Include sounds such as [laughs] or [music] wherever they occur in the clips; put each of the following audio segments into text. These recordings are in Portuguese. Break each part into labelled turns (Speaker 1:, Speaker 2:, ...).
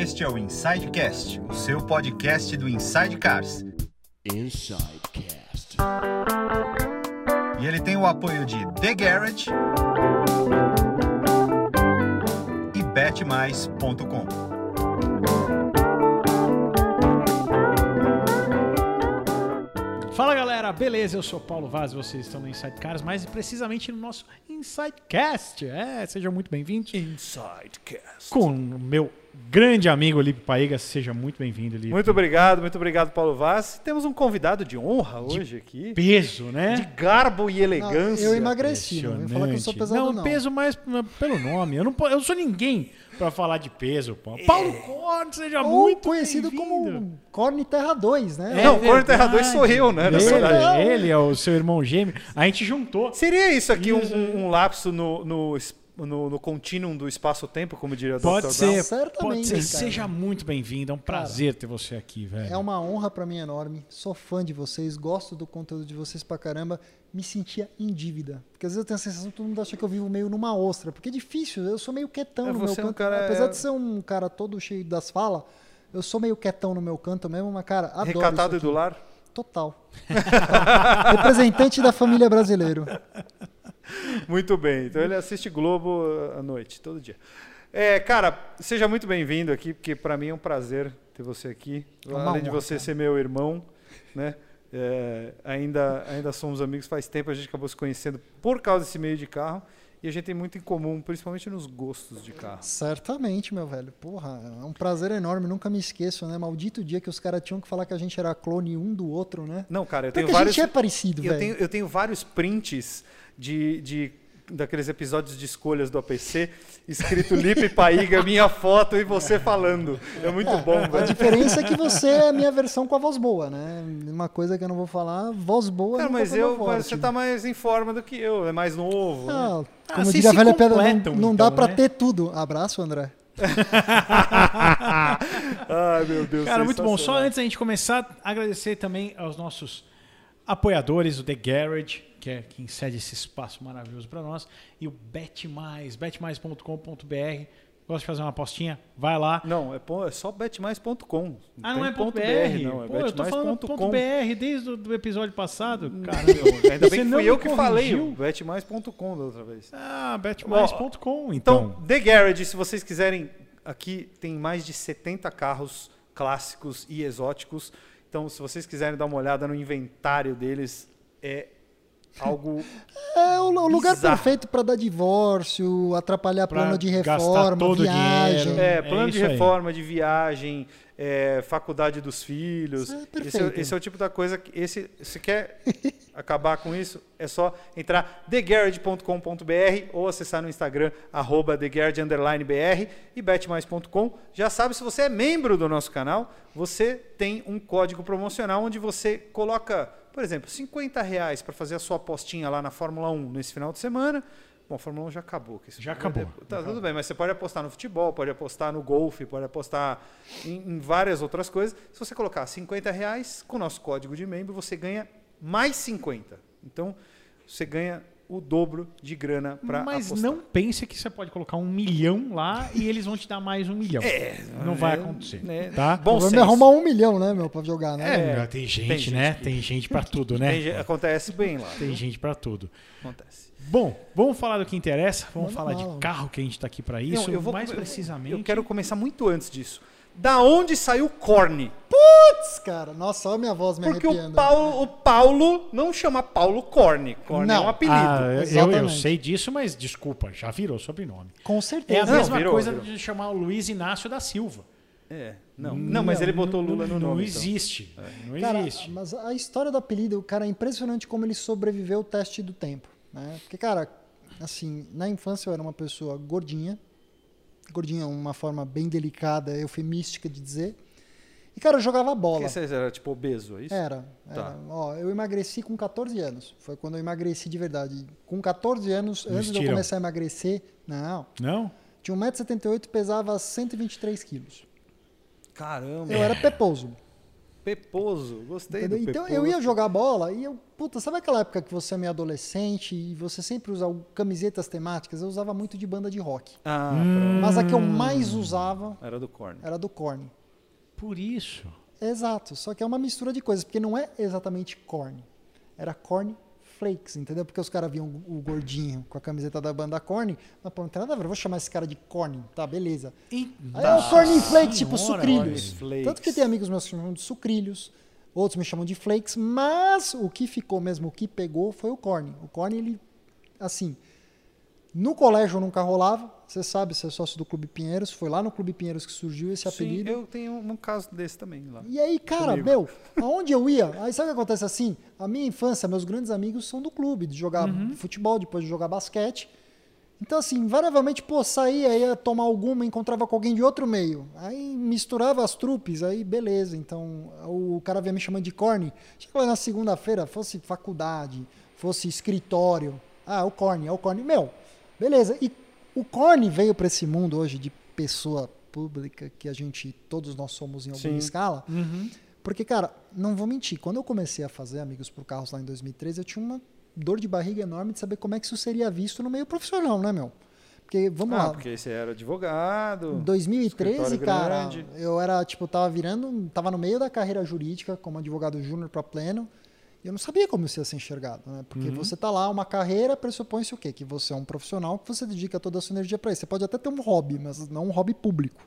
Speaker 1: Este é o Insidecast, o seu podcast do Inside Cars.
Speaker 2: Insidecast.
Speaker 1: E ele tem o apoio de The Garage e betmais.com.
Speaker 3: galera, beleza? Eu sou o Paulo Vaz e vocês estão no Inside Cars, mais precisamente no nosso Insidecast. É, sejam muito bem-vindos.
Speaker 2: Insidecast.
Speaker 3: Com o meu grande amigo Lipe Paiga, seja muito bem-vindo, Lipe.
Speaker 4: Muito obrigado, muito obrigado, Paulo Vaz. Temos um convidado de honra hoje aqui.
Speaker 3: peso, né?
Speaker 4: De garbo e
Speaker 5: Não,
Speaker 4: elegância.
Speaker 5: eu emagreci, não vem falar que eu sou pesado,
Speaker 3: não,
Speaker 5: não.
Speaker 3: peso mais p- pelo nome. Eu não, eu não sou ninguém pra falar de peso, pô. Paulo Corno, seja
Speaker 5: Ou
Speaker 3: muito
Speaker 5: conhecido como Corne Terra 2, né?
Speaker 3: É
Speaker 4: Não, o Corno Terra
Speaker 3: verdade.
Speaker 4: 2 sou eu, né,
Speaker 3: Ele, ele é o seu irmão gêmeo. A gente juntou.
Speaker 4: Seria isso aqui um,
Speaker 3: Isso.
Speaker 4: um- um lapso no, no, no, no contínuo do espaço-tempo, como diria o
Speaker 3: Pode
Speaker 4: Dr.
Speaker 3: ser,
Speaker 4: Brown?
Speaker 5: Certamente,
Speaker 3: pode ser.
Speaker 5: cara.
Speaker 3: Seja muito bem-vindo. É um prazer ter você aqui, velho.
Speaker 5: É uma honra pra mim enorme. Sou fã de vocês, gosto do conteúdo de vocês pra caramba. Me sentia em dívida. Porque às vezes eu tenho a sensação que todo mundo acha que eu vivo meio numa ostra. Porque é difícil, eu sou meio quietão
Speaker 4: É,
Speaker 5: no meu
Speaker 4: você é um
Speaker 5: canto.
Speaker 4: cara-
Speaker 5: Apesar de ser um cara todo cheio das falas, eu sou meio quietão no meu canto mesmo, mas, cara, adoro
Speaker 4: Recatado e do lar.
Speaker 5: Total. [laughs] Representante da família brasileiro.
Speaker 4: Muito bem. Então ele assiste Globo à noite, todo dia. É, cara, seja muito bem-vindo aqui, porque para mim é um prazer ter você aqui.
Speaker 5: É uma
Speaker 4: Além de você ser meu irmão, né? É, ainda, ainda somos amigos faz tempo, a gente acabou se conhecendo por causa desse meio de carro. E a gente tem muito em comum, principalmente nos gostos de carro.
Speaker 5: Certamente, meu velho. Porra, é um prazer enorme, nunca me esqueço, né? Maldito dia que os caras tinham que falar que a gente era clone um do outro, né?
Speaker 4: Não, cara, eu
Speaker 5: Porque
Speaker 4: tenho
Speaker 5: a
Speaker 4: vários.
Speaker 5: gente é parecido,
Speaker 4: eu,
Speaker 5: velho.
Speaker 4: tenho, eu tenho vários prints de, de daqueles episódios de escolhas do APC, escrito Lipe Paiga, [laughs] minha foto e você falando. É muito bom,
Speaker 5: A
Speaker 4: velho.
Speaker 5: diferença é que você é a minha versão com a voz boa, né? Uma coisa que eu não vou falar, voz boa
Speaker 4: Cara, mas eu, mas
Speaker 5: forte.
Speaker 4: você tá mais em forma do que eu, é mais novo. né?
Speaker 5: Ah,
Speaker 3: Ah,
Speaker 5: como
Speaker 3: vocês
Speaker 5: diria a
Speaker 3: se
Speaker 5: velha pedra,
Speaker 3: completam,
Speaker 5: não, não dá
Speaker 3: então,
Speaker 5: pra
Speaker 3: né?
Speaker 5: ter tudo. Abraço, André. [laughs]
Speaker 4: Ai, meu Deus.
Speaker 3: Cara, muito bom. Só antes da gente começar, agradecer também aos nossos apoiadores, o The Garage, que é quem cede esse espaço maravilhoso para nós, e o BetMais, betmais.com.br. Gosta de fazer uma apostinha? Vai lá.
Speaker 4: Não, é, é só betmais.com.
Speaker 3: Ah, não é ponto .br?
Speaker 4: não, é
Speaker 3: Pô, eu tô falando ponto .br desde o do episódio passado. Cara,
Speaker 4: Ainda
Speaker 3: Você
Speaker 4: bem que fui eu que falei, betmais.com da outra vez.
Speaker 3: Ah, betmais.com, então.
Speaker 4: Então, The Garage, se vocês quiserem, aqui tem mais de 70 carros clássicos e exóticos. Então, se vocês quiserem dar uma olhada no inventário deles, é algo
Speaker 5: É o, o lugar
Speaker 4: Bizarro.
Speaker 5: perfeito pra dar divórcio, atrapalhar
Speaker 3: Pra
Speaker 5: plano de reforma, viagem.
Speaker 4: É,
Speaker 3: É
Speaker 4: plano de
Speaker 3: isso aí.
Speaker 4: reforma, de viagem, é, faculdade dos filhos.
Speaker 5: É
Speaker 4: esse, é, esse é o tipo da coisa que esse, se quer [laughs] acabar com isso, é só entrar thegarage.com.br ou acessar no Instagram arroba thegarage_br e betmais.com. Já sabe, se você é membro do nosso canal, você tem um código promocional onde você coloca, por exemplo, 50 reais para fazer a sua apostinha lá na Fórmula 1 nesse final de semana. Bom, a Fórmula 1 já acabou. que isso
Speaker 3: Já
Speaker 4: é-
Speaker 3: acabou.
Speaker 4: Tá, tudo bem, mas você pode apostar no futebol, pode apostar no golfe, pode apostar em, em várias outras coisas. Se você colocar 50 reais, com o nosso código de membro, você ganha mais 50. Então, você ganha o dobro de grana para
Speaker 3: Mas
Speaker 4: apostar.
Speaker 3: não pense que você pode colocar um milhão lá e eles vão te dar mais um milhão.
Speaker 4: É,
Speaker 3: não vai
Speaker 4: né,
Speaker 3: acontecer.
Speaker 4: né,
Speaker 3: Tá?
Speaker 4: Bom
Speaker 5: Vamos
Speaker 4: senso.
Speaker 5: arrumar um milhão, né, meu, pra jogar, né?
Speaker 3: É, tem gente,
Speaker 4: tem gente
Speaker 3: né?
Speaker 4: que-
Speaker 3: Tem gente pra tudo, né?
Speaker 4: Tem acontece bem lá.
Speaker 3: Tem gente pra tudo.
Speaker 4: Acontece.
Speaker 3: Bom, vamos falar do que interessa. Vamos
Speaker 5: Manda
Speaker 3: falar
Speaker 5: bala.
Speaker 3: de carro que a gente tá aqui pra isso.
Speaker 4: Não, eu vou-
Speaker 3: mais
Speaker 4: eu-
Speaker 3: precisamente.
Speaker 4: Eu quero começar muito antes disso. Da onde saiu o Corne?
Speaker 5: Putz, cara, nossa, olha a minha voz me
Speaker 4: Porque o. Paulo, o Paulo não chama Paulo Corne. Corne é
Speaker 5: Não.
Speaker 4: um apelido.
Speaker 3: Ah, eu, eu sei disso, mas desculpa, já virou sobrenome.
Speaker 5: Com
Speaker 3: É
Speaker 5: certeza.
Speaker 3: a
Speaker 4: Não,
Speaker 3: mesma
Speaker 4: virou,
Speaker 3: coisa
Speaker 4: virou.
Speaker 3: de chamar o Luiz Inácio da Silva.
Speaker 4: É, não. Não, mas ele botou Lula no
Speaker 3: não
Speaker 4: nome.
Speaker 3: Não
Speaker 4: então.
Speaker 3: existe. Não
Speaker 5: Cara,
Speaker 3: existe.
Speaker 5: mas a história do apelido, cara, é impressionante como ele sobreviveu ao teste do tempo, né? Porque, cara, assim, na infância eu era uma pessoa gordinha. Gordinha é uma forma bem delicada, eufemística de dizer. E, cara, eu jogava bola.
Speaker 4: Porque você era tipo obeso, é isso?
Speaker 5: Era. era.
Speaker 4: Tá.
Speaker 5: Ó, eu emagreci com 14 anos. Foi quando eu emagreci de verdade. Com 14 anos,
Speaker 3: No
Speaker 5: antes de eu começar a emagrecer, não.
Speaker 3: Não?
Speaker 5: Tinha 1,78m e pesava 123 quilos.
Speaker 4: Caramba.
Speaker 5: Eu era peposo.
Speaker 4: Peposo, gostei
Speaker 5: Entendeu?
Speaker 4: do
Speaker 5: Então
Speaker 4: Peposo.
Speaker 5: eu ia jogar bola e eu, puta, sabe aquela época que você é meio adolescente e você sempre usa camisetas temáticas? Eu usava muito de banda de rock.
Speaker 4: Ah,
Speaker 5: Mas a que eu mais usava.
Speaker 4: Era do Korn.
Speaker 5: era do Korn.
Speaker 3: Por isso.
Speaker 5: Exato, só que é uma mistura de coisas, porque não é exatamente Korn. Era Korn Flakes, entendeu? Porque os caras viam o gordinho com a camiseta da banda Korn, mas pô, não tem nada a ver, eu vou chamar esse cara de Korn, tá, beleza. Aí é o Corn Flakes, tipo sucrilhos.
Speaker 4: Flakes.
Speaker 5: Tanto que tem amigos meus que me chamam de sucrilhos, outros me chamam de flakes, mas o que ficou mesmo, o que pegou foi o Corn. O Corn, ele, assim, no colégio nunca rolava, você sabe, você é sócio do Clube Pinheiros, foi lá no Clube Pinheiros que surgiu esse
Speaker 4: Sim,
Speaker 5: apelido.
Speaker 4: eu tenho um caso desse também lá.
Speaker 5: E aí, cara,
Speaker 4: Comigo.
Speaker 5: meu, [laughs] aonde eu ia? Aí sabe o que acontece assim? A minha infância, meus grandes amigos são do clube, de jogar futebol, depois de jogar basquete. Então, assim, invariavelmente, pô, saía, ia tomar alguma, encontrava com alguém de outro meio. Aí misturava as trupes, aí beleza. Então, o cara vinha me chamando de corne. Chegava na segunda-feira, fosse faculdade, fosse escritório. Ah, o corne, é o corne. Meu, beleza. E o corne veio para esse mundo hoje de pessoa pública, que a gente, todos nós somos em alguma
Speaker 4: Sim.
Speaker 5: escala. Porque, cara, não vou mentir, quando eu comecei a fazer Amigos por Carros lá em 2013, eu tinha uma dor de barriga enorme de saber como é que isso seria visto no meio profissional, né, meu? Porque, vamos
Speaker 4: Ah,
Speaker 5: lá,
Speaker 4: porque você era advogado.
Speaker 5: em 2013,
Speaker 4: escritório
Speaker 5: cara,
Speaker 4: grande.
Speaker 5: eu era, tipo, tava virando, tava no meio da carreira jurídica como advogado júnior para pleno, e eu não sabia como isso ia ser enxergado, né? Porque
Speaker 4: Uhum.
Speaker 5: você tá lá, uma carreira, pressupõe-se o quê? Que você é um profissional, que você dedica toda a sua energia para isso. Você pode até ter um hobby, mas não um hobby público.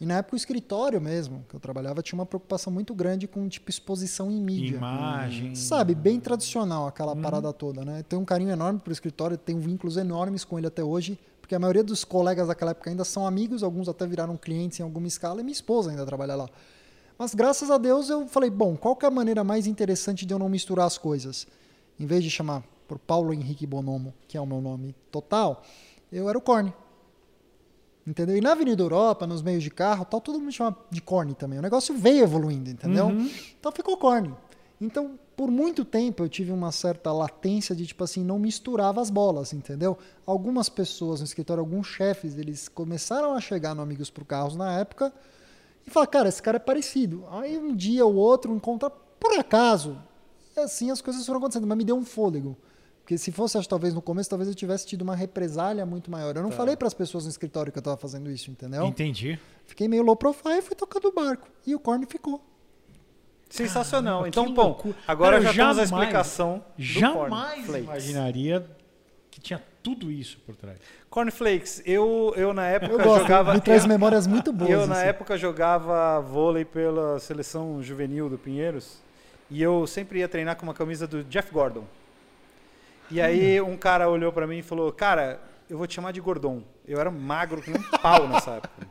Speaker 5: E na época o escritório mesmo, que eu trabalhava, tinha uma preocupação muito grande com, tipo, exposição em mídia.
Speaker 3: Imagem.
Speaker 5: Sabe, bem tradicional aquela
Speaker 3: Uhum.
Speaker 5: parada toda, né? Tenho um carinho enorme pro escritório, tenho vínculos enormes com ele até hoje, porque a maioria dos colegas daquela época ainda são amigos, alguns até viraram clientes em alguma escala, e minha esposa ainda trabalha lá. Mas graças a Deus eu falei, bom, qual que é a maneira mais interessante de eu não misturar as coisas? Em vez de chamar por Paulo Henrique Bonomo, que é o meu nome total, eu era o Corne. Entendeu? E na Avenida Europa, nos meios de carro, tal, todo mundo me chama de Corne também. O negócio veio evoluindo, entendeu? Então ficou Corne. Então, por muito tempo eu tive uma certa latência de tipo assim, não misturava as bolas, entendeu? Algumas pessoas no escritório, alguns chefes, eles começaram a chegar no Amigos por Carros na época e falar, cara, esse cara é parecido. Aí um dia ou outro encontra por acaso. E assim as coisas foram acontecendo, mas me deu um fôlego. Porque se fosse, acho, talvez no começo, talvez eu tivesse tido uma represália muito maior. Eu não falei para as pessoas no escritório que eu estava fazendo isso, entendeu?
Speaker 3: Entendi.
Speaker 5: Fiquei meio low profile e fui tocando o barco. E o Corne ficou.
Speaker 4: Sensacional.
Speaker 3: Caramba,
Speaker 4: então, bom, agora
Speaker 3: Cara, eu
Speaker 4: já temos a
Speaker 3: jamais-
Speaker 4: explicação do
Speaker 3: Jamais imaginaria que tinha tudo isso por trás.
Speaker 4: Cornflakes, eu, eu na época
Speaker 5: Eu gosto,
Speaker 4: jogava...
Speaker 5: me traz memórias muito boas.
Speaker 4: Eu, na
Speaker 5: assim.
Speaker 4: época, jogava vôlei pela seleção juvenil do Pinheiros. E eu sempre ia treinar com uma camisa do Jeff Gordon. E aí
Speaker 5: Hum.
Speaker 4: um cara olhou pra mim e falou, cara, eu vou te chamar de Gordon. Eu era magro que nem um pau nessa época.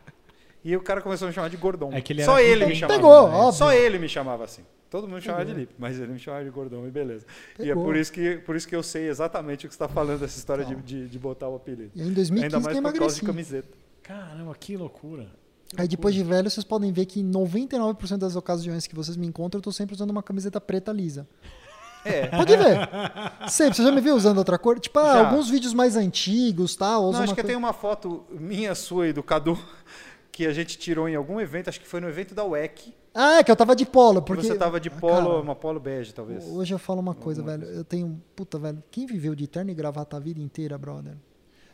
Speaker 4: E o cara começou a me chamar de Gordon.
Speaker 3: É que ele
Speaker 4: Só
Speaker 3: era
Speaker 4: ele me chamava.
Speaker 5: Pegou,
Speaker 4: né?
Speaker 5: óbvio.
Speaker 4: Só ele me chamava assim. Todo mundo chamava de
Speaker 5: Pegou.
Speaker 4: Lipe, mas ele me chamava de Gordon e beleza. E é
Speaker 5: Pegou.
Speaker 4: por isso, que, por isso que eu sei exatamente o que você está falando, essa história de, de, de botar o apelido.
Speaker 5: E em 2015
Speaker 4: Ainda mais por causa de
Speaker 5: emagreci.
Speaker 4: camiseta.
Speaker 3: Caramba, que loucura. Que
Speaker 5: Aí depois
Speaker 3: loucura.
Speaker 5: de velho, vocês podem ver que em 99% das ocasiões que vocês me encontram, eu tô sempre usando uma camiseta preta lisa.
Speaker 4: É.
Speaker 5: Pode ver. Sempre. Você já me viu usando outra cor? Tipo, ah, alguns vídeos mais antigos, tá?
Speaker 4: Não, acho
Speaker 5: uma
Speaker 4: que
Speaker 5: coi-
Speaker 4: tem uma foto minha, sua e do Cadu [laughs] que a gente tirou em algum evento, acho que foi no evento da WEC.
Speaker 5: Ah, que eu tava de polo.
Speaker 4: Porque
Speaker 5: Porque
Speaker 4: você tava de
Speaker 5: Ah,
Speaker 4: polo,
Speaker 5: cara,
Speaker 4: uma polo bege, talvez.
Speaker 5: Hoje eu falo uma coisa,
Speaker 4: Alguma
Speaker 5: velho. Eu tenho. Puta, velho. Quem viveu de terno e gravata a vida inteira, brother?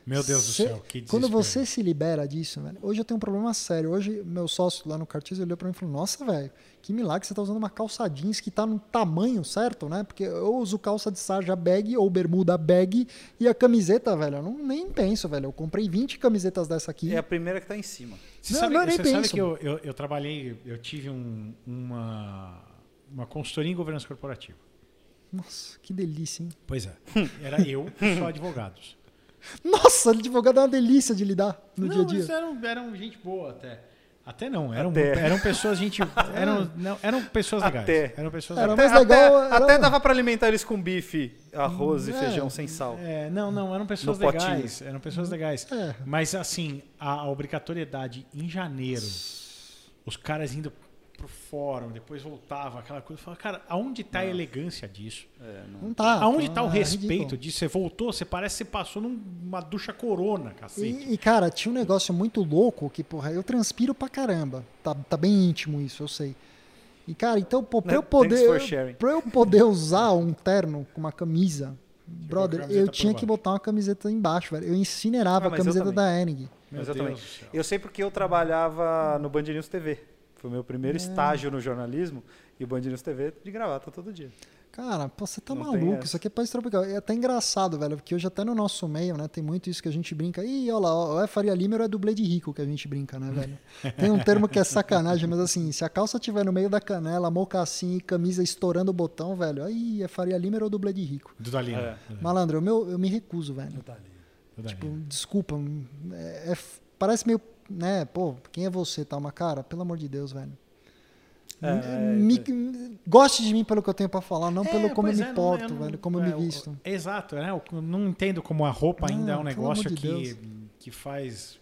Speaker 3: Meu Deus do céu, que
Speaker 5: Quando você se libera disso, velho. Hoje eu tenho um problema sério. Hoje, meu sócio lá no Cartiz olhou pra mim e falou: Nossa, velho, que milagre você tá usando uma calça jeans que tá no tamanho certo, né? Porque eu uso calça de sarja bag ou bermuda bag e a camiseta, velho, eu não, nem penso, velho. Eu comprei 20 camisetas dessa aqui.
Speaker 4: É a primeira que tá em cima.
Speaker 3: Você
Speaker 5: Não,
Speaker 3: sabe,
Speaker 5: não, nem
Speaker 3: você sabe
Speaker 5: penso.
Speaker 3: que eu, eu, eu trabalhei, eu tive um- uma, uma consultoria em governança corporativa.
Speaker 5: Nossa, que delícia, hein?
Speaker 3: Pois é. [laughs] Era eu e só advogados.
Speaker 5: Nossa, advogado é uma delícia de lidar no
Speaker 3: não,
Speaker 5: dia a
Speaker 3: eles
Speaker 5: dia.
Speaker 3: eram, eram gente boa até. Até não, eram,
Speaker 4: Até.
Speaker 3: eram pessoas, gente. [laughs] Eram, não, eram pessoas legais.
Speaker 4: Até.
Speaker 3: Eram pessoas
Speaker 5: Era
Speaker 3: legais.
Speaker 5: mais legal.
Speaker 4: até,
Speaker 5: era-
Speaker 4: até dava pra alimentar eles com bife, arroz e
Speaker 5: É.
Speaker 4: feijão sem sal.
Speaker 3: É, não, não, eram pessoas
Speaker 4: No potinho.
Speaker 3: legais. Eram pessoas legais.
Speaker 5: É.
Speaker 3: Mas assim, a, a obrigatoriedade em janeiro, os caras indo pro fórum, depois voltava, aquela coisa. Eu falava, cara, aonde tá a elegância disso?
Speaker 4: É, não-
Speaker 5: Não tá.
Speaker 3: aonde
Speaker 5: tá
Speaker 3: tá o
Speaker 5: é
Speaker 3: respeito
Speaker 5: ridículo.
Speaker 3: disso? Você voltou, você parece que você passou numa ducha corona, cacete.
Speaker 5: E, e, cara, tinha um negócio muito louco que, porra, eu transpiro pra caramba. Tá, tá bem íntimo isso, eu sei. E, cara, então, pô, pra eu poder. Pra eu poder usar um terno com uma camisa, brother,
Speaker 3: camiseta
Speaker 5: eu tinha que botar uma camiseta embaixo, velho. Eu incinerava
Speaker 4: Ah,
Speaker 5: a camiseta da.
Speaker 3: Meu
Speaker 4: Mas eu também. Eu sei porque eu trabalhava no Band News TV. Foi o meu
Speaker 5: É.
Speaker 4: primeiro estágio no jornalismo e o Band News TV de gravata todo dia.
Speaker 5: Cara, pô, você tá
Speaker 4: Não
Speaker 5: maluco. Isso aqui é país tropical. É até engraçado, velho, porque hoje até no nosso meio, né, tem muito isso que a gente brinca. Ih, olha lá, ou é Faria Lima ou é dublê de rico que a gente brinca, né, velho? [laughs] Tem um termo que é sacanagem, mas assim, se a calça tiver no meio da canela, mocassim e camisa estourando o botão, velho, aí é Faria Lima ou dublê de rico.
Speaker 3: Do Dalino.
Speaker 4: É.
Speaker 5: Malandro, eu, meu, eu me recuso, velho.
Speaker 3: Do.
Speaker 5: Tipo, desculpa, é- é parece meio, né, pô, quem é você, tá uma cara? Pelo amor de Deus, velho.
Speaker 4: É,
Speaker 5: Me- Goste de mim pelo que eu tenho pra falar, não pelo como eu
Speaker 3: pois
Speaker 5: me
Speaker 3: é, não-
Speaker 5: porto,
Speaker 3: não-
Speaker 5: velho, como eu
Speaker 3: é,
Speaker 5: me
Speaker 3: o-
Speaker 5: visto.
Speaker 3: Exato, né? Eu não entendo como a roupa ainda é um
Speaker 5: Não,
Speaker 3: negócio
Speaker 5: de
Speaker 3: que,
Speaker 5: Deus.
Speaker 3: que faz.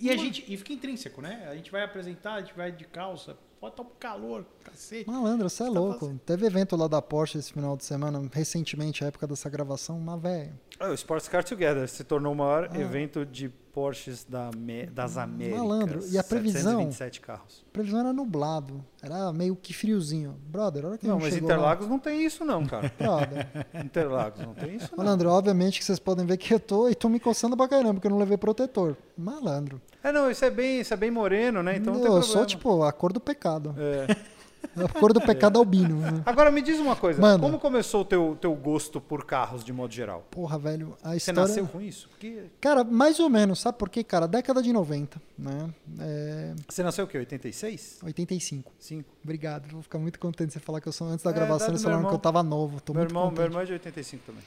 Speaker 3: E a gente. E fica intrínseco, né? A gente vai apresentar, a gente vai de calça, pode estar um calor, cacete.
Speaker 5: Malandro, você é
Speaker 3: tá
Speaker 5: louco.
Speaker 3: fazendo?
Speaker 5: Teve evento lá da Porsche esse final de semana, recentemente, a época dessa gravação, mas velho.
Speaker 4: Ah, o Sports Car Together se tornou o maior
Speaker 5: Ah.
Speaker 4: evento de Porsches da das Américas.
Speaker 5: Malandro, e a previsão?
Speaker 4: 727 carros.
Speaker 5: A previsão era nublado, era meio que friozinho. Brother, a hora que
Speaker 4: Não, mas Interlagos não tem isso não, cara.
Speaker 5: lá, [laughs] brother,
Speaker 4: Interlagos não tem isso não.
Speaker 5: malandro, obviamente que vocês podem ver que eu tô e tô me coçando pra caramba, porque eu não levei protetor. Malandro.
Speaker 4: É, não, isso é bem, isso é bem moreno, né? Então não tem
Speaker 5: eu
Speaker 4: problema.
Speaker 5: sou, tipo, a cor do pecado.
Speaker 4: É. [laughs]
Speaker 5: A cor do pecado albino. Né?
Speaker 4: Agora me diz uma coisa,
Speaker 5: Manda.
Speaker 4: como começou o teu, teu gosto por carros de modo geral?
Speaker 5: Porra, velho, a
Speaker 4: Você
Speaker 5: história...
Speaker 4: nasceu com isso? Porque...
Speaker 5: Cara, mais ou menos, sabe por quê, cara? Década de 90, né? É,
Speaker 4: Você nasceu o quê? 86?
Speaker 5: 85.
Speaker 4: 5.
Speaker 5: Obrigado, vou ficar muito contente de você falar que eu sou antes da
Speaker 4: É,
Speaker 5: gravação, eles
Speaker 4: do meu
Speaker 5: falaram que eu tava novo. Tô
Speaker 4: Meu
Speaker 5: muito
Speaker 4: irmão, meu
Speaker 5: contente.
Speaker 4: irmão é de 85 também.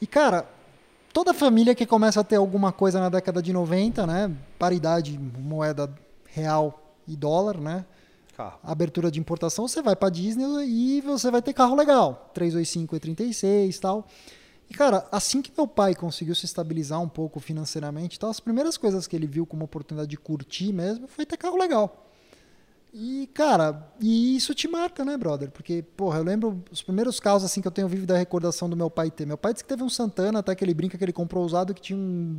Speaker 5: E, cara, toda família que começa a ter alguma coisa na década de 90, né? Paridade, moeda real e dólar, né?
Speaker 4: Carro.
Speaker 5: Abertura de importação, você vai pra Disney e você vai ter carro legal. 325 e 36 e tal. E, cara, assim que meu pai conseguiu se estabilizar um pouco financeiramente e tal, as primeiras coisas que ele viu como oportunidade de curtir mesmo foi ter carro legal. E, cara, e isso te marca, né, brother? Porque, porra, eu lembro os primeiros carros assim que eu tenho vívida recordação do meu pai ter. Meu pai disse que teve um Santana, até que ele brinca que ele comprou usado que tinha um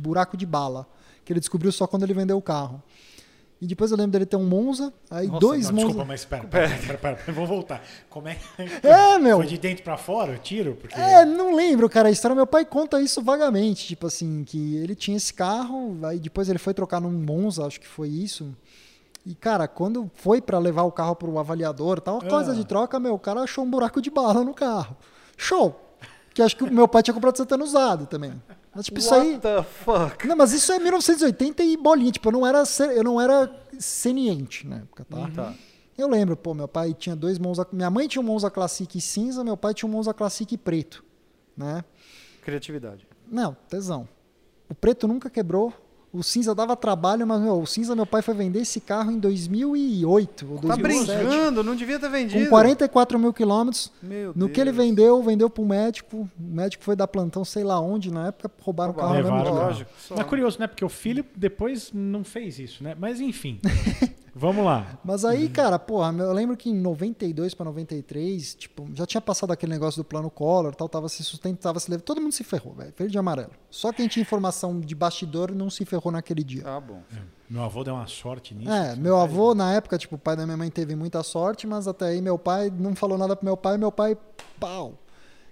Speaker 5: buraco de bala, que ele descobriu só quando ele vendeu o carro. E depois eu lembro dele ter um Monza, aí
Speaker 4: Nossa,
Speaker 5: dois
Speaker 3: Não,
Speaker 5: Monza.
Speaker 3: desculpa, mas pera, pera, pera, pera, pera, vamos voltar. Como é
Speaker 5: É, meu.
Speaker 3: Foi de dentro pra fora o tiro? Porque...
Speaker 5: É, não lembro, cara. A história, meu pai conta isso vagamente. Tipo assim, que ele tinha esse carro, aí depois ele foi trocar num Monza, acho que foi isso. E, cara, quando foi pra levar o carro pro avaliador, tal,
Speaker 3: Ah.
Speaker 5: coisa de troca, meu, o cara achou um buraco de bala no carro. Show! Que acho que o meu pai tinha comprado Santana usado também. Mas, tipo, isso aí.
Speaker 4: What the fuck?
Speaker 5: Não, mas isso é 1980 e bolinha. Tipo, eu não era, eu não era seniente na época, tá?
Speaker 4: Tá.
Speaker 5: Eu lembro, pô, meu pai tinha dois Monza. Minha mãe tinha um Monza Classic cinza, meu pai tinha um Monza Classic preto, né?
Speaker 4: Criatividade.
Speaker 5: Não, tesão. O preto nunca quebrou. O cinza dava trabalho, mas meu, o cinza meu pai foi vender esse carro em 2008 ou
Speaker 4: Tá
Speaker 5: 2007.
Speaker 4: brincando, não devia ter vendido.
Speaker 5: com 44 mil quilômetros.
Speaker 4: Meu
Speaker 5: No
Speaker 4: Deus.
Speaker 5: que ele vendeu, vendeu para um médico. O médico foi dar plantão, sei lá onde, na época roubaram o carro.
Speaker 3: Levaram,
Speaker 4: lógico. só.
Speaker 3: Mas é curioso, né? Porque o filho depois não fez isso, né? Mas enfim. [laughs] vamos lá.
Speaker 5: Mas aí, cara, porra, eu lembro que em 92 para 93, tipo, já tinha passado aquele negócio do plano Collor, tal, tava se sustentava, se levando. Todo mundo se ferrou, velho. Verde e amarelo. Só quem tinha informação de bastidor não se ferrou naquele dia.
Speaker 4: Ah, bom.
Speaker 3: Meu avô deu uma sorte nisso.
Speaker 5: É, meu avô, na época, tipo, o pai da minha mãe teve muita sorte, mas até aí meu pai não falou nada pro meu pai, meu pai, pau.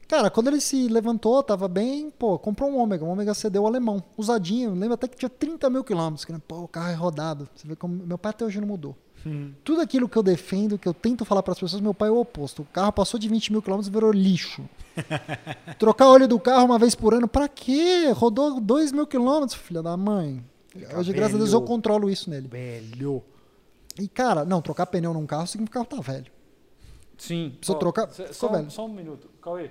Speaker 5: Cara, quando ele se levantou, tava bem, pô, comprou um ômega, um ômega CD alemão, usadinho, lembro até que tinha 30 mil quilômetros, que, né, pô, o carro é rodado. Você vê como, meu pai até hoje não mudou.
Speaker 3: Hum.
Speaker 5: Tudo aquilo que eu defendo, que eu tento falar para as pessoas, meu pai é o oposto. O carro passou de 20 mil quilômetros e virou lixo. [laughs] Trocar óleo do carro uma vez por ano, pra quê? Rodou 2 mil quilômetros, filha da mãe. Hoje, graças a Deus, eu
Speaker 4: velho.
Speaker 5: controlo isso nele.
Speaker 4: Velho.
Speaker 5: E, cara, não, trocar pneu num carro significa que o carro tá velho.
Speaker 4: Sim.
Speaker 5: Precisa
Speaker 4: Ó,
Speaker 5: trocar?
Speaker 4: cê- Só,
Speaker 5: velho.
Speaker 4: só um minuto. Cauê,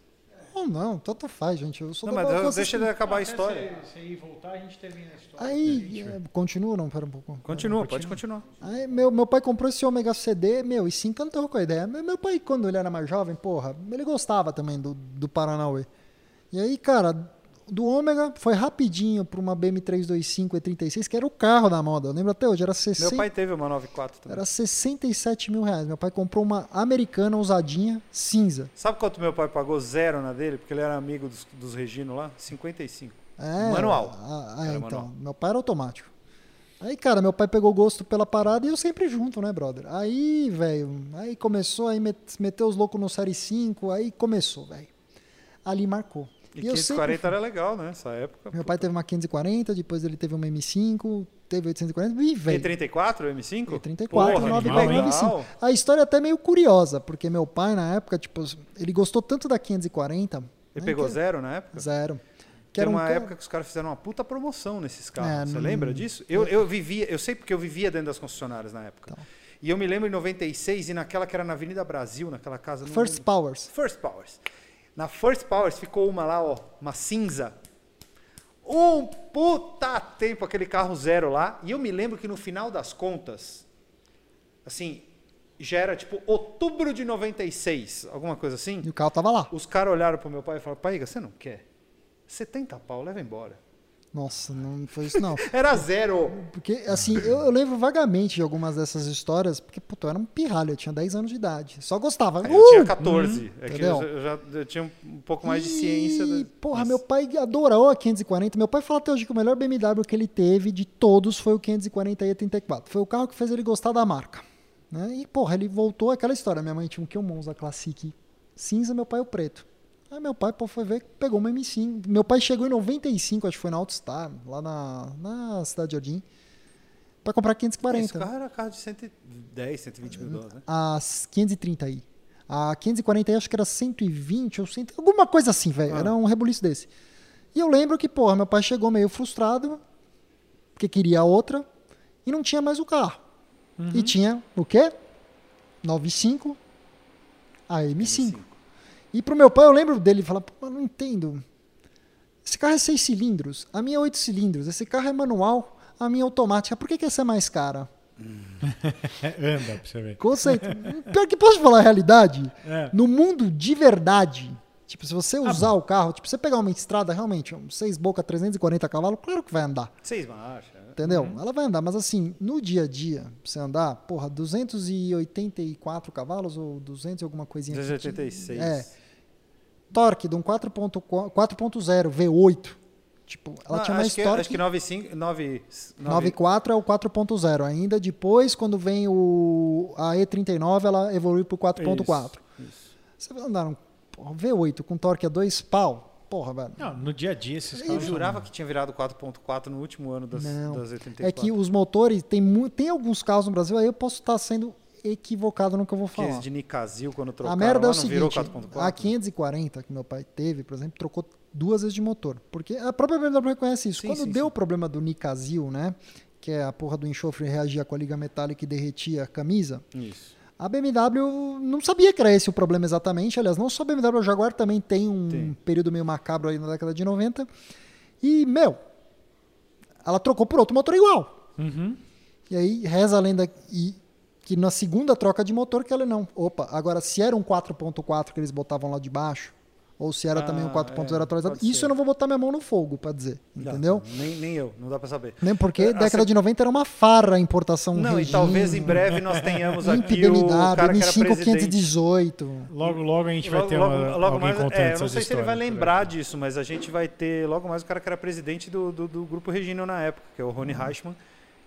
Speaker 4: ou
Speaker 5: não, tanto faz, gente. Eu sou
Speaker 4: Não, mas eu- deixa ele acabar a
Speaker 3: Até
Speaker 4: história.
Speaker 3: Se, se ir voltar, a gente termina a história.
Speaker 5: Aí, é, continua ou não? Pera um pouco.
Speaker 4: Continua, pode continuar.
Speaker 5: Aí, meu, meu pai comprou esse Omega CD, meu, e se encantou com a ideia. Meu, meu pai, quando ele era mais jovem, porra, ele gostava também do, do Paranauê. E aí, cara, do Ômega foi rapidinho para uma BM325 E36, que era o carro da moda. Eu lembro até hoje, era 60,
Speaker 4: Meu pai teve uma 94 também.
Speaker 5: era 67 mil reais. Meu pai comprou uma americana usadinha, cinza.
Speaker 4: Sabe quanto meu pai pagou zero na dele? Porque ele era amigo dos, dos Regino lá? 55.
Speaker 5: É,
Speaker 4: Manual.
Speaker 5: Ah, ah, então.
Speaker 4: manual.
Speaker 5: Meu pai era automático. Aí, cara, meu pai pegou gosto pela parada e eu sempre junto, né, brother? Aí, velho, aí começou, aí met- meteu os loucos no Série 5, aí começou, velho. Ali marcou.
Speaker 4: E,
Speaker 5: eu
Speaker 4: 540
Speaker 5: sempre-
Speaker 4: era legal, né? Essa época.
Speaker 5: Meu pai teve uma 540, depois ele teve uma M5, teve 840, e, velho.
Speaker 4: E34, M5?
Speaker 5: E34,
Speaker 4: Porra,
Speaker 5: 9
Speaker 3: animal,
Speaker 5: pegou
Speaker 3: hein?
Speaker 5: M5. A história é até meio curiosa, porque meu pai, na época, tipo, ele gostou tanto da 540.
Speaker 4: Ele
Speaker 5: né,
Speaker 4: pegou
Speaker 5: que-
Speaker 4: zero na época?
Speaker 5: Zero. Que
Speaker 4: Tem
Speaker 5: um
Speaker 4: uma
Speaker 5: carro-
Speaker 4: época que os caras fizeram uma puta promoção nesses carros.
Speaker 5: É,
Speaker 4: Você
Speaker 5: não-
Speaker 4: lembra disso? Eu, eu vivia, eu sei porque eu vivia dentro das concessionárias na época.
Speaker 5: Então.
Speaker 4: E eu me lembro em 96 e naquela que era na Avenida Brasil, naquela casa.
Speaker 5: First Powers.
Speaker 4: First Powers. Na First Powers ficou uma lá, ó, uma cinza. Um puta tempo aquele carro zero lá. E eu me lembro que no final das contas, assim, já era tipo outubro de 96, alguma coisa assim.
Speaker 5: E o carro tava lá.
Speaker 4: Os caras olharam pro meu pai e falaram: Pai, você não quer? 70 pau, leva embora.
Speaker 5: Nossa, não foi isso não. [laughs]
Speaker 4: Era zero.
Speaker 5: Porque, assim, eu, eu lembro vagamente de algumas dessas histórias, porque, puta, eu era um pirralho, eu tinha 10 anos de idade. Só gostava.
Speaker 4: Aí eu tinha
Speaker 5: Uh!
Speaker 4: 14. é que
Speaker 5: entendeu?
Speaker 4: eu, eu já eu tinha um pouco mais de
Speaker 5: E,
Speaker 4: ciência. da-
Speaker 5: Porra, meu pai adorou a 540. Meu pai fala até hoje que o melhor BMW que ele teve de todos foi o 540 E34. Foi o carro que fez ele gostar da marca. Né? E, porra, ele voltou àquela história. Minha mãe tinha um que um Monza Classic cinza, meu pai o preto. Aí meu pai pô, foi ver, pegou uma M5. Meu pai chegou em 95, acho que foi na Autostar, lá na, na Cidade Jardim, pra comprar
Speaker 4: Esse
Speaker 5: 540.
Speaker 4: carro era carro de 110, 120 mil dólares, né?
Speaker 5: As 530 aí. A 540 aí acho que era 120 ou 100, alguma coisa assim, velho.
Speaker 4: Ah.
Speaker 5: Era um rebuliço desse. E eu lembro que, porra, meu pai chegou meio frustrado, porque queria a outra, e não tinha mais o carro. E tinha o quê? 95, a M5. E pro meu pai, eu lembro dele falar, pô, eu não entendo. Esse carro é seis cilindros, a minha é oito cilindros, esse carro é manual, a minha é automática. Por que, que essa é mais cara? [laughs]
Speaker 3: Anda pra você ver.
Speaker 5: Conceito. Pior que posso falar a realidade?
Speaker 3: É.
Speaker 5: No mundo de verdade, tipo, se você
Speaker 3: Ah,
Speaker 5: usar o carro, tipo, você pegar uma estrada realmente, um 6 boca 340 cavalos, claro que vai andar.
Speaker 4: Seis marchas. né?
Speaker 5: Entendeu?
Speaker 3: Uhum.
Speaker 5: Ela vai andar, mas assim, no dia a dia, pra você andar, porra, 284 cavalos ou 200 e alguma coisinha. aqui.
Speaker 4: 286.
Speaker 5: É. Torque de um 4.4 4.0 V8. Tipo, ela
Speaker 4: Não,
Speaker 5: tinha uma
Speaker 4: acho que,
Speaker 5: história
Speaker 4: acho que 95, 9,
Speaker 5: 9.4 é o 4.0. Ainda depois, quando vem o, a E39, ela evolui pro 4.4. Você vai andar um porra, V8 com torque a 2 pau? Porra, velho.
Speaker 3: Não, no dia a dia esses
Speaker 4: Eu jurava que tinha virado 4.4 no último ano das,
Speaker 5: Não.
Speaker 4: das 84.
Speaker 5: É que os motores, tem, tem alguns carros no Brasil, aí eu posso estar sendo equivocado no que eu vou falar.
Speaker 4: Aqueles de Nicazil, quando
Speaker 5: A merda é o seguinte,
Speaker 4: 4.4?
Speaker 5: a 540 que meu pai teve, por exemplo, trocou duas vezes de motor. Porque a própria BMW reconhece isso.
Speaker 4: Sim,
Speaker 5: Quando
Speaker 4: sim,
Speaker 5: deu
Speaker 4: sim.
Speaker 5: o problema do Nicazil, né? Que é a porra do enxofre reagia com a liga metálica e derretia a camisa.
Speaker 4: Isso.
Speaker 5: A BMW não sabia que era esse o problema exatamente. Aliás, não só a BMW, a Jaguar também tem um
Speaker 4: Tem.
Speaker 5: período meio macabro aí na década de 90. E, meu, ela trocou por outro motor igual.
Speaker 3: Uhum.
Speaker 5: E aí reza a lenda e, que na segunda troca de motor que ela não. Opa, agora se era um 4.4 que eles botavam lá de baixo, ou se era também um
Speaker 4: Ah,
Speaker 5: 4.0
Speaker 4: é,
Speaker 5: atualizado, isso
Speaker 4: ser.
Speaker 5: eu não vou botar minha mão no fogo pra dizer,
Speaker 4: Não,
Speaker 5: entendeu?
Speaker 4: nem, nem eu, não dá pra saber.
Speaker 5: Nem porque
Speaker 4: É,
Speaker 5: década
Speaker 4: assim-
Speaker 5: de 90 era uma farra a importação
Speaker 4: Não, e
Speaker 5: Regina,
Speaker 4: talvez em breve nós tenhamos aqui o cara que era
Speaker 5: M5
Speaker 4: presidente.
Speaker 5: 518.
Speaker 3: Logo, logo a gente vai
Speaker 4: Logo,
Speaker 3: ter
Speaker 4: logo,
Speaker 3: uma,
Speaker 4: logo
Speaker 3: alguém
Speaker 4: mais,
Speaker 3: contando
Speaker 4: é, eu não sei se ele vai
Speaker 3: por
Speaker 4: lembrar disso, mas a gente vai ter logo mais o cara que era presidente do, do, do grupo Regino na época, que é o Rony Reichmann,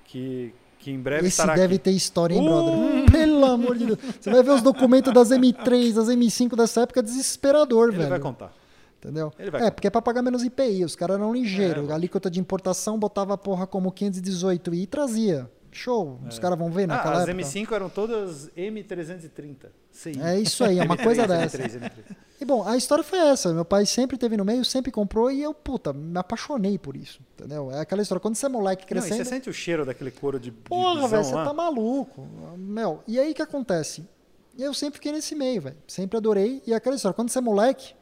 Speaker 4: que, que em breve.
Speaker 5: Esse deve
Speaker 4: aqui.
Speaker 5: ter história, hein,
Speaker 4: Uh!
Speaker 5: brother? Pelo amor de Deus. Você vai ver os documentos das M3, das M5 dessa época, é desesperador,
Speaker 4: Ele
Speaker 5: velho.
Speaker 4: vai contar.
Speaker 5: Entendeu?
Speaker 4: Ele vai
Speaker 5: é, porque é pra pagar menos IPI. Os caras eram ligeiros.
Speaker 4: É,
Speaker 5: a alíquota de importação botava a porra como 518 e trazia. Show. Os caras vão ver
Speaker 4: Ah,
Speaker 5: naquela
Speaker 4: as
Speaker 5: época.
Speaker 4: M5 eram todas M330. CI.
Speaker 5: É isso aí, é uma [laughs] coisa
Speaker 4: M3,
Speaker 5: dessa.
Speaker 4: M3, M3.
Speaker 5: E bom, a história foi essa. Meu pai sempre teve no meio, sempre comprou e eu, puta, me apaixonei por isso. Entendeu? É aquela história. Quando você é moleque
Speaker 4: Não,
Speaker 5: crescendo.
Speaker 4: você sente o cheiro daquele couro de,
Speaker 5: Porra, velho, você tá maluco. Meu, e aí o que acontece? Eu sempre fiquei nesse meio, velho. Sempre adorei. E aquela história, quando você é moleque,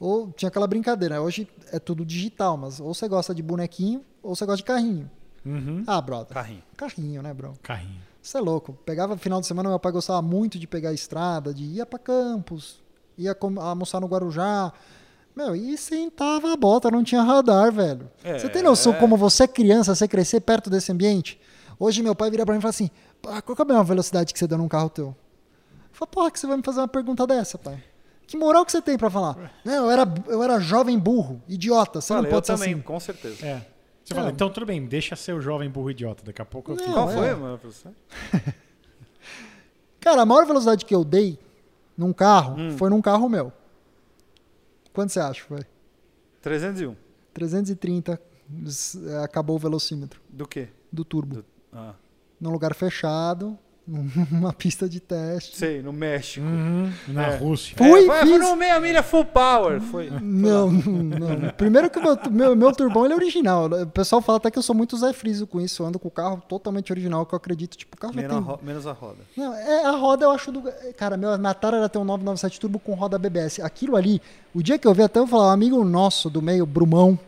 Speaker 5: ou tinha aquela brincadeira. Hoje é tudo digital, mas ou você gosta de bonequinho, ou você gosta de carrinho.
Speaker 3: Uhum.
Speaker 5: Ah, brother.
Speaker 4: Carrinho.
Speaker 5: Carrinho, né, bro?
Speaker 3: Carrinho.
Speaker 5: Você é louco. Pegava final de semana, meu pai gostava muito de pegar a estrada, de ir pra Campos, ia almoçar no Guarujá. Meu, e sentava a bota, não tinha radar, velho.
Speaker 4: É.
Speaker 5: Você tem noção como você é criança, você crescer perto desse ambiente? Hoje meu pai vira pra mim e fala assim, "Pá, qual que é a mesma velocidade que você deu num carro teu? Eu falo, porra, que você vai me fazer uma pergunta dessa, pai? Que moral que você tem pra falar? Não, eu era, eu era jovem burro, idiota, você
Speaker 4: Fala,
Speaker 5: não
Speaker 4: eu
Speaker 5: pode ser
Speaker 4: também,
Speaker 5: assim.
Speaker 4: com certeza.
Speaker 3: É. Você
Speaker 5: É.
Speaker 3: fala, então tudo bem, deixa ser o jovem burro idiota. Daqui a pouco eu
Speaker 5: Não,
Speaker 3: fico.
Speaker 4: Qual
Speaker 5: é.
Speaker 4: foi, mano? professor? [laughs]
Speaker 5: Cara, a maior velocidade que eu dei num carro
Speaker 4: Hum.
Speaker 5: foi num carro meu. Quanto você acha foi?
Speaker 4: 301.
Speaker 5: 330, s- é, acabou o velocímetro
Speaker 4: Do quê?
Speaker 5: do turbo.
Speaker 4: Ah,
Speaker 5: Num lugar fechado, [laughs] numa pista de teste.
Speaker 4: sei, no México.
Speaker 3: Uhum, na
Speaker 4: É.
Speaker 3: Rússia.
Speaker 5: Fui,
Speaker 4: é, foi,
Speaker 5: fiz.
Speaker 4: no meia milha full power. Foi.
Speaker 5: Não, não, não. Primeiro que o meu, meu, meu turbão ele é original. O pessoal fala até que eu sou muito Zé Friso com isso. Eu ando com o carro totalmente original, que eu acredito. Tipo, o carro
Speaker 4: Menos, a
Speaker 5: tem...
Speaker 4: ro- menos a roda.
Speaker 5: Não, é, a roda eu acho do. Cara, meu, minha tara era ter um 997 Turbo com roda BBS. Aquilo ali, o dia que eu vi até eu falar, um amigo nosso do meio, Brumão,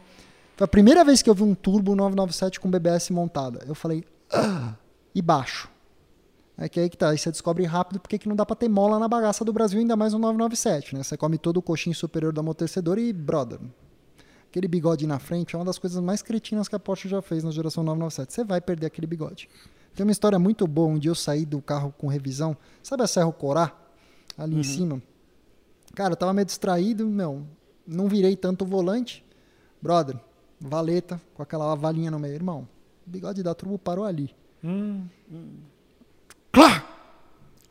Speaker 5: foi a primeira vez que eu vi um Turbo 997 com BBS montada. Eu falei, ah, e baixo. É que aí que tá, aí você descobre rápido porque que não dá pra ter mola na bagaça do Brasil, ainda mais um 997, né? Você come todo o coxinho superior do amortecedor e, brother, aquele bigode na frente é uma das coisas mais cretinas que a Porsche já fez na geração 997. Você vai perder aquele bigode. Tem uma história muito boa. Um dia eu saí do carro com revisão. Sabe a Serra Corá? Ali em cima. Cara, eu tava meio distraído, meu. Não virei tanto o volante. Brother, valeta, com aquela valinha no meio. Irmão, o bigode da turbo parou ali.
Speaker 3: Hum,
Speaker 5: Clá!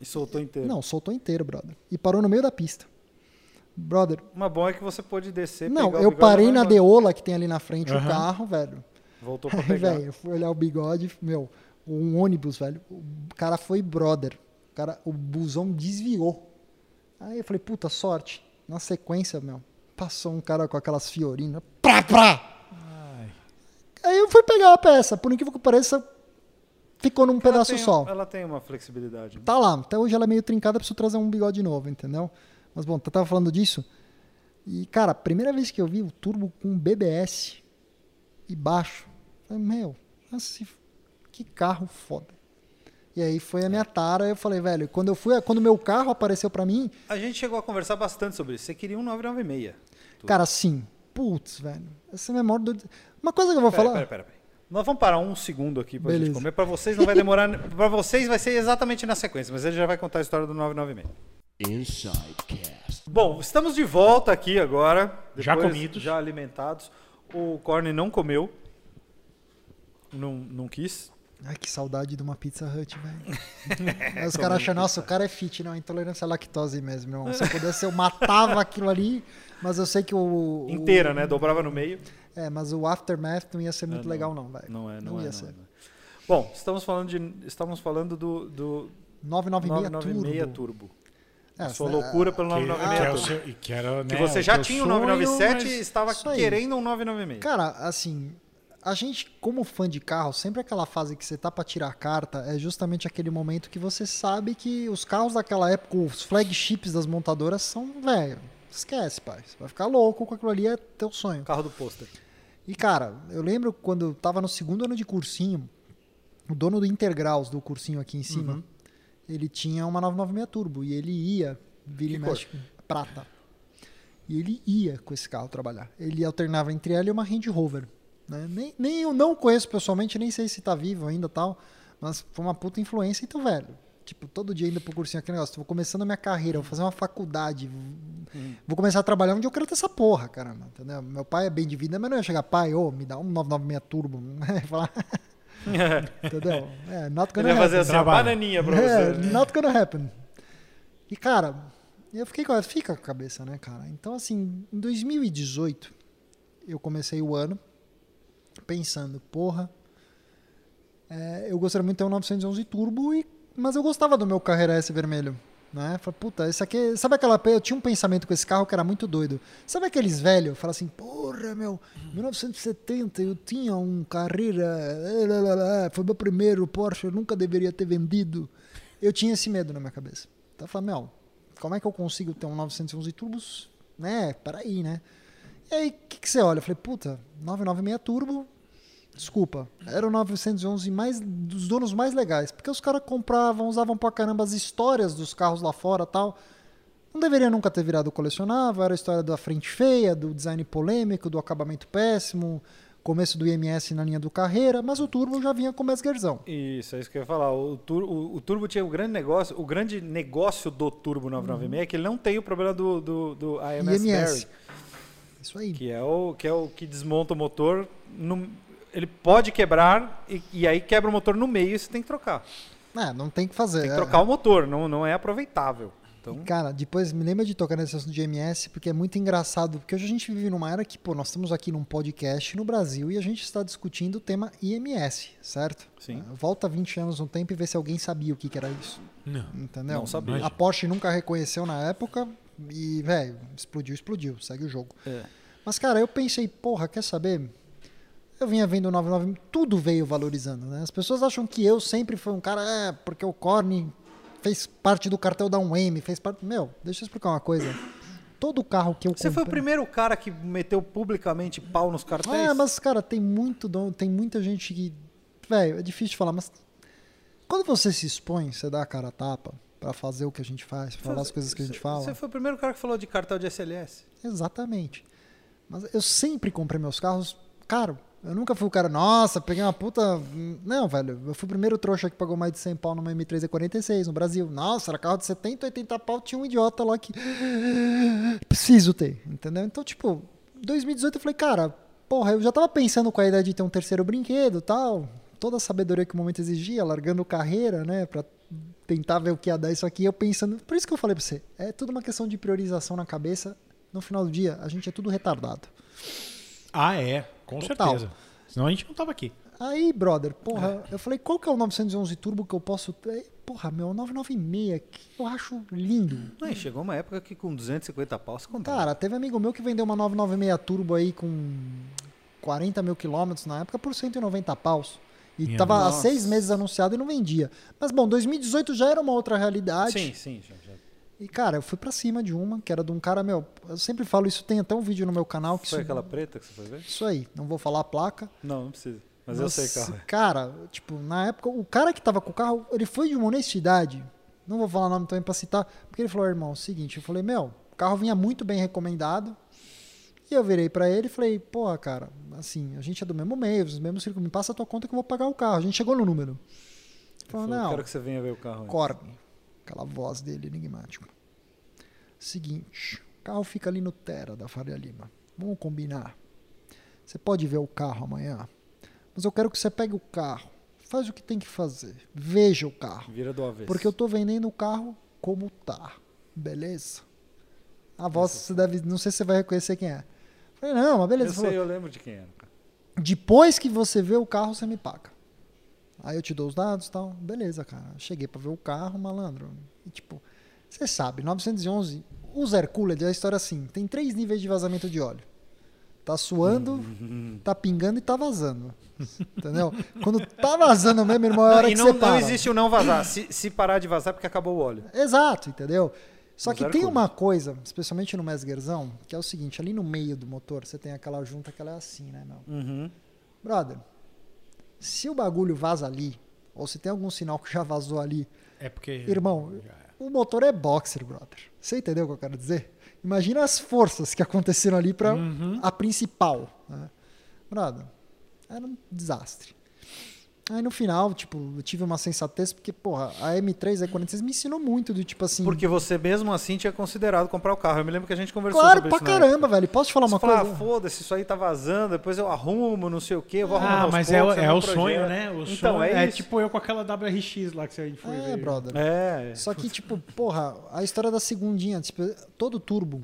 Speaker 4: E soltou inteiro.
Speaker 5: Não, soltou inteiro, brother. E parou no meio da pista. Brother,
Speaker 4: Uma boa é que você pôde descer.
Speaker 5: não,
Speaker 4: pegar o
Speaker 5: eu
Speaker 4: bigode
Speaker 5: parei na. Deola que tem ali na frente o
Speaker 3: Aham.
Speaker 5: carro, velho.
Speaker 4: Voltou pra
Speaker 5: Aí,
Speaker 4: pegar.
Speaker 5: velho, eu fui olhar o bigode, meu, um ônibus, velho. O cara foi brother. O, cara, o busão desviou. Aí eu falei, puta, sorte. Na sequência, meu, passou um cara com aquelas fiorinas. Prá, prá!
Speaker 3: ai.
Speaker 5: Aí eu fui pegar a peça. Por incrível que pareça, ficou num pedaço
Speaker 4: tem-
Speaker 5: só.
Speaker 4: Ela tem uma flexibilidade.
Speaker 5: Tá lá. Até hoje ela é meio trincada, preciso trazer um bigode novo, entendeu? Mas bom, eu tava falando disso. E, cara, primeira vez que eu vi o turbo com BBS e baixo, falei, meu, nossa, que carro foda. E aí foi a minha tara, eu falei, velho, quando eu fui, quando meu carro apareceu pra mim,
Speaker 4: A gente chegou a conversar bastante sobre isso. Você queria um 996.
Speaker 5: cara, assim, putz, velho, essa é a minha maior dor. Uma coisa que eu vou
Speaker 4: Pera,
Speaker 5: falar.
Speaker 4: pera, pera, pera. Nós vamos parar um segundo aqui pra gente comer. Pra vocês não vai demorar. pra vocês vai ser exatamente na sequência, mas ele já vai contar a história do 996.
Speaker 2: Insidecast.
Speaker 4: Bom, estamos de volta aqui agora.
Speaker 3: Já comidos.
Speaker 4: Já alimentados. O Corne não comeu. Não, não quis.
Speaker 5: Ai, que saudade de uma Pizza Hut, velho. Aí [laughs] os caras acham, nossa, o cara é fit, não, intolerância à lactose mesmo, meu irmão. Se eu pudesse, eu matava aquilo ali, mas eu sei que o. o-
Speaker 4: Inteira, né? Dobrava no meio.
Speaker 5: É, mas o aftermath não ia ser muito
Speaker 4: não.
Speaker 5: legal, não, velho.
Speaker 4: Não é, não,
Speaker 5: Não
Speaker 4: é.
Speaker 5: ia
Speaker 4: não
Speaker 5: ser.
Speaker 4: é, não é. Bom, estamos falando, de, estamos falando do, do
Speaker 5: 996
Speaker 4: 996
Speaker 5: Turbo.
Speaker 4: Turbo.
Speaker 5: É,
Speaker 4: Sua
Speaker 5: é,
Speaker 4: loucura pelo
Speaker 3: Que, que,
Speaker 4: 996
Speaker 3: é o
Speaker 4: Turbo.
Speaker 3: seu, e que, era,
Speaker 4: Que
Speaker 3: né,
Speaker 4: você
Speaker 3: o
Speaker 4: já tinha o
Speaker 3: sonho,
Speaker 4: 997 e estava querendo um 996.
Speaker 5: Cara, assim, a gente, como fã de carro, sempre aquela fase que você tá pra tirar a carta é justamente aquele momento que você sabe que os carros daquela época, os flagships das montadoras são, velho, esquece, pai. Você vai ficar louco com aquilo ali, é teu sonho.
Speaker 4: Carro do pôster.
Speaker 5: E, cara, eu lembro quando eu tava no segundo ano de cursinho, o dono do Intergraus, do cursinho aqui em cima,
Speaker 4: Uhum.
Speaker 5: ele tinha uma 996 Turbo e ele ia, vira e mexe, prata. E ele ia com esse carro trabalhar. Ele alternava entre ela e uma Range Rover. Né? Nem, nem eu não conheço pessoalmente, nem sei se tá vivo ainda e tal, mas foi uma puta influência. Então, velho, tipo, todo dia indo pro cursinho aquele negócio, tô começando a minha carreira, vou fazer uma faculdade, vou começar a trabalhar onde eu quero ter essa porra, caramba, entendeu? Meu pai é bem de vida, mas não ia chegar, pai, ô, me dá um 996 Turbo, [laughs] falar, [laughs] entendeu? É, not
Speaker 4: Ele
Speaker 5: gonna
Speaker 4: vai fazer
Speaker 5: happen.
Speaker 4: assim,
Speaker 3: Trabalho.
Speaker 4: bananinha pra
Speaker 5: É,
Speaker 4: você. né?
Speaker 5: not gonna happen. E, cara, eu fiquei com fica com a cabeça, né, cara? Então, assim, em 2018, eu comecei o ano pensando, porra, é, eu gostaria muito de ter um 911 Turbo, e, mas eu gostava do meu Carreira S vermelho. Né? Falei, puta, esse aqui. Sabe aquela. Eu tinha um pensamento com esse carro que era muito doido. Sabe aqueles velhos? Fala assim, porra, meu, 1970 eu tinha um Carreira. eh, Foi meu primeiro Porsche, eu nunca deveria ter vendido. Eu tinha esse medo na minha cabeça. Então eu falei, meu, como é que eu consigo ter um 911 turbos? Né, peraí, né? E aí, o que, que você olha? Eu falei, puta, 996 turbo, desculpa, era o 911 mais, dos donos mais legais, porque os caras compravam, usavam pra caramba as histórias dos carros lá fora tal. Não deveria nunca ter virado colecionável, era a história da frente feia, do design polêmico, do acabamento péssimo, começo do IMS na linha do carreira, mas o Turbo já vinha com Mesgerzão.
Speaker 4: Isso, é isso que eu ia falar. O, tur- o- o Turbo tinha o grande negócio, o grande negócio do Turbo 996 é que ele não tem o problema do, do, do
Speaker 5: IMS.
Speaker 4: bearing,
Speaker 5: Isso aí.
Speaker 4: que é o que é o que desmonta o motor. no- ele pode quebrar e, e aí quebra o motor no meio e você tem que trocar.
Speaker 5: É, não tem o que fazer.
Speaker 4: Tem que
Speaker 5: É-
Speaker 4: trocar o motor, não, não é aproveitável. Então,
Speaker 5: Cara, depois me lembra de tocar nesse assunto de MS, porque é muito engraçado, porque hoje a gente vive numa era que, pô, nós estamos aqui num podcast no Brasil e a gente está discutindo o tema IMS, certo?
Speaker 4: Sim.
Speaker 5: É, Volta 20 anos no tempo e vê se alguém sabia o que, que era isso.
Speaker 3: Não.
Speaker 5: Entendeu?
Speaker 4: Não sabia.
Speaker 5: A Porsche nunca reconheceu na época e, velho, explodiu, explodiu, segue o jogo.
Speaker 4: É.
Speaker 5: Mas, cara, eu pensei, porra, quer saber? Eu vinha vendo o 99, tudo veio valorizando, né? As pessoas acham que eu sempre fui um cara, é, porque o Corne fez parte do cartel da UEM, fez parte. Meu, deixa eu explicar uma coisa. Todo carro que eu
Speaker 4: Você foi o
Speaker 5: comprei-
Speaker 4: primeiro cara que meteu publicamente pau nos cartéis?
Speaker 5: Ah, mas, cara, tem muito dom, tem muita gente que. Velho, é difícil de falar, mas. Quando você se expõe, você dá a cara a tapa pra fazer o que a gente faz, pra falar as coisas que a gente fala.
Speaker 4: Você foi o primeiro cara que falou de cartel de SLS.
Speaker 5: Exatamente. Mas eu sempre comprei meus carros caro. Eu nunca fui o cara, nossa, peguei uma puta. Não, velho. Eu fui o primeiro trouxa que pagou mais de 100 pau numa M3 E46 no Brasil. Nossa, era carro de 70, 80 pau. Tinha um idiota lá que. [gasps] Preciso ter, entendeu? Então, tipo, 2018 eu falei, cara, porra, eu já tava pensando com a ideia de ter um terceiro brinquedo tal. Toda a sabedoria que o momento exigia, largando carreira, né, pra tentar ver o que ia dar isso aqui. Eu pensando. Por isso que eu falei pra você, é tudo uma questão de priorização na cabeça. No final do dia, a gente é tudo retardado.
Speaker 3: Ah, é. Com
Speaker 5: Total.
Speaker 3: certeza. Senão a gente não tava aqui.
Speaker 5: Aí, brother, porra, eu falei, qual que é o 911 Turbo que eu posso ter? Porra, meu, 996, que eu acho lindo.
Speaker 4: Não, e chegou uma época que com 250 pau você comprava.
Speaker 5: Cara, teve amigo meu que vendeu uma 996 Turbo aí com 40 mil quilômetros na época por 190 paus. E
Speaker 3: Minha
Speaker 5: tava há
Speaker 4: nossa.
Speaker 5: seis meses anunciado e não vendia. Mas, bom, 2018 já era uma outra realidade.
Speaker 4: sim, sim. Já.
Speaker 5: E, cara, eu fui pra cima de uma, que era de um cara, meu, eu sempre falo isso, tem até um vídeo no meu canal que
Speaker 4: Foi
Speaker 5: isso,
Speaker 4: aquela preta que você foi ver?
Speaker 5: isso aí, não vou falar a placa.
Speaker 4: Não, não precisa. Mas, eu sei carro. é.
Speaker 5: Cara, tipo, na época, o cara que tava com o carro, ele foi de uma honestidade. Não vou falar nome também pra citar, porque ele falou, irmão, é o seguinte, eu falei, meu, o carro vinha muito bem recomendado. E eu virei pra ele e falei, porra, cara, assim, a gente é do mesmo meio, os mesmos círculos, me passa a tua conta que eu vou pagar o carro. A gente chegou no número. Falou, não,
Speaker 4: quero que você venha ver o carro. antes."
Speaker 5: Corne. Aquela voz dele enigmático. Seguinte, o carro fica ali no Terra da Faria Lima. Vamos combinar. Você pode ver o carro amanhã, mas eu quero que você pegue o carro, faz o que tem que fazer, veja o carro,
Speaker 4: Vira do avesso.
Speaker 5: porque eu tô vendendo o carro como tá, beleza? A voz você deve, não sei se você vai reconhecer quem é. Eu Falei, não, mas beleza.
Speaker 4: Eu
Speaker 5: Falou,
Speaker 4: sei, eu lembro de quem era. cara.
Speaker 5: depois que você vê o carro, você me paga. Aí eu te dou os dados e tal. Beleza, cara. Cheguei pra ver o carro, malandro. E tipo, você sabe, 911, o Zercooled é a história assim: tem três níveis de vazamento de óleo. Tá suando, tá pingando e tá vazando. Entendeu? Quando tá vazando mesmo, irmão, é a hora
Speaker 4: e
Speaker 5: que
Speaker 4: não,
Speaker 5: você
Speaker 4: não
Speaker 5: para.
Speaker 4: existe o não vazar. Se, se parar de vazar, é porque acabou o óleo.
Speaker 5: Exato, entendeu? Só que tem uma coisa, especialmente no Mesgerzão, que é o seguinte: ali no meio do motor, você tem aquela junta que ela é assim, né, meu?
Speaker 4: Uhum.
Speaker 5: Brother, se o bagulho vaza ali, ou se tem algum sinal que já vazou ali,
Speaker 3: É porque.
Speaker 5: irmão,
Speaker 3: Já é.
Speaker 5: o motor é boxer, brother. Você entendeu o que eu quero dizer? Imagina as forças que aconteceram ali para
Speaker 3: Uhum.
Speaker 5: a principal. Né? Brother, era um desastre. Aí no final, tipo, eu tive uma sensatez, porque, porra, a M3 E46 me ensinou muito do tipo assim.
Speaker 4: Porque você mesmo assim tinha considerado comprar o carro. Eu me lembro que a gente conversou
Speaker 5: claro,
Speaker 4: sobre
Speaker 5: pra
Speaker 4: isso na
Speaker 5: caramba,
Speaker 4: época.
Speaker 5: velho. Posso te falar
Speaker 4: Você
Speaker 5: uma
Speaker 4: fala,
Speaker 5: coisa?
Speaker 4: ah, foda-se, isso aí tá vazando, depois eu arrumo, não sei o quê, eu vou arrumar
Speaker 3: Ah, mas é,
Speaker 4: poucos,
Speaker 3: é o sonho,
Speaker 4: projeto.
Speaker 3: né? O
Speaker 4: então,
Speaker 3: sonho
Speaker 4: é,
Speaker 3: é, tipo eu com aquela WRX lá que a gente foi
Speaker 5: É,
Speaker 3: ver.
Speaker 5: brother.
Speaker 4: É, é.
Speaker 5: Só que, tipo, porra, a história da segundinha, tipo, todo turbo,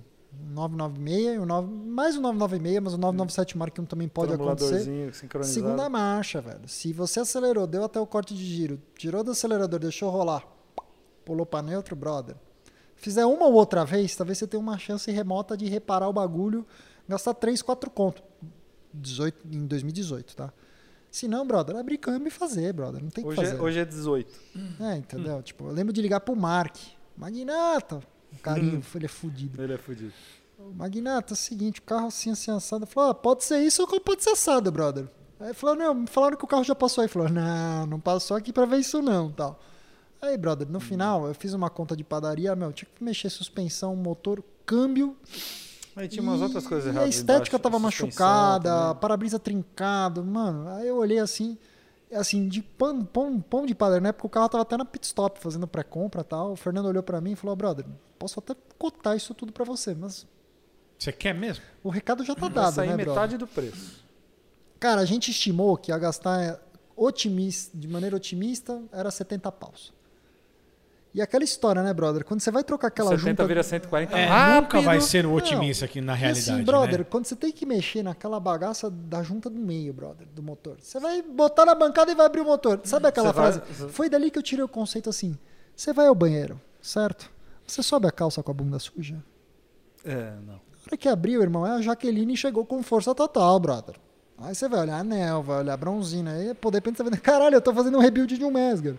Speaker 5: o 996, o 9, mais o 996, mas o 997 Mark 1 também pode acontecer. Segunda marcha, velho. Se você acelerou, deu até o corte de giro, tirou do acelerador, deixou rolar, pulou pra neutro, brother. Fizer uma ou outra vez, talvez você tenha uma chance remota de reparar o bagulho, gastar 3, 4 conto. 18, em 2018, tá? Se não, brother, abrir câmbio e fazer, brother. Não tem o que
Speaker 4: Hoje,
Speaker 5: fazer.
Speaker 4: é, hoje é 18.
Speaker 5: É, entendeu? Tipo, eu lembro de ligar pro Mark. Magnata. O carinho, ele é fudido.
Speaker 4: Ele é fudido.
Speaker 5: Magnata, é o seguinte, o carro assim, assim, assado. Falou, ah, pode ser isso ou pode ser assado, brother. Aí falou, não, me falaram que o carro já passou aí. Falou, não, não passou aqui pra ver isso não, tal. Aí, brother, no final eu fiz uma conta de padaria, meu, tinha que mexer suspensão, motor, câmbio.
Speaker 4: Aí tinha umas
Speaker 5: e-
Speaker 4: outras coisas erradas.
Speaker 5: a estética tava machucada, para-brisa trincado, mano. Aí eu olhei assim, assim, de pão, pão, pão de padaria, na época o carro tava até na pit stop fazendo pré-compra e tal. O Fernando olhou pra mim e falou: brother, posso até cotar isso tudo pra você, mas
Speaker 3: Você quer mesmo?
Speaker 5: o recado já tá
Speaker 4: Vai
Speaker 5: dado,
Speaker 4: sair
Speaker 5: né, brother?
Speaker 4: metade do preço.
Speaker 5: Cara, a gente estimou que ia gastar é, otimista, de maneira otimista era 70 paus. E aquela história, né, brother? Quando você vai trocar aquela
Speaker 4: 70
Speaker 5: junta...
Speaker 4: vira 140
Speaker 3: É,
Speaker 4: rápido.
Speaker 3: nunca vai ser o otimista aqui na
Speaker 5: E
Speaker 3: realidade.
Speaker 5: assim, brother,
Speaker 3: né?
Speaker 5: quando você tem que mexer naquela bagaça da junta do meio, brother, do motor, você vai botar na bancada e vai abrir o motor. Sabe aquela
Speaker 4: Você vai-
Speaker 5: frase? Foi dali que eu tirei o conceito assim. Você vai ao banheiro, certo? Você sobe a calça com a bunda suja.
Speaker 4: É, não.
Speaker 5: Na hora que abriu, irmão, é a Jaqueline chegou com força total, brother. Aí você vai olhar anel, vai olhar bronzina. Aí, pô, de repente você vai [laughs] caralho, eu tô fazendo um rebuild de um Mesger.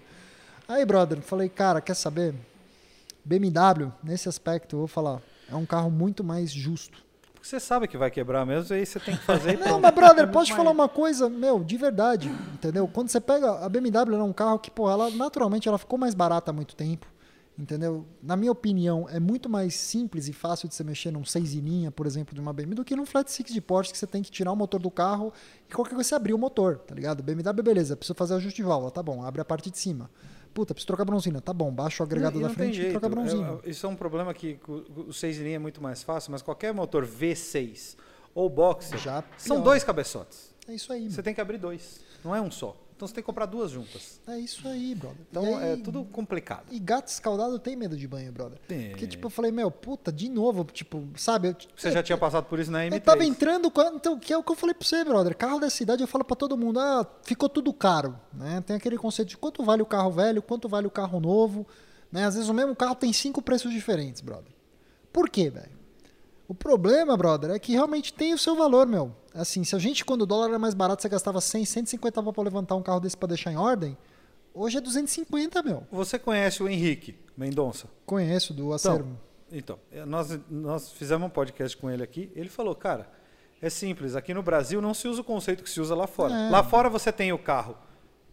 Speaker 5: Aí, brother, falei, cara, quer saber? BMW, nesse aspecto, eu vou falar, é um carro muito mais justo.
Speaker 4: Porque você sabe que vai quebrar mesmo, aí você tem que fazer [laughs]
Speaker 5: Não, mas, brother, [laughs] posso te
Speaker 4: Mas-
Speaker 5: falar uma coisa, meu, de verdade, entendeu? Quando você pega a BMW, ela é um carro que, pô, ela naturalmente ela ficou mais barata há muito tempo, entendeu? Na minha opinião, é muito mais simples e fácil de você mexer num 6 em linha, por exemplo, de uma BMW, do que num flat six de Porsche que você tem que tirar o motor do carro e qualquer coisa você abrir o motor, tá ligado? BMW, beleza, preciso fazer ajuste de válvula, tá bom, abre a parte de cima. Puta, preciso trocar a bronzina, tá bom, baixa o agregado da
Speaker 4: não
Speaker 5: frente e troca a bronzina.
Speaker 4: É, isso é um problema que o 6 em linha é muito mais fácil, mas qualquer motor V6 ou boxer
Speaker 5: Já
Speaker 4: são
Speaker 5: pior.
Speaker 4: dois cabeçotes.
Speaker 5: É isso aí,
Speaker 4: Você
Speaker 5: mano.
Speaker 4: tem que abrir dois, não é um só. Então você tem que comprar duas juntas.
Speaker 5: É isso aí, brother.
Speaker 4: Então
Speaker 5: E aí-
Speaker 4: é tudo complicado.
Speaker 5: E gato escaldado tem medo de banho, brother.
Speaker 4: Tem.
Speaker 5: Porque, tipo, eu falei, meu, puta, de novo, tipo, sabe? Eu,
Speaker 4: Você já tinha passado por isso na M3.
Speaker 5: eu tava entrando, então, que é o que eu falei pra você, brother. Carro da cidade, eu falo pra todo mundo, ah, ficou tudo caro, né? Tem aquele conceito de quanto vale o carro velho, quanto vale o carro novo, né? Às vezes o mesmo carro tem cinco preços diferentes, brother. Por quê, velho? O problema, brother, é que realmente tem o seu valor, meu. Assim, se a gente, quando o dólar era mais barato, você gastava 100, 150 pra levantar um carro desse pra deixar em ordem, hoje é 250, meu.
Speaker 4: Você conhece o Henrique Mendonça?
Speaker 5: Conheço do acervo.
Speaker 4: Então, eh, nós, nós fizemos um podcast com ele aqui. Ele falou, cara, é simples. Aqui no Brasil não se usa o conceito que se usa lá fora.
Speaker 5: É.
Speaker 4: Lá fora você tem o carro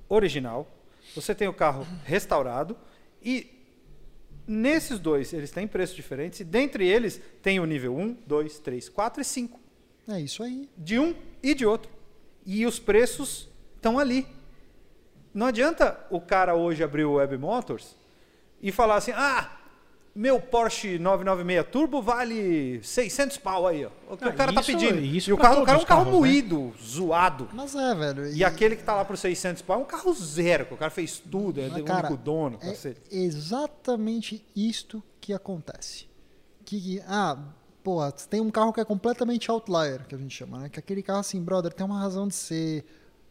Speaker 4: original, você tem o carro restaurado e nesses dois eles têm preços diferentes e dentre eles tem o nível 1, 2, 3, 4 e 5.
Speaker 5: É isso aí.
Speaker 4: De um e de outro. E os preços estão ali. Não adianta o cara hoje abrir o Web Motors e falar assim: ah, meu Porsche 996 Turbo vale 600 pau aí, ó. O que
Speaker 3: Ah,
Speaker 4: o cara tá
Speaker 3: isso-
Speaker 4: pedindo.
Speaker 3: isso
Speaker 4: e o carro do cara é um carro
Speaker 3: carros, né?
Speaker 4: moído, zoado.
Speaker 5: Mas é, velho.
Speaker 4: E aquele que tá lá por 600 pau é um carro zero, que o cara fez tudo, é o único dono,
Speaker 5: é
Speaker 4: cacete.
Speaker 5: exatamente isto que acontece. Que- ah, pô, tem um carro que é completamente outlier, que a gente chama, né? Que aquele carro assim, brother, tem uma razão de ser.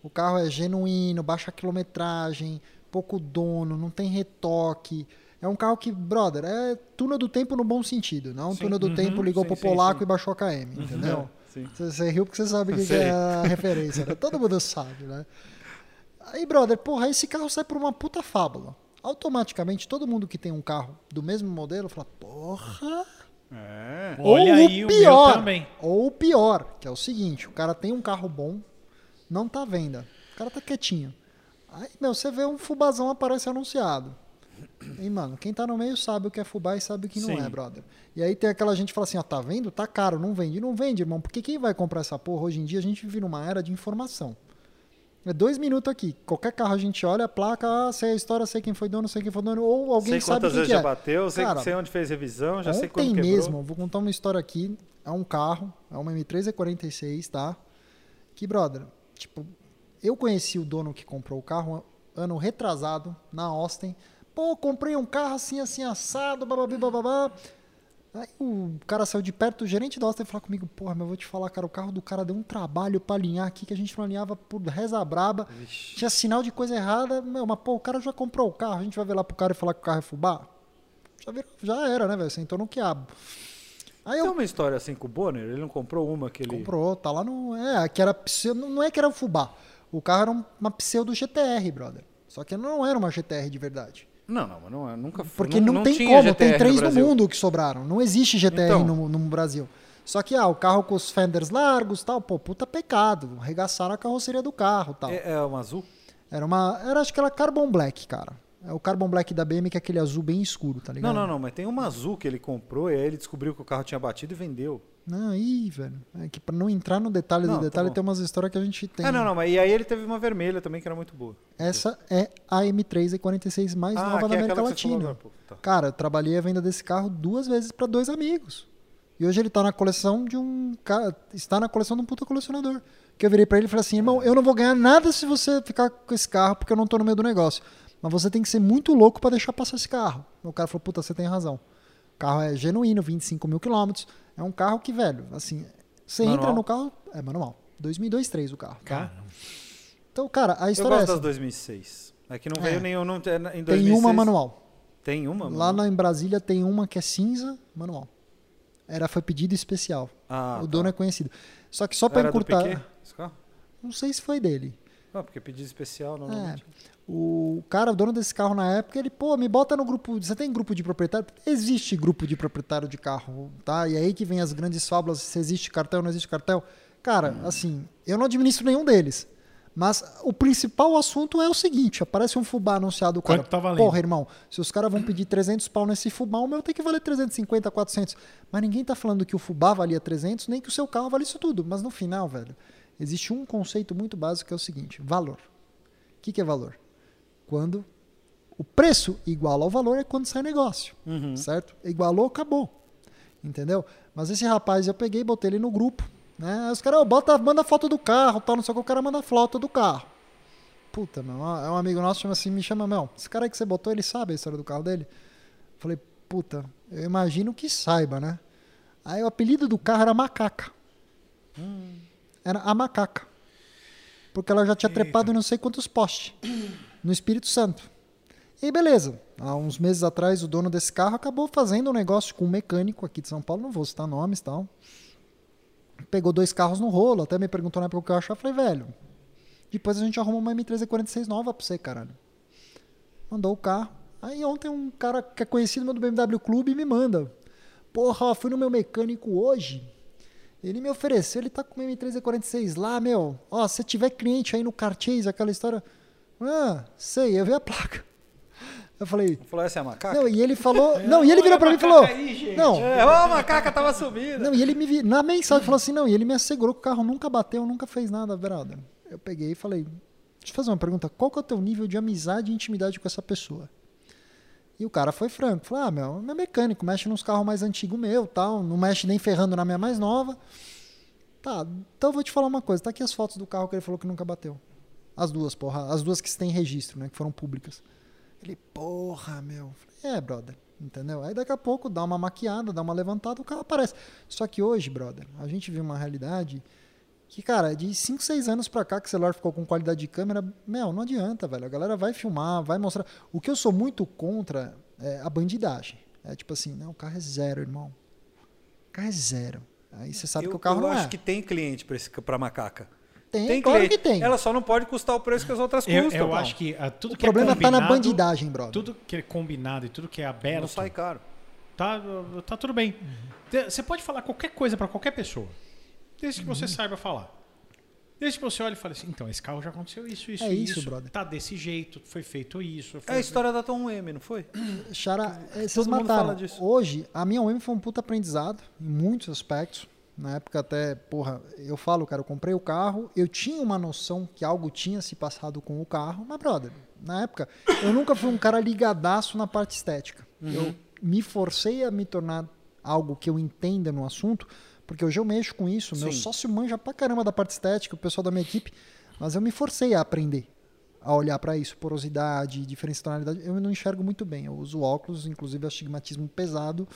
Speaker 5: O carro é genuíno, baixa quilometragem, pouco dono, não tem retoque. É um carro que, brother, é túnel do tempo no bom sentido. Não é um túnel do tempo ligou
Speaker 4: Sim,
Speaker 5: pro polaco
Speaker 4: sim.
Speaker 5: e baixou a KM, entendeu?
Speaker 4: Sim.
Speaker 5: Você, você riu porque você sabe o que, que é a [laughs] referência, né? Todo mundo sabe, né? Aí, brother, porra, esse carro sai por uma puta fábula. Automaticamente, todo mundo que tem um carro do mesmo modelo fala, porra.
Speaker 4: É.
Speaker 3: Olha
Speaker 5: ou
Speaker 3: aí
Speaker 5: o
Speaker 3: o
Speaker 5: pior,
Speaker 3: meu também.
Speaker 5: Ou o pior, que é o seguinte, o cara tem um carro bom, não tá à venda. O cara tá quietinho. Aí, meu, você vê um fubazão aparece anunciado. E, mano, quem tá no meio sabe o que é fubá e sabe o que não
Speaker 4: Sim.
Speaker 5: é, brother. E aí tem aquela gente que fala assim, ó, tá vendo? Tá caro, não vende. Não vende, irmão, porque quem vai comprar essa porra hoje em dia, a gente vive numa era de informação. É dois minutos aqui. Qualquer carro a gente olha, a placa, ah, sei a história, sei quem foi dono, sei quem foi dono, ou alguém
Speaker 4: sei
Speaker 5: sabe
Speaker 4: quantas vezes
Speaker 5: que
Speaker 4: já
Speaker 5: é.
Speaker 4: bateu, sei,
Speaker 5: Cara,
Speaker 4: sei onde fez revisão, já sei quando quebrou.
Speaker 5: mesmo, vou contar uma história aqui. É um carro, é uma M3 E46, tá? Que, brother, tipo, eu conheci o dono que comprou o carro ano retrasado, na Austin. Pô, comprei um carro assim, assim, assado, bababi, bababá. Aí o cara saiu de perto, o gerente da Austin, falou comigo, porra, mas eu vou te falar, cara, o carro do cara deu um trabalho pra alinhar aqui, que a gente não alinhava por reza braba. Tinha sinal de coisa errada, meu, mas pô, o cara já comprou o carro, a gente vai ver lá pro cara e falar que o carro é fubá? Já, virou- já era, né, velho? Sentou no quiabo. Aí eu
Speaker 4: Tem uma história assim com o Bonner? Ele não comprou uma que ele...
Speaker 5: Comprou, tá lá no. É, que era não é que era o Fubá. O carro era um- uma pseudo GTR, brother. Só que não era uma GTR de verdade.
Speaker 4: Não, não, não, é- nunca foi.
Speaker 5: Porque não, tem
Speaker 4: tinha
Speaker 5: como,
Speaker 4: GTR
Speaker 5: tem três no,
Speaker 4: Brasil.
Speaker 5: mundo que sobraram. Não existe GTR
Speaker 4: Então.
Speaker 5: no, no Brasil. Só que, ah, o carro com os fenders largos tal, pô, puta pecado. Arregaçaram a carroceria do carro tal.
Speaker 4: É, é uma azul?
Speaker 5: Era uma. Era, acho que era Carbon Black, cara. É o Carbon Black da BM, que é aquele azul bem escuro, tá ligado?
Speaker 4: Não, não, não, mas tem uma azul que ele comprou e aí ele descobriu que o carro tinha batido e vendeu.
Speaker 5: Não, ih, velho. É que pra não entrar no detalhe
Speaker 4: Não,
Speaker 5: do
Speaker 4: tá
Speaker 5: detalhe,
Speaker 4: bom.
Speaker 5: tem umas histórias que a gente tem.
Speaker 4: Ah, não, não, mas e aí ele teve uma vermelha também que era muito boa.
Speaker 5: Essa é a M3 E46 mais
Speaker 4: ah,
Speaker 5: nova da
Speaker 4: é
Speaker 5: América
Speaker 4: falou
Speaker 5: Latina.
Speaker 4: pô. Tá.
Speaker 5: Cara, eu trabalhei a venda desse carro duas vezes pra dois amigos. E hoje ele tá na coleção de um cara, está na coleção de um puta colecionador. Que eu virei pra ele e falei assim: "Irmão, eu não vou ganhar nada se você ficar com esse carro porque eu não tô no meio do negócio. Mas você tem que ser muito louco pra deixar passar esse carro". O cara falou: "Puta, você tem razão. O carro é genuíno, 25 mil quilômetros. É um carro que, velho, assim, você
Speaker 4: Manual?
Speaker 5: entra no carro, é manual. 2002, 3 o carro. tá?
Speaker 3: Cara,
Speaker 5: Então, cara, a
Speaker 4: Eu
Speaker 5: história é
Speaker 4: gosto
Speaker 5: essa.
Speaker 4: das 2006. É que não
Speaker 5: É.
Speaker 4: veio nenhum. Não, é, em 2006,
Speaker 5: Tem uma manual.
Speaker 4: Tem uma?
Speaker 5: Lá na, em Brasília tem uma que é cinza, manual. Era, foi pedido especial.
Speaker 4: Ah,
Speaker 5: o
Speaker 4: tá.
Speaker 5: dono é conhecido. Só que só pra
Speaker 4: Era do
Speaker 5: encurtar.
Speaker 4: Piquet, esse carro?
Speaker 5: Não sei se foi dele.
Speaker 4: Ah, porque pedido especial
Speaker 5: É,
Speaker 4: normalmente.
Speaker 5: O cara, o dono desse carro na época, ele, pô, me bota no grupo. Você tem grupo de proprietário? Existe grupo de proprietário de carro, tá? E aí que vem as grandes fábulas: se existe cartel, não existe cartel. Cara, assim, eu não administro nenhum deles. Mas o principal assunto é o seguinte: aparece um fubá anunciado, o cara.
Speaker 3: Tá valendo?
Speaker 5: Porra, irmão, se os caras vão pedir 300 pau nesse fubá, o meu tem que valer 350, 400. Mas ninguém tá falando que o fubá valia 300, nem que o seu carro vale isso tudo. Mas no final, velho, existe um conceito muito básico que é o seguinte: valor. O que, que é valor? Quando o preço iguala ao valor é quando sai negócio,
Speaker 4: Uhum.
Speaker 5: certo? Igualou, acabou. Entendeu? Mas esse rapaz eu peguei, botei ele no grupo, né? Aí os caras, "Ô, bota, manda foto do carro, tal, não sei o que, o cara manda foto do carro. Puta, meu, é um amigo nosso chama assim, me chama, meu, esse cara aí que você botou, ele sabe a história do carro dele? Falei, puta, eu imagino que saiba, né? Aí o apelido do carro era Macaca. Era a Macaca. Porque ela já tinha trepado em não sei quantos postes no Espírito Santo. E beleza, há uns meses atrás o dono desse carro acabou fazendo um negócio com um mecânico aqui de São Paulo, não vou citar nomes e tal. Pegou dois carros no rolo, até me perguntou na época o que eu achava, falei, velho, depois a gente arruma uma M346 nova pra você, caralho. Mandou o carro. Aí ontem um cara que é conhecido meu do BMW Clube me manda. Porra, fui no meu mecânico hoje. Ele me ofereceu, ele tá com uma M346 lá, meu. Ó, se tiver cliente aí no Cartier, aquela história. Ah, sei, eu vi a placa. Eu falei,
Speaker 4: Falou, essa é a macaca?
Speaker 5: não, e ele falou. [laughs] Não, e ele virou pra mim e falou. Não,
Speaker 4: É, ó, a macaca tava sumida.
Speaker 5: não, e ele me vi- na mensagem falou assim, não, e ele me assegurou que o carro nunca bateu, nunca fez nada, brother. Eu peguei e falei, deixa eu fazer uma pergunta, qual que é o teu nível de amizade e intimidade com essa pessoa? E o cara foi franco, falou, ah, meu, meu mecânico, mexe nos carros mais antigos meu, tal, não mexe nem ferrando na minha mais nova. Tá, então eu vou te falar uma coisa, tá aqui as fotos do carro que ele falou que nunca bateu. As duas, porra, as duas que têm registro, né, que foram públicas. Ele, porra, meu. Falei, é, brother. Entendeu? Aí daqui a pouco dá uma maquiada, dá uma levantada, o carro aparece. Só que hoje, brother, a gente viu uma realidade que, cara, de 5, 6 anos pra cá que o celular ficou com qualidade de câmera, meu, não adianta, velho. A galera vai filmar, vai mostrar. O que eu sou muito contra é a bandidagem. É tipo assim, não, o carro é zero, irmão. O carro é zero. Aí você sabe
Speaker 4: eu,
Speaker 5: que o carro
Speaker 4: eu
Speaker 5: não
Speaker 4: acho
Speaker 5: é.
Speaker 4: que tem cliente pra, esse, pra macaca.
Speaker 5: Tem, claro
Speaker 4: cliente.
Speaker 5: que tem.
Speaker 4: Ela só não pode custar o preço que as outras
Speaker 3: Eu,
Speaker 4: custam.
Speaker 3: eu
Speaker 4: pô.
Speaker 3: acho que ah, tudo
Speaker 5: O
Speaker 3: que é
Speaker 5: problema tá na
Speaker 3: combinado,
Speaker 5: bandidagem, brother.
Speaker 3: Tudo que é combinado e tudo que é aberto,
Speaker 4: Não sai caro.
Speaker 3: tá, tá tudo bem. Te- Você pode falar qualquer coisa pra qualquer pessoa, desde que
Speaker 5: Uhum.
Speaker 3: você saiba falar. Desde que você olhe e fale assim, então, esse carro já aconteceu isso, isso,
Speaker 5: É isso,
Speaker 3: isso.
Speaker 5: brother.
Speaker 3: Tá desse jeito, foi feito isso.
Speaker 4: É
Speaker 3: Foi
Speaker 4: a história da Tom M, não foi?
Speaker 5: Xara, eh, vocês mataram.
Speaker 4: fala disso.
Speaker 5: Hoje, a minha UEM foi um puta aprendizado em muitos aspectos. Na época até, porra, eu falo, cara, eu comprei o carro, eu tinha uma noção que algo tinha se passado com o carro, mas, brother, na época, eu nunca fui um cara ligadaço na parte estética. Eu me forcei a me tornar algo que eu entenda no assunto, porque hoje eu mexo com isso, meu
Speaker 4: Sim.
Speaker 5: sócio manja pra caramba da parte estética, o pessoal da minha equipe, mas eu me forcei a aprender a olhar pra isso, porosidade, diferença de tonalidade. Eu não enxergo muito bem. Eu uso óculos, inclusive astigmatismo pesado.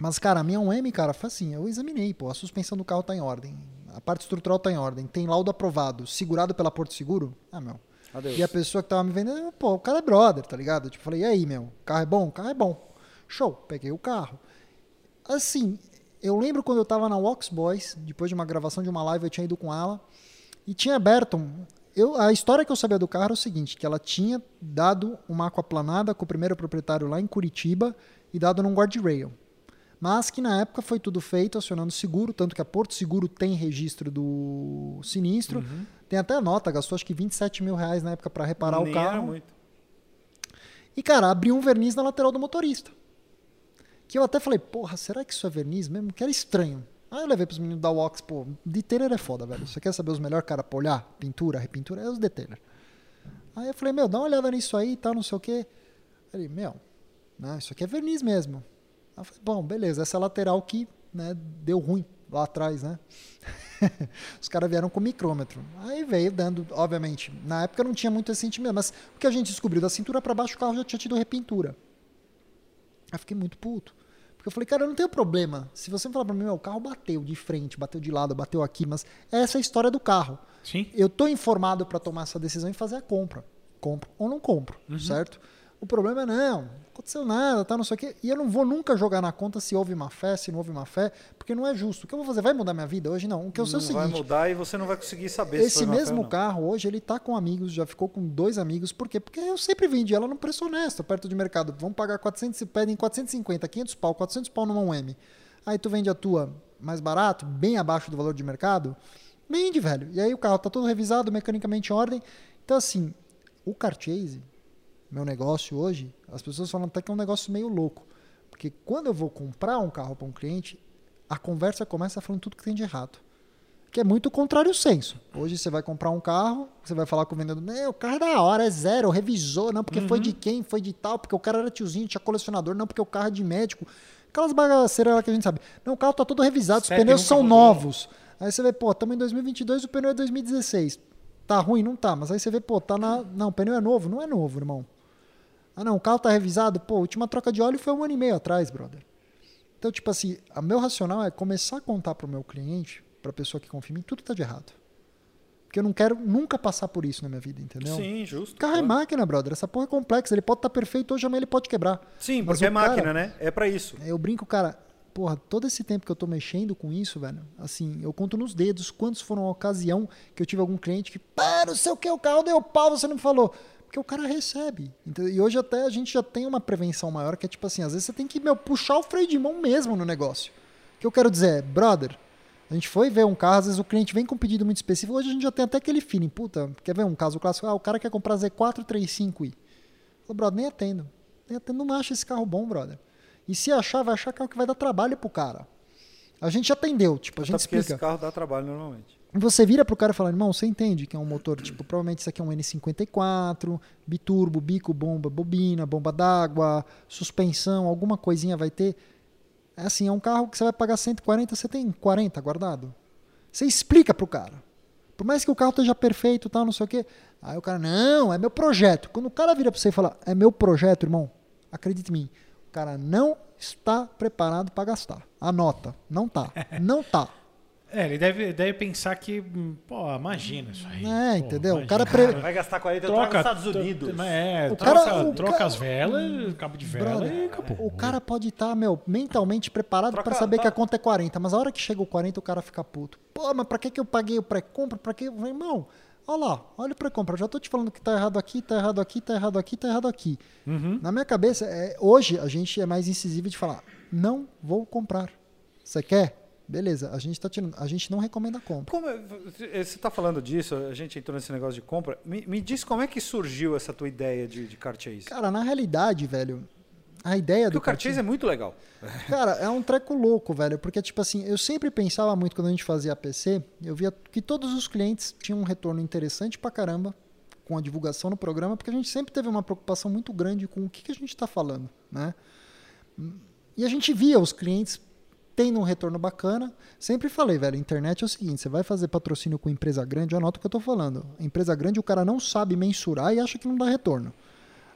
Speaker 5: Mas, cara, a minha 1M, cara, foi assim, eu examinei, pô, a suspensão do carro tá em ordem, a parte estrutural tá em ordem, tem laudo aprovado, segurado pela Porto Seguro? Ah, meu.
Speaker 4: Adeus.
Speaker 5: E a pessoa que tava me vendendo, pô, o cara é brother, tá ligado? Tipo, falei, e aí, meu, o carro é bom? O carro é bom. Show, peguei o carro. Assim, eu lembro quando eu tava na Wax Boys, depois de uma gravação de uma live, eu tinha ido com ela, e tinha aberto. um- Eu, a história que eu sabia do carro era o seguinte: que ela tinha dado uma aquaplanada com o primeiro proprietário lá em Curitiba e dado num guardrail. Mas que na época foi tudo feito acionando seguro, tanto que a Porto Seguro tem registro do sinistro.
Speaker 4: Uhum.
Speaker 5: Tem até a nota, gastou acho que 27 mil reais na época para reparar
Speaker 4: Nem
Speaker 5: o carro.
Speaker 4: era muito.
Speaker 5: E, cara, abriu um verniz na lateral do motorista. Que eu até falei, porra, será que isso é verniz mesmo? Que era estranho. Aí eu levei pros meninos da Wax, pô, detailer é foda, velho. Você quer saber os melhores caras pra olhar? Pintura, repintura? É os detailer. Aí eu falei, meu, dá uma olhada nisso aí e tal, não sei o quê. Ele, meu, né, isso aqui é verniz mesmo. Eu falei, bom, beleza, essa lateral que né, deu ruim lá atrás, né? [laughs] Os caras vieram com micrômetro. Aí veio dando, obviamente, na época não tinha muito esse sentimento, mas o que a gente descobriu da cintura para baixo, o carro já tinha tido repintura. Aí eu fiquei muito puto. Porque eu falei, cara, eu não tenho problema. Se você me falar pra mim, meu, o carro bateu de frente, bateu de lado, bateu aqui, mas essa é a história do carro.
Speaker 3: Sim.
Speaker 5: Eu tô informado para tomar essa decisão e fazer a compra. Compro ou não compro, certo? O problema é não, aconteceu nada, tá, não sei o quê. E eu não vou nunca jogar na conta se houve má fé, se não houve má fé, porque não é justo. O que eu vou fazer? Vai mudar minha vida? Hoje não. O que eu sei é o
Speaker 4: não vai
Speaker 5: seguinte,
Speaker 4: mudar e você não vai conseguir saber se
Speaker 5: esse
Speaker 4: ou
Speaker 5: mesmo carro, hoje, ele tá com amigos, já ficou com dois amigos. Por quê? Porque eu sempre vendi ela num preço honesto, perto de mercado. Vamos pagar 400, e pedem 450, 500 pau, 400 pau numa UM. Aí tu vende a tua mais barato, bem abaixo do valor de mercado, vende, velho. E aí o carro tá todo revisado, mecanicamente em ordem. Então, assim, o car chase, meu negócio hoje, as pessoas falam até que é um negócio meio louco. Porque quando eu vou comprar um carro para um cliente, a conversa começa falando tudo que tem de errado. Que é muito contrário ao senso. Hoje você vai comprar um carro, você vai falar com o vendedor, "Não, o carro é da hora, é zero, revisou, não, porque foi de quem, foi de tal, porque o cara era tiozinho, tinha colecionador, não, porque o carro é de médico. Aquelas bagaceiras lá que a gente sabe. Não, o carro tá todo revisado, os pneus são novos. Aí você vê, pô, estamos em 2022, o pneu é 2016. Tá ruim? Não tá. Mas aí você vê, pô, tá na. Não, o pneu é novo. Não é novo, irmão. Ah, não, o carro tá revisado. Pô, a última troca de óleo foi um ano e meio atrás, brother. Então, tipo assim, o meu racional é começar a contar pro meu cliente, pra pessoa que confia em mim, tudo tá de errado. Porque eu não quero nunca passar por isso na minha vida, entendeu?
Speaker 4: Sim, justo.
Speaker 5: O carro é
Speaker 4: claro.
Speaker 5: máquina, brother. Essa porra é complexa. Ele pode estar perfeito hoje, amanhã ele pode quebrar.
Speaker 4: Sim,
Speaker 5: Mas
Speaker 4: porque
Speaker 5: o
Speaker 4: é máquina,
Speaker 5: cara-
Speaker 4: né? É pra isso.
Speaker 5: Eu brinco, cara, porra, todo esse tempo que eu tô mexendo com isso, velho, assim, eu conto nos dedos quantos foram a ocasião que eu tive algum cliente que, pá, não sei o que, o carro deu pau, você não me falou. Porque o cara recebe. E hoje até a gente já tem uma prevenção maior, que é tipo assim, às vezes você tem que, meu, puxar o freio de mão mesmo no negócio. O que eu quero dizer é, brother, a gente foi ver um carro, às vezes o cliente vem com um pedido muito específico, hoje a gente já tem até aquele feeling, puta, quer ver um caso clássico? Ah, o cara quer comprar Z4 35i. Falei, brother, nem atendo. Nem atendo, não acha esse carro bom, brother. E se achar, vai achar carro que vai dar trabalho pro cara. A gente atendeu, tipo, a
Speaker 4: Até
Speaker 5: gente explica.
Speaker 4: esse carro dá trabalho normalmente.
Speaker 5: Você vira pro cara e fala, irmão, você entende que é um motor, tipo, provavelmente isso aqui é um N54, biturbo, bico, bomba, bobina, bomba d'água, suspensão, alguma coisinha vai ter. É assim, é um carro que você vai pagar 140, você tem 40 guardado. Você explica pro cara. Por mais que o carro esteja perfeito tal, não sei o quê. Aí o cara, não, é meu projeto. Quando o cara vira pra você e fala, é meu projeto, irmão, acredite em mim, o cara não está preparado para gastar. Anota, não tá. Não tá.
Speaker 3: É, ele deve, deve pensar que, hum, pô, imagina isso aí.
Speaker 5: É,
Speaker 3: pô,
Speaker 5: entendeu? O
Speaker 3: imagina.
Speaker 5: cara pre-
Speaker 4: Vai gastar 40
Speaker 3: troca
Speaker 4: troca nos Estados
Speaker 3: tro-
Speaker 4: Unidos.
Speaker 3: É,
Speaker 5: O
Speaker 3: troca,
Speaker 5: cara- o
Speaker 3: troca
Speaker 5: cara-
Speaker 3: as velas, cabo de vela
Speaker 5: Brother,
Speaker 3: e acabou.
Speaker 5: O cara pode estar, meu, mentalmente preparado
Speaker 4: Troca-
Speaker 5: para saber
Speaker 4: tá-
Speaker 5: que a conta é 40, mas a hora que chega o 40 o cara fica puto. Pô, mas pra que, que eu paguei o pré-compra? Pra que? Eu falei, Irmão, olha lá, olha o pré-compra. Já tô te falando que tá errado aqui, tá errado aqui, tá errado aqui, tá errado aqui.
Speaker 3: Uhum.
Speaker 5: Na minha cabeça, é, hoje a gente é mais incisivo de falar, não vou comprar. Você quer? Beleza, a gente tá tirando, a gente não recomenda a compra.
Speaker 4: Como é- você está falando disso, a gente entrou nesse negócio de compra. Me, me diz como é que surgiu essa tua ideia de, de car chase?
Speaker 5: Cara, na realidade, velho, a ideia do
Speaker 4: o car chase é muito legal. [laughs]
Speaker 5: Cara, é um treco louco, velho. Porque, tipo assim, eu sempre pensava muito quando a gente fazia PC, eu via que todos os clientes tinham um retorno interessante pra caramba com a divulgação no programa, porque a gente sempre teve uma preocupação muito grande com o que, que a gente tá falando, né? E a gente via os clientes tendo um retorno bacana. Sempre falei, velho, internet é o seguinte, você vai fazer patrocínio com empresa grande, anota o que eu tô falando. Empresa grande o cara não sabe mensurar e acha que não dá retorno.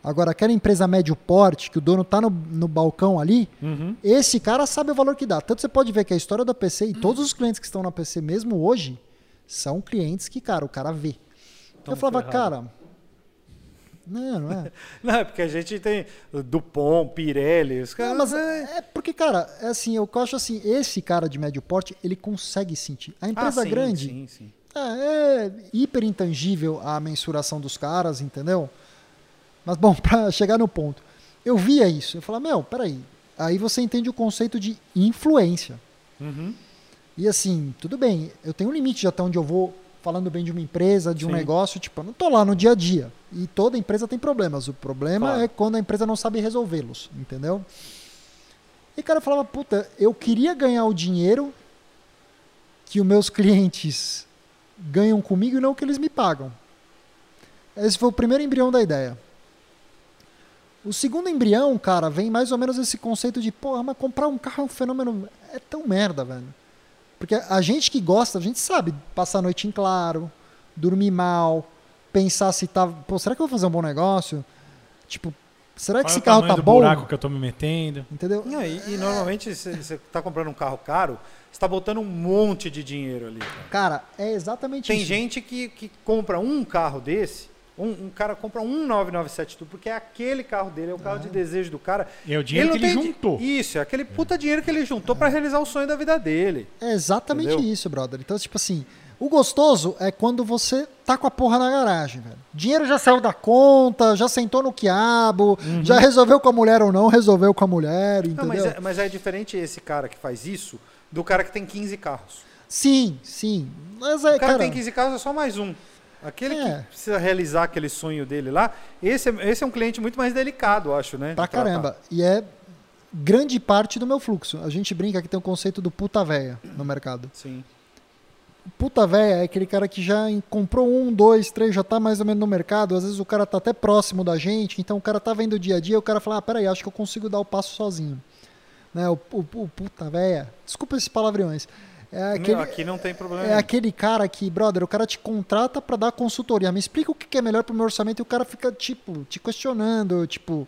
Speaker 5: Agora, aquela empresa médio porte, que o dono tá no, no balcão ali,
Speaker 3: Uhum.
Speaker 5: esse cara sabe o valor que dá. Tanto você pode ver que a história da PC e todos os clientes que estão na PC mesmo hoje são clientes que, cara, o cara vê. eu falava,
Speaker 4: ferrado.
Speaker 5: cara. Não, não é. [laughs]
Speaker 4: Não, é porque a gente tem Dupont, Pirelli, os
Speaker 5: Não,
Speaker 4: caras.
Speaker 5: mas
Speaker 4: é-
Speaker 5: é porque, cara, é assim, eu acho assim, esse cara de médio porte, ele consegue sentir. A empresa
Speaker 4: Ah, sim,
Speaker 5: grande
Speaker 4: Sim, sim.
Speaker 5: é, é hiper intangível a mensuração dos caras, entendeu? Mas bom, [laughs] pra chegar no ponto, eu via isso, eu falava, meu, peraí. Aí você entende o conceito de influência.
Speaker 3: Uhum.
Speaker 5: E assim, tudo bem, eu tenho um limite de até onde eu vou falando bem de uma empresa, de um
Speaker 4: Sim.
Speaker 5: negócio, tipo, eu não tô lá no dia a dia. E toda empresa tem problemas. O problema
Speaker 4: Claro.
Speaker 5: é quando a empresa não sabe resolvê-los, entendeu? E cara, eu falava, puta, eu queria ganhar o dinheiro que os meus [laughs] clientes ganham comigo e não o que eles me pagam. Esse foi o primeiro embrião da ideia. O segundo embrião, cara, vem mais ou menos esse conceito de, porra, mas comprar um carro é um fenômeno. É tão merda, velho. Porque a gente que gosta, a gente sabe passar a noite em claro, dormir mal, pensar se tá. Pô, será que eu vou fazer um bom negócio? Tipo, será que
Speaker 3: Olha
Speaker 5: esse carro tá
Speaker 3: do
Speaker 5: bom?
Speaker 3: buraco que eu tô me metendo.
Speaker 5: Entendeu?
Speaker 4: Não, e, e normalmente você está comprando um carro caro, você está botando um monte de dinheiro ali. cara.
Speaker 5: Cara, é exatamente
Speaker 4: Tem
Speaker 5: isso.
Speaker 4: gente que, que compra um carro desse, um, um cara compra um 997 Turbo, porque é aquele carro dele, é o carro de desejo do cara.
Speaker 3: E é o dinheiro
Speaker 4: não
Speaker 3: que ele juntou.
Speaker 4: Isso, é aquele puta dinheiro que ele juntou para realizar o sonho da vida dele.
Speaker 5: É exatamente
Speaker 4: Entendeu?
Speaker 5: isso, brother. Então, tipo assim, o gostoso é quando você tá com a porra na garagem, velho. Dinheiro já saiu da conta, já sentou no quiabo, já resolveu com a mulher ou não resolveu com a mulher, entendeu?
Speaker 4: Não, mas, é, mas é diferente esse cara que faz isso do cara que tem 15 carros.
Speaker 5: Sim, sim. Mas é,
Speaker 4: O cara,
Speaker 5: cara,
Speaker 4: que tem 15 carros é só mais um. Aquele
Speaker 5: É.
Speaker 4: que precisa realizar aquele sonho dele lá, esse é, esse é um cliente muito mais delicado, acho, né?
Speaker 5: pra
Speaker 4: tratar.
Speaker 5: caramba. E é grande parte do meu fluxo. A gente brinca que tem o conceito do puta véia no mercado.
Speaker 4: Sim.
Speaker 5: Puta véia é aquele cara que já comprou um, dois, três, já tá mais ou menos no mercado. Às vezes o cara tá até próximo da gente, então o cara tá vendo o dia a dia, o cara fala, ah, peraí, acho que eu consigo dar o passo sozinho. Né? O, o, o puta véia, desculpa esses palavrões. É aquele,
Speaker 4: Não, aqui não tem problema.
Speaker 5: é aquele cara que, brother, o cara te contrata pra dar consultoria. Me explica o que é melhor pro meu orçamento e o cara fica, tipo, te questionando, tipo,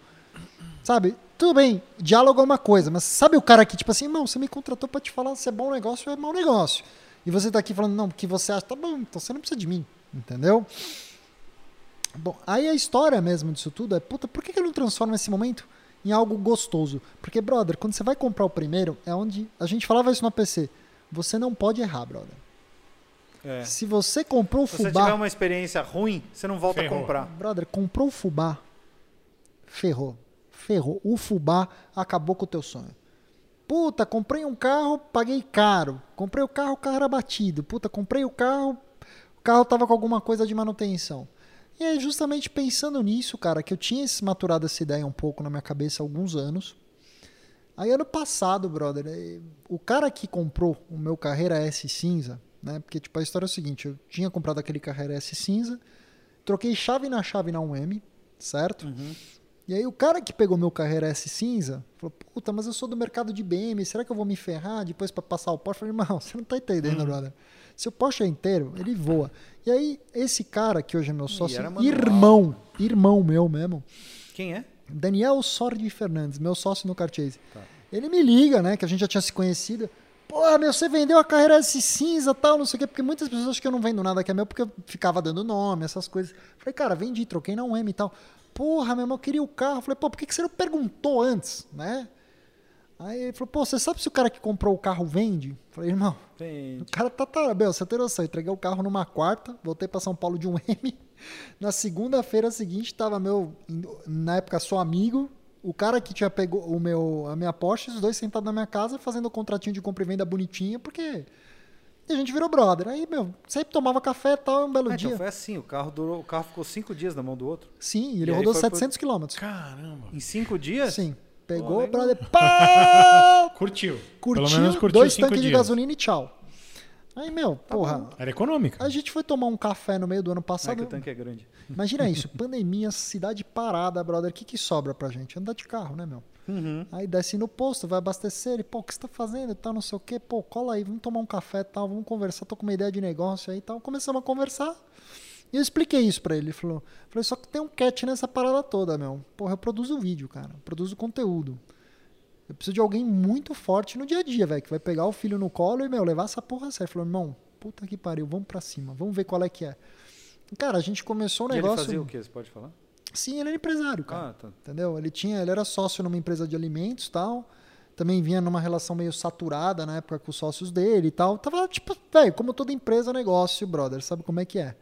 Speaker 5: sabe? Tudo bem, diálogo é uma coisa, mas sabe o cara que, tipo assim, irmão, você me contratou pra te falar se é bom negócio ou é mau negócio. E você tá aqui falando, não, porque você acha, tá bom, então você não precisa de mim, entendeu? Bom, aí a história mesmo disso tudo é, puta, por que que eu não transformo esse momento em algo gostoso? Porque, brother, quando você vai comprar o primeiro, é onde, a gente falava isso no PC, você não pode errar, brother.
Speaker 4: É.
Speaker 5: Se você comprou o
Speaker 4: Se você
Speaker 5: fubá,
Speaker 4: tiver uma experiência ruim, você não volta
Speaker 3: Ferrou.
Speaker 4: a comprar.
Speaker 5: brother, comprou o fubá, ferrou. Ferrou. O fubá acabou com o teu sonho. Puta, comprei um carro, paguei caro. Comprei o carro, o carro era batido. Puta, comprei o carro, o carro tava com alguma coisa de manutenção. E aí, justamente pensando nisso, cara, que eu tinha esse- maturado essa ideia um pouco na minha cabeça há alguns anos. Aí, ano passado, brother, eh, o cara que comprou o meu Carreira S cinza, né? Porque, tipo, a história é o seguinte: eu tinha comprado aquele Carreira S cinza, troquei chave na chave na 1M, certo? E aí, o cara que pegou meu Carreira S cinza falou: Puta, mas eu sou do mercado de BM, será que eu vou me ferrar depois pra passar o Porsche? Eu falei: Irmão, [laughs] você não tá entendendo, brother. Se o Porsche é inteiro, ele voa. E aí, esse cara que hoje é meu sócio, irmão, irmão meu mesmo,
Speaker 4: Quem é?
Speaker 5: Daniel Sordi Fernandes, meu sócio no Carchase. Ele me liga, né? Que a gente já tinha se conhecido. Porra, meu, você vendeu a carreira S cinza tal, não sei o quê, porque muitas pessoas acham que eu não vendo nada que é meu, porque eu ficava dando nome, essas coisas. Falei, cara, vendi, troquei na UM e tal. Porra, meu irmão, eu queria o carro. Falei, pô, por que que você não perguntou antes, né? Aí ele falou, pô, você sabe se o cara que comprou o carro vende? Falei, irmão,
Speaker 4: Tem.
Speaker 5: o cara tá, tá meu, você tem noção, eu entreguei o carro numa quarta, voltei pra São Paulo de um M. Na segunda-feira seguinte, tava meu, na época, sou amigo, o cara que tinha pegou o meu, a minha Porsche, os dois sentados na minha casa, fazendo o contratinho de compra e venda bonitinha, porque a gente virou brother. Aí, meu, sempre tomava café e tal, um belo
Speaker 4: Ah,
Speaker 5: dia.
Speaker 4: então foi assim, o carro durou, o carro ficou cinco dias na mão do outro.
Speaker 5: Sim,
Speaker 4: E
Speaker 5: ele
Speaker 4: aí
Speaker 5: rodou
Speaker 4: foi por-
Speaker 5: 700 quilômetros.
Speaker 3: Caramba.
Speaker 4: Em cinco dias?
Speaker 5: Sim, pegou,
Speaker 4: legal.
Speaker 5: brother, [laughs] pá,
Speaker 3: Curtiu.
Speaker 5: curtiu,
Speaker 3: Pelo menos curtiu
Speaker 5: dois tanques de
Speaker 3: dias.
Speaker 5: gasolina e tchau. Aí, meu,
Speaker 4: Tá
Speaker 5: porra,
Speaker 3: Era econômica.
Speaker 5: a gente foi tomar um café no meio do ano
Speaker 4: Não é
Speaker 5: passado.
Speaker 4: que o tanque é grande.
Speaker 5: Imagina isso, [laughs] pandemia, cidade parada, brother. O que, que sobra pra gente? Andar de carro, né, meu?
Speaker 4: Uhum.
Speaker 5: Aí desce no posto, vai abastecer, ele, pô, o que você tá fazendo? e Tal, não sei o quê. Pô, cola aí, vamos tomar um café e tal, vamos conversar, tô com uma ideia de negócio aí e tal. Começamos a conversar. E eu expliquei isso pra ele. Ele falou, falei, só que tem um catch nessa parada toda, meu. Porra, eu produzo vídeo, cara. Eu produzo conteúdo. Eu preciso de alguém muito forte no dia a dia, velho, que vai pegar o filho no colo e, meu, levar essa porra a sério. Ele falou, irmão, puta que pariu, vamos pra cima, vamos ver qual é que é. Cara, a gente começou o
Speaker 4: ele
Speaker 5: negócio.
Speaker 4: fazia o quê? Você pode falar?
Speaker 5: Sim, ele era empresário, cara.
Speaker 4: Ah, tá.
Speaker 5: Entendeu? Ele tinha, ele era sócio numa empresa de alimentos e tal. Também vinha numa relação meio saturada na época com os sócios dele e tal. Tava tipo, velho, como toda empresa, negócio, brother, sabe como é que é?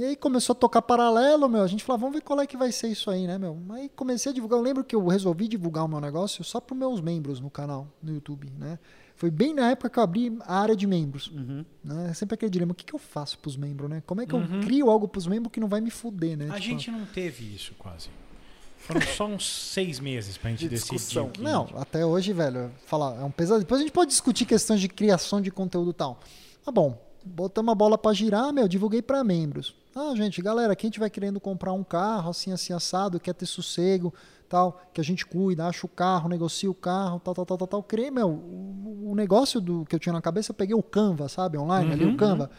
Speaker 5: E aí começou a tocar paralelo, meu. A gente falou, vamos ver qual é que vai ser isso aí, né, meu? Aí comecei a divulgar. Eu lembro que eu resolvi divulgar o meu negócio só para meus membros no canal, no YouTube, né? Foi bem na época que eu abri a área de membros.
Speaker 4: Uhum.
Speaker 5: Né? Sempre aquele dilema, o que, que eu faço pros membros, né? Como é que eu crio algo pros membros que não vai me fuder, né?
Speaker 3: A
Speaker 5: Tipo,
Speaker 3: gente não teve isso quase. Foram só uns seis meses pra gente
Speaker 4: De
Speaker 3: decidir. que-
Speaker 5: Não, até hoje, velho, falar, é um pesado. Depois a gente pode discutir questões de criação de conteúdo e tal. Tá bom, botamos a bola pra girar, meu, divulguei pra membros. Ah, gente, galera, quem tiver querendo comprar um carro assim, assim, assado, quer ter sossego, tal, que a gente cuida, acha o carro, negocia o carro, tal, tal, tal, tal, tal. Criei, meu, o, o negócio do que eu tinha na cabeça, eu peguei o Canva, sabe, online, ali o Canva.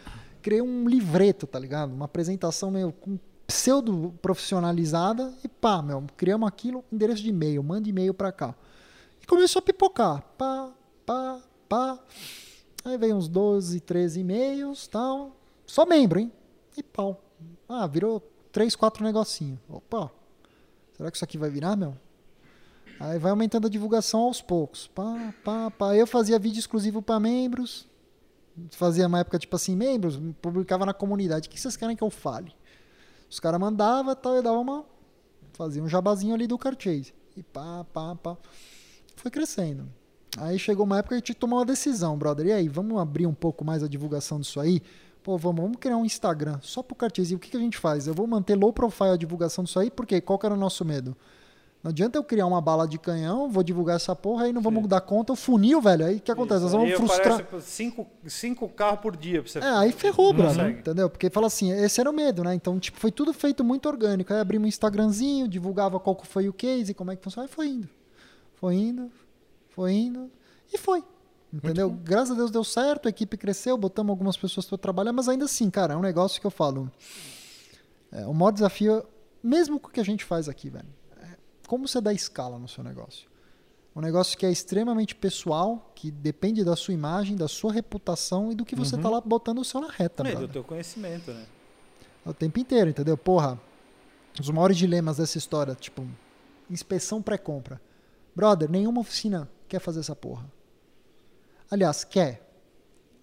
Speaker 5: Criei um livreto, tá ligado? Uma apresentação meio com pseudo profissionalizada e pá, meu, criamos aquilo, endereço de e-mail, manda e-mail pra cá. E começou a pipocar. Pá, pá, pá. Aí veio uns 12, 13 e-mails, tal. Só membro, hein? E pau. Ah, virou 3, 4 negocinho. Opa, será que isso aqui vai virar, meu? Aí vai aumentando a divulgação aos poucos. Pá, pá, pá. Eu fazia vídeo exclusivo para membros. Fazia uma época tipo assim, membros, publicava na comunidade. O que vocês querem que eu fale? Os caras mandavam tal, eu dava uma. Fazia um jabazinho ali do Carchase. E pá, pá, pá. Foi crescendo. Aí chegou uma época que a gente tomou uma decisão, brother. E aí, vamos abrir um pouco mais a divulgação disso aí? Pô, vamos, vamos criar um Instagram só pro. E o que, que a gente faz? Eu vou manter low profile a divulgação disso aí, porque qual que era o nosso medo? Não adianta eu criar uma bala de canhão, vou divulgar essa porra, aí não vamos dar conta, o funil, velho. Aí o que acontece? Nós vamos frustrar.
Speaker 4: aparece cinco, cinco carros por dia pra você.
Speaker 5: É, aí ferrou, brother. Entendeu? Porque fala assim, esse era o medo, né? Então, tipo, foi tudo feito muito orgânico. Aí abrimos um Instagramzinho, divulgava qual que foi o case, como é que funciona, e foi indo. Foi indo, foi indo, e foi. Entendeu? Graças a Deus deu certo, a equipe cresceu, botamos algumas pessoas para trabalhar, mas ainda assim, cara, é um negócio que eu falo. É, o maior desafio, mesmo com o que a gente faz aqui, velho, é como você dá escala no seu negócio. Um negócio que é extremamente pessoal, que depende da sua imagem, da sua reputação e do que você tá lá botando o seu na reta,
Speaker 4: E do teu conhecimento, né?
Speaker 5: O tempo inteiro, entendeu? Porra, os maiores dilemas dessa história, tipo, inspeção pré-compra. Brother, nenhuma oficina quer fazer essa porra. Aliás, quer.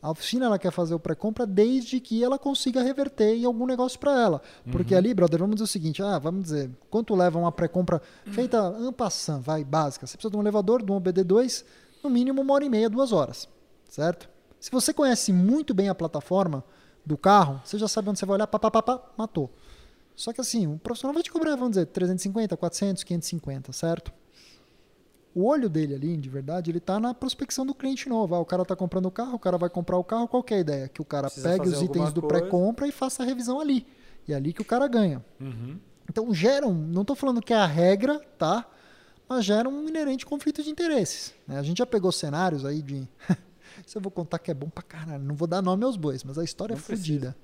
Speaker 5: A oficina ela quer fazer o pré-compra desde que ela consiga reverter em algum negócio para ela. Porque ali, brother, vamos dizer o seguinte: ah, vamos dizer, quanto leva uma pré-compra feita passant, vai, básica? Você precisa de um elevador, de um OBD2, no mínimo uma hora e meia, duas horas. Certo? Se você conhece muito bem a plataforma do carro, você já sabe onde você vai olhar, pá, pá, pá, pá, matou. Só que assim, o profissional vai te cobrar, vamos dizer, 350, 400, 550, certo? O olho dele ali, de verdade, ele tá na prospecção do cliente novo. Ah, o cara tá comprando o carro, o cara vai comprar o carro, qual que é a ideia? Que o cara
Speaker 4: Precisa
Speaker 5: pegue os itens do pré-compra e faça a revisão ali. E é ali que o cara ganha.
Speaker 3: Uhum.
Speaker 5: Então geram, não estou falando que é a regra, tá? Mas gera um inerente conflito de interesses. né? A gente já pegou cenários aí de. [laughs] Isso eu vou contar que é bom pra caralho. Não vou dar nome aos bois, mas a história
Speaker 4: Não
Speaker 5: é fodida.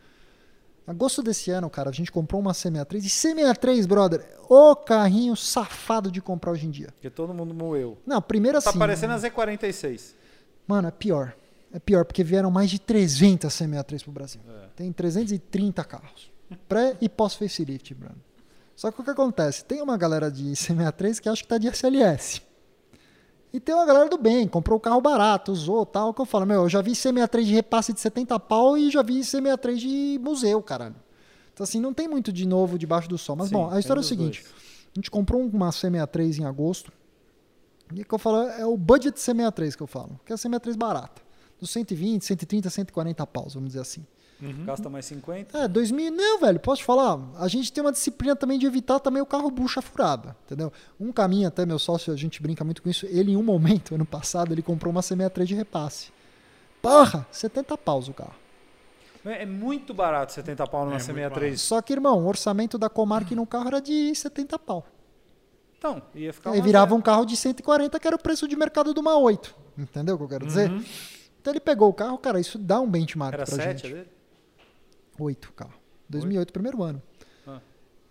Speaker 5: Agosto desse ano, cara, a gente comprou uma C63. E C63, brother, o carrinho safado de comprar hoje em dia.
Speaker 4: Porque todo mundo moeu.
Speaker 5: Não, primeiro
Speaker 4: Tá
Speaker 5: assim.
Speaker 4: parecendo a Z46.
Speaker 5: Mano, é pior. É pior, porque vieram mais de 300 C63 pro Brasil.
Speaker 4: É.
Speaker 5: Tem 330 carros. Pré e pós-facelift, Bruno. Só que o que acontece? Tem uma galera de C63 que acha que tá de SLS. E tem uma galera do bem, comprou o carro barato, usou tal, que eu falo, meu, eu já vi C63 de repasse de 70 pau e já vi C63 de museu, caralho. Então assim, não tem muito de novo debaixo do sol. Mas
Speaker 4: Sim,
Speaker 5: bom, a história é o seguinte.
Speaker 4: dois.
Speaker 5: A gente comprou uma C63 em agosto. E o que eu falo é o budget C63 que eu falo, que é a C63 barata. Dos 120, 130, 140 paus, vamos dizer assim.
Speaker 4: Gasta mais 50.
Speaker 5: É, 2000, não, velho, posso te falar? A gente tem uma disciplina também de evitar também o carro bucha furada, entendeu? Um caminho até, meu sócio, a gente brinca muito com isso, ele em um momento, ano passado, ele comprou uma C63 de repasse. Porra, 70 paus o carro.
Speaker 4: É é muito barato 70 pau numa
Speaker 3: É muito
Speaker 4: C63.
Speaker 5: Só que, irmão, o orçamento da Comarc no carro era de 70 pau.
Speaker 4: Então, ia ficar
Speaker 5: Aí virava
Speaker 4: zero.
Speaker 5: um carro de 140, que era o preço de mercado de uma 8. Entendeu o que eu quero dizer? Então ele pegou o carro, cara, isso dá um benchmark
Speaker 4: Era
Speaker 5: pra
Speaker 4: 7
Speaker 5: gente.
Speaker 4: dele?
Speaker 5: 8 carro. 2008, primeiro ano.
Speaker 4: Ah.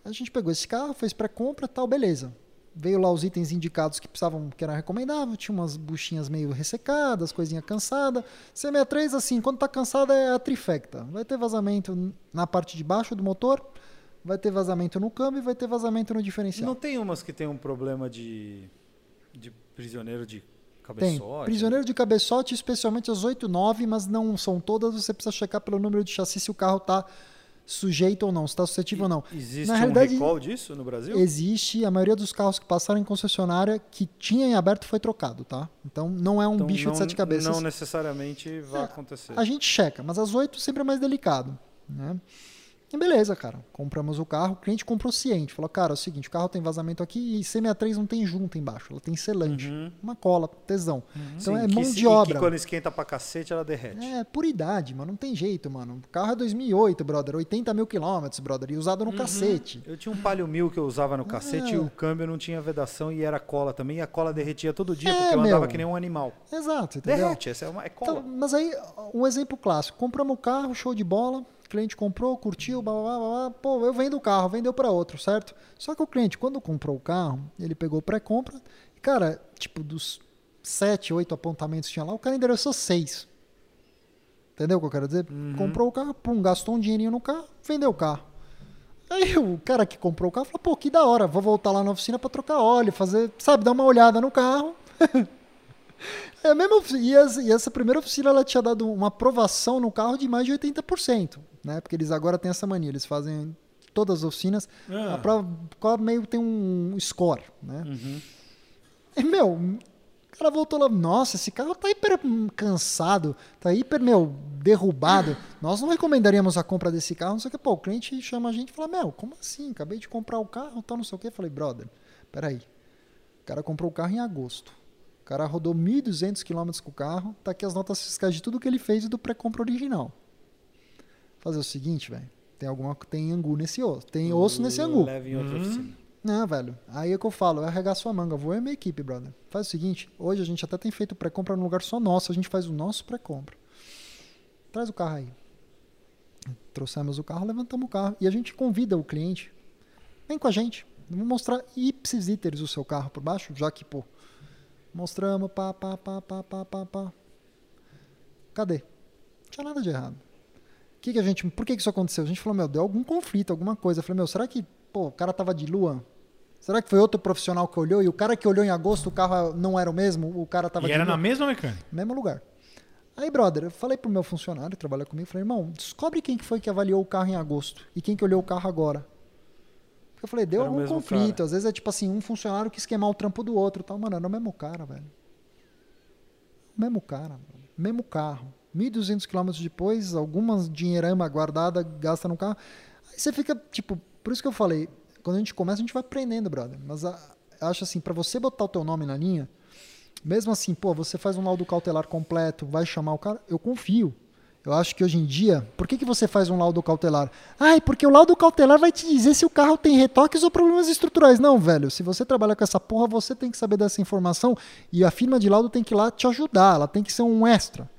Speaker 5: A gente pegou esse carro, fez pré-compra tal, beleza. Veio lá os itens indicados que precisavam, que era recomendável, tinha umas buchinhas meio ressecadas, coisinha cansada. C63, assim, quando tá cansada é a trifecta. Vai ter vazamento na parte de baixo do motor, vai ter vazamento no câmbio e vai ter vazamento no diferencial.
Speaker 4: Não tem umas que tem um problema de, de prisioneiro de
Speaker 5: Tem.
Speaker 4: cabeçote?
Speaker 5: Prisioneiro de cabeçote, especialmente as 8, 9, mas não são todas. Você precisa checar pelo número de chassi se o carro tá sujeito ou não, se está suscetível ou não.
Speaker 4: Existe
Speaker 5: Na
Speaker 4: um
Speaker 5: realidade,
Speaker 4: recall disso no Brasil?
Speaker 5: Existe, a maioria dos carros que passaram em concessionária que tinha em aberto foi trocado, tá? Então não é um
Speaker 4: Então,
Speaker 5: bicho
Speaker 4: não,
Speaker 5: de sete cabeças.
Speaker 4: Não necessariamente vai
Speaker 5: É,
Speaker 4: acontecer.
Speaker 5: A gente checa, mas as oito sempre é mais delicado, né? E beleza, cara. Compramos o carro, o cliente comprou ciente. Falou, cara, é o seguinte, o carro tem vazamento aqui e C63 não tem junta embaixo, ela tem selante. Uma cola, tesão. Então
Speaker 4: Uhum. Sim,
Speaker 5: é mão
Speaker 4: se-
Speaker 5: de
Speaker 4: e
Speaker 5: obra.
Speaker 4: Que quando esquenta pra cacete, ela derrete.
Speaker 5: É, por idade, mano. Não tem jeito, mano. O carro é 2008, brother. 80 mil quilômetros, brother. E usado no
Speaker 4: Uhum.
Speaker 5: cacete.
Speaker 4: Eu tinha um Palio Mil que eu usava no cacete
Speaker 5: Ah.
Speaker 4: e o câmbio não tinha vedação e era cola também. E a cola derretia todo dia
Speaker 5: É,
Speaker 4: porque eu andava
Speaker 5: meu.
Speaker 4: que nem um animal.
Speaker 5: Exato, entendeu?
Speaker 4: Derrete, essa é, uma, é cola.
Speaker 5: Então, mas aí, um exemplo clássico. Compramos o carro, show de bola. Cliente comprou, curtiu, blá, blá, blá, blá. Pô, eu vendo o carro, vendeu para outro, certo? Só que o cliente, quando comprou o carro, ele pegou pré-compra. Cara, tipo, dos sete, oito apontamentos que tinha lá, o cara endereçou seis. Entendeu o que eu quero dizer? Comprou o carro, pum, gastou um dinheirinho no carro, vendeu o carro. Aí o cara que comprou o carro falou, pô, que da hora, vou voltar lá na oficina para trocar óleo, fazer, sabe, dar uma olhada no carro. [laughs] É e, essa, e essa primeira oficina ela tinha dado uma aprovação no carro de mais de 80%, né? Porque eles agora têm essa mania, eles fazem todas as oficinas,
Speaker 3: Ah.
Speaker 5: a prova carro meio tem um score, né? E, meu, o cara voltou lá, nossa, esse carro tá hiper cansado, tá hiper, meu, derrubado. Nós não recomendaríamos a compra desse carro, não sei o que. Pô, o cliente chama a gente e fala, meu, como assim? Acabei de comprar o carro, tal, não sei o que. Falei, brother, peraí. O cara comprou o carro em agosto. O cara rodou 1.200 km com o carro. Tá aqui as notas fiscais de tudo que ele fez e do pré-compra original. Fazer o seguinte, velho. Tem alguma tem angu nesse osso. Tem osso nesse angu.
Speaker 4: Leve em outra oficina.
Speaker 5: Não, velho. Aí é que eu falo, é arregar sua manga. Vou é minha equipe, brother. Faz o seguinte, hoje a gente até tem feito pré-compra num lugar só nosso, a gente faz o nosso pré-compra. Traz o carro aí. Trouxemos o carro, levantamos o carro. E a gente convida o cliente. Vem com a gente. Vamos mostrar ipsis literis o seu carro por baixo, já que, pô. Mostramos, pá, pá, pá, pá, pá, pá, pá. Cadê? Não tinha nada de errado. O que, que a gente. Por que, que isso aconteceu? A gente falou, meu, deu algum conflito, alguma coisa. Eu falei, meu, será que, pô, o cara tava de lua? Será que foi outro profissional que olhou? E o cara que olhou em agosto, o carro não era o mesmo? O cara tava
Speaker 3: E
Speaker 5: de
Speaker 3: era
Speaker 5: lua?
Speaker 3: na mesma mecânica.
Speaker 5: mesmo lugar. Aí, brother, eu falei pro meu funcionário que trabalha comigo, falei, irmão, descobre quem que foi que avaliou o carro em agosto e quem que olhou o carro agora. Porque eu falei, deu
Speaker 4: Era o
Speaker 5: algum conflito.
Speaker 4: cara.
Speaker 5: Às vezes é tipo assim, um funcionário que esquemar o trampo do outro e tal. Mano, era o mesmo cara, velho. Mesmo cara, mano. mesmo carro. 1.200 quilômetros depois, algumas dinheirama guardada, gasta no carro. Aí você fica, tipo, por isso que eu falei, quando a gente começa, a gente vai aprendendo, brother. Mas a, eu acho assim, para você botar o teu nome na linha, mesmo assim, pô, você faz um laudo cautelar completo, vai chamar o cara, eu confio. Eu acho que hoje em dia, por que, que você faz um laudo cautelar? Ai, porque o laudo cautelar vai te dizer se o carro tem retoques ou problemas estruturais. Não, velho. Se você trabalha com essa porra, você tem que saber dessa informação e a firma de laudo tem que ir lá te ajudar. Ela tem que ser um extra.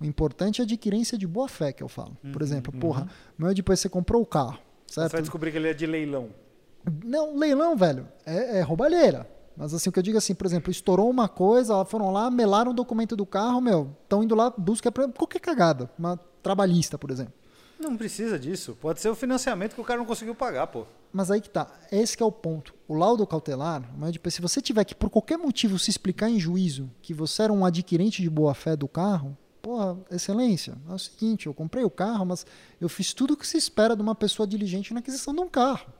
Speaker 5: O importante é a adquirência de boa fé, que eu falo. Por exemplo, porra, mas depois você comprou o carro,
Speaker 4: Você
Speaker 5: certo?
Speaker 4: vai descobrir que ele é de leilão.
Speaker 5: Não, leilão, velho, é, é roubalheira. Mas assim, o que eu digo assim, por exemplo, estourou uma coisa, foram lá, melaram o documento do carro, meu, estão indo lá, busca pra qualquer cagada, uma trabalhista, por exemplo.
Speaker 4: Não precisa disso. Pode ser o financiamento que o cara não conseguiu pagar, pô.
Speaker 5: Mas aí que tá, esse que é o ponto. O laudo cautelar, depois, se você tiver que por qualquer motivo se explicar em juízo que você era um adquirente de boa fé do carro, porra, excelência, é o seguinte, eu comprei o carro, mas eu fiz tudo o que se espera de uma pessoa diligente na aquisição de um carro.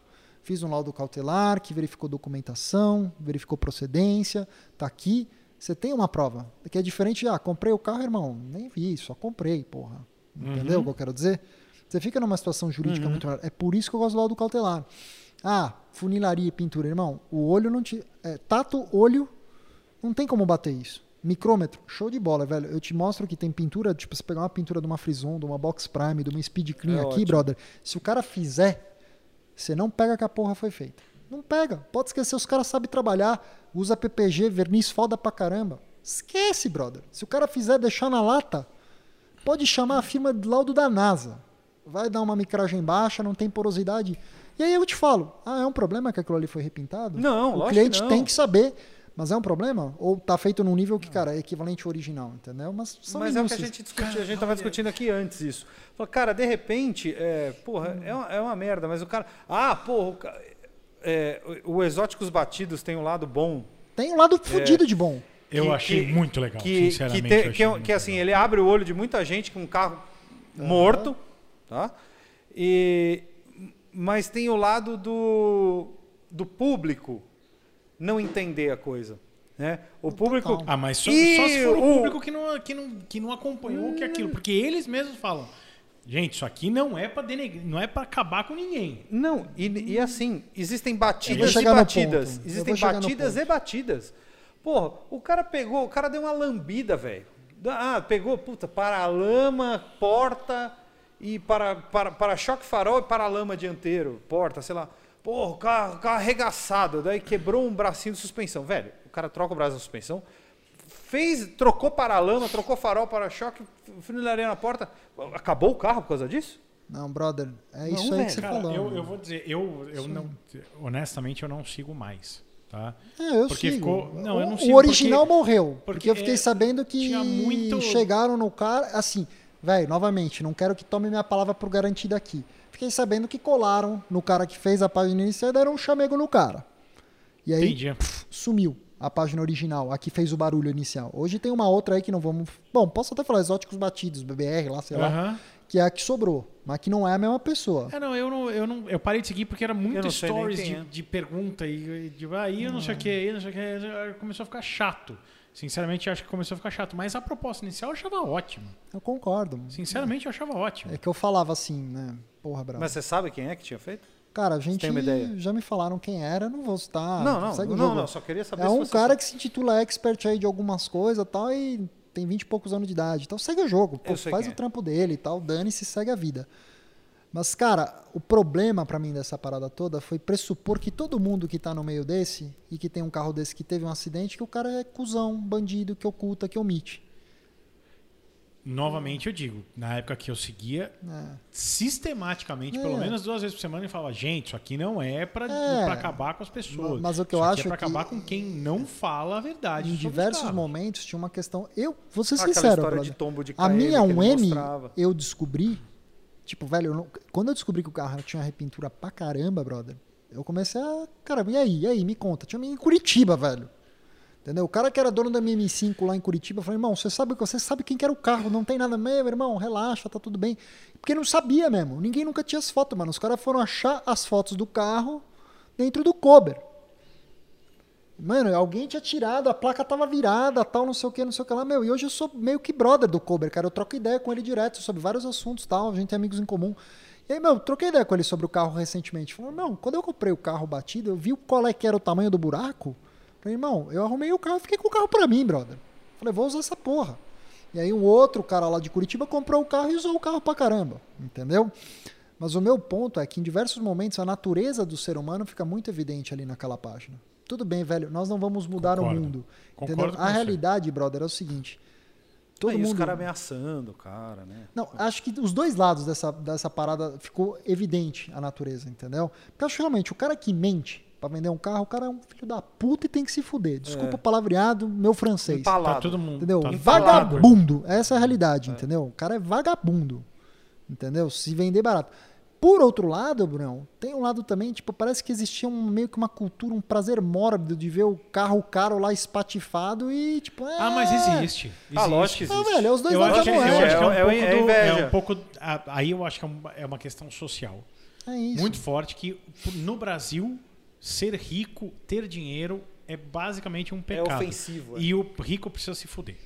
Speaker 5: Fiz um laudo cautelar que verificou documentação, verificou procedência, tá aqui. Você tem uma prova. Que é diferente de, ah, comprei o carro, irmão, nem vi, só comprei, porra. Entendeu o que eu quero dizer? Você fica numa situação jurídica muito melhor. É por isso que eu gosto do laudo cautelar. Ah, funilaria e pintura, irmão. O olho não te. É, tato, olho, não tem como bater isso. Micrômetro, show de bola, velho. Eu te mostro que tem pintura, tipo, você pegar uma pintura de uma Frison, de uma Box Prime, de uma Speed Clean
Speaker 4: É
Speaker 5: aqui,
Speaker 4: ótimo.
Speaker 5: brother. Se o cara fizer, você não pega que a porra foi feita. Não pega. Pode esquecer, os caras sabem trabalhar, usa PPG, verniz foda pra caramba. Esquece, brother. Se o cara fizer deixar na lata, pode chamar a firma de laudo da NASA. Vai dar uma micragem baixa, não tem porosidade. E aí eu te falo, ah, é um problema que aquilo ali foi repintado?
Speaker 4: Não,
Speaker 5: o
Speaker 4: lógico
Speaker 5: cliente
Speaker 4: que não.
Speaker 5: tem que saber. Mas é um problema? Ou tá feito num nível que, cara, é equivalente ao original, entendeu? Mas são
Speaker 4: Mas é o que a gente discutiu, a gente tava discutindo aqui antes isso. Falou, cara, de repente, é, porra, é, uma, é uma merda, mas o cara. Ah, porra, o, é, o Exóticos Batidos tem um lado bom.
Speaker 5: Tem um lado fudido de bom.
Speaker 3: Eu
Speaker 4: que-
Speaker 3: achei
Speaker 4: que-
Speaker 3: muito legal,
Speaker 4: que,
Speaker 3: sinceramente.
Speaker 4: Que, que,
Speaker 3: muito
Speaker 4: que, assim,
Speaker 3: legal.
Speaker 4: ele abre o olho de muita gente com um carro morto, tá? E, mas tem o lado do, do público não entender a coisa. Né? O público.
Speaker 5: Total.
Speaker 3: Ah, mas só,
Speaker 4: E
Speaker 3: só se for o
Speaker 4: o-
Speaker 3: público que não, que não, que não acompanhou o que é aquilo. Porque eles mesmos falam, gente, isso aqui não é pra denegrir, não é para acabar com ninguém.
Speaker 4: Não, e, e assim, existem batidas e batidas. Existem batidas e batidas. Porra, o cara pegou, o cara deu uma lambida, velho. Ah, pegou, puta, para-lama, porta e para, para, para choque farol e para-lama dianteiro, porta, sei lá. Porra, o carro, o carro arregaçado, daí quebrou um bracinho de suspensão. Velho, o cara troca o braço da suspensão, fez, trocou para-lama, trocou farol, para-choque, funilaria na porta. Acabou o carro por causa disso?
Speaker 5: Não, brother, é
Speaker 4: Não,
Speaker 5: isso aí
Speaker 4: velho,
Speaker 5: que você
Speaker 3: Cara,
Speaker 5: falou.
Speaker 3: eu, eu vou dizer, eu, eu não. Honestamente, eu não sigo mais. Tá?
Speaker 5: É, eu
Speaker 3: Porque
Speaker 5: sigo.
Speaker 3: ficou- não, eu não
Speaker 5: o,
Speaker 3: sigo
Speaker 5: o original
Speaker 3: porque-
Speaker 5: morreu. Porque,
Speaker 3: porque
Speaker 5: eu fiquei
Speaker 3: é,
Speaker 5: sabendo que
Speaker 3: tinha muito-
Speaker 5: chegaram no cara. Assim, velho, novamente, não quero que tome minha palavra por garantida aqui. Fiquei sabendo que colaram no cara que fez a página inicial e deram um chamego no cara. E aí
Speaker 3: Entendi.
Speaker 5: sumiu a página original, a que fez o barulho inicial. Hoje tem uma outra aí que não vamos. Bom, posso até falar exóticos batidos, BBR lá, sei lá, que é a que sobrou, mas que não é a mesma pessoa.
Speaker 3: É, não, eu não, eu não. Eu parei de seguir porque era muito stories de,
Speaker 4: é.
Speaker 3: de pergunta e e de aí eu não sei o que, aí não sei o que. Começou a ficar chato. Sinceramente, acho que começou a ficar chato. Mas a proposta inicial eu achava ótima.
Speaker 5: Eu concordo.
Speaker 3: Sinceramente, eu achava ótima.
Speaker 5: É que eu falava assim, né? Porra, bravo.
Speaker 4: Mas você sabe quem é que tinha feito?
Speaker 5: Cara, a gente
Speaker 4: tem uma ideia?
Speaker 5: já me falaram quem era, não vou citar.
Speaker 4: não, não,
Speaker 5: segue o
Speaker 4: não,
Speaker 5: jogo.
Speaker 4: não, só queria saber
Speaker 5: É
Speaker 4: se
Speaker 5: um
Speaker 4: você
Speaker 5: cara
Speaker 4: sabe.
Speaker 5: que se intitula expert aí de algumas coisas e tal, e tem 20 e poucos anos de idade. Então segue o jogo, pô, faz o
Speaker 4: é.
Speaker 5: trampo dele e tal, dane-se, segue a vida. Mas, cara, o problema pra mim dessa parada toda foi pressupor que todo mundo que tá no meio desse e que tem um carro desse que teve um acidente, que o cara é cuzão, bandido, que oculta, que omite.
Speaker 3: Novamente eu digo, na época que eu seguia,
Speaker 5: É.
Speaker 3: sistematicamente,
Speaker 5: É.
Speaker 3: pelo menos duas vezes por semana, ele falava, gente, isso aqui não é pra,
Speaker 5: É.
Speaker 3: pra acabar com as pessoas.
Speaker 5: Mas o que eu
Speaker 3: Isso aqui
Speaker 5: acho
Speaker 3: é pra
Speaker 5: que-
Speaker 3: acabar com quem não fala a verdade.
Speaker 5: Em diversos momentos tinha uma questão. Eu vou ser
Speaker 4: Aquela
Speaker 5: sincero, brother.
Speaker 4: de tombo de
Speaker 5: A
Speaker 4: KM
Speaker 5: minha
Speaker 4: que ele
Speaker 5: 1M,
Speaker 4: mostrava.
Speaker 5: eu descobri. Tipo, velho, eu não- quando eu descobri que o carro tinha repintura pra caramba, brother, eu comecei a. Cara, e aí? E aí? Me conta. Tinha em Curitiba, velho. Entendeu? O cara que era dono da minha M5 lá em Curitiba, falei, irmão, você sabe, você sabe quem que era o carro, não tem nada mesmo, irmão, relaxa, tá tudo bem. Porque não sabia mesmo, ninguém nunca tinha as fotos, mano. Os caras foram achar as fotos do carro dentro do cober. Mano, alguém tinha tirado, a placa tava virada, tal, não sei o que, não sei o que lá. Meu, e hoje eu sou meio que brother do Kober, cara. Eu troco ideia com ele direto sobre vários assuntos tal. A gente tem amigos em comum. E aí, meu, eu troquei ideia com ele sobre o carro recentemente. Falou, não, quando eu comprei o carro batido, eu vi qual é que era o tamanho do buraco. Falei, irmão, eu arrumei o carro e fiquei com o carro pra mim, brother. Falei, vou usar essa porra. E aí um outro cara lá de Curitiba comprou o carro e usou o carro pra caramba. Entendeu? Mas o meu ponto é que em diversos momentos a natureza do ser humano fica muito evidente ali naquela página. Tudo bem, velho, nós não vamos mudar
Speaker 3: Concordo.
Speaker 5: o mundo.
Speaker 3: Concordo
Speaker 5: A
Speaker 3: você.
Speaker 5: realidade, brother, é o seguinte. Todo
Speaker 4: Aí os
Speaker 5: mundo.
Speaker 4: caras ameaçando o cara, né?
Speaker 5: Não, acho que os dois lados dessa, dessa parada ficou evidente a natureza, entendeu? Porque eu acho que realmente o cara que mente pra vender um carro, o cara é um filho da puta e tem que se fuder. Desculpa o palavreado, meu francês.
Speaker 4: Empalado.
Speaker 3: Tá todo mundo.
Speaker 5: Entendeu?
Speaker 3: Tá
Speaker 5: vagabundo. Essa é a realidade, entendeu? O cara é vagabundo. Entendeu? Se vender barato. Por outro lado, Brunão, tem um lado também, tipo, parece que existia um, meio que uma cultura, um prazer mórbido de ver o carro caro lá espatifado e, tipo, é...
Speaker 3: Ah, mas existe.
Speaker 4: Ah,
Speaker 3: existe.
Speaker 4: lógico que
Speaker 5: Ah,
Speaker 4: existe.
Speaker 5: velho, é os dois
Speaker 3: Eu
Speaker 5: lados
Speaker 3: acho,
Speaker 5: da
Speaker 3: que, eu
Speaker 5: moeda.
Speaker 3: acho que é um
Speaker 4: É- é-
Speaker 3: pouco.
Speaker 4: é
Speaker 3: do- é um pouco aí eu acho que é um- é uma questão social.
Speaker 5: É isso.
Speaker 3: Muito forte que no Brasil, ser rico, ter dinheiro é basicamente um pecado.
Speaker 4: ofensivo, é.
Speaker 3: E o rico precisa se fuder.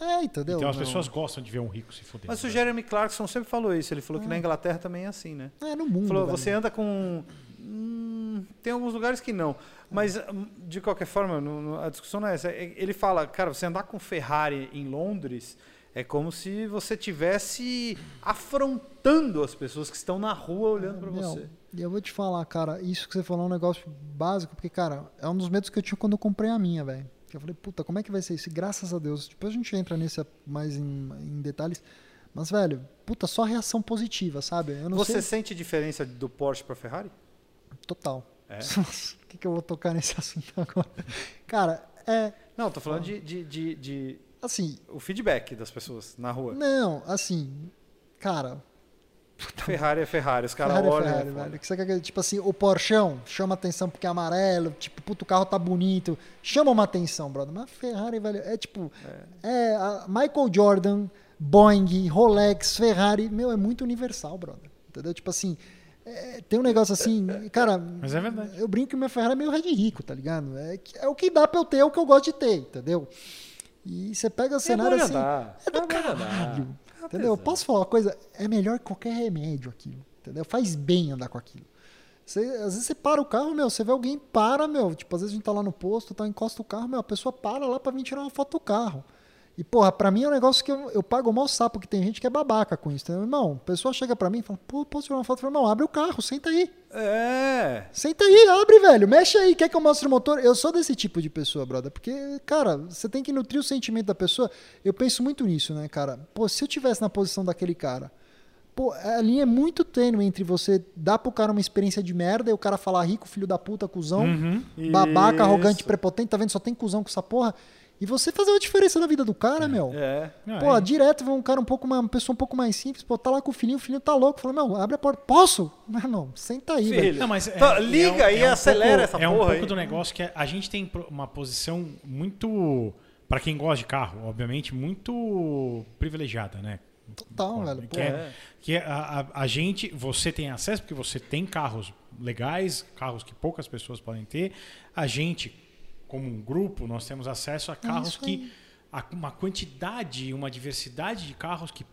Speaker 5: É, entendeu?
Speaker 3: Então as
Speaker 5: Não.
Speaker 3: pessoas gostam de ver um rico se fuder.
Speaker 4: Mas o Jeremy Clarkson sempre falou isso. Ele falou que
Speaker 5: Ah.
Speaker 4: na Inglaterra também é assim, né?
Speaker 5: É, no mundo,
Speaker 4: Falou, você anda com. Hum, tem alguns lugares que não. Mas, hum, de qualquer forma, no- no- a discussão não é essa. É- Ele fala, cara, você andar com Ferrari em Londres é como se você tivesse afrontando as pessoas que estão na rua olhando para você.
Speaker 5: E eu vou te falar, cara, isso que você falou é um negócio básico, porque, cara, é um dos medos que eu tinha quando eu comprei a minha, velho. Que Eu falei, puta, como é que vai ser isso? E graças a Deus, depois a gente entra nisso mais em, em detalhes. Mas, velho, puta, só reação positiva, sabe? Eu não
Speaker 4: Você
Speaker 5: sei.
Speaker 4: sente diferença do Porsche para Ferrari?
Speaker 5: Total.
Speaker 4: É? [laughs]
Speaker 5: Por que, que eu vou tocar nesse [laughs] assunto agora? Cara, é.
Speaker 4: Não, tô falando de, de, de- de-
Speaker 5: Assim,
Speaker 4: o feedback das pessoas na rua.
Speaker 5: não, assim. Cara,
Speaker 4: Ferrari é Ferrari, os caras
Speaker 5: Ferrari é
Speaker 4: olham.
Speaker 5: Ferrari,
Speaker 4: e falam,
Speaker 5: velho. Que você quer que, tipo assim, o Porschão chama atenção porque é amarelo, tipo, puto, o carro tá bonito. Chama uma atenção, brother. Mas a Ferrari, velho, é tipo. É, a Michael Jordan, Boeing, Rolex, Ferrari, meu, é muito universal, brother. Entendeu? Tipo assim, é, tem um negócio assim, cara.
Speaker 3: Mas é verdade.
Speaker 5: Eu brinco que minha Ferrari é meio red rico, tá ligado? É, é o que dá pra eu ter, é o que eu gosto de ter, entendeu? E você pega o cenário
Speaker 4: de
Speaker 5: assim. É do
Speaker 4: É
Speaker 5: Entendeu? Posso falar uma coisa? É melhor que qualquer remédio aquilo. Entendeu? Faz bem andar com aquilo. Você, às vezes você para o carro, meu, você vê alguém para, meu. Tipo, às vezes a gente tá lá no posto, tá, encosta o carro, meu, a pessoa para lá pra vir tirar uma foto do carro. E, porra, pra mim é um negócio que eu, eu pago o maior sapo, que tem gente que é babaca com isso. Entendeu? Irmão, a pessoa chega pra mim e fala, pô, posso tirar uma foto? Eu falo, irmão, abre o carro, senta aí.
Speaker 4: É.
Speaker 5: Senta aí, abre, velho. Mexe aí. Quer que eu mostre o motor? Eu sou desse tipo de pessoa, brother. Porque, cara, você tem que nutrir o sentimento da pessoa. Eu penso muito nisso, né, cara? Pô, se eu tivesse na posição daquele cara. Pô, a linha é muito tênue entre você dar pro cara uma experiência de merda e o cara falar rico, filho da puta, cuzão, babaca,
Speaker 4: Isso.
Speaker 5: arrogante, prepotente, tá vendo? Só tem cuzão com essa porra. E você fazer uma diferença na vida do cara, meu.
Speaker 4: É.
Speaker 3: Não,
Speaker 5: Pô,
Speaker 3: é-
Speaker 5: direto vem um cara um pouco mais, uma pessoa um pouco mais simples, pô, tá lá com o filhinho, o filhinho tá louco, fala, meu, abre a porta. Posso? Não, não, senta aí, velho.
Speaker 4: Filho.
Speaker 3: Não, mas é-
Speaker 4: Então,
Speaker 3: é
Speaker 4: liga
Speaker 3: um-
Speaker 4: aí
Speaker 3: é um
Speaker 4: acelera
Speaker 3: pouco-
Speaker 4: essa
Speaker 3: É um
Speaker 4: porra
Speaker 3: pouco
Speaker 4: aí.
Speaker 3: do negócio que a gente tem uma posição muito, Pra quem gosta de carro, obviamente, muito privilegiada, né?
Speaker 5: Total, velho.
Speaker 3: Que,
Speaker 5: Pô,
Speaker 3: é, que é a, a- a gente, você tem acesso porque você tem carros legais, carros que poucas pessoas podem ter. A gente, como um grupo, nós temos acesso a carros
Speaker 5: isso
Speaker 3: que a, uma quantidade, uma diversidade de carros que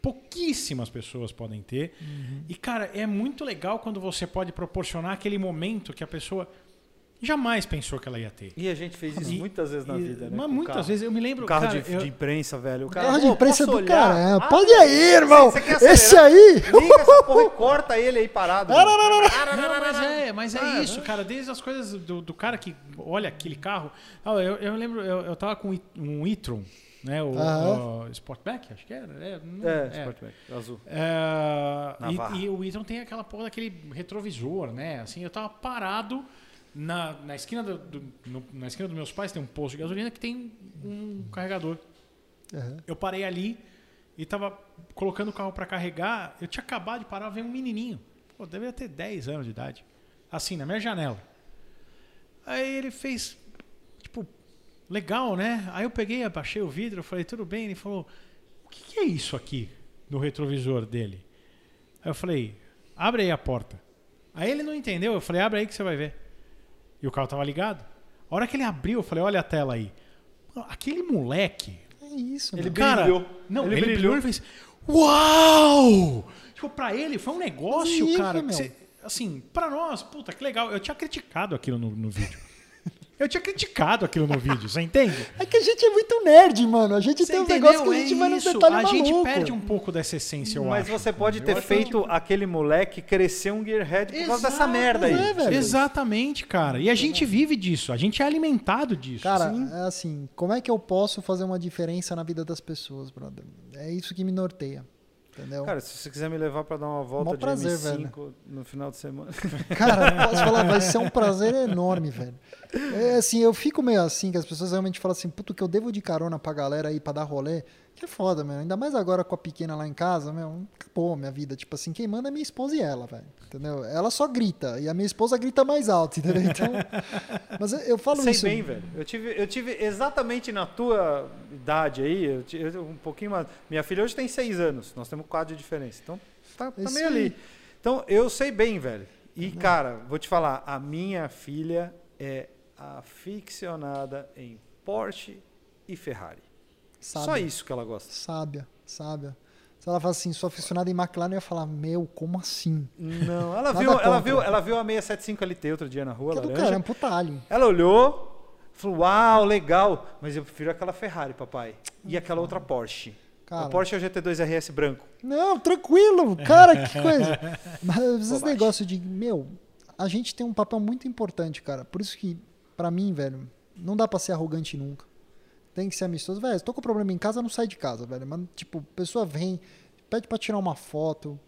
Speaker 3: pouquíssimas pessoas podem ter.
Speaker 5: Uhum.
Speaker 3: E cara, é muito legal quando você pode proporcionar aquele momento que a pessoa jamais pensou que ela ia ter.
Speaker 4: E a gente fez isso
Speaker 3: E-
Speaker 4: muitas vezes na
Speaker 3: E-
Speaker 4: vida, né?
Speaker 3: Mas muitas
Speaker 4: carro.
Speaker 3: vezes eu me lembro,
Speaker 4: Um carro
Speaker 3: cara,
Speaker 4: de,
Speaker 3: eu-
Speaker 4: de imprensa, velho. O cara,
Speaker 5: Carro de
Speaker 4: "Pô,
Speaker 5: imprensa do
Speaker 4: olhar?"
Speaker 5: cara.
Speaker 4: Ah,
Speaker 5: Pode ir aí, irmão.
Speaker 4: você?
Speaker 5: Esse aí.
Speaker 4: Liga essa porra e corta ele aí parado.
Speaker 5: Não,
Speaker 3: mas é, mas é
Speaker 4: Ah,
Speaker 3: isso, cara. Desde as coisas do, do cara que olha aquele carro. Ah, eu, eu lembro, eu, eu tava com um e-tron, né? O,
Speaker 5: Aham.
Speaker 3: o Sportback, acho que era. É, não-
Speaker 4: É,
Speaker 3: é.
Speaker 4: Sportback, azul.
Speaker 3: É, e, e o e-tron tem aquela porra daquele retrovisor, né? Assim, eu tava parado na, na esquina do, do- no- na esquina dos meus pais tem um posto de gasolina que tem um carregador.
Speaker 5: Aham.
Speaker 3: Eu parei ali e tava colocando o carro para carregar. Eu tinha acabado de parar, veio um menininho. Pô, deveria ter 10 anos de idade. Assim, na minha janela. Aí ele fez, tipo, legal, né? Aí eu peguei, abaixei o vidro, falei, tudo bem? Ele falou, o que, que é isso aqui no retrovisor dele? Aí eu falei, abre aí a porta. Aí ele não entendeu, eu falei, abre aí que você vai ver. E o carro tava ligado. A hora que ele abriu, eu falei, olha a tela aí. Aquele moleque,
Speaker 5: É isso,
Speaker 4: Ele.
Speaker 3: Cara,
Speaker 4: brilhou.
Speaker 3: Não,
Speaker 4: Ele
Speaker 3: ele,
Speaker 4: brilhou.
Speaker 3: brilhou e fez. Uau! Tipo, pra ele foi um negócio,
Speaker 5: isso,
Speaker 3: cara. você- assim, pra nós, puta, que legal. Eu tinha criticado aquilo no, no vídeo. Eu tinha criticado aquilo no vídeo, você entende?
Speaker 5: É que a gente é muito nerd, mano. A gente
Speaker 3: Você
Speaker 5: tem um
Speaker 3: entendeu?
Speaker 5: negócio que a gente
Speaker 3: É
Speaker 5: vai no detalhe
Speaker 3: A gente
Speaker 5: maluco.
Speaker 3: perde um pouco dessa essência, eu
Speaker 4: Mas
Speaker 3: acho.
Speaker 4: você pode ter feito aquele moleque crescer um gearhead por causa dessa merda aí.
Speaker 5: é, velho.
Speaker 3: Exatamente, cara. E a gente vive disso. A gente é alimentado disso.
Speaker 5: Cara,
Speaker 3: Sim.
Speaker 5: é assim, como é que eu posso fazer uma diferença na vida das pessoas, brother? É isso que me norteia. Entendeu?
Speaker 4: Cara, se você quiser me levar pra dar uma volta
Speaker 5: Mó
Speaker 4: de
Speaker 5: prazer,
Speaker 4: M5 no final de semana. [laughs]
Speaker 5: Cara, posso falar, vai ser um prazer enorme, velho. É assim, eu fico meio assim, que as pessoas realmente falam assim, puto, que eu devo de carona pra galera aí pra dar rolê. Que é foda, meu. Ainda mais agora com a pequena lá em casa, meu, acabou a minha vida. Tipo assim, quem manda é minha esposa e ela, velho. Entendeu? Ela só grita, e a minha esposa grita mais alto, entendeu? Então. [laughs] Mas eu, eu falo
Speaker 4: Sei
Speaker 5: isso.
Speaker 4: bem, velho. Eu tive, eu tive exatamente na tua idade aí, eu ti- eu um pouquinho mais. Minha filha hoje tem seis anos, nós temos quatro de diferença. Então, tá, tá meio ali. Então, eu sei bem, velho. E, cara, vou te falar, a minha filha é aficionada em Porsche e Ferrari. Só
Speaker 5: Sábia.
Speaker 4: isso que ela gosta.
Speaker 5: Sábia, sábia. Se ela fala assim, sou aficionada em McLaren, eu ia falar, meu, como assim?
Speaker 4: Não, ela [laughs] viu, ela viu, ela viu a 675 LT outro dia na rua,
Speaker 5: Que é do
Speaker 4: laranja.
Speaker 5: caramba, puta alien.
Speaker 4: Ela olhou, falou: Uau, legal, mas eu prefiro aquela Ferrari, papai. E aquela outra Porsche.
Speaker 5: Cara.
Speaker 4: A Porsche é o GT2 RS branco.
Speaker 5: Não, tranquilo, cara, que coisa. [laughs] Mas esse negócio de, meu, a gente tem um papel muito importante, cara. Por isso que, pra mim, velho, não dá pra ser arrogante nunca. Tem que ser amistoso. Velho, tô com problema em casa, não sai de casa, velho. Mas, tipo, a pessoa vem, pede pra tirar uma foto,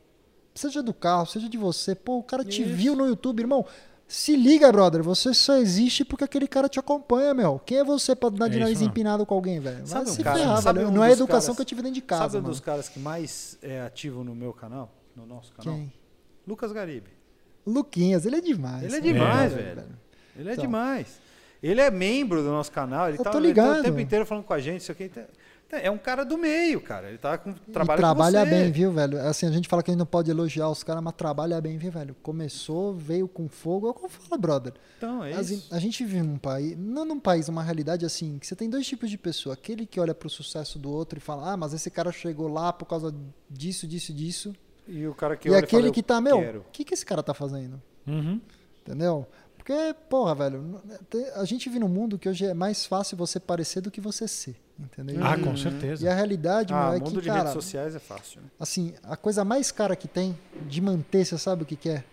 Speaker 5: seja do carro, seja de você. Pô, o cara te
Speaker 4: Isso.
Speaker 5: viu no YouTube, irmão. Se liga, brother. Você só existe porque aquele cara te acompanha, meu. Quem é você pra dar
Speaker 3: É
Speaker 5: de
Speaker 3: isso
Speaker 5: nariz empinado com alguém, velho? Vai
Speaker 4: Sabe um
Speaker 5: se
Speaker 4: cara-
Speaker 5: ferrar,
Speaker 4: sabe
Speaker 5: velho.
Speaker 4: um
Speaker 5: Não é a
Speaker 4: dos
Speaker 5: educação
Speaker 4: caras-
Speaker 5: que eu tive dentro de casa,
Speaker 4: Sabe um
Speaker 5: mano.
Speaker 4: dos caras que mais é ativo no meu canal? No nosso canal?
Speaker 5: Quem?
Speaker 4: Lucas Garibe.
Speaker 5: Luquinhas, ele é demais.
Speaker 4: Ele é demais,
Speaker 5: É,
Speaker 4: velho. Ele é
Speaker 5: Então.
Speaker 4: demais. Ele é membro do nosso canal. Ele tá, ele tá o tempo inteiro falando com a gente. Isso aqui. tá- É um cara do meio, cara. Ele tá com
Speaker 5: E
Speaker 4: trabalha
Speaker 5: bem, viu, velho? Assim, a gente fala que a gente não pode elogiar os caras, mas trabalha bem, viu, velho? Começou, veio com fogo, é o que eu falo, brother.
Speaker 4: Então, é isso.
Speaker 5: a gente vive num país, não num país, uma realidade assim, que você tem dois tipos de pessoa. Aquele que olha pro sucesso do outro e fala, ah, mas esse cara chegou lá por causa disso, disso, disso.
Speaker 4: E o cara que
Speaker 5: e
Speaker 4: olha
Speaker 5: aquele
Speaker 4: fala,
Speaker 5: que
Speaker 4: "Eu
Speaker 5: tá, meu,
Speaker 4: quero".
Speaker 5: o que, que esse cara tá fazendo?
Speaker 3: Uhum.
Speaker 5: Entendeu? Porque, porra, velho, a gente vive num mundo que hoje é mais fácil você parecer do que você ser. Entendeu?
Speaker 3: Ah,
Speaker 5: E-
Speaker 3: com
Speaker 5: E
Speaker 3: certeza.
Speaker 5: a realidade,
Speaker 4: Ah,
Speaker 5: meu, é
Speaker 4: mundo
Speaker 5: que,
Speaker 4: de
Speaker 5: cara,
Speaker 4: redes sociais é fácil, né?
Speaker 5: assim, a coisa mais cara que tem de manter, você sabe o que, que é?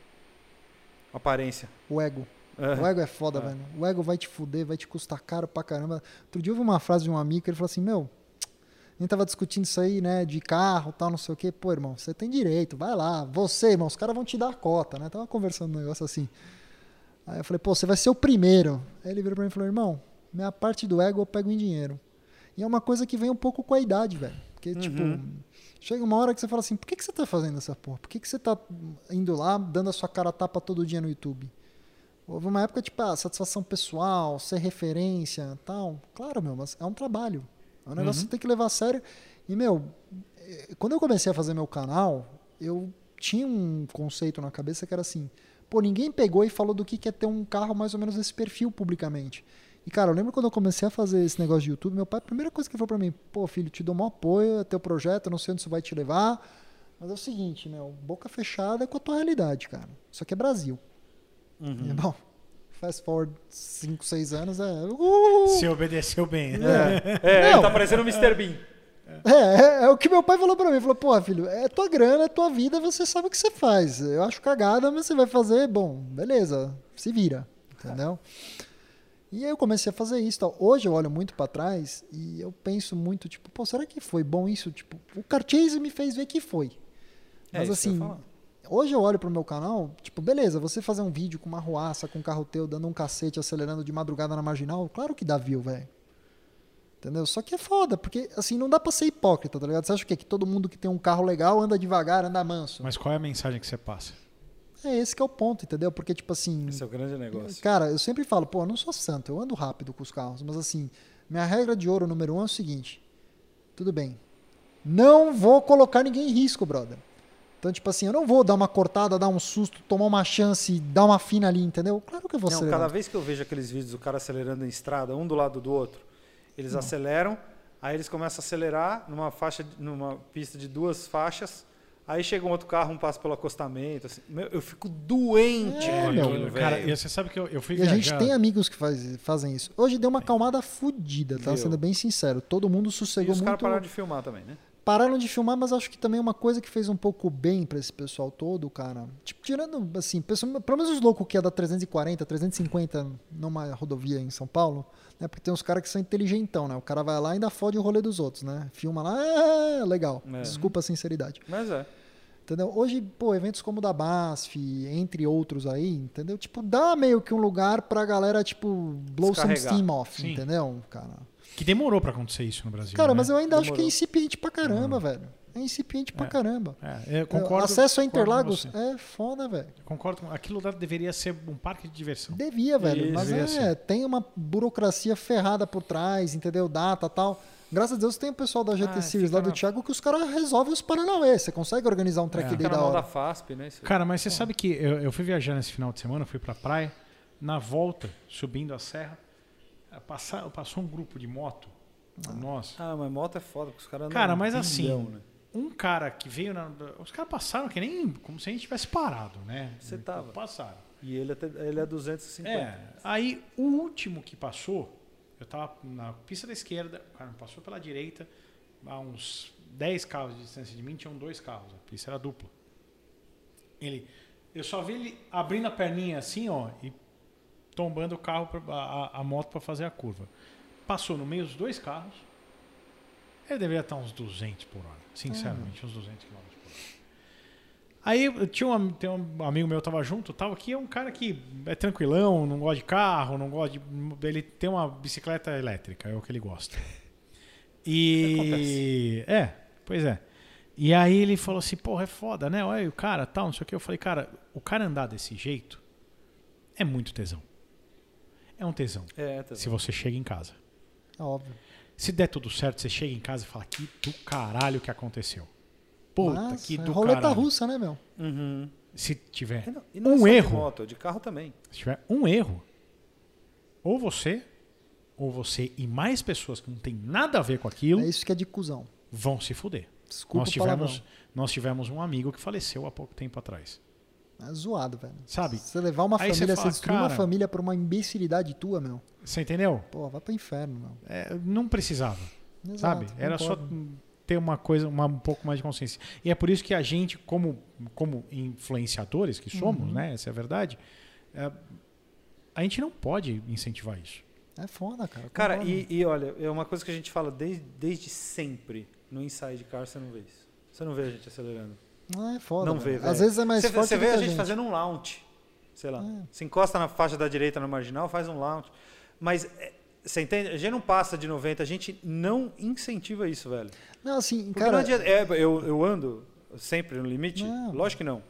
Speaker 4: Aparência.
Speaker 5: O ego.
Speaker 4: É.
Speaker 5: O ego é foda,
Speaker 4: É.
Speaker 5: velho. O ego vai te fuder, vai te custar caro pra caramba. Outro dia eu ouvi uma frase de um amigo que ele falou assim: Meu, a gente tava discutindo isso aí, né? De carro tal, não sei o quê. Pô, irmão, você tem direito, vai lá. Você, irmão, os caras vão te dar a cota, né? Tava conversando um negócio assim. Aí eu falei: Pô, você vai ser o primeiro. Aí ele virou pra mim e falou: Irmão, minha parte do ego eu pego em dinheiro. E é uma coisa que vem um pouco com a idade, velho. Porque, tipo, chega uma hora que você fala assim: Por que, que você tá fazendo essa porra? Por que, que você tá indo lá, dando a sua cara a tapa todo dia no YouTube? Houve uma época, tipo, ah, satisfação pessoal, ser referência tal. Claro, meu, mas é um trabalho. É um negócio que você tem que levar a sério. E, meu, eh, quando eu comecei a fazer meu canal, eu tinha um conceito na cabeça que era assim: pô, ninguém pegou e falou do que que é ter um carro mais ou menos desse perfil publicamente. E, cara, eu lembro quando eu comecei a fazer esse negócio de YouTube, meu pai, a primeira coisa que ele falou pra mim: pô, filho, te dou maior apoio, é teu projeto, eu não sei onde isso vai te levar. Mas é o seguinte, meu, boca fechada é com a tua realidade, cara. Isso aqui é Brasil.
Speaker 4: Uhum.
Speaker 5: E, bom, fast forward 5, 6 anos é. Uh,
Speaker 3: Você obedeceu bem. né?
Speaker 4: É, ele
Speaker 5: Não.
Speaker 4: tá parecendo o Mr. Bean.
Speaker 5: É, é, é o que meu pai falou pra mim. Falou, pô, filho, é tua grana, é tua vida, você sabe o que você faz. Eu acho cagada, mas você vai fazer, bom, beleza, se vira. Entendeu? E aí eu comecei a fazer isso. Tal. Hoje eu olho muito pra trás e eu penso muito, tipo, pô, será que foi bom isso? Tipo, o Carchase me fez ver que foi.
Speaker 4: É
Speaker 5: Mas
Speaker 4: eu
Speaker 5: assim,
Speaker 4: falar.
Speaker 5: hoje eu olho pro meu canal, tipo, beleza, você fazer um vídeo com uma ruaça, com um carro teu, dando um cacete, acelerando de madrugada na marginal, claro que dá view, velho. Entendeu? Só que é foda, porque assim, não dá pra ser hipócrita, tá ligado? Você acha o quê? Que todo mundo que tem um carro legal anda devagar, anda manso.
Speaker 3: Mas qual é a mensagem que você passa?
Speaker 5: É esse que é o ponto, entendeu? Porque, tipo assim,
Speaker 4: Esse é o grande negócio.
Speaker 5: Cara, eu sempre falo, pô, eu não sou santo, eu ando rápido com os carros, mas assim, minha regra de ouro número um é o seguinte: tudo bem, não vou colocar ninguém em risco, brother. Então, tipo assim, eu não vou dar uma cortada, dar um susto, tomar uma chance, dar uma fina ali, entendeu? Claro que eu vou
Speaker 4: Não,
Speaker 5: acelerar.
Speaker 4: cada vez que eu vejo aqueles vídeos do cara acelerando em estrada, um do lado do outro, eles aceleram, aí eles começam a acelerar numa faixa, numa pista de duas faixas, aí chega um outro carro, um passa pelo acostamento, assim, meu, eu fico doente
Speaker 5: É,
Speaker 4: com
Speaker 5: meu,
Speaker 4: aquilo,
Speaker 3: Cara,
Speaker 4: velho.
Speaker 3: e você sabe que eu, eu fui
Speaker 5: E a gente tem amigos que faz, fazem isso. Hoje deu uma calmada fodida, tá? Sendo bem sincero. Todo mundo
Speaker 4: E
Speaker 5: sossegou
Speaker 4: os caras
Speaker 5: muito.
Speaker 4: pararam de filmar também, né?
Speaker 5: Pararam de filmar, mas acho que também é uma coisa que fez um pouco bem pra esse pessoal todo, cara. Tipo, tirando, assim, pessoal, pelo menos os loucos que é da 340, 350 numa rodovia em São Paulo, né? Porque tem uns caras que são inteligentão, né? O cara vai lá e ainda fode o rolê dos outros, né? Filma lá, é, legal.
Speaker 4: É.
Speaker 5: Desculpa a sinceridade.
Speaker 4: Mas é.
Speaker 5: Entendeu? Hoje, pô, eventos como o da BASF, entre outros aí, entendeu? Tipo, dá meio que um lugar pra galera, tipo, blow some steam off,
Speaker 3: Sim.
Speaker 5: entendeu, cara?
Speaker 3: Que demorou pra acontecer isso no Brasil.
Speaker 5: Cara,
Speaker 3: né?
Speaker 5: mas eu ainda acho que é
Speaker 4: Demorou.
Speaker 5: incipiente pra caramba, velho. É incipiente pra
Speaker 3: É.
Speaker 5: caramba.
Speaker 3: É, eu concordo.
Speaker 5: Acesso a Interlagos é foda, velho.
Speaker 3: Concordo com. Aquilo lá deveria ser um parque de diversão.
Speaker 5: Devia, velho.
Speaker 4: Isso,
Speaker 5: mas
Speaker 3: devia
Speaker 5: é,
Speaker 3: ser.
Speaker 5: tem uma burocracia ferrada por trás, entendeu? Data tal. Graças a Deus tem o pessoal da GT
Speaker 4: Ah,
Speaker 5: Series lá do
Speaker 4: na-
Speaker 5: Thiago que os caras resolvem os Paranauê. Você consegue organizar um track
Speaker 3: É.
Speaker 5: day da
Speaker 4: mão da
Speaker 5: hora.
Speaker 4: FASP, né?
Speaker 3: Cara, mas você sabe que eu, eu fui viajar nesse final de semana, fui pra praia, na volta, subindo a serra, eh, passa- passou um grupo de moto. Nossa.
Speaker 4: Ah, mas moto é foda, porque os caras
Speaker 3: Cara,
Speaker 4: um
Speaker 3: mas
Speaker 4: bilhão,
Speaker 3: assim,
Speaker 4: né?
Speaker 3: um cara que veio na. Os caras passaram que nem. Como se a gente tivesse parado, né?
Speaker 4: Você tava.
Speaker 3: Passaram.
Speaker 4: E ele, até, ele é 250.
Speaker 3: É. Aí o último que passou, eu tava na pista da esquerda, o cara passou pela direita, a uns 10 carros de distância de mim, tinham dois carros, a pista era dupla. Ele. Eu só vi ele abrindo a perninha assim, ó, e tombando o carro, pra, a, a- moto para fazer a curva. Passou no meio dos dois carros. Ele deveria estar uns 200 por hora, sinceramente, uns 200 km por hora. Aí tinha um, tem um amigo meu que tava junto, tal, que é um cara que é tranquilão, não gosta de carro, não gosta de. Ele tem uma bicicleta elétrica, é o que ele gosta. E. É, pois é. E aí ele falou assim, porra, é foda, né? Olha, o cara, tal, não sei o que. Eu falei, cara, o cara andar desse jeito é muito tesão. É um tesão.
Speaker 4: É, tá
Speaker 3: Se você chega em casa.
Speaker 5: É óbvio.
Speaker 3: Se der tudo certo, você chega em casa e fala: que do caralho que aconteceu. Puta,
Speaker 5: Mas
Speaker 3: que
Speaker 5: é
Speaker 3: do
Speaker 5: roleta
Speaker 3: caralho.
Speaker 5: russa, né, meu?
Speaker 4: Uhum.
Speaker 3: Se tiver
Speaker 4: E não, e não é
Speaker 3: um
Speaker 4: de
Speaker 3: erro,
Speaker 4: moto, é de carro também.
Speaker 3: se tiver um erro, ou você, ou você e mais pessoas que não tem nada a ver com aquilo,
Speaker 5: É isso que é de cuzão.
Speaker 3: vão se fuder.
Speaker 5: Desculpa
Speaker 3: Nós tivemos,
Speaker 5: palavrão.
Speaker 3: nós tivemos um amigo que faleceu há pouco tempo atrás.
Speaker 5: É zoado, velho.
Speaker 3: Sabe?
Speaker 5: Você levar uma
Speaker 3: Aí você
Speaker 5: família,
Speaker 3: fala,
Speaker 5: você destruir uma família por uma imbecilidade tua, meu.
Speaker 3: Você entendeu?
Speaker 5: Pô, vai pro inferno, meu.
Speaker 3: É, não precisava.
Speaker 5: Exato,
Speaker 3: sabe? Era só ter uma coisa, uma, um pouco mais de consciência. E é por isso que a gente, como, como influenciadores que somos,
Speaker 5: Uhum.
Speaker 3: né? Essa é a verdade. é, a gente não pode incentivar isso.
Speaker 5: É foda, cara.
Speaker 4: Cara, e, e olha, é uma coisa que a gente fala desde, desde sempre. No Inside Car você não vê isso. Você não vê a gente acelerando.
Speaker 5: Não é foda.
Speaker 4: não vê.
Speaker 5: Às vezes é mais
Speaker 4: você,
Speaker 5: forte
Speaker 4: Você vê a gente, fazendo um launch. Sei lá.
Speaker 5: É.
Speaker 4: Se encosta na faixa da direita no marginal, faz um launch. Mas, é, você entende? A gente não passa de 90, a gente não incentiva isso, velho.
Speaker 5: Não, assim,
Speaker 4: Porque
Speaker 5: cara.
Speaker 4: não adianta. É, eu, eu ando sempre no limite?
Speaker 5: Não.
Speaker 4: Lógico que não.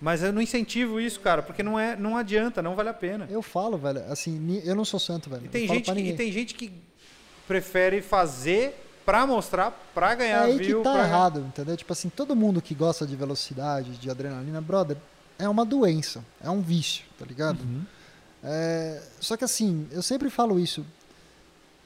Speaker 4: Mas eu não incentivo isso, cara, porque não, é, não adianta, não vale a pena.
Speaker 5: Eu falo, velho, assim, eu não sou santo, velho.
Speaker 4: E tem, gente que, e tem gente que prefere fazer pra mostrar, pra
Speaker 5: É
Speaker 4: ganhar
Speaker 5: aí
Speaker 4: view.
Speaker 5: que tá
Speaker 4: pra-
Speaker 5: errado, entendeu? Tipo assim, todo mundo que gosta de velocidade, de adrenalina, brother, é uma doença, é um vício, tá ligado?
Speaker 3: Uhum.
Speaker 5: É, Só que assim, eu sempre falo isso.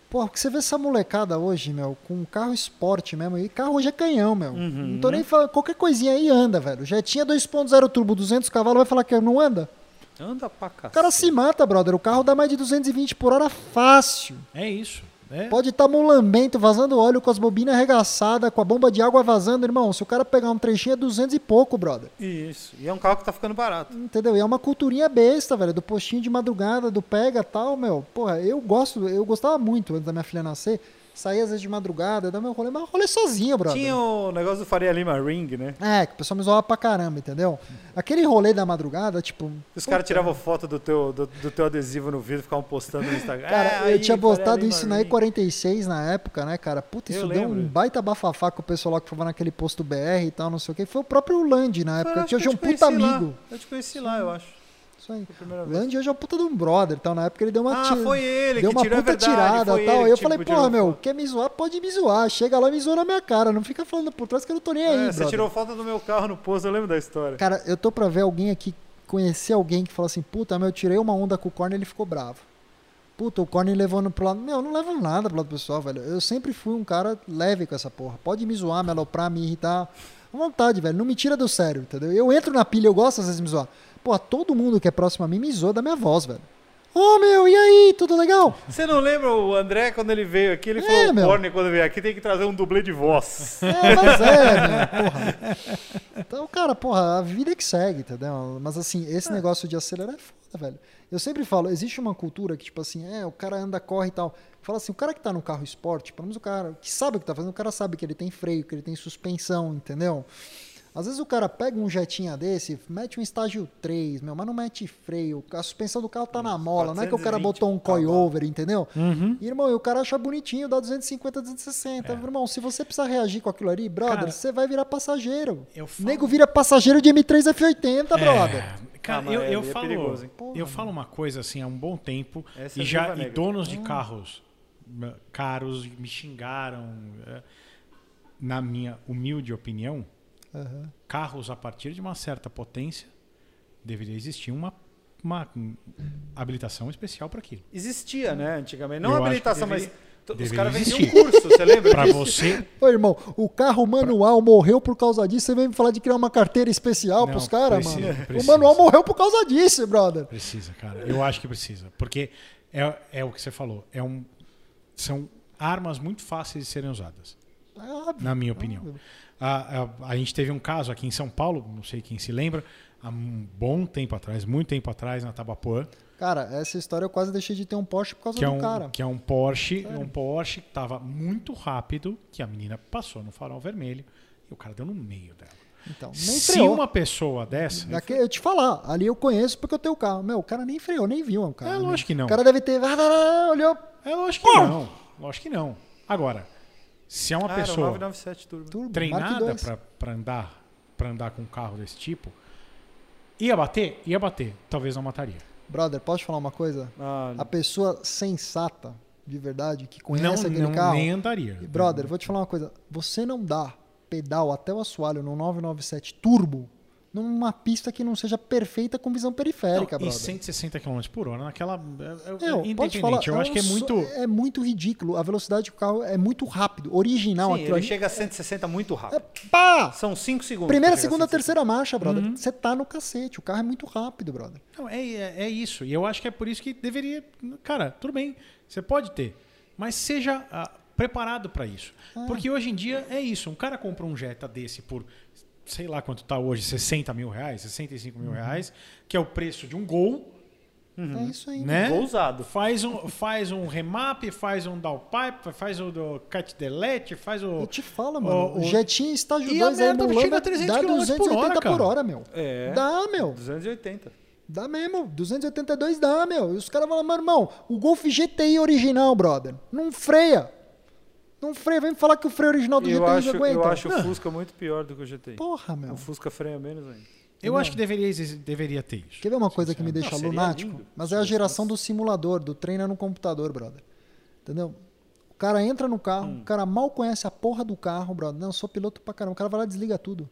Speaker 5: Pô, porque você vê essa molecada hoje, meu, com carro esporte mesmo, e carro hoje é canhão, meu.
Speaker 4: Uhum.
Speaker 5: Não tô nem falando, qualquer coisinha aí anda, velho. Já tinha 2.0 turbo, 200 cavalos, vai falar que não anda?
Speaker 4: Anda pra cá.
Speaker 5: O cara se mata, brother. O carro dá mais de 220 por hora fácil.
Speaker 3: É isso. É.
Speaker 5: Pode estar mulambento, vazando óleo com as bobinas arregaçadas, com a bomba de água vazando, irmão. Se o cara pegar um trechinho é 200 e pouco, brother.
Speaker 4: Isso. E é um carro que tá ficando barato.
Speaker 5: Entendeu? E é uma culturinha besta, velho. Do postinho de madrugada, do pega tal, meu. Porra, eu gosto, eu gostava muito antes da minha filha nascer. Saía às vezes de madrugada, dar meu rolê, mas rolê sozinho, brother.
Speaker 4: Tinha o negócio do Faria Lima Ring, né?
Speaker 5: É, que o pessoal me zoava pra caramba, entendeu? Aquele rolê da madrugada, tipo.
Speaker 4: Os caras tiravam foto do teu, do, do teu adesivo no vidro e ficavam postando no Instagram.
Speaker 5: Cara,
Speaker 4: É,
Speaker 5: eu
Speaker 4: aí,
Speaker 5: tinha
Speaker 4: Faria
Speaker 5: postado
Speaker 4: Lima
Speaker 5: isso na
Speaker 4: Ring.
Speaker 5: E46 na época, né, cara? Puta,
Speaker 4: Eu
Speaker 5: isso deu um
Speaker 4: lembro.
Speaker 5: baita bafafá com o pessoal lá que foi naquele posto BR e tal, não sei o que. Foi o próprio Land na época, que hoje é um
Speaker 4: eu
Speaker 5: puta
Speaker 4: conheci lá.
Speaker 5: amigo.
Speaker 4: Eu te conheci lá, eu acho.
Speaker 5: Isso aí. O
Speaker 4: vez.
Speaker 5: Land hoje é um puta de um brother tal. Na época ele deu uma
Speaker 4: Ah,
Speaker 5: tira-
Speaker 4: foi ele
Speaker 5: deu
Speaker 4: que
Speaker 5: uma
Speaker 4: tirou, é
Speaker 5: puta
Speaker 4: verdade,
Speaker 5: tirada e tal.
Speaker 4: ele
Speaker 5: E eu
Speaker 4: que,
Speaker 5: falei,
Speaker 4: tipo,
Speaker 5: porra, meu,
Speaker 4: foto.
Speaker 5: quer me zoar? Pode me zoar. Chega lá e me zoa na minha cara. Não fica falando por trás que eu não tô nem aí,
Speaker 4: É, você
Speaker 5: brother.
Speaker 4: tirou foto do meu carro no posto, eu lembro da história.
Speaker 5: Cara, eu tô pra ver alguém aqui, conhecer alguém que falou assim, puta, meu, eu tirei uma onda com o Corner e ele ficou bravo. Puta, o Corner levou no pro lado. Meu, eu não levo nada pro lado pessoal, velho. Eu sempre fui um cara leve com essa porra. Pode me zoar, me aloprar, me irritar. À vontade, velho. Não me tira do sério, entendeu? Eu entro na pilha, eu gosto às vezes de me zoar. Pô, todo mundo que é próximo a mim me zoa da minha voz, velho. Ô, meu, e aí? Tudo legal?
Speaker 4: Você não lembra o André quando ele veio aqui? Ele
Speaker 5: É,
Speaker 4: falou,
Speaker 5: meu.
Speaker 4: o Corner quando veio aqui tem que trazer um dublê de voz.
Speaker 5: É, mas é, meu, porra. Então, cara, porra, a vida é que segue, entendeu? Mas assim, esse negócio de acelerar é foda, velho. Eu sempre falo, existe uma cultura que, tipo assim, é, o cara anda, corre e tal. Fala assim, o cara que tá no carro esporte, pelo menos o cara que sabe o que tá fazendo, o cara sabe que ele tem freio, que ele tem suspensão, entendeu? Às vezes o cara pega um jetinha desse, mete um estágio 3, meu, mas não mete freio. A suspensão do carro tá na mola, não é que o cara
Speaker 4: 420
Speaker 5: botou um
Speaker 4: cavalos.
Speaker 5: coilover, entendeu?
Speaker 3: Uhum.
Speaker 5: E, irmão, e o cara acha bonitinho, dá 250, 260. Irmão, se você precisar reagir com aquilo ali, brother,
Speaker 3: Cara,
Speaker 5: você vai virar passageiro.
Speaker 3: eu falo-
Speaker 5: nego vira passageiro de M3 F80, brother.
Speaker 3: É, cara,
Speaker 4: Ah,
Speaker 3: eu,
Speaker 4: é-
Speaker 3: eu
Speaker 4: é
Speaker 3: falo,
Speaker 4: perigoso?
Speaker 5: Porra,
Speaker 3: eu falo uma coisa assim há um bom tempo
Speaker 4: Essa
Speaker 3: e
Speaker 4: é
Speaker 3: já e donos de carros eh, caros me xingaram. eh, Na minha humilde opinião,
Speaker 5: Aham.
Speaker 3: carros a partir de uma certa potência deveria existir uma, uma habilitação especial para aquilo.
Speaker 4: Existia, né, antigamente. Não
Speaker 3: Eu
Speaker 4: habilitação,
Speaker 3: deveria-
Speaker 4: mas os caras vendiam um curso, você lembra
Speaker 3: Para
Speaker 4: disso?
Speaker 3: você [laughs]
Speaker 5: Ô, irmão, o carro manual morreu por causa disso. Você vem me falar de criar uma carteira especial
Speaker 3: Não,
Speaker 5: pros caras, mano.
Speaker 3: precisa.
Speaker 5: O manual morreu por causa disso, brother.
Speaker 3: Precisa, cara. Eu acho que precisa. Porque é, é o que você falou. É um, são armas muito fáceis de serem usadas,
Speaker 5: É óbvio.
Speaker 3: na minha opinião. A, a, a gente teve um caso aqui em São Paulo, não sei quem se lembra, há um bom tempo atrás, muito tempo atrás, na Tabapuã,
Speaker 5: Cara, essa história eu quase deixei de ter um Porsche por causa
Speaker 3: que é
Speaker 5: do
Speaker 3: um,
Speaker 5: cara.
Speaker 3: que é um Porsche, um Porsche que estava muito rápido, que a menina passou no farol vermelho e o cara deu no meio dela.
Speaker 5: Então, nem
Speaker 3: Se
Speaker 5: freou.
Speaker 3: uma pessoa dessa.
Speaker 5: Daqui, eu te falar, ali eu conheço porque eu tenho o carro. Meu, o cara nem freou, nem viu. O cara,
Speaker 3: É lógico que não.
Speaker 5: O cara deve ter. [laughs] Olhou.
Speaker 3: É lógico que não. Lógico que não. Agora, se é uma pessoa
Speaker 4: 997 Turbo.
Speaker 5: Turbo,
Speaker 3: treinada para andar para andar com um carro desse tipo, ia bater? Ia bater. Talvez não mataria.
Speaker 5: Brother, posso te falar uma coisa?
Speaker 4: Ah,
Speaker 5: A pessoa sensata de verdade, que
Speaker 3: Não,
Speaker 5: conhece aquele
Speaker 3: não
Speaker 5: carro.
Speaker 3: nem andaria.
Speaker 5: Brother, vou te falar uma coisa. Você não dá pedal até o assoalho no 997 Turbo numa pista que não seja perfeita com visão periférica,
Speaker 3: Não, e
Speaker 5: brother.
Speaker 3: 160 km por hora naquela. É, é,
Speaker 5: Meu,
Speaker 3: independente,
Speaker 5: pode falar,
Speaker 3: eu acho que é
Speaker 5: um
Speaker 3: muito.
Speaker 5: É muito ridículo. A velocidade do carro é muito rápido. Original
Speaker 4: Sim,
Speaker 5: aquilo
Speaker 4: ele
Speaker 5: ali.
Speaker 4: chega a 160 muito
Speaker 5: É,
Speaker 4: rápido.
Speaker 5: pá!
Speaker 4: São 5 segundos.
Speaker 5: Primeira, segunda,
Speaker 4: 160.
Speaker 5: terceira marcha, brother.
Speaker 3: Uhum.
Speaker 5: Você tá no cacete. O carro é muito rápido, brother.
Speaker 3: Não, é, é, é isso. E eu acho que é por isso que deveria. Cara, tudo bem, você pode ter. Mas seja ah, preparado para isso. Porque hoje em dia é isso. Um cara compra um Jetta desse por, sei lá quanto tá hoje, 60 mil reais, 65 mil reais, que é o preço de um Gol,
Speaker 5: É isso aí.
Speaker 3: né?
Speaker 4: Gol usado.
Speaker 3: Faz um, faz um remap, faz um downpipe, faz o do cut delete, faz o.
Speaker 5: Eu te falo, mano.
Speaker 3: o-
Speaker 5: O, Jetinho estágio
Speaker 3: E a
Speaker 5: 2 aí
Speaker 3: merda chega a 300
Speaker 5: dá
Speaker 3: km por
Speaker 5: 280
Speaker 3: hora,
Speaker 5: por hora, meu.
Speaker 4: É.
Speaker 5: Dá, meu.
Speaker 4: 280.
Speaker 5: Dá mesmo. 282 dá, meu. E os caras falam, meu irmão, o Golf GTI original, brother, não freia. Não freia. Vem me falar que o freio original do
Speaker 4: Eu
Speaker 5: GTI
Speaker 4: acho,
Speaker 5: não aguenta.
Speaker 4: eu acho o Fusca muito pior do que o GTI.
Speaker 5: Porra, meu.
Speaker 4: O Fusca freia menos ainda.
Speaker 3: Eu acho que deveria, deveria ter isso.
Speaker 5: Quer ver uma coisa que me deixa
Speaker 4: Não,
Speaker 5: lunático?
Speaker 4: lindo.
Speaker 5: Mas é a geração do simulador, do treino no computador, brother. Entendeu? O cara entra no carro,
Speaker 4: Hum.
Speaker 5: o cara mal conhece a porra do carro, brother. Não, eu sou piloto pra caramba. O cara vai lá e desliga tudo.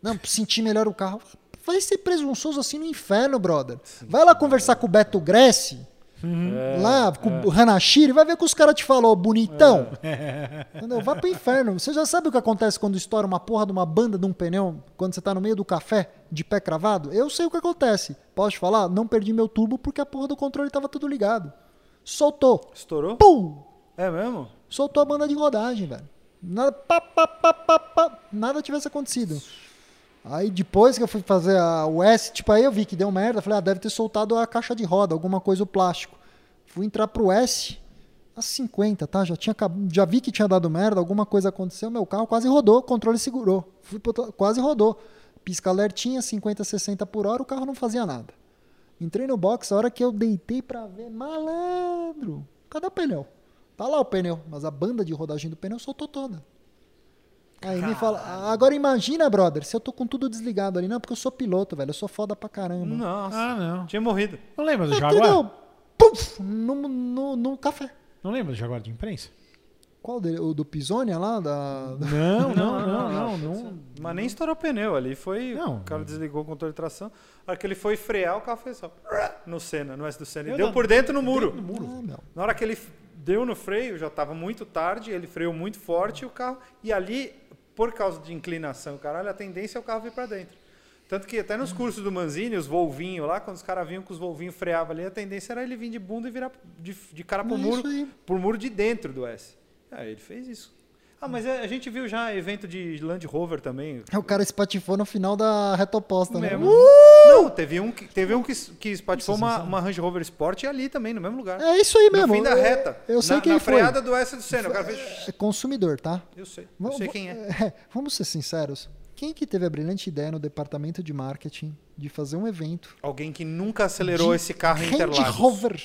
Speaker 5: Não, pra [laughs] sentir melhor o carro. Vai ser presunçoso assim no inferno, brother. Vai lá conversar com o Beto Gressi,
Speaker 4: É,
Speaker 5: lá com o Hanashiri, vai ver que os caras te falou, bonitão. Entendeu? Vai pro inferno. Você já sabe o que acontece quando estoura uma porra de uma banda de um pneu, quando você tá no meio do café, de pé cravado? Eu sei o que acontece. Posso te falar? Não perdi meu turbo porque a porra do controle tava tudo ligado. Soltou.
Speaker 4: Estourou?
Speaker 5: Pum!
Speaker 4: É mesmo?
Speaker 5: Soltou a banda de rodagem, velho. Nada, pá, pá, pá, nada tivesse acontecido. Aí depois que eu fui fazer a, S, tipo, aí eu vi que deu merda. Falei, ah, deve ter soltado a caixa de roda, alguma coisa, o plástico. Fui entrar pro S, a 50, tá? Já, tinha, já vi que tinha dado merda, alguma coisa aconteceu, meu carro quase rodou, o controle segurou. Fui pro quase rodou. Pisca alertinha, 50, 60 por hora, o carro não fazia nada. Entrei no box, a hora que eu deitei pra ver, malandro, cadê o pneu? Tá lá o pneu, mas a banda de rodagem do pneu soltou toda. Aí me fala, agora imagina, brother, se eu tô com tudo desligado ali. Não, porque eu sou piloto, velho, eu sou foda pra caramba.
Speaker 4: Nossa.
Speaker 3: Ah, não.
Speaker 4: Tinha morrido.
Speaker 3: Não lembra do
Speaker 5: Ah,
Speaker 3: Jaguar?
Speaker 5: entendeu? Puf, no, no, no café.
Speaker 3: Não lembra do Jaguar de imprensa?
Speaker 5: Qual dele? O do Pisonia lá? Da...
Speaker 3: Não, não, não, não. não,
Speaker 4: Mas nem estourou o pneu ali. Foi.
Speaker 3: Não.
Speaker 4: O cara desligou o controle de tração. A hora que ele foi frear, o carro fez só. No Senna, no S do Senna. E
Speaker 3: Eu
Speaker 4: deu
Speaker 3: não-
Speaker 4: por dentro no muro.
Speaker 5: Ah, meu.
Speaker 4: Na hora que ele deu no freio, já estava muito tarde, ele freou muito forte o carro. E ali, por causa de inclinação, caralho, a tendência é o carro vir para dentro. Tanto que até nos cursos do Manzini, os Volvinho lá, quando os caras vinham com os Volvinhos freavam ali, a tendência era ele vir de bunda e virar de, de cara pro
Speaker 5: É
Speaker 4: muro,
Speaker 5: aí.
Speaker 4: pro muro de dentro do S. Aí ele fez isso. Ah, mas é- a gente viu já evento de Land Rover também.
Speaker 5: O cara espatifou no final da reta oposta, né?
Speaker 4: Mesmo.
Speaker 5: Uh!
Speaker 4: Não, teve um que, teve um que, que espatifou uma, uma Range Rover Sport ali também, no mesmo lugar.
Speaker 5: É isso aí mesmo.
Speaker 4: No fim da
Speaker 5: Eu-
Speaker 4: reta.
Speaker 5: Eu, sei
Speaker 4: na,
Speaker 5: quem
Speaker 4: na
Speaker 5: foi.
Speaker 4: freada do S do Senna. O cara fez...
Speaker 5: É consumidor, tá?
Speaker 4: Eu sei. Eu
Speaker 5: Vamos-
Speaker 4: sei quem é. [laughs]
Speaker 5: é, Vamos ser sinceros. Quem que teve a brilhante ideia no departamento de marketing de fazer um evento
Speaker 4: Alguém que nunca acelerou esse carro em
Speaker 5: Range
Speaker 4: Interlagos.
Speaker 5: Rover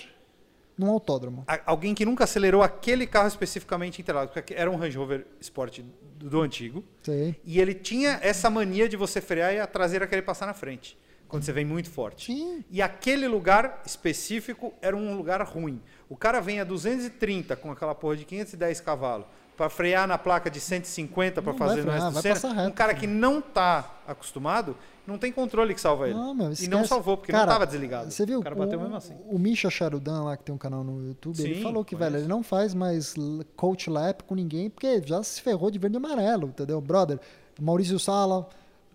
Speaker 5: num autódromo?
Speaker 4: Alguém que nunca acelerou aquele carro especificamente Interlagos. Porque era um Range Rover Sport do, do antigo.
Speaker 5: Sei.
Speaker 4: E ele tinha essa mania de você frear e a traseira querer passar na frente. Quando você vem muito forte.
Speaker 5: Sim.
Speaker 4: E aquele lugar específico era um lugar ruim. O cara vem a 230 com aquela porra de 510 cavalos para frear na placa de 150 para fazer
Speaker 5: vai
Speaker 4: no
Speaker 5: frear,
Speaker 4: resto do
Speaker 5: reto.
Speaker 4: Um cara que não tá acostumado, não tem controle que salva ele.
Speaker 5: Não, meu,
Speaker 4: e não salvou, porque
Speaker 5: Cara,
Speaker 4: não estava desligado.
Speaker 5: Você viu?
Speaker 4: O cara bateu
Speaker 5: o,
Speaker 4: mesmo assim.
Speaker 5: O Misha Charudan lá, que tem um canal no YouTube, ele
Speaker 4: Sim,
Speaker 5: falou que,
Speaker 4: conheço.
Speaker 5: velho, ele não faz mais coach lap com ninguém, porque já se ferrou de verde e amarelo, entendeu? Brother, Maurício Sala,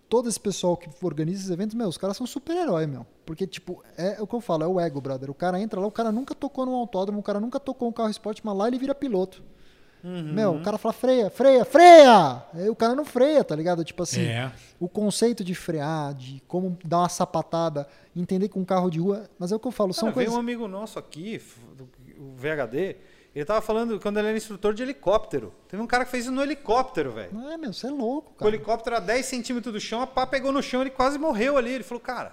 Speaker 5: todo esse pessoal que organiza esses eventos, meu, os caras são super-herói, meu. Porque, tipo, é o que eu falo, é o ego, brother. O cara entra lá, o cara nunca tocou num autódromo, o cara nunca tocou um carro esporte, mas lá ele vira piloto.
Speaker 4: Uhum.
Speaker 5: Meu, o cara fala freia, freia, freia! Aí o cara não freia, tá ligado? Tipo assim,
Speaker 3: É.
Speaker 5: o conceito de frear, de como dar uma sapatada, entender com um carro de rua, mas é o que eu falo, são
Speaker 4: Cara, veio
Speaker 5: coisas.
Speaker 4: um amigo nosso aqui, o VHD, ele tava falando quando ele era instrutor de helicóptero. Teve um cara que fez isso no helicóptero, velho.
Speaker 5: Não é, meu, você é louco,
Speaker 4: Com o
Speaker 5: cara.
Speaker 4: helicóptero a 10 centímetros do chão, a pá pegou no chão, ele quase morreu ali. Ele falou, cara,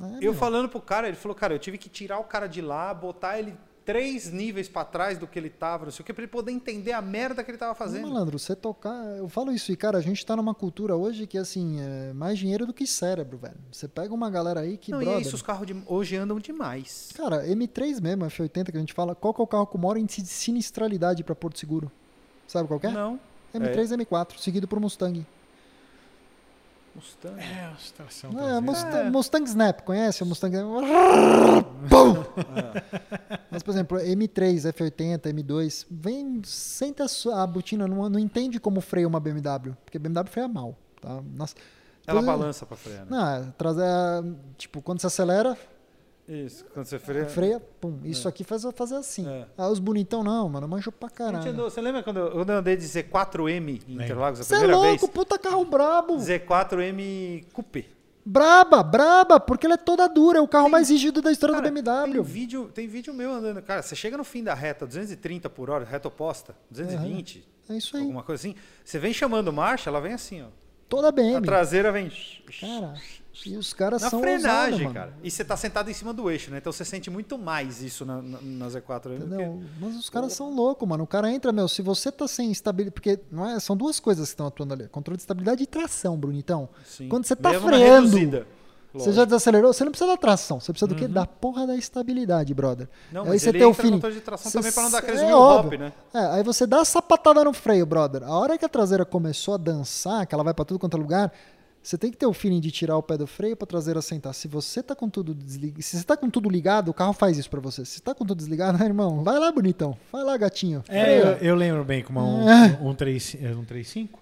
Speaker 5: é,
Speaker 4: eu
Speaker 5: meu.
Speaker 4: falando pro cara, ele falou, cara, eu tive que tirar o cara de lá, botar ele três níveis pra trás do que ele tava, não sei o que, pra ele poder entender a merda que ele tava fazendo.
Speaker 5: malandro, você tocar. Eu falo isso, e cara, a gente tá numa cultura hoje que, assim, é mais dinheiro do que cérebro, velho. Você pega uma galera aí que.
Speaker 4: não, e
Speaker 5: brother,
Speaker 4: é isso, os carros de hoje andam demais.
Speaker 5: Cara, M3 mesmo, F80 que a gente fala, qual que é o carro com maior índice de sinistralidade pra Porto Seguro? Sabe qual é?
Speaker 4: Não.
Speaker 5: M3 M4, seguido por Mustang.
Speaker 4: Mustang.
Speaker 3: É, a situação.
Speaker 5: Não, é. Mustang, Mustang Snap, conhece o Mustang? [laughs] Pum!
Speaker 4: É.
Speaker 5: Mas, por exemplo, M3, F80, M2, vem, senta a sua- a botina, não, não entende como freia uma BMW, porque BMW freia mal, tá? Nossa.
Speaker 4: Ela balança pra frear, né?
Speaker 5: Não, é, trazer, tipo, quando você acelera,
Speaker 4: Isso, quando você freia.
Speaker 5: freia, pum. Isso aqui faz fazer assim.
Speaker 4: É.
Speaker 5: Ah, os bonitão não, mano, manjo pra caralho.
Speaker 4: andou- você lembra quando eu, quando eu andei de Z4M em. Interlagos a
Speaker 5: Você é louco,
Speaker 4: vez?
Speaker 5: puta carro brabo.
Speaker 4: Z4M Coupe.
Speaker 5: Braba, braba, porque ela é toda dura, é o carro
Speaker 4: Tem-
Speaker 5: mais rígido da história
Speaker 4: Cara,
Speaker 5: da BMW.
Speaker 4: Tem vídeo, tem vídeo meu andando. Cara, você chega no fim da reta, 230 por hora, reta oposta, 220,
Speaker 5: É isso aí,
Speaker 4: alguma coisa assim. Você vem chamando marcha, ela vem assim, ó.
Speaker 5: Toda
Speaker 4: A
Speaker 5: BM.
Speaker 4: traseira vem.
Speaker 5: Cara, e os caras
Speaker 4: Na
Speaker 5: são
Speaker 4: frenagem,
Speaker 5: ousados, mano.
Speaker 4: cara. E você tá sentado em cima do eixo, né? Então você sente muito mais isso na, na, na Z4. né?
Speaker 5: Entendeu? Mas os caras são loucos, mano. O cara entra, meu, se você tá sem estabilidade. Porque não é, são duas coisas que estão atuando ali: controle de estabilidade e tração, Brunitão.
Speaker 4: Sim.
Speaker 5: Quando você tá
Speaker 4: Mesmo na
Speaker 5: freando,
Speaker 4: reduzida,
Speaker 5: Você já desacelerou? Você não precisa da tração. Você precisa do quê? Da porra da estabilidade, brother.
Speaker 4: Uhum. Não,
Speaker 5: aí
Speaker 4: mas
Speaker 5: você
Speaker 4: ele
Speaker 5: tem o feeling.
Speaker 4: motor de tração
Speaker 5: Você
Speaker 4: também pra não dar aqueles
Speaker 5: é
Speaker 4: hop, né?
Speaker 5: É, aí você dá a sapatada no freio, brother. A hora que a traseira começou a dançar, que ela vai pra tudo quanto é lugar, você tem que ter o feeling de tirar o pé do freio pra traseira sentar. Se você tá com tudo desligado, se você tá com tudo ligado, o carro faz isso pra você. Se você tá com tudo desligado, [laughs] irmão, vai lá, bonitão. Vai lá, gatinho.
Speaker 3: É, eu, eu lembro bem como um,
Speaker 5: É.
Speaker 3: um, 3, um 35.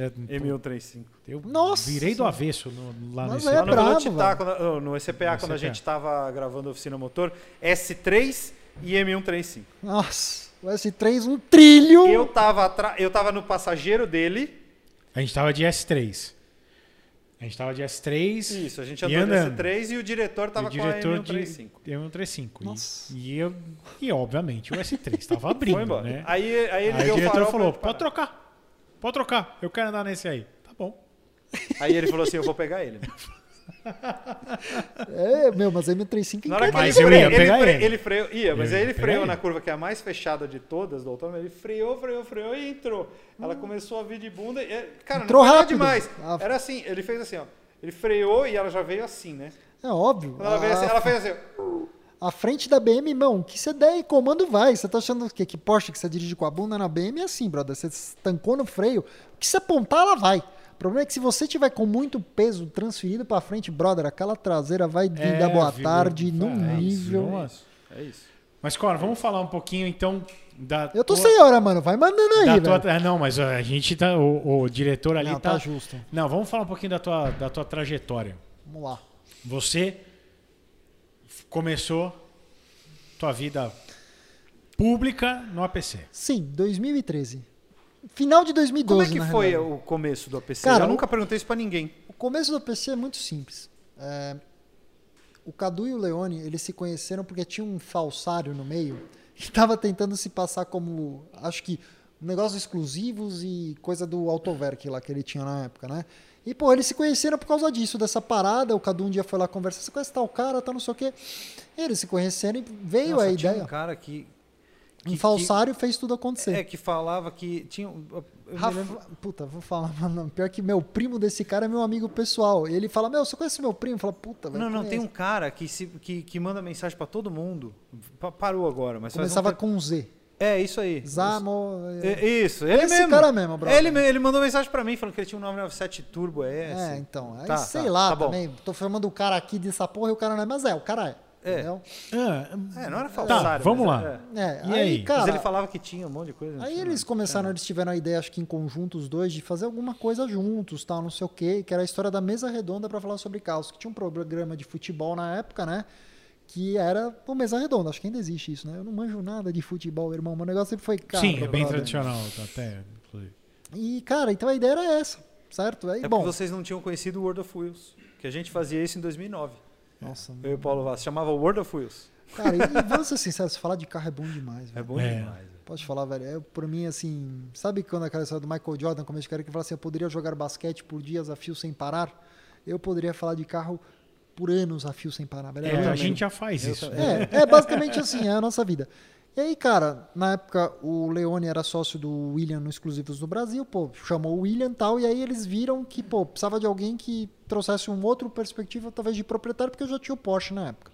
Speaker 3: É,
Speaker 4: M135.
Speaker 3: Eu
Speaker 5: Nossa
Speaker 3: virei do avesso no, lá
Speaker 5: Mas
Speaker 3: nesse.
Speaker 5: é
Speaker 4: Lá no
Speaker 5: brabo,
Speaker 4: Velocitar,
Speaker 5: velho.
Speaker 4: quando- no SPA,
Speaker 3: No
Speaker 4: quando a
Speaker 3: SPA.
Speaker 4: gente tava gravando a oficina motor, S3 e M135.
Speaker 5: Nossa, o S3, um trilho.
Speaker 4: Eu tava, atra- eu tava no passageiro dele.
Speaker 3: A gente tava de S3. A gente tava de S3.
Speaker 4: Isso, a gente andou no
Speaker 3: andando.
Speaker 4: S3 e o diretor tava
Speaker 3: o diretor
Speaker 4: com a M135.
Speaker 3: de M135.
Speaker 5: Nossa.
Speaker 3: E, e, eu, e obviamente o S3 tava abrindo,
Speaker 4: Foi embora.
Speaker 3: né?
Speaker 4: Aí, aí ele
Speaker 3: Aí
Speaker 4: deu
Speaker 3: o diretor falou: pode trocar. Pode trocar. Eu quero andar nesse aí. Tá bom.
Speaker 4: Aí ele falou assim: eu vou pegar ele. [laughs]
Speaker 5: É, meu, mas M35
Speaker 4: Na hora que
Speaker 3: Mas
Speaker 4: ele,
Speaker 3: eu
Speaker 4: freou,
Speaker 3: ia
Speaker 4: ele,
Speaker 3: pegar
Speaker 4: fre-
Speaker 3: ele.
Speaker 4: ele freou, ia, mas aí ele freou
Speaker 3: ele.
Speaker 4: na curva que é a mais fechada de todas do autônomo. Ele freou, freou, freou e entrou. Ela começou a vir de bunda. E, cara,
Speaker 5: Entrou
Speaker 4: não
Speaker 5: rápido.
Speaker 4: demais.
Speaker 5: Ah.
Speaker 4: Era assim, ele fez assim, ó. Ele freou e ela já veio assim, né?
Speaker 5: É óbvio.
Speaker 4: Ela veio assim,
Speaker 5: A-
Speaker 4: ela fez assim.
Speaker 5: A frente da BM, irmão, que você der e comando vai. Você tá achando que, que Porsche que você dirige com a bunda na BM é assim, brother. Você estancou no freio, o que você apontar, ela vai. O problema é que se você tiver com muito peso transferido pra frente, brother, aquela traseira vai vir
Speaker 3: É,
Speaker 5: dar boa
Speaker 3: viu?
Speaker 5: tarde num
Speaker 3: É isso,
Speaker 5: nível.
Speaker 4: É isso. É isso.
Speaker 3: Mas, Cora, vamos falar um pouquinho então da.
Speaker 5: Eu tô
Speaker 3: tua-
Speaker 5: sem hora, mano. Vai mandando aí,
Speaker 3: da tua, não, mas a gente tá. O, o diretor ali
Speaker 5: Não,
Speaker 3: tá.
Speaker 5: tá justo.
Speaker 3: Não, vamos falar um pouquinho da tua, da tua trajetória.
Speaker 5: Vamos lá.
Speaker 3: Você começou tua vida pública no APC.
Speaker 5: Sim, 2013. Final de 2012,
Speaker 4: Como é que foi
Speaker 5: realidade.
Speaker 4: o começo do APC?
Speaker 5: Cara,
Speaker 4: eu nunca perguntei isso pra ninguém.
Speaker 5: O começo do PC é muito simples. É, o Cadu e o Leone, eles se conheceram porque tinha um falsário no meio que [laughs] estava tentando se passar como, acho que, negócios exclusivos e coisa do Autoverk lá que ele tinha na época, né? E, pô, eles se conheceram por causa disso, dessa parada. O Cadu um dia foi lá conversar, você conhece tal cara, tá não sei o quê. Eles se conheceram e veio
Speaker 4: Nossa,
Speaker 5: a
Speaker 4: tinha
Speaker 5: ideia.
Speaker 4: um cara que.
Speaker 5: Um
Speaker 4: que-
Speaker 5: falsário fez tudo
Speaker 4: que-
Speaker 5: acontecer.
Speaker 4: é, que falava que tinha. um-
Speaker 5: Rafa,
Speaker 4: lembro-
Speaker 5: puta, vou falar, [laughs] mano. Pior que meu primo desse cara é meu amigo pessoal. Ele fala, meu, você conhece meu primo? Fala, puta, velho.
Speaker 4: Não, não, tem um cara que, se, que, que manda mensagem pra todo mundo. Pa- Parou agora, mas um
Speaker 5: Começava
Speaker 4: tempo-
Speaker 5: com Z.
Speaker 4: É, isso aí.
Speaker 5: Zamo.
Speaker 4: É, Isso, ele
Speaker 5: Esse
Speaker 4: mesmo.
Speaker 5: cara mesmo, brother.
Speaker 4: Ele, me- ele mandou mensagem pra mim falando que ele tinha um 997 Turbo S.
Speaker 5: É, então. Aí
Speaker 4: Tá,
Speaker 5: sei
Speaker 4: tá,
Speaker 5: lá
Speaker 4: tá bom.
Speaker 5: também. Tô chamando o cara aqui dessa porra e o cara não é, mas é, o cara é.
Speaker 4: É.
Speaker 5: Entendeu?
Speaker 4: É, não era falsário.
Speaker 3: Tá, vamos lá.
Speaker 4: é.
Speaker 5: É,
Speaker 3: E
Speaker 5: aí,
Speaker 3: aí?
Speaker 5: cara.
Speaker 4: Mas ele falava que tinha um monte de coisa.
Speaker 5: Aí eles começaram, eles tiveram a ideia, acho que em conjunto os dois, de fazer alguma coisa juntos, tal, não sei o quê, que era a história da mesa redonda pra falar sobre carros, que tinha um programa de futebol na época, né? Que era o Mesa Redonda, acho que ainda existe isso, né? Eu não manjo nada de futebol, irmão. Meu negócio sempre foi carro.
Speaker 3: sim, é bem
Speaker 5: brother.
Speaker 3: tradicional até. inclusive.
Speaker 5: E, cara, então a ideia era essa, certo? Aí,
Speaker 4: É
Speaker 5: bom.
Speaker 4: vocês não tinham conhecido o World of Wheels. Que a gente fazia isso em 2009.
Speaker 5: Nossa,
Speaker 4: Eu e o Paulo Vaz. Chamava World of Wheels.
Speaker 5: cara, e, e vamos ser sinceros, falar de carro é bom demais,
Speaker 4: É
Speaker 5: velho.
Speaker 4: bom
Speaker 3: É.
Speaker 4: demais. velho.
Speaker 5: Pode falar, velho. É, por mim, assim, sabe quando aquela história do Michael Jordan, começo de carreira, que fala assim, eu poderia jogar basquete por dias a fio sem parar? Eu poderia falar de carro por anos a fio sem parar.
Speaker 3: É, a gente já faz isso.
Speaker 5: É, é basicamente assim, é a nossa vida. E aí, cara, na época o Leone era sócio do William no Exclusivos do Brasil, pô, chamou o William e tal, e aí eles viram que, pô, precisava de alguém que trouxesse um outro perspectiva, talvez de proprietário, porque eu já tinha o Porsche na época.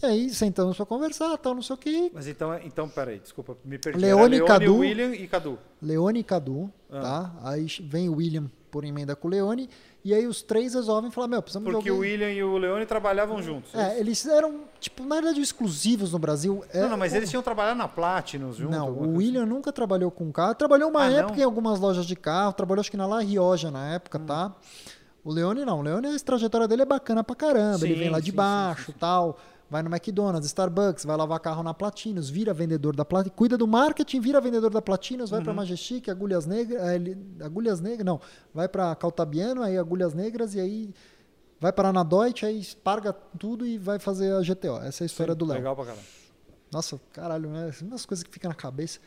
Speaker 5: E aí sentamos pra conversar, tal, não sei o que.
Speaker 4: Mas então, então peraí, desculpa, me perdi.
Speaker 5: Leone,
Speaker 4: Era
Speaker 5: Cadu.
Speaker 4: William e Cadu.
Speaker 5: Leone e Cadu,
Speaker 4: Ah.
Speaker 5: tá? Aí vem o William por emenda com o Leone, e aí os três resolvem falar, meu, precisamos
Speaker 4: Porque
Speaker 5: de
Speaker 4: o
Speaker 5: alguém...
Speaker 4: William e o Leone trabalhavam juntos.
Speaker 5: É, eles eram, tipo, na verdade, exclusivos no Brasil. É,
Speaker 4: Não, não, mas eles tinham trabalhado na Platinum juntos.
Speaker 5: Não, o William nunca trabalhou com carro. Trabalhou uma
Speaker 4: Ah,
Speaker 5: época
Speaker 4: não?
Speaker 5: em algumas lojas de carro, trabalhou acho que na La Rioja na época, tá? O Leone não. O Leone, a trajetória dele é bacana pra caramba. ele
Speaker 4: Sim,
Speaker 5: vem lá de
Speaker 4: sim,
Speaker 5: baixo
Speaker 4: sim.
Speaker 5: tal. Vai no McDonald's, Starbucks, vai lavar carro na Platinos, vira vendedor da Platinos, cuida do marketing, vira vendedor da Platinos, vai
Speaker 4: Uhum.
Speaker 5: Majestic, Agulhas Negras, eh, Agulhas Negras, não, vai pra Caltabiano, aí Agulhas Negras e aí vai para na Deutsche, aí parga tudo e vai fazer a GTO. Essa é a história
Speaker 4: Sim,
Speaker 5: do Léo.
Speaker 4: Legal pra caramba.
Speaker 5: Nossa, caralho, né? Umas coisas que ficam na cabeça.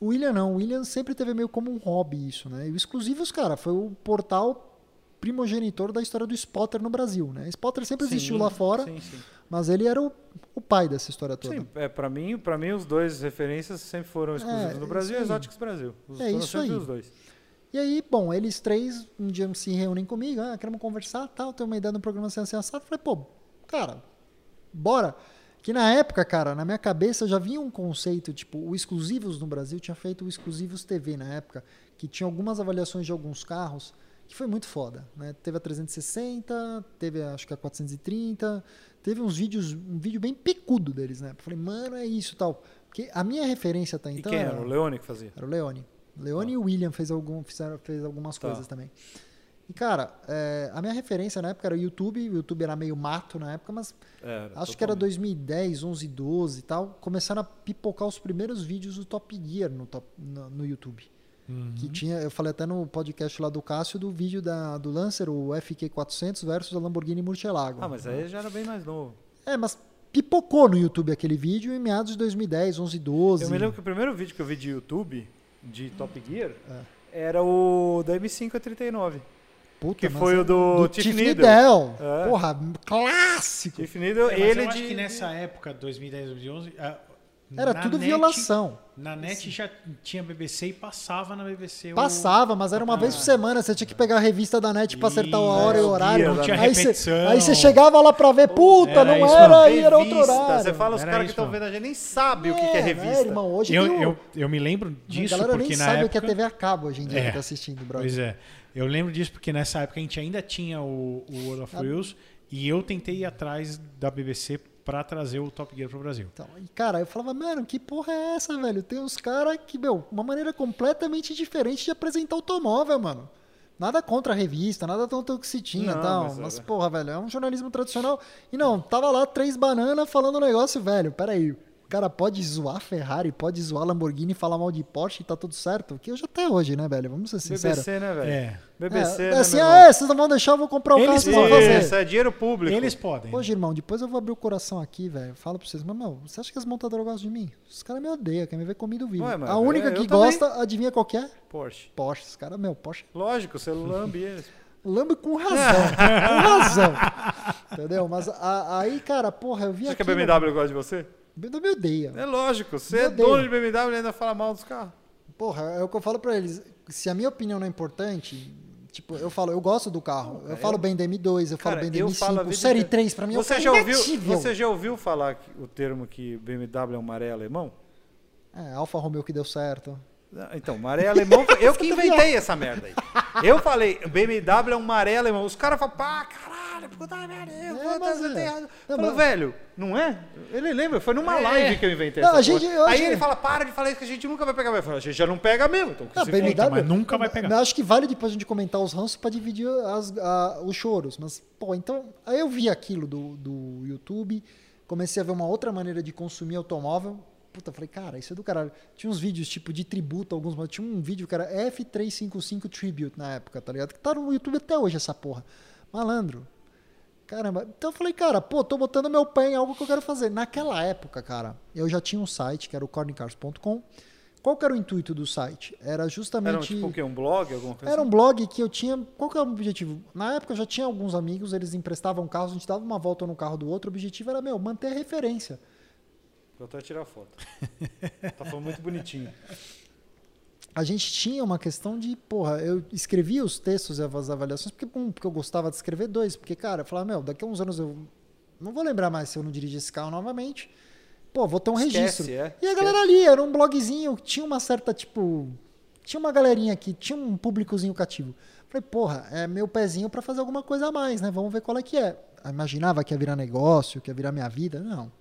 Speaker 5: O William não. O William sempre teve meio como um hobby isso, né? E o Exclusivos, cara, foi o portal primogenitor da história do Spotter no Brasil, né? Spotter sempre existiu
Speaker 4: Sim,
Speaker 5: lá fora,
Speaker 4: Sim, sim.
Speaker 5: Mas ele era o, o pai dessa história toda.
Speaker 4: Sim, é, pra, mim, pra mim, os dois referências sempre foram exclusivos
Speaker 5: É,
Speaker 4: no Brasil e. Exotics Brasil. Os,
Speaker 5: É isso aí.
Speaker 4: os dois.
Speaker 5: E aí, bom, eles três um dia se reúnem comigo, ah, queremos conversar, tal, tem uma ideia no programa sem assado. Falei, pô, cara, bora. Que na época, cara, na minha cabeça já vinha um conceito, tipo, o Exclusivos no Brasil tinha feito o Exclusivos TV na época, que tinha algumas avaliações de alguns carros, que foi muito foda, né? Teve a 360, teve acho que a 430, teve uns vídeos, um vídeo bem picudo deles, né? Falei, mano, é isso tal. Porque a minha referência até
Speaker 4: E
Speaker 5: então
Speaker 4: quem
Speaker 5: era...
Speaker 4: era? O Leone que fazia?
Speaker 5: Era o Leone. Leone e o William fez, algum, fizeram, fez algumas
Speaker 4: Tá.
Speaker 5: coisas também. E, cara, é, a minha referência na época era o YouTube. O YouTube era meio mato na época, mas
Speaker 4: Era,
Speaker 5: acho que era
Speaker 4: totalmente.
Speaker 5: 2010, 11, 12 e tal. Começaram a pipocar os primeiros vídeos do Top Gear no, top, no, no YouTube.
Speaker 3: Uhum.
Speaker 5: Que tinha, eu falei até no podcast lá do Cássio do vídeo da, do Lancer, o FQ400 versus a Lamborghini Murcielago.
Speaker 4: Ah, mas aí já era bem mais novo.
Speaker 5: É, mas pipocou no YouTube aquele vídeo em meados de 2010, 11, 12.
Speaker 4: Eu me lembro que o primeiro vídeo que eu vi de YouTube, de Top Gear,
Speaker 5: É.
Speaker 4: era o da M539.
Speaker 5: Puta,
Speaker 4: que
Speaker 5: mas
Speaker 4: foi
Speaker 5: é
Speaker 4: o do
Speaker 5: do
Speaker 4: Tiff Needle.
Speaker 5: Needle.
Speaker 4: É.
Speaker 5: Porra, clássico.
Speaker 4: Tiff Needle,
Speaker 3: É,
Speaker 4: ele
Speaker 3: eu acho
Speaker 4: de...
Speaker 3: que nessa época, 2010, 2011, ah,
Speaker 5: Era
Speaker 3: na
Speaker 5: tudo
Speaker 3: net-
Speaker 5: violação.
Speaker 3: Na net já tinha BBC e passava na BBC. o-
Speaker 5: Passava, mas era uma vez por semana. Você tinha que pegar a revista da net pra acertar a hora e
Speaker 4: é,
Speaker 5: o
Speaker 4: o
Speaker 5: horário.
Speaker 4: da
Speaker 3: Tinha
Speaker 5: aí, você, aí você chegava lá pra ver, puta,
Speaker 3: Era
Speaker 5: não
Speaker 3: isso
Speaker 5: era, aí era outro horário.
Speaker 4: Você fala os caras que
Speaker 3: isso
Speaker 4: estão vendo a gente nem sabem o que, é
Speaker 5: né,
Speaker 4: revista.
Speaker 5: irmão, hoje
Speaker 3: Eu,
Speaker 5: o-
Speaker 3: eu, eu me lembro
Speaker 5: a
Speaker 3: disso
Speaker 5: galera
Speaker 3: porque
Speaker 5: nem
Speaker 3: na
Speaker 5: sabe o
Speaker 3: época...
Speaker 5: que é TV a cabo hoje em dia
Speaker 3: É.
Speaker 5: que tá assistindo, brother.
Speaker 3: Pois é. Eu lembro disso porque nessa época a gente ainda tinha o, o World of
Speaker 5: Ah.
Speaker 3: Wheels e eu tentei ir atrás da BBC pra trazer o Top Gear pro Brasil.
Speaker 5: Então, e, cara, eu falava, mano, que porra é essa, velho? Tem uns caras que, meu, uma maneira completamente diferente de apresentar automóvel, mano. Nada contra a revista, nada tanto que se tinha e
Speaker 4: Não,
Speaker 5: tal.
Speaker 4: mas
Speaker 5: Mas,
Speaker 4: é-
Speaker 5: porra, velho, é um jornalismo tradicional. E não, tava lá três bananas falando um negócio, velho. Peraí. Cara pode zoar Ferrari, pode zoar Lamborghini, falar mal de Porsche e tá tudo certo. Que hoje até hoje, né, velho? Vamos ser sinceros.
Speaker 4: BBC, né, velho?
Speaker 3: É.
Speaker 4: BBC,
Speaker 5: é,
Speaker 4: né,
Speaker 5: assim,
Speaker 4: meu
Speaker 5: ah, é, vocês não vão deixar, eu vou comprar o carro,
Speaker 3: Eles
Speaker 5: vocês vão
Speaker 3: podem.
Speaker 5: fazer.
Speaker 4: Isso é dinheiro público.
Speaker 3: Eles podem.
Speaker 5: Hoje, irmão, depois eu vou abrir o coração aqui, velho. Falo pra vocês, mas, meu, você acha que as montadoras gostam de mim? Os caras me odeiam, querem me ver comido vivo.
Speaker 4: Ué, mas
Speaker 5: a única
Speaker 4: eu
Speaker 5: que
Speaker 4: também.
Speaker 5: gosta, adivinha qual que é?
Speaker 4: Porsche.
Speaker 5: Porsche. Os caras, meu, Porsche.
Speaker 4: Lógico, você lambe eles. [laughs]
Speaker 5: Lambe com razão. com [laughs] razão. Entendeu? Mas a- aí, cara, porra, eu vi
Speaker 4: Você acha que a BMW gosta de você?
Speaker 5: BMW me odeia.
Speaker 4: É lógico, você é dono de BMW e ainda fala mal dos carros.
Speaker 5: Porra, é o que eu falo pra eles. Se a minha opinião não é importante, tipo, eu falo, eu gosto do carro. Eu falo bem da M2, eu falo
Speaker 4: Cara,
Speaker 5: bem da
Speaker 4: eu falo a
Speaker 5: M5.
Speaker 4: vida
Speaker 5: Série
Speaker 4: inteira.
Speaker 5: 3 pra mim é
Speaker 4: Você
Speaker 5: carro
Speaker 4: já, ouviu, você já ouviu falar que- o termo que BMW é um maré alemão?
Speaker 5: É, Alfa Romeo que deu certo.
Speaker 4: Ah, Então, maré alemão, eu [laughs] que inventei essa merda aí. Eu falei, BMW é um maré alemão. Os caras falam, pá, caralho, puta merda, eu
Speaker 5: É,
Speaker 4: vou
Speaker 5: mas é.
Speaker 4: tem razão.
Speaker 5: Não,
Speaker 4: Eu falei,
Speaker 5: mas-
Speaker 4: velho, não é? Ele lembra, foi numa
Speaker 3: É.
Speaker 4: live que eu inventei
Speaker 5: Não,
Speaker 4: essa
Speaker 5: a gente- eu
Speaker 4: Aí
Speaker 5: acho-
Speaker 4: ele fala, para de falar isso que a gente nunca vai pegar. Eu falo, a gente já não pega mesmo, então que se
Speaker 5: BMW,
Speaker 3: mas nunca vai pegar.
Speaker 5: Acho que vale depois a gente comentar os ranços pra dividir as- a- os choros. Mas, pô, então. Aí eu vi aquilo do, do YouTube, comecei a ver uma outra maneira de consumir automóvel. Puta, falei, cara, isso é do caralho. Tinha uns vídeos tipo de tributo, alguns. mas Tinha um vídeo que era F355 Tribute na época, tá ligado? Que tá no YouTube até hoje essa porra. Malandro. Caramba. Então eu falei, cara, pô, tô botando meu pé em algo que eu quero fazer. Naquela época, cara, eu já tinha um site que era o cornicars.com. Qual que era o intuito do site? Era
Speaker 4: Era um,
Speaker 5: justamente.
Speaker 4: tipo o quê? Um blog? Alguma coisa
Speaker 5: Era um
Speaker 4: assim?
Speaker 5: blog que eu tinha. Qual que era o objetivo? Na época eu já tinha alguns amigos, eles emprestavam carros, a gente dava uma volta no carro do outro. O objetivo era, meu, manter a referência.
Speaker 4: Vou até tirar a foto. tá falando muito bonitinho.
Speaker 5: A gente tinha uma questão de, porra, eu escrevia os textos e as avaliações, porque, um, porque eu gostava de escrever, dois, porque, cara, eu falava, meu, daqui a uns anos eu não vou lembrar mais se eu não dirigir esse carro novamente. Pô, vou ter um
Speaker 4: Esquece,
Speaker 5: registro.
Speaker 4: é.
Speaker 5: E a galera ali, era um blogzinho, tinha uma certa, tipo. Tinha uma galerinha aqui, tinha um públicozinho cativo. Falei, porra, é meu pezinho pra fazer alguma coisa a mais, né? Vamos ver qual é que é. Eu imaginava que ia virar negócio, que ia virar minha vida. Não.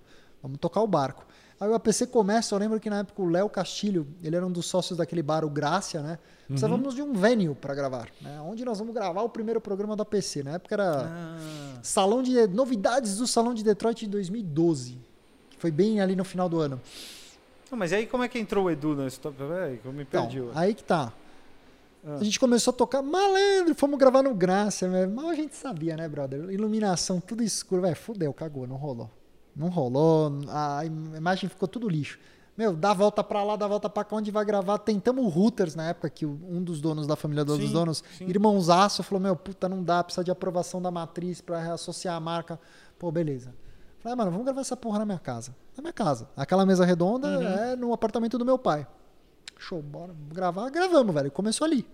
Speaker 5: Vamos tocar o barco. Aí o APC começa, eu lembro que na época o Léo Castilho, ele era um dos sócios daquele bar, o Grácia, né? Precisávamos de um venue pra gravar, né? Onde nós vamos gravar o primeiro programa do APC. Na época era
Speaker 4: Ah,
Speaker 5: Salão de Novidades do Salão de Detroit de 2012. Que foi bem ali no final do ano.
Speaker 4: Não, mas aí como é que entrou o Edu nesse top? Peraí, que eu me
Speaker 5: Então,
Speaker 4: perdi. ué.
Speaker 5: aí que tá.
Speaker 4: Ah.
Speaker 5: A gente começou a tocar malandro, fomos gravar no Grácia, velho. Mal a gente sabia, né, brother? Iluminação, tudo escuro, velho. Fudeu, cagou, não rolou. Não rolou, a im- imagem ficou tudo lixo. Meu, dá volta pra lá, dá a volta pra cá, onde vai gravar. Tentamos o Routers na época, que um dos donos da família dos
Speaker 4: Sim,
Speaker 5: donos,
Speaker 4: sim.
Speaker 5: irmãozaço, falou: Meu, puta, não dá, precisa de aprovação da matriz pra reassociar a marca. Pô, beleza. Falei, ah, mano, vamos gravar essa porra na minha casa. Na minha casa. Aquela mesa redonda
Speaker 4: Uhum.
Speaker 5: é no apartamento do meu pai. Show, bora gravar. Gravamos, velho. Começou ali.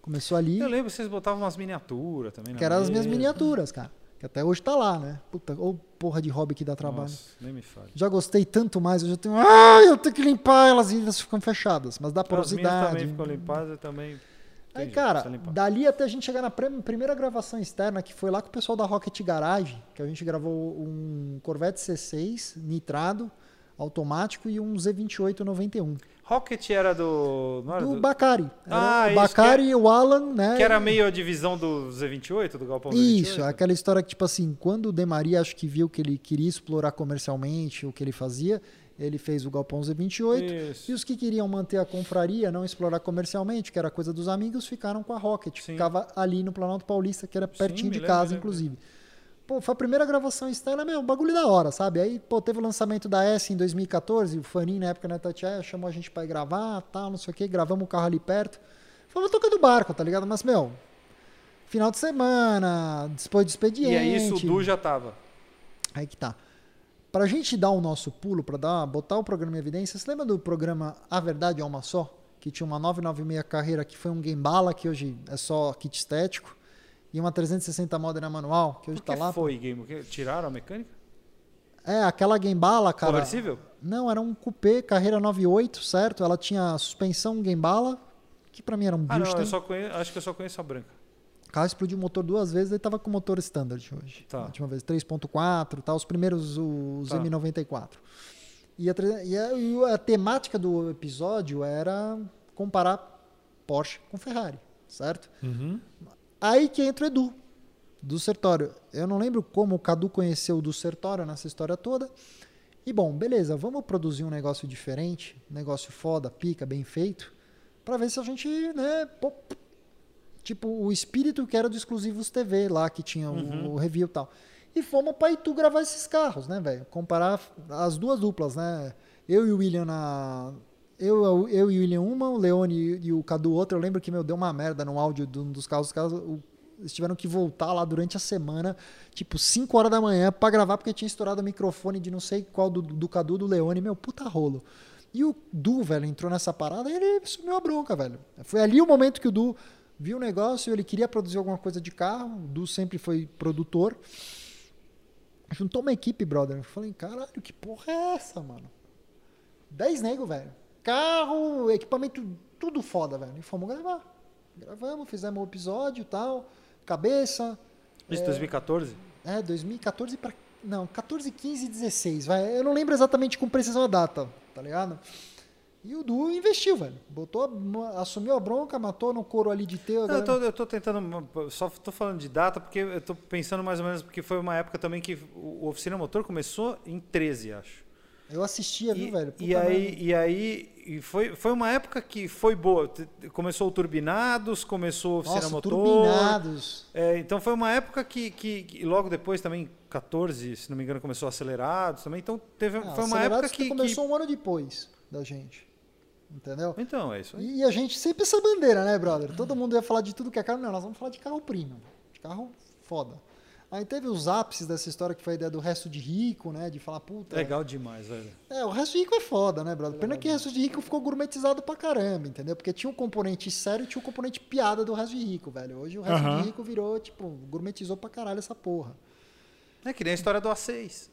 Speaker 5: Começou ali,
Speaker 4: Eu lembro que vocês botavam umas miniaturas também.
Speaker 5: que eram as minhas miniaturas, cara. Que até hoje tá lá, né? Puta, ou porra de hobby que dá trabalho.
Speaker 4: Nossa, nem me fale.
Speaker 5: Já gostei tanto mais, eu já tenho. Ai, eu tenho que limpar elas e elas ficam fechadas. Mas dá
Speaker 4: As
Speaker 5: porosidade.
Speaker 4: também ficou limpadas eu também.
Speaker 5: Aí,
Speaker 4: Entendi,
Speaker 5: cara, dali até a gente chegar na primeira gravação externa, que foi lá com o pessoal da Rocket Garage, que a gente gravou um Corvette C6 nitrado, automático e um Z28 91.
Speaker 4: Rocket era do. Era
Speaker 5: Do
Speaker 4: do-
Speaker 5: Bacari. Era
Speaker 4: Ah,
Speaker 5: o
Speaker 4: isso,
Speaker 5: Bacari
Speaker 4: que
Speaker 5: e o Alan, né?
Speaker 4: Que era meio a divisão do Z28, do Galpão
Speaker 5: Isso,
Speaker 4: Z28?
Speaker 5: aquela história que, tipo assim, quando o Demaria acho que viu que ele queria explorar comercialmente o que ele fazia, ele fez o Galpão Z28.
Speaker 4: Isso.
Speaker 5: E os que queriam manter a confraria, não explorar comercialmente, que era coisa dos amigos, ficaram com a Rocket.
Speaker 4: Sim.
Speaker 5: Ficava ali no Planalto Paulista, que era pertinho
Speaker 4: me
Speaker 5: de casa,
Speaker 4: me lembro.
Speaker 5: inclusive. Pô, foi a primeira gravação externa, meu, um bagulho da hora, sabe? Aí, pô, teve o lançamento da S em 2014, o Fanin, na época, na Tatiaia, chamou a gente pra ir gravar, tal, não sei o quê, gravamos o carro ali perto. Fomos tocando barco, tá ligado? Mas, meu, final de semana, depois do expediente.
Speaker 4: E aí isso o Du já tava.
Speaker 5: Aí que tá. Pra gente dar o nosso pulo, pra dar, botar o programa em evidência, você lembra do programa A Verdade é Uma Só? Que tinha uma 996 carreira que foi um Game Bala, que hoje é só kit estético, e uma 360 Modena manual, que hoje
Speaker 4: Por que
Speaker 5: tá lá.
Speaker 4: foi, Game? Porque Tiraram a mecânica?
Speaker 5: É, aquela Game Bala, cara.
Speaker 4: Conversível?
Speaker 5: Não, era um coupé, carreira 98, certo? Ela tinha suspensão Game Bala, que pra mim era um
Speaker 4: Ah, não,
Speaker 5: Bilstein.
Speaker 4: eu só conheço, acho que eu só conheço a branca.
Speaker 5: O carro explodiu o motor duas vezes, ele tava com motor standard hoje.
Speaker 4: Tá.
Speaker 5: A última vez, 3.4, tá, os primeiros, os
Speaker 4: Tá.
Speaker 5: M94. E a, e a- e a temática do episódio era comparar Porsche com Ferrari, certo? Aí que entra o Edu, do Sertório. Eu não lembro como o Cadu conheceu o do Sertório nessa história toda. E bom, beleza, vamos produzir um negócio diferente, negócio foda, pica, bem feito, pra ver se a gente, né, pô, tipo o espírito que era do Exclusivos TV lá, que tinha o, o review e tal. E fomos pra Itu gravar esses carros, né, velho? Comparar as duas duplas, né? Eu e o William na. Eu, eu e o William uma, o Leone e, o Cadu outra. Eu lembro que, meu, deu uma merda no áudio de um dos carros. Os caras eles tiveram que voltar lá durante a semana, tipo, 5 horas da manhã, pra gravar, porque tinha estourado o microfone de não sei qual do, do Cadu, do Leone. Meu, puta rolo. E o Du, velho, entrou nessa parada e ele sumiu a bronca, velho. Foi ali o momento que o Du viu o negócio, ele queria produzir alguma coisa de carro. O Du sempre foi produtor. Juntou uma equipe, brother. Eu falei, caralho, que porra é essa, mano? 10 nego, velho. Carro, equipamento, tudo foda, velho. E fomos gravar. Gravamos, fizemos um episódio e tal. Cabeça.
Speaker 4: Isso, 2014?
Speaker 5: É, 2014 pra. Não, 14, 15 e 16. Vai. Eu não lembro exatamente com precisão a data, tá ligado? E o Du investiu, velho. Botou, assumiu a bronca, matou no couro ali de teu.
Speaker 4: Não, eu, tô, eu tô tentando, só tô falando de data porque eu tô pensando mais ou menos, porque foi uma época também que o Oficina Motor começou em 13, acho.
Speaker 5: Eu assistia,
Speaker 4: E,
Speaker 5: viu, velho?
Speaker 4: e aí,
Speaker 5: merda.
Speaker 4: e aí e foi, foi uma época que foi boa. Começou o Turbinados, começou o Oficina
Speaker 5: Nossa,
Speaker 4: Motor.
Speaker 5: turbinados.
Speaker 4: É, então foi uma época que, que, que logo depois também, 14, se não me engano, começou Acelerados também. Então teve,
Speaker 5: Ah,
Speaker 4: foi uma época que, que
Speaker 5: começou um ano depois da gente. Entendeu?
Speaker 4: Então, é isso aí.
Speaker 5: E a gente sempre essa bandeira, né, brother? Todo mundo ia falar de tudo que é caro. Não, nós vamos falar de carro premium. De carro foda. Aí teve os ápices dessa história que foi a ideia do resto de rico, né? De falar, puta.
Speaker 4: Legal demais, velho.
Speaker 5: É, o resto de rico é foda, né, brother? Pena que o resto de rico ficou gourmetizado pra caramba, entendeu? Porque tinha um componente sério e tinha um componente piada do resto de rico, velho. Hoje o resto de rico virou, tipo, gourmetizou pra caralho essa porra.
Speaker 4: É que nem a história do A6.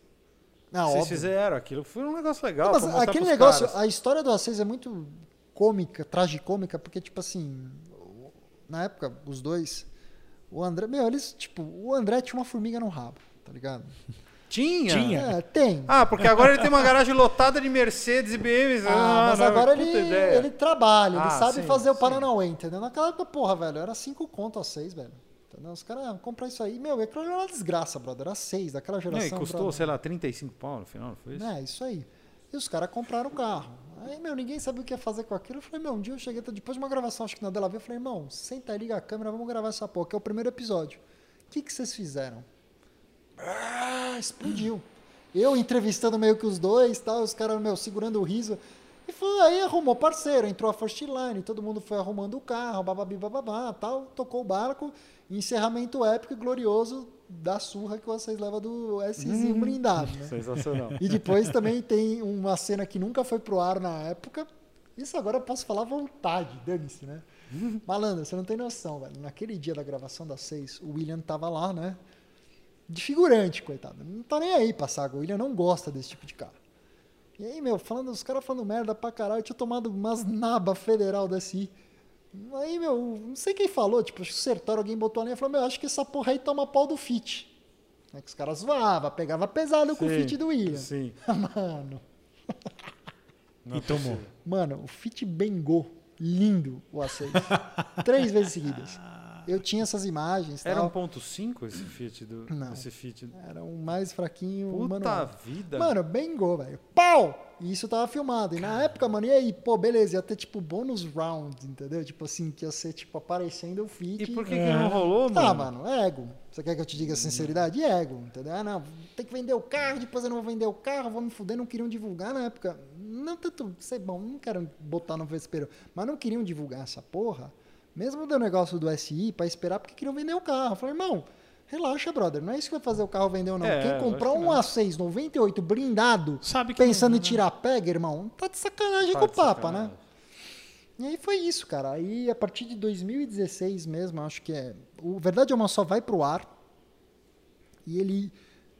Speaker 5: Ah,
Speaker 4: Vocês
Speaker 5: óbvio.
Speaker 4: fizeram aquilo. Foi um negócio legal.
Speaker 5: Mas
Speaker 4: pra mostrar
Speaker 5: aquele
Speaker 4: pros
Speaker 5: negócio,
Speaker 4: caras.
Speaker 5: a história do A6 é muito cômica, tragicômica, porque, tipo assim, na época, os dois, o André, meu, eles, tipo, o André tinha uma formiga no rabo, tá ligado?
Speaker 4: Tinha?
Speaker 3: Tinha.
Speaker 5: É, tem.
Speaker 4: Ah, porque agora ele tem uma garagem lotada de Mercedes e BMWs.
Speaker 5: Ah, mas
Speaker 4: não,
Speaker 5: agora ele,
Speaker 4: ideia.
Speaker 5: ele trabalha, ele
Speaker 4: Ah,
Speaker 5: sabe
Speaker 4: sim,
Speaker 5: fazer o
Speaker 4: sim.
Speaker 5: Paranauê, entendeu? Naquela época, porra, velho, era 5 conto a 6, velho. Entendeu? Os caras comprar isso aí, meu, aquilo era uma desgraça, brother. Era 6 daquela
Speaker 4: Não,
Speaker 5: geração.
Speaker 4: e custou,
Speaker 5: brother.
Speaker 4: sei lá, 35 pau no final, não foi isso?
Speaker 5: É, isso aí. E os caras compraram o carro. Aí, meu, ninguém sabia o que ia fazer com aquilo. Eu falei, meu, um dia eu cheguei, depois de uma gravação, acho que na Dela V, eu falei, irmão, senta aí, liga a câmera, vamos gravar essa porra, que é o primeiro episódio. O que, que vocês fizeram? Ah, explodiu. Eu entrevistando meio que os dois, tal, os caras, meu, segurando o riso. E foi, aí arrumou parceiro, entrou a First Line, todo mundo foi arrumando o carro, bababi, bababá, tal, tocou o barco, encerramento épico e glorioso da surra que vocês levam do Szinho blindado, né?
Speaker 4: Sensacional.
Speaker 5: E depois também tem uma cena que nunca foi pro ar na época. Isso agora eu posso falar à vontade, dane-se, né? Malandro, você não tem noção, velho. Naquele dia da gravação das seis, o William tava lá, né? De figurante, coitado. Não tá nem aí pra saga. O William não gosta desse tipo de cara. E aí, meu, falando, os caras falando merda pra caralho. Eu tinha tomado umas naba federal da SI. Aí, meu, não sei quem falou, tipo, acho que o Sertório, alguém botou ali e falou, meu, acho que essa porra aí toma pau do Fit. É que os caras zoavam, pegava pesado com o
Speaker 4: Sim,
Speaker 5: Fit do William.
Speaker 4: Sim. [laughs]
Speaker 5: Mano,
Speaker 4: Não
Speaker 3: E tomou.
Speaker 5: mano, o Fit bengou. Lindo o A6. Três vezes seguidas. [laughs] Eu tinha essas imagens.
Speaker 4: Era
Speaker 5: tal.
Speaker 4: 1.5 esse fit do.
Speaker 5: Não.
Speaker 4: Esse fit.
Speaker 5: Era um mais fraquinho.
Speaker 4: Puta
Speaker 5: manual.
Speaker 4: vida.
Speaker 5: Mano, bengou, velho. Pau! E isso tava filmado. E na época, mano, e aí? Pô, beleza, ia ter tipo bônus round, entendeu? Tipo assim, que ia ser tipo aparecendo o Fit.
Speaker 4: e por que,
Speaker 3: É.
Speaker 4: que não rolou, mano?
Speaker 5: Ah, mano, ego. Você quer que eu te diga a sinceridade? Ego, entendeu? Ah, não, tem que vender o carro, depois eu não vou vender o carro, vou me fuder, não queriam divulgar na época. Não tanto, sei bom, não quero botar no vespeiro, mas não queriam divulgar essa porra, mesmo do negócio do SI, pra esperar, porque queriam vender o carro. Eu falei, irmão, relaxa, brother, não é isso que vai fazer o carro vender ou não.
Speaker 4: É,
Speaker 5: Quem comprar
Speaker 4: que
Speaker 5: um
Speaker 4: não.
Speaker 5: A6 98 blindado, pensando
Speaker 3: não,
Speaker 5: em tirar pega, irmão, tá de sacanagem
Speaker 4: Tá
Speaker 5: com o
Speaker 4: de
Speaker 5: Papa, né? E aí foi isso, cara. Aí a partir de 2016 mesmo, acho que é. O Verdade é uma só vai pro ar. E ele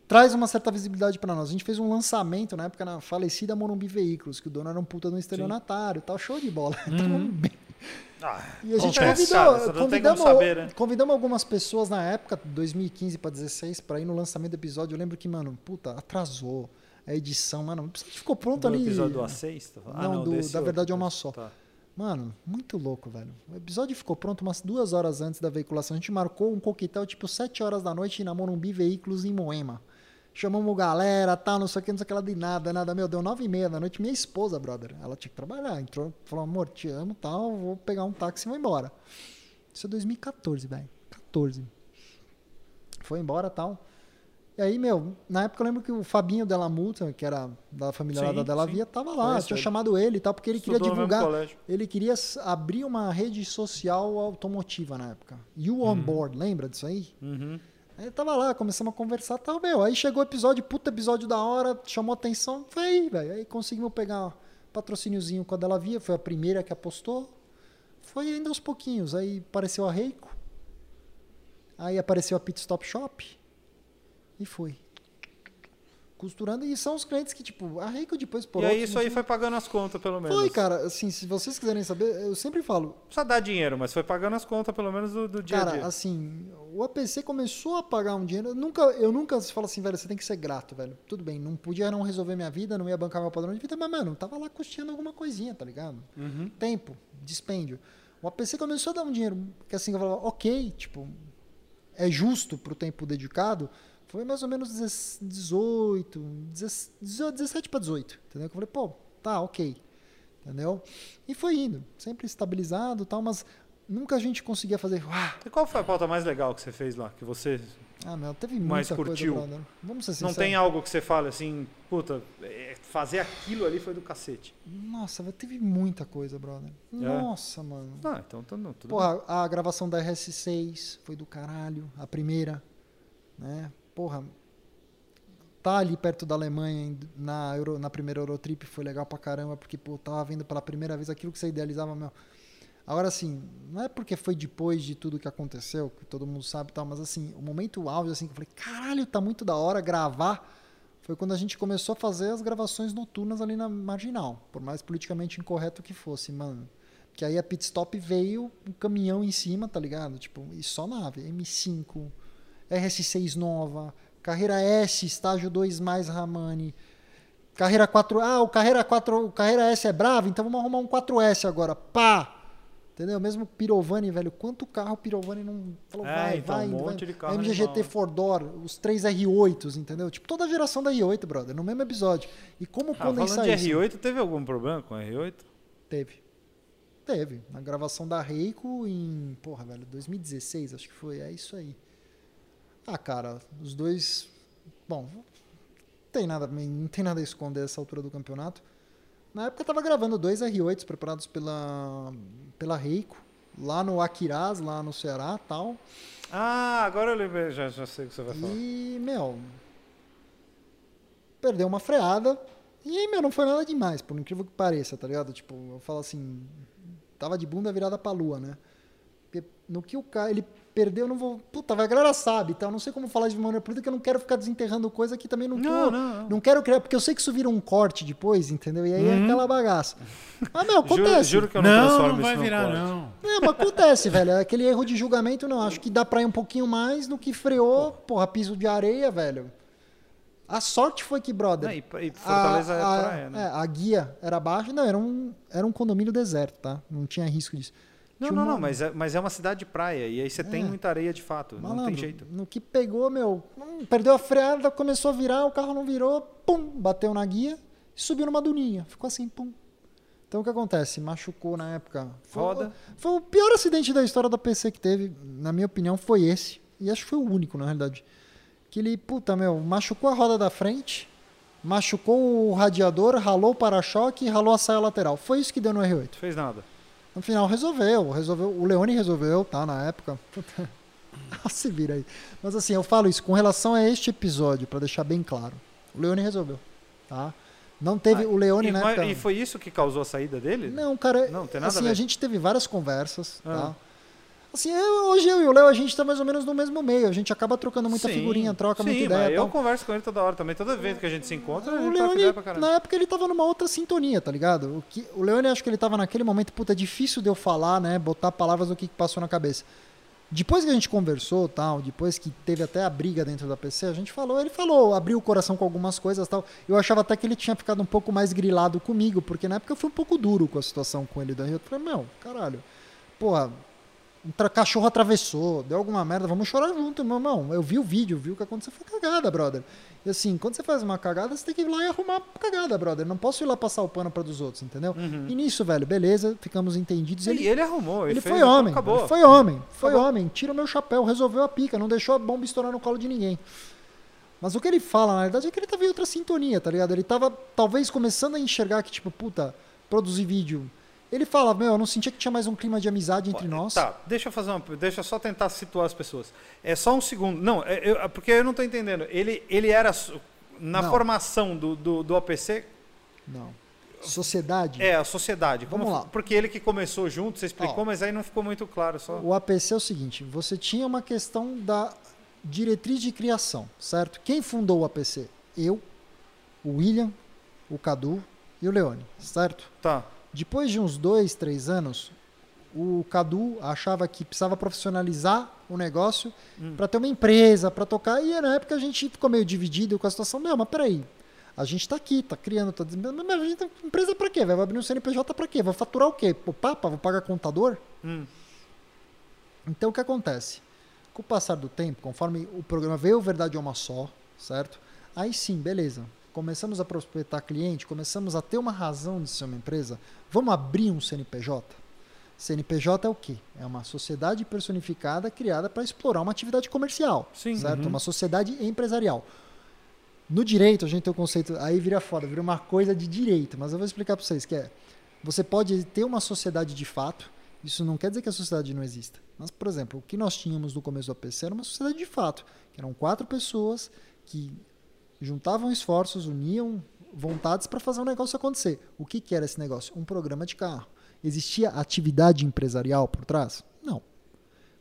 Speaker 5: traz uma certa visibilidade para nós. A gente fez um lançamento na época na falecida Morumbi Veículos, que o dono era um puta no estelionatário, tal, show de bola. [laughs] Tamo bem.
Speaker 4: Ah,
Speaker 5: E a gente convidou,
Speaker 4: não
Speaker 5: convidamos,
Speaker 4: saber, né?
Speaker 5: convidamos algumas pessoas na época, 2015 para 16, para ir no lançamento do episódio. Eu lembro que, mano, puta, atrasou a edição, mano. O episódio ficou pronto
Speaker 4: Do
Speaker 5: ali.
Speaker 4: episódio do A6? tá falando?
Speaker 5: Não, do- da
Speaker 4: outro.
Speaker 5: Verdade é uma só.
Speaker 4: Tá.
Speaker 5: Mano, muito louco, velho. O episódio ficou pronto umas duas horas antes da veiculação. A gente marcou um coquetel tipo 7 horas da noite na Morumbi Veículos em Moema. Chamamos galera, tal, não sei o que, não sei o que lá de nada, nada. Meu, deu nove e meia da noite. Minha esposa, brother, ela tinha que trabalhar. Entrou, falou, amor, te amo, tal, vou pegar um táxi e vou embora. Isso é 2014, velho. 14. Foi embora, tal. E aí, meu, na época eu lembro que o Fabinho Della Multa, que era da família
Speaker 4: Sim,
Speaker 5: da Della. Via, tava lá.
Speaker 4: Conheço
Speaker 5: tinha
Speaker 4: ele.
Speaker 5: chamado ele e tal, porque ele queria
Speaker 4: Estudou mesmo
Speaker 5: divulgar. Ele queria abrir uma rede social automotiva na época. You On Board, lembra disso aí?
Speaker 4: Uhum.
Speaker 5: Aí tava lá, começamos a conversar tal, meu. Aí chegou o episódio, puta episódio da hora, chamou atenção, foi aí, velho. Aí conseguimos pegar patrocíniozinho com a Via, foi a primeira que apostou. Foi ainda aos pouquinhos. Aí apareceu a Reiko. Aí apareceu a Pit Stop Shop. E foi. Costurando. E são os clientes que, tipo, a depois por
Speaker 4: E aí isso aí foi pagando as contas, pelo menos.
Speaker 5: Foi, cara. Assim, se vocês quiserem saber, eu sempre falo,
Speaker 4: Precisa dar dinheiro, mas foi pagando as contas, pelo menos, do, do dia a
Speaker 5: Cara,
Speaker 4: dia.
Speaker 5: assim, o APC começou a pagar um dinheiro. Eu nunca, eu nunca falo assim, velho, você tem que ser grato, velho. Tudo bem, não podia não resolver minha vida, não ia bancar meu padrão de vida, mas, mano, tava lá custeando alguma coisinha, tá ligado?
Speaker 4: Uhum.
Speaker 5: Tempo, dispêndio. O APC começou a dar um dinheiro que assim, eu falava, ok, tipo, é justo pro tempo dedicado. Foi mais ou menos 18, 17 para 18, entendeu? Que eu falei, pô, tá, ok entendeu? E foi indo, sempre estabilizado e tal, mas nunca a gente conseguia fazer. "Uau,
Speaker 4: E qual foi a pauta mais legal que você fez lá? Que você
Speaker 5: Ah, meu, teve
Speaker 4: Mais
Speaker 5: muita
Speaker 4: curtiu?
Speaker 5: coisa, brother. Vamos ser
Speaker 4: não
Speaker 5: sinceros.
Speaker 4: tem algo que você fale assim, puta, é, fazer aquilo ali foi do cacete.
Speaker 5: Nossa, teve muita coisa, brother. Nossa, mano.
Speaker 4: Ah, então tá, não, tudo bem.
Speaker 5: Porra, a gravação da RS6 foi do caralho, a primeira, né? Porra, tá ali perto da Alemanha em- na, Euro, na primeira Eurotrip foi legal pra caramba, porque, pô, tava vendo pela primeira vez aquilo que você idealizava, meu. Agora, assim, não é porque foi depois de tudo que aconteceu, que todo mundo sabe e tal, mas, assim, o momento auge, assim, que eu falei, caralho, tá muito da hora gravar, foi quando a gente começou a fazer as gravações noturnas ali na Marginal, por mais politicamente incorreto que fosse, mano. Que aí a pit stop veio um caminhão em cima, tá ligado? Tipo, e só nave. M5, RS6 nova, carreira S, estágio 2 mais Ramani. Carreira 4. Ah, o carreira 4, o carreira S é bravo, então vamos arrumar um 4S agora. Pá! Entendeu? Mesmo Pirovani, velho, quanto carro Pirovani não falou,
Speaker 4: É,
Speaker 5: vai,
Speaker 4: então,
Speaker 5: vai,
Speaker 4: um
Speaker 5: vai.
Speaker 4: de carro
Speaker 5: MGGT
Speaker 4: animal.
Speaker 5: Four Door, os três R8s, entendeu? Tipo, toda a geração da R8, brother, no mesmo episódio. E como
Speaker 4: Ah,
Speaker 5: condensar
Speaker 4: falando de
Speaker 5: isso?
Speaker 4: R8, teve algum problema com R8?
Speaker 5: Teve. Teve. Na gravação da Reiko em, porra, velho, 2016, acho que foi. É isso aí. Ah, cara, os dois. Bom, não tem nada, não tem nada a esconder essa altura do campeonato. Na época eu tava gravando dois R8s preparados pela, pela Reiko, lá no Akiraz, lá no Ceará tal.
Speaker 4: Ah, agora eu lembrei, já, já sei o que você vai falar.
Speaker 5: E, meu, perdeu uma freada. E, meu, não foi nada demais, por incrível que pareça, tá ligado? Tipo, eu falo assim, tava de bunda virada pra lua, né? Porque no que o cara, ele perdeu, eu não vou... Puta, a galera sabe, tá? Eu não sei como falar de maneira política, eu não quero ficar desenterrando coisa que também não tô...
Speaker 4: Não, não, não.
Speaker 5: quero criar, porque eu sei que isso vira um corte depois, entendeu? E aí é aquela bagaça. Ah, meu, [laughs]
Speaker 4: Juro,
Speaker 5: acontece.
Speaker 4: juro que eu não,
Speaker 3: Não,
Speaker 4: transformo
Speaker 3: não vai
Speaker 4: isso
Speaker 3: virar,
Speaker 4: corte.
Speaker 3: não.
Speaker 5: É, mas acontece, [laughs] velho. Aquele erro de julgamento, não. Acho que dá pra ir um pouquinho mais no que freou, porra, piso de areia, velho. A sorte foi que, brother.
Speaker 4: Não, e, Fortaleza
Speaker 5: a,
Speaker 4: é
Speaker 5: a-
Speaker 4: praia, né?
Speaker 5: é, a guia era baixa. Não, era um, era um condomínio deserto, tá? Não tinha risco disso.
Speaker 4: Não, não,
Speaker 5: uma-
Speaker 4: não, mas é, mas é uma cidade de praia. E aí você tem
Speaker 5: É.
Speaker 4: muita areia de fato. não
Speaker 5: Malandro,
Speaker 4: tem jeito.
Speaker 5: No que pegou, meu, hum, perdeu a freada, começou a virar, o carro não virou, pum, bateu na guia e subiu numa duninha. Ficou assim, pum. Então o que acontece? Machucou na época. Foi,
Speaker 4: Roda.
Speaker 5: Foi o pior acidente da história da PC que teve, na minha opinião, foi esse. E acho que foi o único, na realidade. Que ele, puta, meu, machucou a roda da frente, machucou o radiador, ralou o para-choque e ralou a saia lateral. Foi isso que deu no R8.
Speaker 4: Não fez nada.
Speaker 5: No final resolveu, resolveu. O Leone resolveu, tá? Na época. Puta. [laughs] Se vira aí. Mas assim, eu falo isso com relação a este episódio, pra deixar bem claro. O Leone resolveu, tá? Não teve o Leone época.
Speaker 4: e foi isso que causou a saída dele?
Speaker 5: Não, cara,
Speaker 4: Não, tem nada
Speaker 5: assim,
Speaker 4: a ver.
Speaker 5: a gente teve várias conversas,
Speaker 4: Ah.
Speaker 5: tá? Assim, eu- hoje eu e o Léo, a gente tá mais ou menos no mesmo meio. A gente acaba trocando muita
Speaker 4: Sim,
Speaker 5: figurinha, troca
Speaker 4: sim,
Speaker 5: muita ideia.
Speaker 4: Eu
Speaker 5: tal.
Speaker 4: converso com ele toda hora também. Toda vez que a gente se encontra, a
Speaker 5: O Leone,
Speaker 4: ideia pra caramba.
Speaker 5: na época, ele tava numa outra sintonia, tá ligado? O, que, o Leone, acho que ele tava naquele momento, puta, é difícil de eu falar, né? Botar palavras do que que passou na cabeça. Depois que a gente conversou, tal, depois que teve até a briga dentro da PC, a gente falou, ele falou, abriu o coração com algumas coisas tal. Eu achava até que ele tinha ficado um pouco mais grilado comigo, porque na época eu fui um pouco duro com a situação com ele da Rio. Eu falei, meu, caralho, porra, um cachorro atravessou, deu alguma merda, vamos chorar junto, meu irmão. Eu vi o vídeo, vi o que aconteceu, foi cagada, brother. E assim, quando você faz uma cagada, você tem que ir lá e arrumar a cagada, brother. Não posso ir lá passar o pano pra dos outros, entendeu? E nisso, velho, beleza, ficamos entendidos.
Speaker 4: E ele arrumou. Ele,
Speaker 5: Ele
Speaker 4: fez,
Speaker 5: foi homem.
Speaker 4: Acabou.
Speaker 5: Ele foi homem. Foi
Speaker 4: Acabou.
Speaker 5: homem. Tira o meu chapéu, resolveu a pica, não deixou a bomba estourar no colo de ninguém. Mas o que ele fala, na verdade, é que ele tava em outra sintonia, tá ligado? Ele tava, talvez, começando a enxergar que, tipo, puta, produzir vídeo. Ele fala, meu, eu não sentia que tinha mais um clima de amizade entre nós.
Speaker 4: Tá, deixa eu fazer uma. Deixa eu só tentar situar as pessoas. É só um segundo. Não, é- eu- porque eu não tô entendendo. Ele, ele era. Na
Speaker 5: Não.
Speaker 4: formação do, do, do APC,
Speaker 5: Não. Sociedade.
Speaker 4: é a sociedade.
Speaker 5: Vamos lá.
Speaker 4: Porque ele que começou junto, você explicou,
Speaker 5: Ó.
Speaker 4: mas aí não ficou muito claro. Só.
Speaker 5: O APC é o seguinte, você tinha uma questão da diretriz de criação, certo? Quem fundou o APC? Eu, o William, o Cadu e o Leone, certo?
Speaker 4: Tá.
Speaker 5: Depois de uns dois, três anos, o Cadu achava que precisava profissionalizar o negócio para ter uma empresa, para tocar. E na época a gente ficou meio dividido com a situação. Não, mas peraí. A gente tá aqui, tá criando, tá dizendo, mas a gente tá, empresa para quê? Vai abrir um CNPJ para quê? Vai faturar o quê? O Papa? Vou pagar contador?
Speaker 4: Hum.
Speaker 5: Então o que acontece? Com o passar do tempo, conforme o programa veio Verdade é uma só, certo? Aí sim, beleza. Começamos a prospectar cliente, começamos a ter uma razão de ser uma empresa. Vamos abrir um CNPJ? CNPJ é o quê? É uma sociedade personificada criada para explorar uma atividade comercial,
Speaker 4: Sim.
Speaker 5: certo?
Speaker 4: Uhum.
Speaker 5: Uma sociedade empresarial. No direito, a gente tem o conceito. Aí vira foda, vira uma coisa de direito. Mas eu vou explicar para vocês que é. Você pode ter uma sociedade de fato. Isso não quer dizer que a sociedade não exista. Mas, por exemplo, o que nós tínhamos no começo do APC era uma sociedade de fato. Que eram quatro pessoas que juntavam esforços, uniam vontades para fazer um negócio acontecer. O que, que era esse negócio? Um programa de carro. Existia atividade empresarial por trás? Não.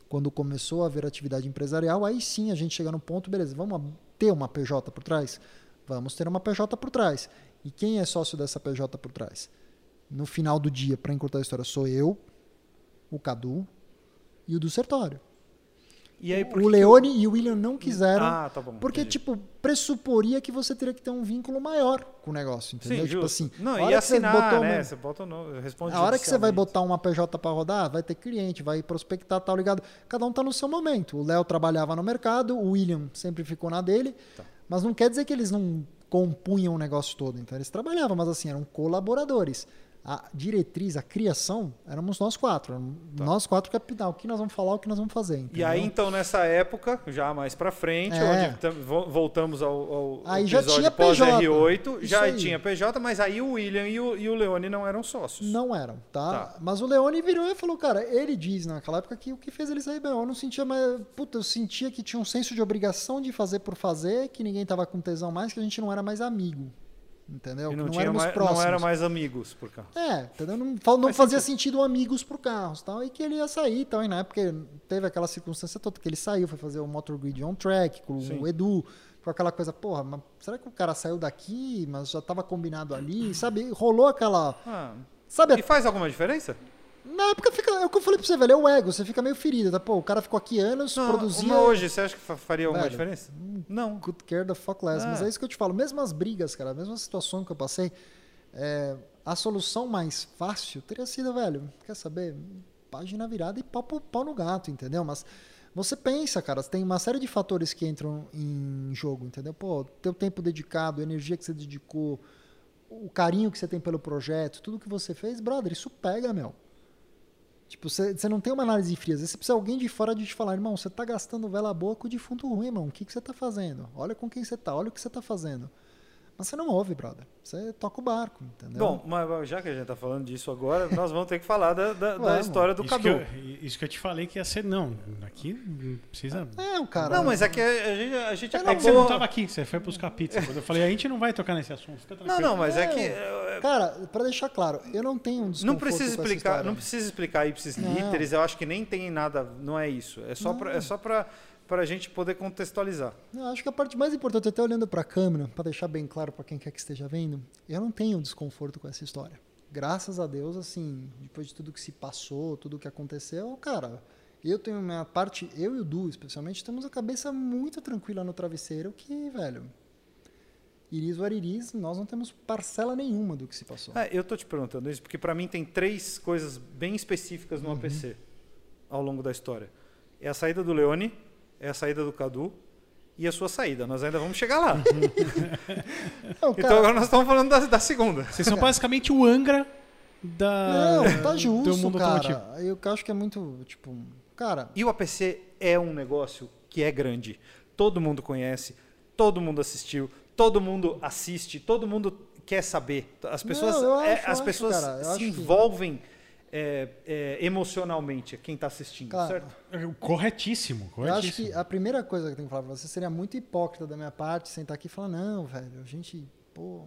Speaker 5: Quando começou a haver atividade empresarial, aí sim a gente chega no ponto, beleza, vamos ter uma PJ por trás? Vamos ter uma PJ por trás. E quem é sócio dessa PJ por trás? No final do dia, para encurtar a história, sou eu, o Cadu e o do Sertório.
Speaker 4: E aí,
Speaker 5: o
Speaker 4: que
Speaker 5: Leone e o William não quiseram.
Speaker 4: Ah, tá bom,
Speaker 5: Porque,
Speaker 4: entendi.
Speaker 5: tipo, pressuporia que você teria que ter um vínculo maior com o negócio, entendeu?
Speaker 4: Sim,
Speaker 5: tipo
Speaker 4: justo.
Speaker 5: assim.
Speaker 4: Não, e
Speaker 5: que você
Speaker 4: assinar,
Speaker 5: botou
Speaker 4: né?
Speaker 5: uma-
Speaker 4: Você bota responde
Speaker 5: a hora que você vai botar uma PJ para rodar, vai ter cliente, vai prospectar, tal, ligado? Cada um tá no seu momento. O Léo trabalhava no mercado, o William sempre ficou na dele,
Speaker 4: Tá.
Speaker 5: mas não quer dizer que eles não compunham o negócio todo. Então eles trabalhavam, mas assim, eram colaboradores. A diretriz, a criação, éramos nós quatro. Éramos Nós quatro capital. O que nós vamos falar, o que nós vamos fazer.
Speaker 4: Tá. E
Speaker 5: entendeu?
Speaker 4: aí, então, nessa época, já mais pra frente,
Speaker 5: É.
Speaker 4: onde tam- vo- voltamos ao, ao
Speaker 5: Aí já
Speaker 4: episódio
Speaker 5: tinha
Speaker 4: pós
Speaker 5: PJ.
Speaker 4: R8,
Speaker 5: Isso
Speaker 4: já
Speaker 5: aí.
Speaker 4: tinha PJ, mas aí o William e o, e o Leone não eram sócios.
Speaker 5: Não eram, tá?
Speaker 4: Tá.
Speaker 5: Mas o Leone virou e falou, cara, ele diz naquela época que o que fez ele sair bem, eu não sentia mais. Puta, eu sentia que tinha um senso de obrigação de fazer por fazer, que ninguém tava com tesão mais, que a gente não era mais amigo. Entendeu?
Speaker 4: Não,
Speaker 5: não, éramos
Speaker 4: mais,
Speaker 5: próximos.
Speaker 4: não era mais amigos por cá.
Speaker 5: É, entendeu? Não, não
Speaker 4: Faz
Speaker 5: fazia sentido amigos por carros tal, e que ele ia sair tal. E na época teve aquela circunstância toda que ele saiu, foi fazer o Motor Grid on Track com
Speaker 4: Sim.
Speaker 5: o Edu. Foi aquela coisa, porra, mas será que o cara saiu daqui, mas já tava combinado ali, sabe? Rolou aquela.
Speaker 4: Ah,
Speaker 5: Sabe,
Speaker 4: e faz alguma diferença?
Speaker 5: Na época fica, é o que eu falei pra você, velho, é o ego, você fica meio ferido, tá? Pô, o cara ficou aqui anos,
Speaker 4: Não,
Speaker 5: produzia.
Speaker 4: uma hoje, você acha que fa- faria alguma
Speaker 5: Velho,
Speaker 4: diferença? Não.
Speaker 5: Good care the fuck less.
Speaker 4: É.
Speaker 5: Mas é isso que eu te falo. Mesmo as brigas, cara, a situação que eu passei, é, a solução mais fácil teria sido, velho, quer saber? Página virada e pau, pau, pau no gato, entendeu? Mas você pensa, cara, tem uma série de fatores que entram em jogo, entendeu? Pô, teu tempo dedicado, a energia que você dedicou, o carinho que você tem pelo projeto, tudo que você fez, brother, isso pega, meu. Tipo, você não tem uma análise fria. Às vezes você precisa de alguém de fora de te falar, irmão, você tá gastando vela boa com o defunto ruim, irmão. O que você tá fazendo? Olha com quem você tá, olha o que você tá fazendo. Mas você não ouve, brother. Você toca o barco, entendeu?
Speaker 4: Bom, mas já que a gente tá falando disso agora, nós vamos ter que falar da, da- da história do
Speaker 3: isso,
Speaker 4: Cadu.
Speaker 3: que eu, isso que eu te falei que ia ser. Não, aqui não precisa.
Speaker 5: é, o cara.
Speaker 4: Não, mas é que a gente, a gente
Speaker 3: É que você
Speaker 4: acabou...
Speaker 3: não estava aqui, você foi buscar pizza. Quando eu falei, a gente não vai tocar nesse assunto, fica
Speaker 4: Não,
Speaker 3: tranquilo.
Speaker 4: não, mas é,
Speaker 5: É.
Speaker 4: que... é,
Speaker 5: Cara, pra deixar claro, eu não tenho um
Speaker 4: Não precisa
Speaker 5: com essa
Speaker 4: explicar, não precisa explicar ipsis literis, eu acho que nem tem nada, não é isso. É só pra, é só para para a gente poder contextualizar.
Speaker 5: Eu acho que a parte mais importante, até olhando para a câmera, para deixar bem claro para quem quer que esteja vendo, eu não tenho desconforto com essa história. Graças a Deus, assim, depois de tudo que se passou, tudo que aconteceu, cara, eu tenho minha parte, eu e o Du, especialmente, temos a cabeça muito tranquila no travesseiro, que, velho, iris or iris, nós não temos parcela nenhuma do que se passou.
Speaker 4: É, eu tô te perguntando isso porque para mim tem três coisas bem específicas
Speaker 5: Uhum.
Speaker 4: no APC ao longo da história. É a saída do Leone, é a saída do Cadu e a sua saída. Nós ainda vamos chegar lá. [laughs]
Speaker 5: Não,
Speaker 4: Então agora nós estamos falando da, da segunda.
Speaker 3: Vocês são basicamente o Angra da,
Speaker 5: não, tá
Speaker 3: do
Speaker 5: justo,
Speaker 3: mundo automotivo.
Speaker 5: cara. Eu acho que é muito, tipo, cara,
Speaker 4: E o APC é um negócio que é grande. Todo mundo conhece, todo mundo assistiu, todo mundo assiste, todo mundo quer saber. As pessoas,
Speaker 5: eu acho,
Speaker 4: é, as
Speaker 5: acho,
Speaker 4: pessoas
Speaker 5: cara,
Speaker 4: se
Speaker 5: acho que-
Speaker 4: envolvem é, é, emocionalmente, quem está assistindo,
Speaker 5: Cara,
Speaker 4: certo?
Speaker 3: Corretíssimo,
Speaker 5: Eu acho
Speaker 3: corretíssimo.
Speaker 5: que a primeira coisa que eu tenho que falar pra você seria muito hipócrita da minha parte sentar aqui e falar, não, velho, a gente, pô,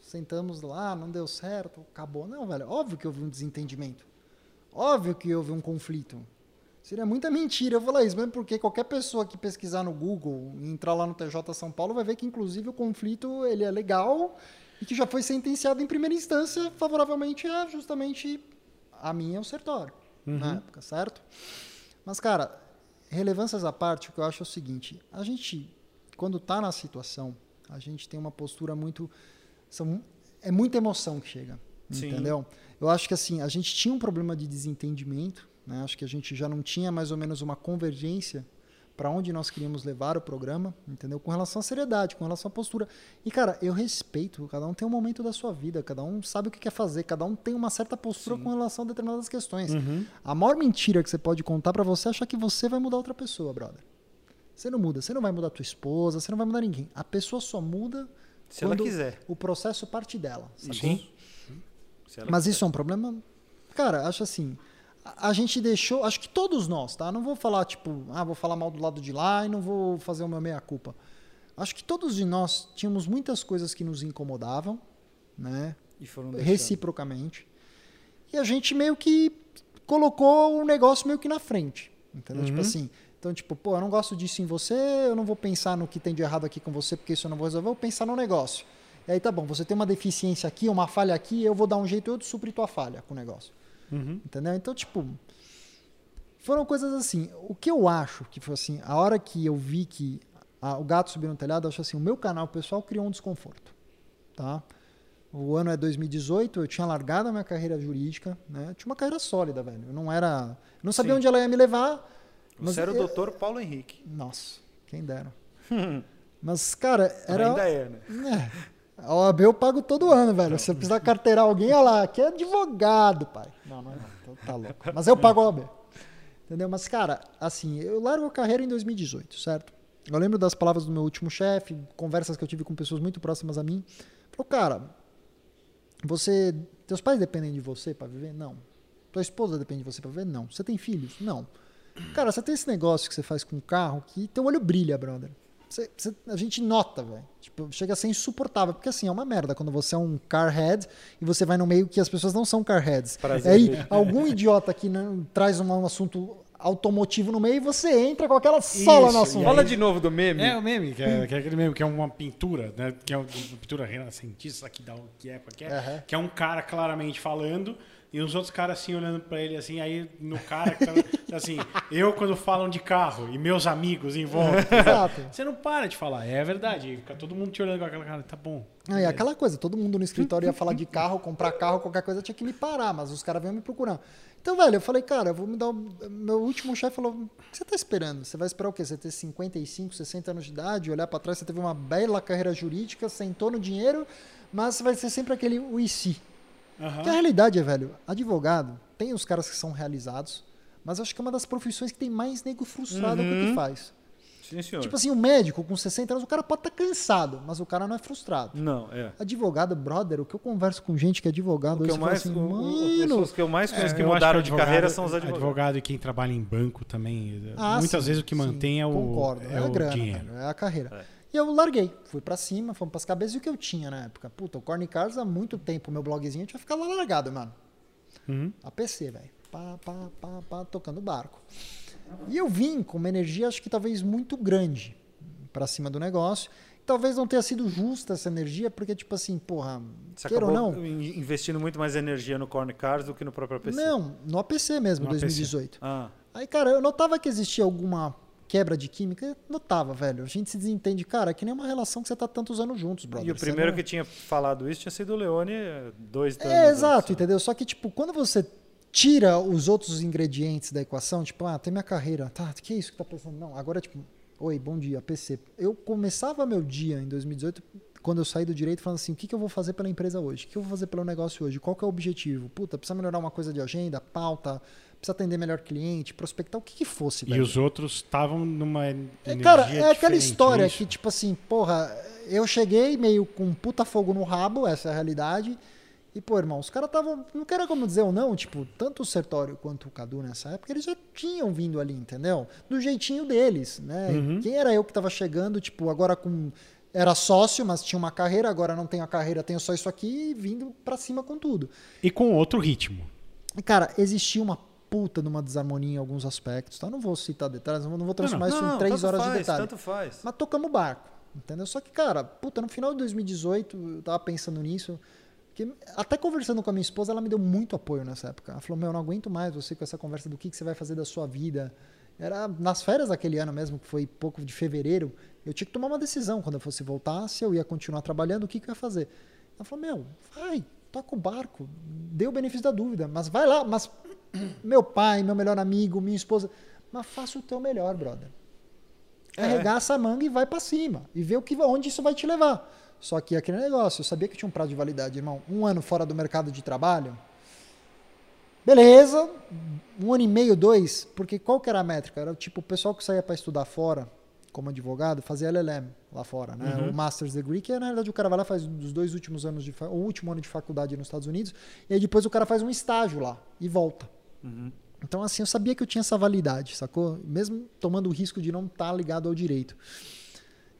Speaker 5: sentamos lá, não deu certo, acabou. Não, velho, óbvio que houve um desentendimento. Óbvio que houve um conflito. Seria muita mentira eu falar isso, mesmo porque qualquer pessoa que pesquisar no Google e entrar lá no TJ São Paulo vai ver que, inclusive, o conflito ele é legal e que já foi sentenciado em primeira instância favoravelmente a justamente a mim e ao Sertório, na época, certo? Mas, cara, relevâncias à parte, o que eu acho é o seguinte: a gente, quando está na situação, a gente tem uma postura muito. São, é muita emoção que chega.
Speaker 4: Sim.
Speaker 5: Entendeu? Eu acho que assim, a gente tinha um problema de desentendimento, né? Acho que a gente já não tinha mais ou menos uma convergência para onde nós queríamos levar o programa, entendeu? Com relação à seriedade, com relação à postura. E cara, eu respeito, cada um tem um momento da sua vida, cada um sabe o que quer fazer, cada um tem uma certa postura com relação a determinadas questões. A maior mentira que você pode contar para você é achar que você vai mudar outra pessoa, brother. Você não muda. Você não vai mudar a tua esposa, você não vai mudar ninguém. A pessoa só muda
Speaker 4: Se ela
Speaker 5: quando
Speaker 4: quiser.
Speaker 5: o processo parte dela. sacou?
Speaker 4: Sim. Ela
Speaker 5: Mas
Speaker 4: quiser.
Speaker 5: isso é um problema? Cara, acho assim. A gente deixou, acho que todos nós, tá? Não vou falar, tipo, ah, vou falar mal do lado de lá e não vou fazer o meu meia-culpa. Acho que todos de nós tínhamos muitas coisas que nos incomodavam, né?
Speaker 4: E foram deixando.
Speaker 5: Reciprocamente. E a gente meio que colocou o negócio meio que na frente. Entendeu? Tipo assim. Então, tipo, pô, eu não gosto disso em você, eu não vou pensar no que tem de errado aqui com você, porque isso eu não vou resolver, eu vou pensar no negócio. E aí tá bom, você tem uma deficiência aqui, uma falha aqui, eu vou dar um jeito eu de suprir tua falha com o negócio. Entendeu? Então, tipo, foram coisas assim. O que eu acho que foi assim, a hora que eu vi que a- o gato subiu no telhado, eu acho assim, o meu canal pessoal criou um desconforto, tá? O ano é 2018, eu tinha largado a minha carreira jurídica, né? Eu tinha uma carreira sólida, velho. Eu não era, eu não sabia
Speaker 4: Sim.
Speaker 5: onde ela ia me levar.
Speaker 4: Você era o
Speaker 5: eu-
Speaker 4: doutor Paulo Henrique.
Speaker 5: Nossa, quem dera. [laughs] mas cara, era
Speaker 4: Ainda é, né?
Speaker 5: é. A OAB eu pago todo ano, velho. Se eu precisar carteirar alguém, olha lá, que é advogado, pai. Não, não é não. Tá- Tá louco. Mas eu pago a OAB. Entendeu? Mas, cara, assim, eu largo a carreira em 2018, certo? Eu lembro das palavras do meu último chefe, conversas que eu tive com pessoas muito próximas a mim. Falou, cara, você. Teus pais dependem de você pra viver? Não. Tua esposa depende de você pra viver? Não. Você tem filhos? Não. Cara, você tem esse negócio que você faz com o carro que teu olho brilha, brother. Você- você- a gente nota, velho. Tipo, chega a ser insuportável. Porque assim, é uma merda quando você é um carhead e você vai no meio que as pessoas não são carheads.
Speaker 4: Prazer,
Speaker 5: Aí algum idiota que não, traz um, um assunto automotivo no meio e você entra com aquela sola
Speaker 3: Isso,
Speaker 5: no assunto.
Speaker 4: Fala de novo do meme.
Speaker 3: É o meme, que é, que é aquele meme que é uma pintura, né? Que é uma pintura renascentista que dá o que é, que é,
Speaker 5: Aham.
Speaker 3: que é um cara claramente falando e os outros caras assim olhando pra ele assim, aí no cara que tá, [laughs] assim, eu quando falam de carro e meus amigos em volta, [laughs]
Speaker 5: Exato.
Speaker 3: você não para de falar, é verdade, fica todo mundo te olhando com aquela cara, tá bom.
Speaker 5: Ah, e aquela coisa, todo mundo no escritório ia falar de carro, comprar carro, qualquer coisa, tinha que me parar, mas os caras vinham me procurar. Então, velho, eu falei, cara, eu vou me dar. o- Meu último chefe falou: o que você tá esperando? Você vai esperar o quê? Você ter 55, 60 anos de idade, olhar pra trás, você teve uma bela carreira jurídica, sentou no dinheiro, mas você vai ser sempre aquele o e se.
Speaker 3: Aham.
Speaker 5: Porque a realidade é, velho, advogado, tem os caras que são realizados, mas acho que é uma das profissões que tem mais nego frustrado com o que faz.
Speaker 4: Sim, senhor.
Speaker 5: Tipo assim, o médico com 60 anos, o cara pode estar cansado, mas o cara não é frustrado.
Speaker 4: Não, é.
Speaker 5: Advogado, brother, o que eu converso com gente que é advogado,
Speaker 4: O que
Speaker 5: hoje,
Speaker 4: eu mais,
Speaker 5: assim, mano,
Speaker 4: pessoas que eu mais conheço que
Speaker 3: É, acho
Speaker 4: mudaram de
Speaker 3: advogado-
Speaker 4: carreira são os advogados.
Speaker 3: Advogado e quem trabalha em banco também.
Speaker 5: Ah,
Speaker 3: muitas
Speaker 5: sim,
Speaker 3: vezes o que
Speaker 5: sim,
Speaker 3: mantém é o,
Speaker 5: Concordo,
Speaker 3: é
Speaker 5: é, a
Speaker 3: o
Speaker 5: grana,
Speaker 3: dinheiro.
Speaker 5: velho, é a carreira.
Speaker 4: É.
Speaker 5: E eu larguei, fui pra cima, fomos pras cabeças e o que eu tinha na época. Puta, o Corny Cars há muito tempo, meu blogzinho tinha ficado lá largado, mano.
Speaker 3: Uhum.
Speaker 5: A PC, velho. Pá, pá, pá, pá, tocando barco. E eu vim com uma energia, acho que talvez muito grande pra cima do negócio. Talvez não tenha sido justa essa energia, porque, tipo assim, porra,
Speaker 4: Você
Speaker 5: queira ou não.
Speaker 4: in- investindo muito mais energia no Corn Cars do que no próprio PC.
Speaker 5: Não, no APC mesmo,
Speaker 3: No APC.
Speaker 5: 2018.
Speaker 4: Ah,
Speaker 5: Aí, cara, eu notava que existia alguma quebra de química. Notava, velho. A gente se desentende. Cara, é que nem uma relação que você tá tantos anos juntos, brother.
Speaker 4: e o primeiro
Speaker 5: não-
Speaker 4: que tinha falado isso tinha sido o Leone dois anos.
Speaker 5: É, exato,
Speaker 4: antes.
Speaker 5: entendeu? Só que, tipo, quando você tira os outros ingredientes da equação, tipo, ah, tem minha carreira. Tá, que é isso que tá pensando? Não, agora, tipo, oi, bom dia, PC. Eu começava meu dia em 2018, quando eu saí do direito, falando assim, o que, que eu vou fazer pela empresa hoje? O que eu vou fazer pelo negócio hoje? Qual que é o objetivo? Puta, precisa melhorar uma coisa de agenda, pauta, precisa atender melhor cliente, prospectar, o que que fosse,
Speaker 3: E
Speaker 5: velho.
Speaker 3: os outros estavam numa energia
Speaker 5: É, Cara, é aquela história
Speaker 3: é isso?
Speaker 5: que, tipo assim, porra, eu cheguei meio com um puta fogo no rabo, essa é a realidade. E, pô, irmão, os caras estavam. Não quero como dizer ou não, tipo, tanto o Sertório quanto o Cadu nessa época, eles já tinham vindo ali, entendeu? Do jeitinho deles, né?
Speaker 3: Uhum.
Speaker 5: Quem era eu que tava chegando, tipo, agora com. Era sócio, mas tinha uma carreira, agora não tenho a carreira, tenho só isso aqui e vindo pra cima com tudo.
Speaker 3: E com outro ritmo.
Speaker 5: E, cara, existia uma puta numa desarmonia em alguns aspectos, tá? Não vou citar detalhes, não vou- não transformar isso
Speaker 4: Não,
Speaker 5: em três horas
Speaker 4: faz,
Speaker 5: de detalhe.
Speaker 4: Tanto faz.
Speaker 5: Mas tocamos o barco, entendeu? Só que, cara, puta, no final de 2018, eu tava pensando nisso. Que, até conversando com a minha esposa, ela me deu muito apoio nessa época. Ela falou: Meu, eu não aguento mais você com essa conversa do que, que você vai fazer da sua vida. Era nas férias daquele ano mesmo, que foi pouco de fevereiro, eu tinha que tomar uma decisão quando eu fosse voltar, se eu ia continuar trabalhando, o que, que eu ia fazer. Ela falou: Meu, vai, toca o barco, dê o benefício da dúvida, mas vai lá, mas meu pai, meu melhor amigo, minha esposa, mas faça o teu melhor, brother.
Speaker 4: É.
Speaker 5: Arregaça a manga e vai pra cima. E vê o que, onde isso vai te levar. Só que aquele negócio, eu sabia que tinha um prazo de validade, irmão. Um ano fora do mercado de trabalho. Beleza, um ano e meio, dois, porque qual que era a métrica? Era tipo o pessoal que saía para estudar fora, como advogado, fazer LLM lá fora, né? O Master's Degree, que é, na verdade o cara vai lá faz os dois últimos anos de o último ano de faculdade nos Estados Unidos, e aí depois o cara faz um estágio lá e volta. Então, assim, eu sabia que eu tinha essa validade, sacou? Mesmo tomando o risco de não estar ligado ao direito.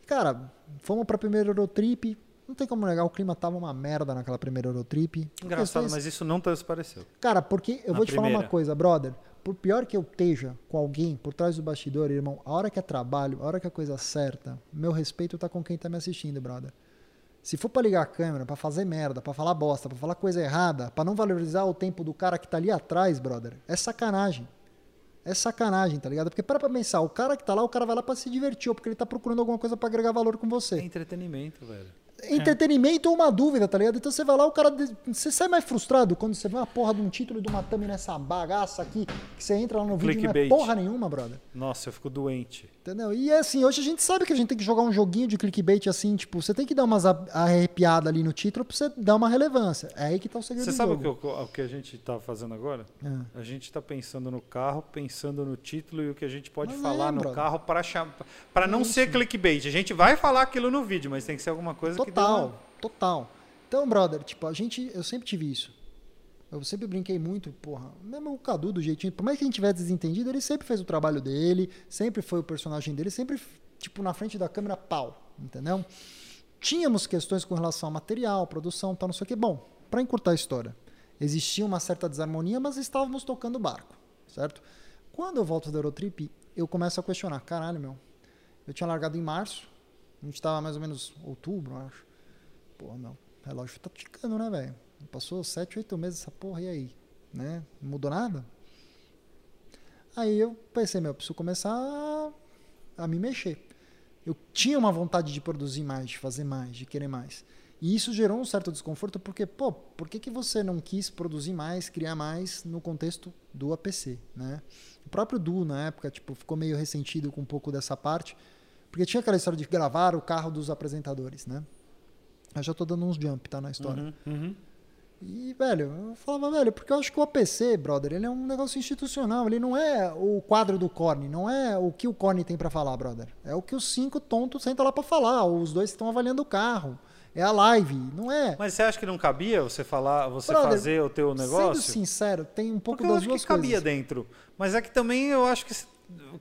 Speaker 5: Cara, fomos pra primeira Eurotrip. Não tem como negar, o clima tava uma merda naquela primeira Eurotrip.
Speaker 4: Engraçado, mas isso não transpareceu.
Speaker 5: Cara, porque eu
Speaker 4: Na
Speaker 5: vou te falar uma
Speaker 4: primeira.
Speaker 5: coisa, brother. Por pior que eu esteja com alguém por trás do bastidor, irmão, a hora que é trabalho, a hora que é coisa certa, meu respeito tá com quem tá me assistindo, brother. Se for pra ligar a câmera, pra fazer merda, pra falar bosta, pra falar coisa errada, pra não valorizar o tempo do cara que tá ali atrás, brother, é sacanagem. É sacanagem, tá ligado? Porque para pra pensar, o cara que tá lá, o cara vai lá pra se divertir, ou porque ele tá procurando alguma coisa pra agregar valor com
Speaker 4: É
Speaker 5: você
Speaker 4: entretenimento, velho.
Speaker 5: entretenimento ou uma dúvida, tá ligado? Então você vai lá, o cara. Você sai mais frustrado quando você vê uma porra de um título e de uma thumb nessa bagaça aqui, que você entra lá no vídeo e não é
Speaker 4: Clickbait.
Speaker 5: porra nenhuma, brother.
Speaker 4: Nossa, eu fico doente.
Speaker 5: Entendeu? E é assim, hoje a gente sabe que a gente tem que jogar um joguinho de clickbait assim, tipo, você tem que dar umas arrepiadas ali no título pra você dar uma relevância. É aí que tá o segredo
Speaker 4: Você
Speaker 5: do
Speaker 4: sabe o que, eu- o que a gente tá fazendo agora?
Speaker 5: É.
Speaker 4: A gente tá pensando no carro, pensando no título e o que a gente pode
Speaker 5: Mas
Speaker 4: falar
Speaker 5: é,
Speaker 4: no
Speaker 5: brother.
Speaker 4: carro para para não ser clickbait. A gente vai falar aquilo no vídeo, mas tem que ser alguma coisa que dê
Speaker 5: Total,
Speaker 4: uma...
Speaker 5: total. Então, brother, tipo, a gente, eu sempre tive isso. Eu sempre brinquei muito, porra. Mesmo o Cadu do jeitinho, por mais que a gente tivesse desentendido, ele sempre fez o trabalho dele, sempre foi o personagem dele, sempre, tipo, na frente da câmera, pau, entendeu? Tínhamos questões com relação a material, produção, tal, não sei o que. Bom, pra encurtar a história, existia uma certa desarmonia, mas estávamos tocando o barco, certo? Quando eu volto da Eurotrip, eu começo a questionar, caralho, meu, eu tinha largado em março, a gente tava mais ou menos outubro, eu acho. Pô, meu, relógio tá ticando, né, velho? Passou sete, oito meses essa porra, e aí? Né? Não mudou nada? Aí eu pensei, meu, eu preciso começar a, me mexer. Eu tinha uma vontade de produzir mais, de fazer mais, de querer mais. E isso gerou um certo desconforto, porque, pô, por que, que você não quis produzir mais, criar mais no contexto do APC, né? O próprio Du, na época, tipo, ficou meio ressentido com um pouco dessa parte, porque tinha aquela história de gravar o carro dos apresentadores, né? Eu já tô dando uns jump, tá, na história.
Speaker 4: Uhum, uhum.
Speaker 5: E, velho, eu falava, velho, porque eu acho que o APC, brother, ele é um negócio institucional. Ele não é o quadro do Corne, não é o que o Corne tem pra falar, brother. É o que os cinco tontos sentam lá pra falar, os dois estão avaliando o carro. É a live, não é.
Speaker 4: Mas você acha que não cabia você falar, você
Speaker 5: Brother,
Speaker 4: fazer o teu negócio?
Speaker 5: Sendo sincero, tem um pouco
Speaker 4: Porque eu
Speaker 5: das
Speaker 4: acho
Speaker 5: duas
Speaker 4: que cabia
Speaker 5: coisas.
Speaker 4: dentro. Mas é que também eu acho que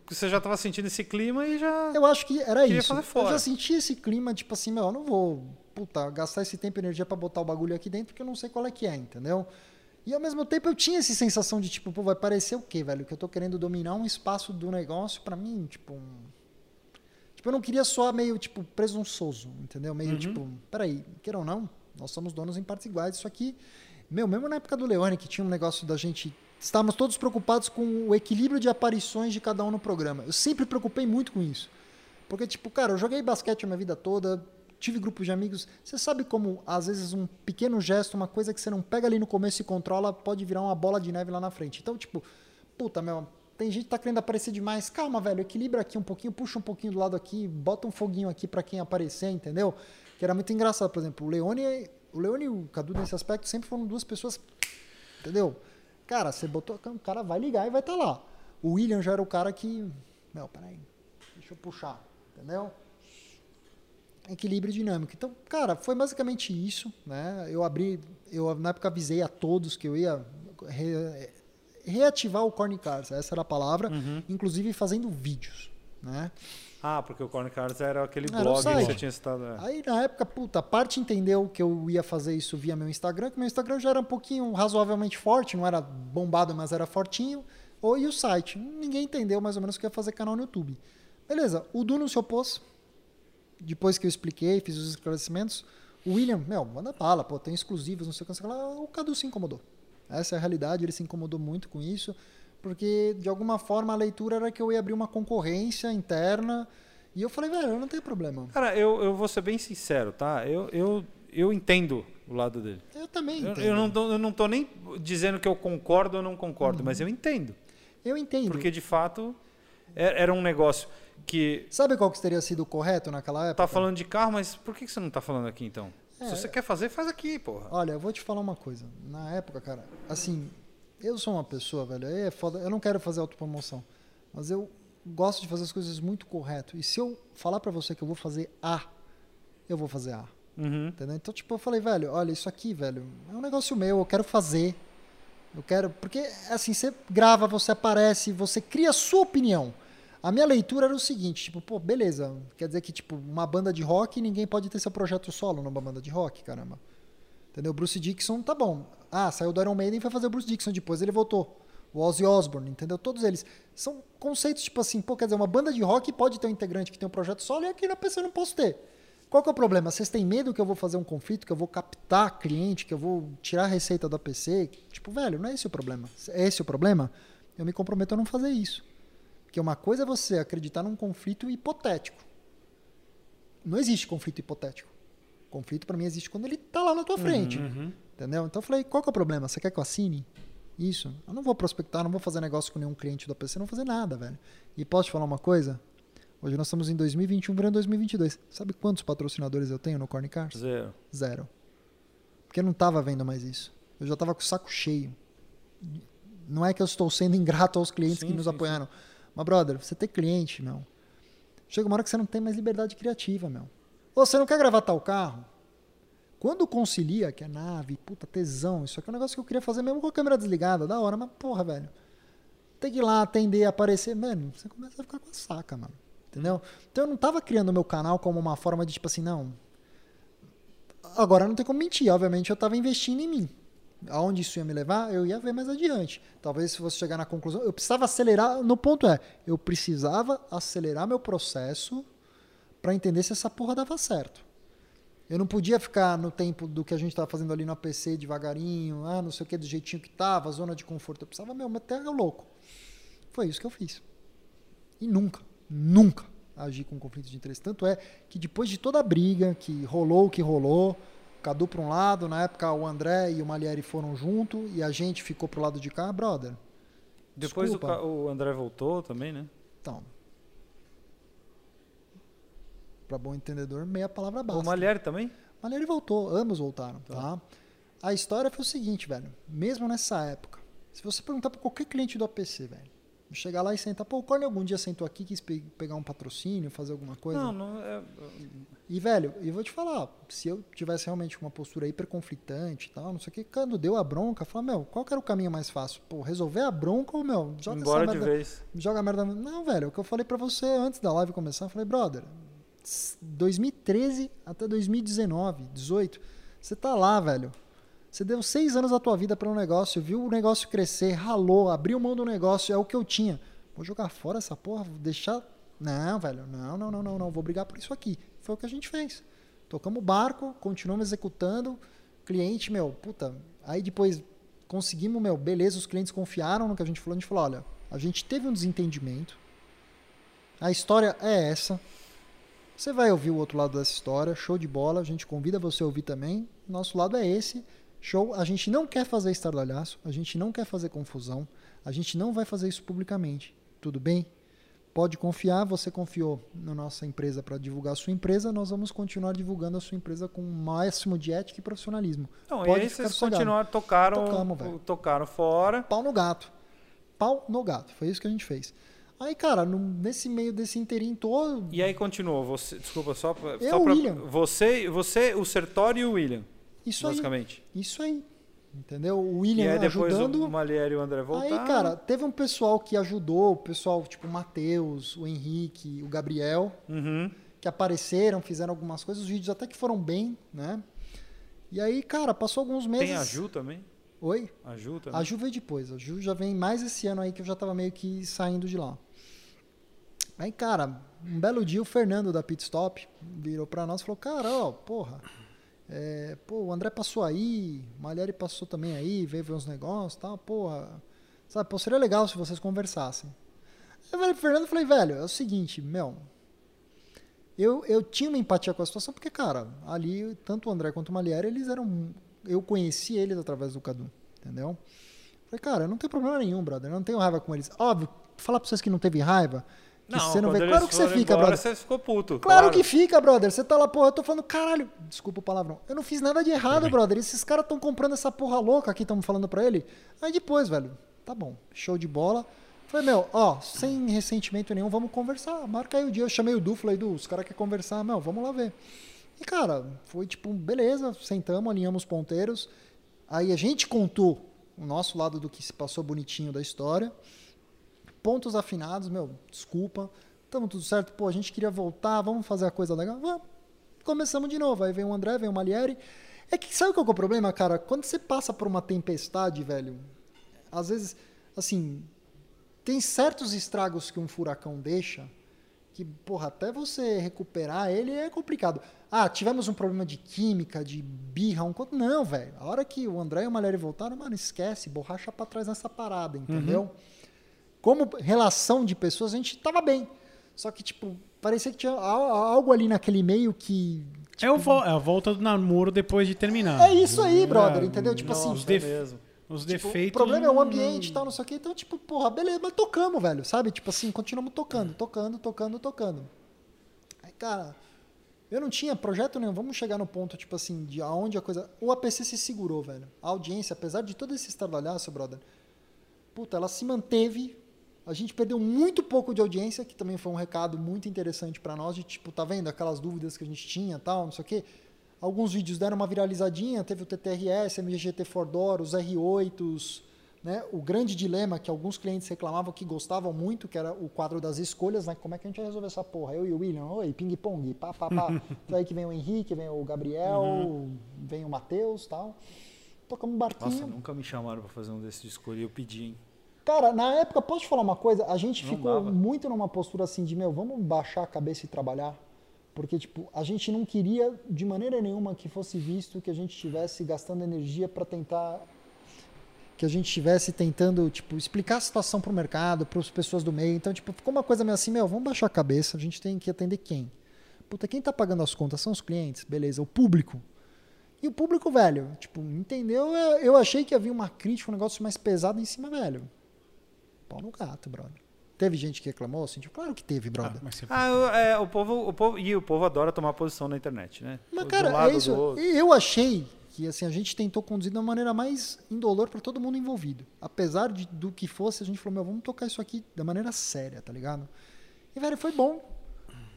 Speaker 4: você já estava sentindo esse clima e já.
Speaker 5: Eu acho que era isso. Eu já senti esse clima, tipo assim, meu, eu não vou puta, gastar esse tempo e energia pra botar o bagulho aqui dentro, porque eu não sei qual é que é, entendeu? E ao mesmo tempo eu tinha essa sensação de, tipo, pô, vai parecer o quê, velho? Que eu tô querendo dominar um espaço do negócio pra mim, tipo. Um... Tipo, eu não queria soar meio, tipo, presunçoso, entendeu? Meio, tipo, peraí, queira ou não, nós somos donos em partes iguais. Isso aqui, meu, mesmo na época do Leone, que tinha um negócio da gente. Estávamos todos preocupados com o equilíbrio de aparições de cada um no programa. Eu sempre preocupei muito com isso. Porque, tipo, cara, eu joguei basquete a minha vida toda, tive grupos de amigos. Você sabe como, às vezes, um pequeno gesto, uma coisa que você não pega ali no começo e controla, pode virar uma bola de neve lá na frente. Então, tipo, puta, meu, tem gente que tá querendo aparecer demais. Calma, velho, equilibra aqui um pouquinho, puxa um pouquinho do lado aqui, bota um foguinho aqui pra quem aparecer, entendeu? Que era muito engraçado, por exemplo, o Leone, o Leone e o Cadu nesse aspecto sempre foram duas pessoas, entendeu? Cara, você botou, o cara vai ligar e vai estar lá. O William já era o cara que, não, peraí, deixa eu puxar, entendeu? Equilíbrio dinâmico. Então, cara, foi basicamente isso, né? Eu abri, eu na época avisei a todos que eu ia re- reativar o Corny Cars, essa era a palavra, inclusive fazendo vídeos, né?
Speaker 4: Ah, porque o Corn Cards era aquele
Speaker 5: Era
Speaker 4: blog que você tinha citado. é.
Speaker 5: Aí na época, puta, a parte entendeu que eu ia fazer isso via meu Instagram, que meu Instagram já era um pouquinho razoavelmente forte, não era bombado, mas era fortinho, ou e o site. Ninguém entendeu mais ou menos que eu ia fazer canal no YouTube. Beleza, o Du não se opôs, depois que eu expliquei, fiz os esclarecimentos, o William, meu, manda bala, pô, tem exclusivos, não sei o que, lá. o Cadu se incomodou. Essa é a realidade, ele se incomodou muito com isso, porque de alguma forma a leitura era que eu ia abrir uma concorrência interna, e eu falei, velho, eu não tenho problema.
Speaker 4: Cara, eu, eu vou ser bem sincero, tá? Eu, eu, eu entendo o lado dele.
Speaker 5: Eu também
Speaker 4: Eu,
Speaker 5: entendo.
Speaker 4: eu não tô, eu não tô nem dizendo que eu concordo ou não concordo, mas eu entendo.
Speaker 5: Eu entendo.
Speaker 4: Porque de fato é- era um negócio que.
Speaker 5: Sabe qual que teria sido correto naquela época?
Speaker 4: Tá falando de carro, mas por que você não tá falando aqui então?
Speaker 5: É,
Speaker 4: Se você quer fazer, faz aqui, porra.
Speaker 5: Olha, eu vou te falar uma coisa. Na época, cara, assim, eu sou uma pessoa, velho, aí é foda. Eu não quero fazer autopromoção, mas eu gosto de fazer as coisas muito correto. E se eu falar pra você que eu vou fazer A, eu vou fazer A.
Speaker 4: Uhum.
Speaker 5: Entendeu? Então, tipo, eu falei, velho, olha, isso aqui, velho, é um negócio meu, eu quero fazer. Eu quero. Porque, assim, você grava, você aparece, você cria a sua opinião. A minha leitura era o seguinte, tipo, pô, beleza. Quer dizer que, tipo, uma banda de rock, ninguém pode ter seu projeto solo numa banda de rock, caramba. Entendeu? Bruce Dixon, tá bom. Ah, saiu do Iron Maiden e foi fazer o Bruce Dixon, depois ele voltou. O Ozzy Osbourne, entendeu? Todos eles. São conceitos, tipo assim, pô, quer dizer, uma banda de rock pode ter um integrante que tem um projeto solo e aqui na PC eu não posso ter. Qual que é o problema? Vocês têm medo que eu vou fazer um conflito, que eu vou captar cliente, que eu vou tirar a receita da PC? Tipo, velho, não é esse o problema. É esse o problema? Eu me comprometo a não fazer isso. Porque uma coisa é você acreditar num conflito hipotético. Não existe conflito hipotético. Conflito para mim existe quando ele tá lá na tua frente. Entendeu? Então eu falei, qual que é o problema? Você quer que eu assine? Isso. Eu não vou prospectar, não vou fazer negócio com nenhum cliente da PC, não vou fazer nada, velho. E posso te falar uma coisa? Hoje nós estamos em 2021, virando 2022. Sabe quantos patrocinadores eu tenho no Corny Cars?
Speaker 4: Zero.
Speaker 5: Zero. Porque eu não tava vendo mais isso. Eu já tava com o saco cheio. Não é que eu estou sendo ingrato aos clientes
Speaker 4: Sim,
Speaker 5: que nos
Speaker 4: sim,
Speaker 5: apoiaram. Mas, brother, você ter cliente, meu. Chega uma hora que você não tem mais liberdade criativa, meu. Ou você não quer gravar tal carro? Quando concilia, que é nave, puta, tesão, isso aqui é um negócio que eu queria fazer mesmo com a câmera desligada, da hora, mas porra, velho. Tem que ir lá atender, aparecer, mano, você começa a ficar com a saca, mano. Entendeu? Então eu não tava criando o meu canal como uma forma de tipo assim, não. Agora não tem como mentir, obviamente eu tava investindo em mim. Aonde isso ia me levar, eu ia ver mais adiante. Talvez se fosse chegar na conclusão, eu precisava acelerar, no ponto é, eu precisava acelerar meu processo para entender se essa porra dava certo. Eu não podia ficar no tempo do que a gente estava fazendo ali no APC devagarinho, ah, não sei o que, do jeitinho que tava, zona de conforto. Eu precisava, meu, até eu louco. Foi isso que eu fiz. E nunca, nunca agi com conflito de interesse. Tanto é que depois de toda a briga, que rolou que rolou, Cadu para um lado, na época o André e o Malieri foram junto e a gente ficou pro lado de cá, brother.
Speaker 4: Depois o, o André voltou também, né?
Speaker 5: Então, para bom entendedor, meia palavra basta.
Speaker 4: O Malher também?
Speaker 5: Ele voltou, ambos voltaram, tá? A história foi o seguinte, velho. Mesmo nessa época, se você perguntar pra qualquer cliente do APC, velho, chegar lá e sentar, pô, o Corne algum dia sentou aqui, quis pe- pegar um patrocínio, fazer alguma coisa?
Speaker 4: Não, não é.
Speaker 5: E, velho, eu vou te falar, se eu tivesse realmente uma postura hiper conflitante e tal, não sei o que, quando deu a bronca, fala, meu, qual que era o caminho mais fácil? Pô, resolver a bronca ou, meu, joga
Speaker 4: Embora
Speaker 5: essa
Speaker 4: de
Speaker 5: merda,
Speaker 4: vez.
Speaker 5: joga a merda. Não, velho, é o que eu falei pra você antes da live começar, eu falei, brother, 2013 até 2019, 18, você tá lá, velho. Você deu seis anos da tua vida para um negócio, viu o negócio crescer, ralou, abriu mão do negócio, é o que eu tinha. Vou jogar fora essa porra, vou deixar. Não, velho, não, não, não, não, não, vou brigar por isso aqui. Foi o que a gente fez. Tocamos o barco, continuamos executando. Cliente, meu, puta. Aí depois conseguimos, meu, beleza, os clientes confiaram no que a gente falou. A gente falou: olha, a gente teve um desentendimento. A história é essa. Você vai ouvir o outro lado dessa história, show de bola. A gente convida você a ouvir também. Nosso lado é esse. Show. A gente não quer fazer estardalhaço, a gente não quer fazer confusão, a gente não vai fazer isso publicamente. Tudo bem? Pode confiar, você confiou na nossa empresa para divulgar a sua empresa, nós vamos continuar divulgando a sua empresa com o máximo de ética e profissionalismo.
Speaker 4: Não, e
Speaker 5: Pode
Speaker 4: aí
Speaker 5: ficar
Speaker 4: vocês continuaram, tocaram,
Speaker 5: Tocamos,
Speaker 4: tocaram fora.
Speaker 5: Pau no gato. Pau no gato. Foi isso que a gente fez. Aí, cara, no- nesse meio desse inteirinho todo,
Speaker 4: E aí continuou. Você, desculpa, só,
Speaker 5: Eu,
Speaker 4: só pra.
Speaker 5: William.
Speaker 4: Você, você, o Sertório e o William,
Speaker 5: isso aí.
Speaker 4: basicamente.
Speaker 5: Isso aí. Entendeu? O
Speaker 4: E
Speaker 5: William
Speaker 4: aí depois
Speaker 5: ajudando.
Speaker 4: o Malher e o André voltaram.
Speaker 5: Aí, cara, teve um pessoal que ajudou, o pessoal tipo o Matheus, o Henrique, o Gabriel,
Speaker 4: Uhum.
Speaker 5: que apareceram, fizeram algumas coisas, os vídeos até que foram bem, né? E aí, cara, passou alguns meses.
Speaker 4: Tem a Ju também?
Speaker 5: Oi?
Speaker 4: A Ju também?
Speaker 5: A Ju veio depois. A Ju já vem mais esse ano aí que eu já tava meio que saindo de lá. Aí, cara, um belo dia o Fernando da Pit Stop virou pra nós e falou: Cara, ó, porra, é, pô, o André passou aí, o Malheri passou também aí, veio ver uns negócios e tal, porra. Sabe, pô, seria legal se vocês conversassem. Eu falei pro Fernando, falei, velho, é o seguinte, meu. Eu, eu tinha uma empatia com a situação, porque, cara, ali, tanto o André quanto o Malieri, eles eram. Eu conheci eles através do Cadu, entendeu? Falei, cara, não tem problema nenhum, brother. Eu não tenho raiva com eles. Óbvio, falar pra vocês que não teve raiva, que você não vê. Claro que você fica,
Speaker 4: embora,
Speaker 5: brother.
Speaker 4: Você ficou puto.
Speaker 5: Claro, que fica, brother. Você tá lá, porra, eu tô falando, caralho, desculpa o palavrão. Eu não fiz nada de errado, brother. Esses caras tão comprando essa porra louca aqui, estamos falando pra ele. Aí depois, velho, tá bom, show de bola. Falei, meu, ó, sem ressentimento nenhum, vamos conversar. Marca aí o dia. Eu chamei o Du, falei, Du, os caras querem conversar, meu, vamos lá ver. E, cara, foi tipo, beleza, sentamos, alinhamos os ponteiros. Aí a gente contou o nosso lado do que se passou bonitinho da história. Pontos afinados, meu, desculpa. Tamo tudo certo, pô, a gente queria voltar, vamos fazer a coisa legal. Vamos. Começamos de novo. Aí vem o André, vem o Malieri. É que sabe qual que é o problema, cara? Quando você passa por uma tempestade, velho, às vezes, assim, tem certos estragos que um furacão deixa que, porra, até você recuperar ele é complicado. Ah, tivemos um problema de química, de birra, um conto. Não, velho. A hora que o André e o Malério voltaram, mano, esquece, borracha pra trás nessa parada, entendeu? Como relação de pessoas, a gente tava bem. Só que, tipo, parecia que tinha al- algo ali naquele meio que.
Speaker 3: É, o vo- é a volta do namoro depois de terminar.
Speaker 5: É isso aí, brother, entendeu? Tipo assim,
Speaker 3: os def-
Speaker 4: mesmo.
Speaker 3: Os
Speaker 5: Tipo,
Speaker 3: defeitos.
Speaker 5: o problema é o ambiente e tal, não sei o que. Então, tipo, porra, beleza, mas tocamos, velho, sabe? Tipo assim, continuamos tocando, tocando, tocando, tocando. Aí, cara, eu não tinha projeto nenhum. Vamos chegar no ponto, tipo assim, de aonde a coisa. O APC se segurou, velho. A audiência, apesar de todo esse estardalhaço, brother, puta, ela se manteve. A gente perdeu muito pouco de audiência, que também foi um recado muito interessante pra nós, de tipo, tá vendo aquelas dúvidas que a gente tinha tal, não sei o quê. Alguns vídeos deram uma viralizadinha, teve o TTRS, MGT Fordor, os R8s, né? O grande dilema que alguns clientes reclamavam que gostavam muito, que era o quadro das escolhas, né? Como é que a gente vai resolver essa porra? Eu e o William, oi, ping-pong, pá, pá, pá. [laughs] Então aí que vem o Henrique, vem o Gabriel, vem o Matheus tal. Tocamos um barquinho.
Speaker 4: Nossa, nunca me chamaram pra fazer um desses de escolha e eu pedi, hein?
Speaker 5: Cara, na época, posso te falar uma coisa? A gente
Speaker 4: Não
Speaker 5: ficou
Speaker 4: dava.
Speaker 5: muito numa postura assim de, meu, vamos baixar a cabeça e trabalhar. Porque, tipo, a gente não queria de maneira nenhuma que fosse visto que a gente estivesse gastando energia para tentar. Que a gente estivesse tentando, tipo, explicar a situação pro mercado, para as pessoas do meio. Então, tipo, ficou uma coisa meio assim, meu, vamos baixar a cabeça, a gente tem que atender quem? Puta, quem tá pagando as contas são os clientes, beleza, o público. E o público, velho, tipo, entendeu? Eu eu achei que havia uma crítica, um negócio mais pesado em cima, velho. Pau no gato, brother. Teve gente que reclamou, assim, tipo, claro que teve,
Speaker 3: Ah,
Speaker 5: brother.
Speaker 3: mas você-
Speaker 4: Ah, eu- é, o povo, o povo. E o povo adora tomar posição na internet, né?
Speaker 5: Mas,
Speaker 4: De um
Speaker 5: cara,
Speaker 4: lado,
Speaker 5: é isso. Eu achei que assim, a gente tentou conduzir de uma maneira mais indolor para todo mundo envolvido. Apesar de, do que fosse, a gente falou, meu, vamos tocar isso aqui da maneira séria, tá ligado? E, velho, foi bom.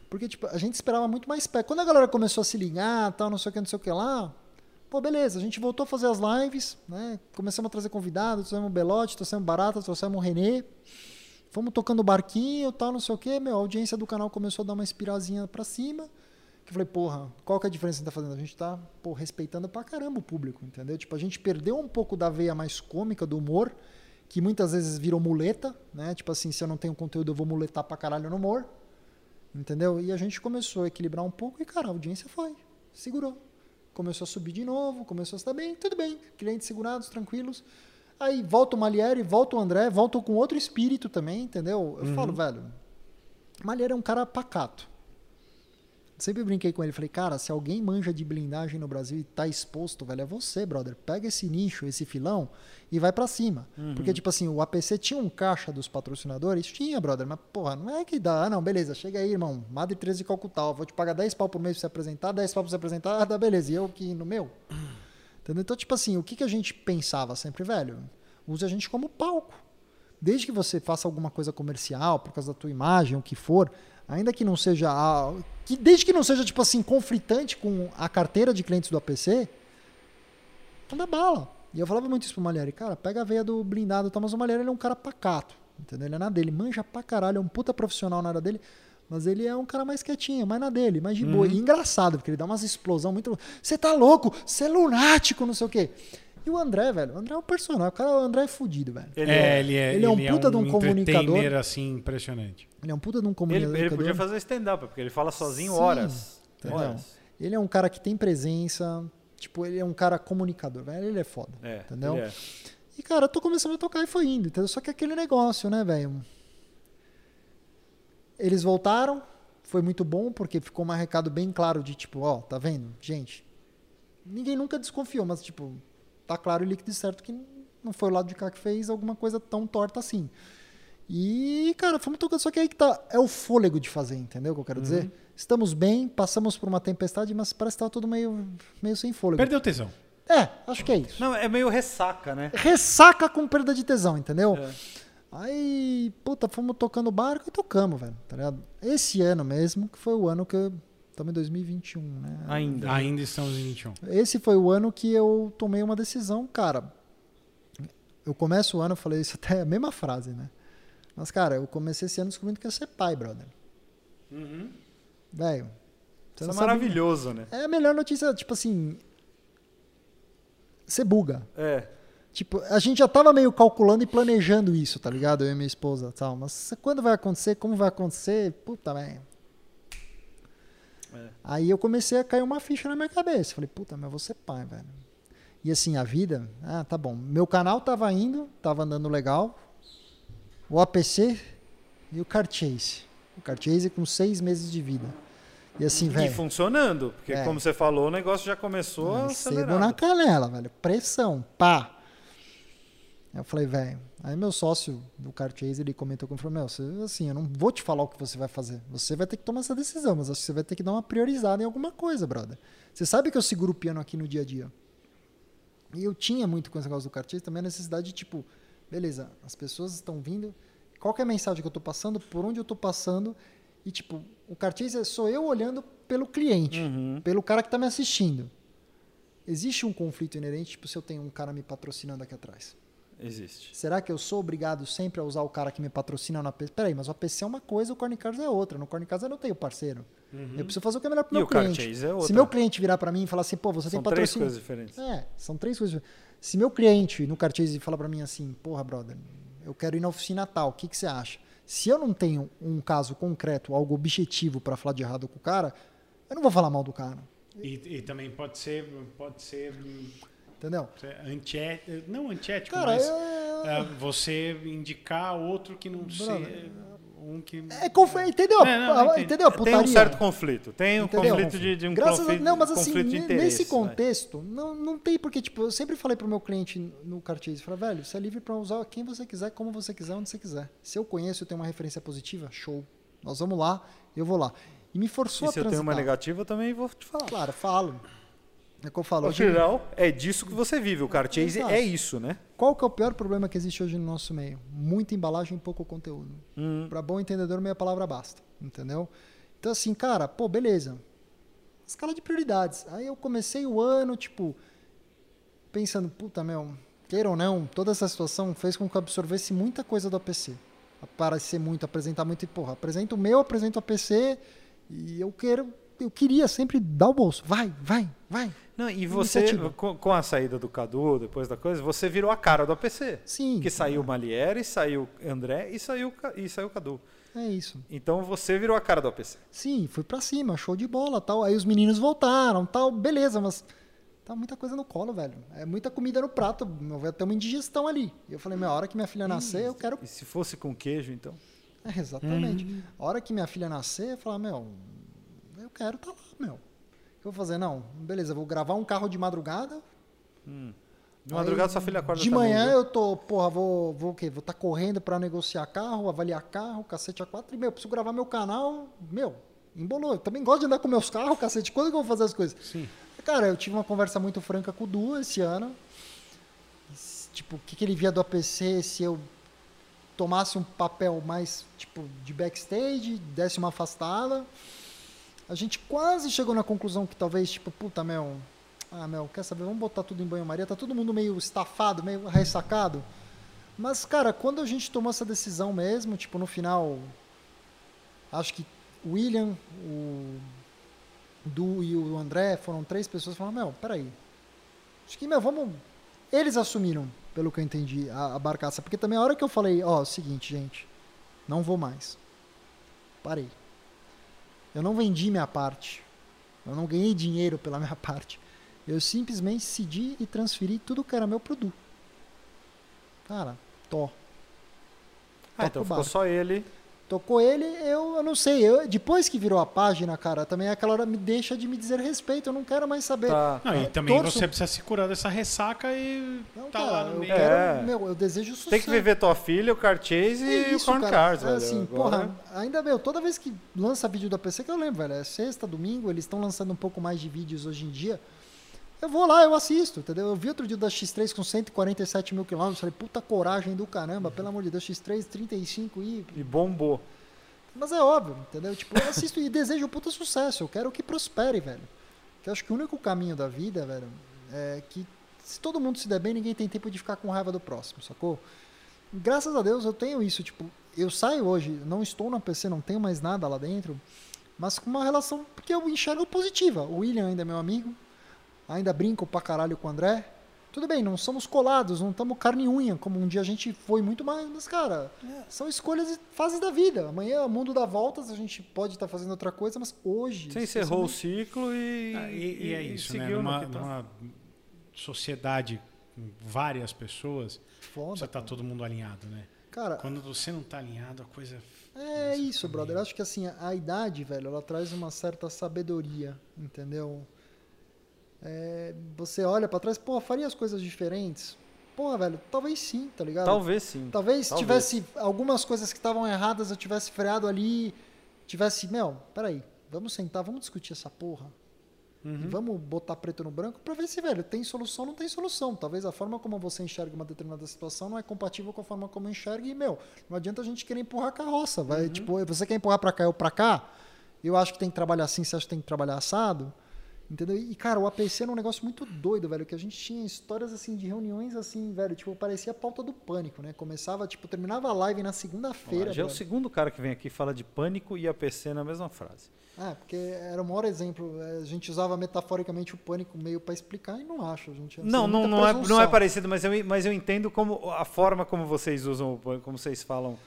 Speaker 5: Porque, tipo, a gente esperava muito mais pé. Quando a galera começou a se ligar, tal, não sei o que, não sei o que lá, pô, beleza, a gente voltou a fazer as lives, né? Começamos a trazer convidados, trouxemos o Belote, trouxemos Barata, trouxemos o Renê. Fomos tocando barquinho, tal, não sei o que, meu, a audiência do canal começou a dar uma espiralzinha pra cima. Que eu falei, porra, qual que é a diferença que a gente tá fazendo? A gente tá, pô, respeitando pra caramba o público, entendeu? Tipo, a gente perdeu um pouco da veia mais cômica do humor, que muitas vezes virou muleta, né? Tipo assim, se eu não tenho conteúdo, eu vou muletar pra caralho no humor. Entendeu? E a gente começou a equilibrar um pouco e, cara, a audiência foi, segurou. Começou a subir de novo, começou a estar bem, tudo bem. Clientes segurados, tranquilos. Aí volta o Malieri, volta o André, volta com outro espírito também, entendeu? Eu falo, velho, Malieri é um cara pacato. Sempre brinquei com ele, falei, cara, se alguém manja de blindagem no Brasil e tá exposto, velho, é você, brother. Pega esse nicho, esse filão e vai pra cima. Porque, tipo assim, o APC tinha um caixa dos patrocinadores? Tinha, brother, mas, porra, não é que dá. Ah, não, beleza, chega aí, irmão. Madre 13 de Calcutá, eu vou te pagar 10 pau por mês pra você apresentar, 10 pau pra você apresentar, ah, dá beleza. E eu que no meu. [clears throat] Entendeu? Então, tipo assim, o que, que a gente pensava sempre, velho? Use a gente como palco. Desde que você faça alguma coisa comercial, por causa da tua imagem, o que for, ainda que não seja. a- Que, desde que não seja, tipo assim, conflitante com a carteira de clientes do APC, manda bala. E eu falava muito isso pro Malheri, cara, pega a veia do blindado, mas o Malheri ele é um cara pacato, entendeu? Ele é na dele, manja pra caralho, é um puta profissional na área dele, mas ele é um cara mais quietinho, mais na dele, mais de boa. E engraçado, porque ele dá umas explosão muito. Você tá louco? Você é lunático, não sei o quê. E o André, velho, o André é um personagem, o cara, o André é fudido, velho.
Speaker 4: Ele,
Speaker 3: é, ele é,
Speaker 5: ele é um puta de um comunicador.
Speaker 3: assim, impressionante.
Speaker 5: Ele é um puta de um
Speaker 4: ele,
Speaker 5: comunicador.
Speaker 4: ele podia fazer stand-up, porque ele fala sozinho
Speaker 5: Sim,
Speaker 4: horas.
Speaker 5: entendeu?
Speaker 4: Horas.
Speaker 5: Ele é um cara que tem presença, tipo, ele é um cara comunicador, velho. Ele é foda.
Speaker 4: É,
Speaker 5: Entendeu?
Speaker 4: ele é.
Speaker 5: E, cara, eu tô começando a tocar e foi indo, entendeu? Só que aquele negócio, né, velho? Eles voltaram, foi muito bom, porque ficou um recado bem claro de tipo, ó, tá vendo? Gente, ninguém nunca desconfiou, mas, tipo, tá claro e líquido e certo que não foi o lado de cá que fez alguma coisa tão torta assim. E, cara, fomos tocando, só que aí que tá, é o fôlego de fazer, entendeu o que eu quero dizer? Estamos bem, passamos por uma tempestade, mas parece que tá tudo meio, meio sem fôlego.
Speaker 3: Perdeu tesão.
Speaker 5: É, acho que é isso.
Speaker 4: Não, é meio ressaca, né?
Speaker 5: Ressaca com perda de tesão, entendeu?
Speaker 4: É.
Speaker 5: Aí, puta, fomos tocando barco e tocamos, velho, tá ligado? Esse ano mesmo, que foi o ano que eu. Estamos em 2021, né?
Speaker 4: Ainda.
Speaker 3: Ainda estamos em 21.
Speaker 5: Esse foi o ano que eu tomei uma decisão, cara. Eu começo o ano, eu falei isso até a mesma frase, né? Mas, cara, eu comecei esse ano descobrindo que ia ser pai, brother. Velho. você
Speaker 4: Isso é
Speaker 5: não sabe-
Speaker 4: maravilhoso, né?
Speaker 5: É a melhor notícia, tipo assim. Você buga.
Speaker 4: É.
Speaker 5: Tipo, a gente já tava meio calculando e planejando isso, tá ligado? Eu e minha esposa tal. Mas quando vai acontecer, como vai acontecer? Puta, velho.
Speaker 4: É.
Speaker 5: Aí eu comecei a cair uma ficha na minha cabeça. Falei, puta, mas eu vou ser pai, velho. E assim, a vida, ah, tá bom. Meu canal tava indo, tava andando legal. O APC e o Carchase. O Carchase com seis meses de vida. E assim,
Speaker 4: E
Speaker 5: velho.
Speaker 4: funcionando, porque
Speaker 5: É.
Speaker 4: como você falou, o negócio já começou a acelerar.
Speaker 5: na canela, velho. Pressão, pá. Eu falei, velho. Aí meu sócio do Carchase, ele comentou comigo, falou, meu, você, assim, eu não vou te falar o que você vai fazer. Você vai ter que tomar essa decisão, mas acho que você vai ter que dar uma priorizada em alguma coisa, brother. Você sabe que eu seguro o piano aqui no dia a dia. E eu tinha muito com esse negócio do Carchase também a necessidade de, tipo, beleza, as pessoas estão vindo, qual é a mensagem que eu tô passando, por onde eu tô passando, e, tipo, o Carchase é sou eu olhando pelo cliente,
Speaker 4: Uhum.
Speaker 5: pelo cara que tá me assistindo. Existe um conflito inerente, tipo, se eu tenho um cara me patrocinando aqui atrás.
Speaker 4: Existe.
Speaker 5: Será que eu sou obrigado sempre a usar o cara que me patrocina na PC? Peraí, mas o APC é uma coisa, o Corny Cars é outra. No Corny Cars eu não tenho parceiro. Eu preciso fazer o que é melhor pro
Speaker 4: E
Speaker 5: meu
Speaker 4: o
Speaker 5: cliente.
Speaker 4: É outra.
Speaker 5: Se meu cliente virar para mim e falar assim, pô, você
Speaker 4: São
Speaker 5: tem
Speaker 4: três
Speaker 5: patrocínio.
Speaker 4: coisas diferentes.
Speaker 5: É, são três coisas. Se meu cliente no Carchase falar para mim assim, porra, brother, eu quero ir na oficina tal, o que, que você acha? Se eu não tenho um caso concreto, algo objetivo para falar de errado com o cara, eu não vou falar mal do cara.
Speaker 3: E, e também pode ser, pode ser
Speaker 5: Entendeu?
Speaker 3: antiético, não antiético,
Speaker 5: Cara,
Speaker 3: mas
Speaker 5: é,
Speaker 3: é, você indicar outro que não seja um que
Speaker 5: é conf- entendeu?
Speaker 3: É, não,
Speaker 5: A-
Speaker 3: entendi.
Speaker 5: entendeu? a
Speaker 4: Tem
Speaker 5: putaria?
Speaker 4: um certo conflito. Tem um
Speaker 5: Entendeu?
Speaker 4: conflito de, de um
Speaker 5: Graças
Speaker 4: conflito,
Speaker 5: a não, mas assim, nesse
Speaker 4: né?
Speaker 5: contexto, não, não tem porque, tipo, eu sempre falei pro meu cliente no Cartier, falei, velho, você é livre para usar quem você quiser, como você quiser, onde você quiser. Se eu conheço, eu tenho uma referência positiva, show. Nós vamos lá, eu vou lá. E me forçou
Speaker 4: E
Speaker 5: a
Speaker 4: se eu tenho
Speaker 5: transitar.
Speaker 4: uma negativa, eu também vou te falar.
Speaker 5: Claro, falo. É o que eu falo.
Speaker 4: No
Speaker 5: Hoje,
Speaker 4: geral, é disso que você vive. O Carchase
Speaker 5: Exato.
Speaker 4: é isso, né?
Speaker 5: qual que é o pior problema que existe hoje no nosso meio? Muita embalagem e pouco conteúdo.
Speaker 4: Hum.
Speaker 5: Para bom entendedor, meia palavra basta. Entendeu? Então, assim, cara, pô, beleza. Escala de prioridades. Aí eu comecei o ano, tipo, pensando, puta, meu, queira ou não, toda essa situação fez com que eu absorvesse muita coisa do APC. Aparecer muito, apresentar muito, e, porra, apresento o meu, apresento o APC, e eu quero, eu queria sempre dar o bolso. Vai, vai, vai.
Speaker 4: Não, e você, com, com a saída do Cadu, depois da coisa, você virou a cara do APC.
Speaker 5: Sim.
Speaker 4: Que saiu o Malieri, saiu o André e saiu, e saiu o Cadu.
Speaker 5: É isso.
Speaker 4: Então você virou a cara do APC.
Speaker 5: Sim, fui pra cima, show de bola, tal. Aí os meninos voltaram, tal, beleza, mas tá muita coisa no colo, velho. É muita comida no prato, meu, vai ter uma indigestão ali. E eu falei, meu, a hora que minha filha nascer, eu quero.
Speaker 4: E se fosse com queijo, então?
Speaker 5: É, exatamente. A hora que minha filha nascer, eu falar, meu, quero tá lá, meu. O que eu vou fazer? Não, beleza, vou gravar um carro de madrugada.
Speaker 4: De madrugada sua filha acorda
Speaker 5: De
Speaker 4: também,
Speaker 5: manhã
Speaker 4: viu?
Speaker 5: eu tô, porra, vou, vou o quê? Vou estar correndo pra negociar carro, avaliar carro, cacete a quatro. E, meu, preciso gravar meu canal. Meu, embolou. Eu também gosto de andar com meus carros, cacete. Quando que eu vou fazer as coisas?
Speaker 3: Sim.
Speaker 5: Cara, eu tive uma conversa muito franca com o Du esse ano. Tipo, o que, que ele via do APC se eu tomasse um papel mais, tipo, de backstage, desse uma afastada. A gente quase chegou na conclusão que talvez, tipo, puta, meu, ah, meu, quer saber, vamos botar tudo em banho-maria, tá todo mundo meio estafado, meio ressacado. Mas, cara, quando a gente tomou essa decisão mesmo, tipo, no final, acho que o William, o Du e o André foram três pessoas que falaram, meu, peraí. Acho que, meu, vamos. Eles assumiram, pelo que eu entendi, a, a barcaça. Porque também a hora que eu falei, ó, é o seguinte, gente, não vou mais. Parei. Eu não vendi minha parte. Eu não ganhei dinheiro pela minha parte. Eu simplesmente cedi e transferi tudo que era meu produto. Cara, tó.
Speaker 4: Ah, então ficou
Speaker 5: barco.
Speaker 4: só ele.
Speaker 5: Tocou ele, eu, eu não sei. Eu, depois que virou a página, cara, também aquela hora me deixa de me dizer respeito. Eu não quero mais saber.
Speaker 4: Tá.
Speaker 3: Não, e
Speaker 5: Eu
Speaker 3: também
Speaker 5: torço-
Speaker 3: você precisa se curar dessa ressaca e
Speaker 5: Não,
Speaker 3: tá
Speaker 5: cara,
Speaker 3: lá no
Speaker 5: eu
Speaker 3: meio.
Speaker 5: quero,
Speaker 4: É.
Speaker 5: meu, eu desejo sucesso.
Speaker 4: Tem que viver tua filha, o Carchase
Speaker 5: É
Speaker 4: e o
Speaker 5: isso,
Speaker 4: Corn
Speaker 5: cara.
Speaker 4: Cars,
Speaker 5: É
Speaker 4: velho.
Speaker 5: assim,
Speaker 4: Agora-
Speaker 5: porra, ainda, meu, toda vez que lança vídeo da PC, que eu lembro, velho, é sexta, domingo, eles estão lançando um pouco mais de vídeos hoje em dia. Eu vou lá, eu assisto, entendeu? Eu vi outro dia da X3 com 147 mil quilômetros, falei, puta coragem do caramba, pelo amor de Deus, X3, 35 e...
Speaker 4: E bombou.
Speaker 5: Mas é óbvio, entendeu? Tipo, eu assisto e desejo puta sucesso, eu quero que prospere, velho. Que eu acho que o único caminho da vida, velho, é que se todo mundo se der bem, ninguém tem tempo de ficar com raiva do próximo, sacou? Graças a Deus eu tenho isso, tipo, eu saio hoje, não estou na PC, não tenho mais nada lá dentro, mas com uma relação que eu enxergo positiva. O William ainda é meu amigo, ainda brinco pra caralho com o André. Tudo bem, não somos colados, não estamos carne e unha, como um dia a gente foi muito mais, mas, cara, são escolhas e fases da vida. Amanhã o mundo dá voltas, a gente pode estar fazendo outra coisa, mas hoje.
Speaker 4: Você encerrou o ciclo e.
Speaker 3: Ah, e, e é isso, né?
Speaker 4: seguiu no
Speaker 3: Numa,
Speaker 4: tá.
Speaker 3: numa sociedade com várias pessoas,
Speaker 5: Foda,
Speaker 3: estar
Speaker 5: cara.
Speaker 3: todo mundo alinhado, né?
Speaker 5: Cara,
Speaker 3: Quando você não tá alinhado, a coisa.
Speaker 5: É isso, brother. Eu acho que assim, a idade, velho, ela traz uma certa sabedoria, entendeu? É, você olha pra trás, pô, faria as coisas diferentes? Porra, velho, talvez sim, tá ligado?
Speaker 4: Talvez sim.
Speaker 5: Talvez,
Speaker 4: Talvez.
Speaker 5: tivesse algumas coisas que estavam erradas, eu tivesse freado ali, tivesse, meu, peraí, vamos sentar, vamos discutir essa porra.
Speaker 3: Uhum.
Speaker 5: Vamos botar preto no branco pra ver se, velho, tem solução ou não tem solução. Talvez a forma como você enxerga uma determinada situação não é compatível com a forma como eu enxergo. E, meu, não adianta a gente querer empurrar a carroça. Vai, tipo, você quer empurrar pra cá ou pra cá? Eu acho que tem que trabalhar assim, você acha que tem que trabalhar assado? Entendeu? E, cara, o APC era um negócio muito doido, velho, que a gente tinha histórias, assim, de reuniões, assim, velho, tipo, parecia a pauta do pânico, né? Começava, tipo, terminava a live na segunda-feira,
Speaker 4: Já é o segundo cara que vem aqui e fala de pânico e APC na mesma frase.
Speaker 5: Ah, porque era o maior exemplo. é, A gente usava metaforicamente o pânico meio pra explicar e não acho. A gente
Speaker 4: Não,
Speaker 5: seria
Speaker 4: não, não, é, não é parecido, mas eu, mas eu entendo como a forma como vocês usam, o pânico, como vocês falam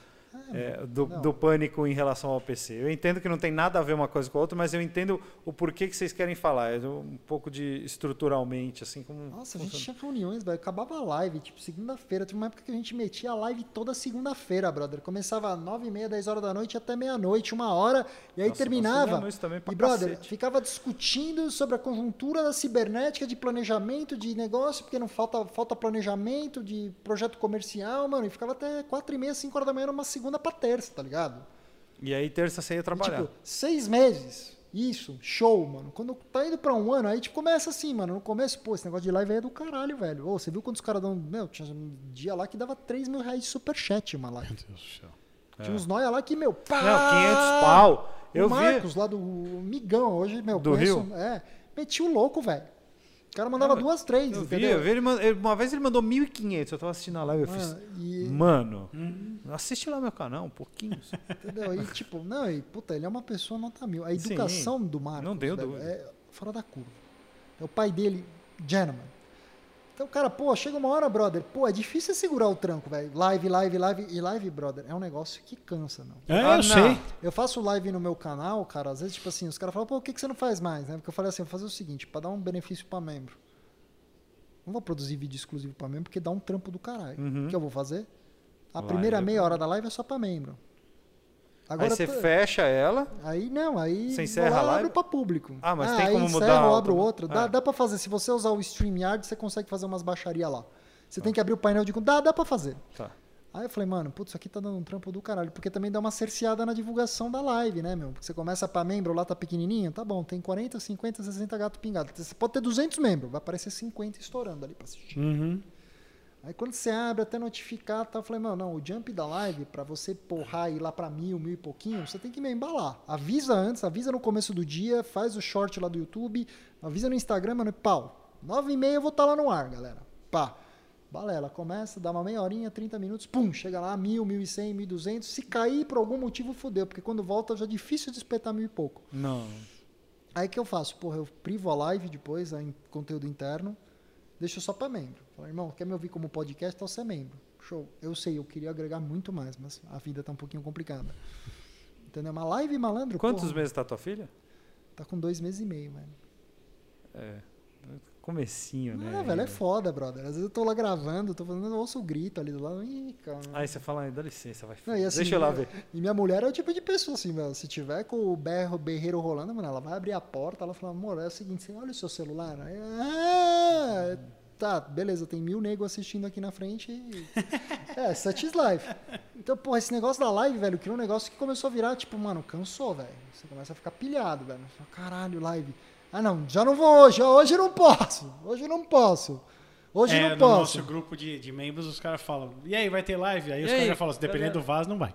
Speaker 4: é, do, do pânico em relação ao PC. Eu entendo que não tem nada a ver uma coisa com a outra, mas eu entendo o porquê que vocês querem falar. É um pouco de estruturalmente, assim como.
Speaker 5: Nossa, a gente
Speaker 4: funciona.
Speaker 5: tinha reuniões, velho. Acabava a live, tipo, segunda-feira. Teve uma época que a gente metia a live toda segunda-feira, brother. Começava às nove e meia, dez horas da noite até meia-noite, uma hora. E aí
Speaker 4: Nossa,
Speaker 5: terminava. E, brother,
Speaker 4: cacete.
Speaker 5: ficava discutindo sobre a conjuntura da cibernética, de planejamento de negócio, porque não falta, falta planejamento de projeto comercial, mano. E ficava até quatro e meia, cinco horas da manhã, numa segunda pra terça, tá ligado?
Speaker 4: E aí, terça você ia
Speaker 5: E,
Speaker 4: trabalhar.
Speaker 5: tipo, seis meses. Isso, show, mano. Quando tá indo pra um ano, aí tipo, começa assim, mano. No começo, pô, esse negócio de live aí é do caralho, velho. Ô, você viu quantos caras dão. Meu, tinha um dia lá que dava 3 mil reais de superchat uma live.
Speaker 3: Meu Deus do céu.
Speaker 5: Tinha uns noia lá que, meu, pá!
Speaker 4: Não, 500 pau. Eu
Speaker 5: o
Speaker 4: vi.
Speaker 5: Marcos lá do Migão, hoje, meu,
Speaker 4: Do
Speaker 5: conheço-
Speaker 4: Rio?
Speaker 5: É, meti o louco, velho. O cara mandava
Speaker 4: Não,
Speaker 5: duas, três,
Speaker 4: Eu vi,
Speaker 5: entendeu?
Speaker 4: eu vi ele, mand- ele- uma vez ele mandou 1.500. Eu tava assistindo a live, eu fiz.
Speaker 5: Mano, e-
Speaker 4: Mano,
Speaker 5: Uhum.
Speaker 4: assiste lá meu canal, um pouquinho. [laughs]
Speaker 5: Entendeu? E tipo, não, e puta, ele é uma pessoa nota mil. A
Speaker 4: Sim,
Speaker 5: educação do Marcos
Speaker 4: não
Speaker 5: velho, é fora da curva. É o pai dele, gentleman. Então, cara, pô, chega uma hora, brother, pô, é difícil segurar o tranco, velho. Live, live, live. E live, brother, é um negócio que cansa, não.
Speaker 3: É,
Speaker 4: Ah,
Speaker 3: eu
Speaker 4: não.
Speaker 3: sei.
Speaker 5: Eu faço live no meu canal, cara, às vezes, tipo assim, os caras falam, pô, por que, que você não faz mais, né? Porque eu falei assim, vou fazer o seguinte, pra dar um benefício pra membro. Não vou produzir vídeo exclusivo pra membro, porque dá um trampo do caralho.
Speaker 4: Uhum.
Speaker 5: O que eu vou fazer? A
Speaker 4: Live
Speaker 5: primeira meia hora da live é só pra membro.
Speaker 4: Aí você
Speaker 5: tô-
Speaker 4: fecha ela.
Speaker 5: Aí não, aí
Speaker 4: Você encerra
Speaker 5: lá,
Speaker 4: a live?
Speaker 5: pra público.
Speaker 4: Ah, mas tem
Speaker 5: aí
Speaker 4: como
Speaker 5: encerro,
Speaker 4: mudar a
Speaker 5: abro
Speaker 4: outra-.
Speaker 5: Dá,
Speaker 4: É.
Speaker 5: dá pra fazer. Se você usar o StreamYard, você consegue fazer umas baixarias lá. Você tem que abrir o painel de... Dá, dá pra fazer.
Speaker 4: Tá.
Speaker 5: Aí eu falei, mano, putz, isso aqui tá dando um trampo do caralho. Porque também dá uma cerceada na divulgação da live, né, meu? Porque você começa pra membro, lá tá pequenininho, tá bom, tem 40, 50, 60 gato pingado. Você pode ter 200 membros, vai aparecer 50 estourando ali pra assistir.
Speaker 3: Uhum.
Speaker 5: Aí quando você abre até notificar, tá, eu falei, mano, não, o jump da live, pra você porrar e ir lá pra mil, mil e pouquinho, você tem que me embalar. Avisa antes, avisa no começo do dia, faz o short lá do YouTube, avisa no Instagram, mano, e pau. Nove e meia eu vou estar lá no ar, galera. Pá. Balela, começa, dá uma meia horinha, 30 minutos, pum, chega lá, mil, mil e cem, mil e duzentos. Se cair por algum motivo, fodeu, porque quando volta já é difícil de espetar mil e pouco.
Speaker 4: Não.
Speaker 5: Aí que eu faço? Porra, eu privo a live depois, a conteúdo interno, deixo só pra membro. Falo, irmão, quer me ouvir como podcast? Então você é membro. Show. Eu sei, eu queria agregar muito mais, mas a vida tá um pouquinho complicada. Entendeu? Uma live malandro.
Speaker 4: Quantos
Speaker 5: porra,
Speaker 4: meses tá tua filha?
Speaker 5: Tá com dois meses e meio, velho.
Speaker 4: É. Comecinho, né?
Speaker 5: Ah, velho, é foda, brother. Às vezes eu tô lá gravando, tô fazendo, eu ouço o grito ali do lado. Ih, cara.
Speaker 4: Aí você fala, "Ai, dá licença, vai.
Speaker 5: Não, assim,
Speaker 4: Deixa eu lá ver.
Speaker 5: E minha mulher é o tipo de pessoa assim, meu. Se tiver com o berro, berreiro rolando, mano, ela vai abrir a porta, ela fala, amor, é o seguinte, você olha o seu celular. Aí, ah, tá, beleza, tem mil nego assistindo aqui na frente. E... é, such is life. Então, porra, esse negócio da live, velho, criou um negócio que começou a virar, tipo, mano, cansou, velho. Você começa a ficar pilhado, velho. Caralho, live. Ah, não, já não vou hoje. Hoje eu não posso. Hoje eu não posso. Hoje eu
Speaker 3: É,
Speaker 5: não
Speaker 3: no
Speaker 5: posso.
Speaker 3: nosso grupo de, de membros, os caras falam, e aí, vai ter live? Aí os
Speaker 4: E aí,
Speaker 3: caras já falam, se dependendo do vaso, não vai.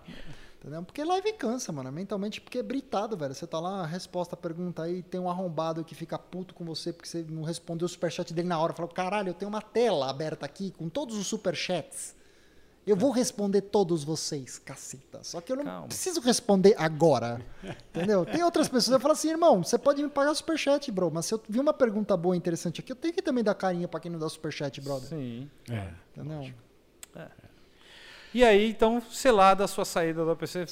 Speaker 5: Entendeu? Porque live cansa, mano. Mentalmente, porque é britado, velho. Você tá lá, a resposta, a pergunta aí, tem um arrombado que fica puto com você porque você não respondeu o superchat dele na hora. Fala, caralho, eu tenho uma tela aberta aqui com todos os superchats. Eu vou responder todos vocês, caceta. Só que eu não
Speaker 4: Calma.
Speaker 5: preciso responder agora. Entendeu? Tem outras pessoas que falam assim, irmão, você pode me pagar superchat, bro. Mas se eu vi uma pergunta boa e interessante aqui, eu tenho que também dar carinho pra quem não dá superchat, brother.
Speaker 4: Sim.
Speaker 3: É.
Speaker 5: Entendeu?
Speaker 4: E aí, então, selada a sua saída do APC.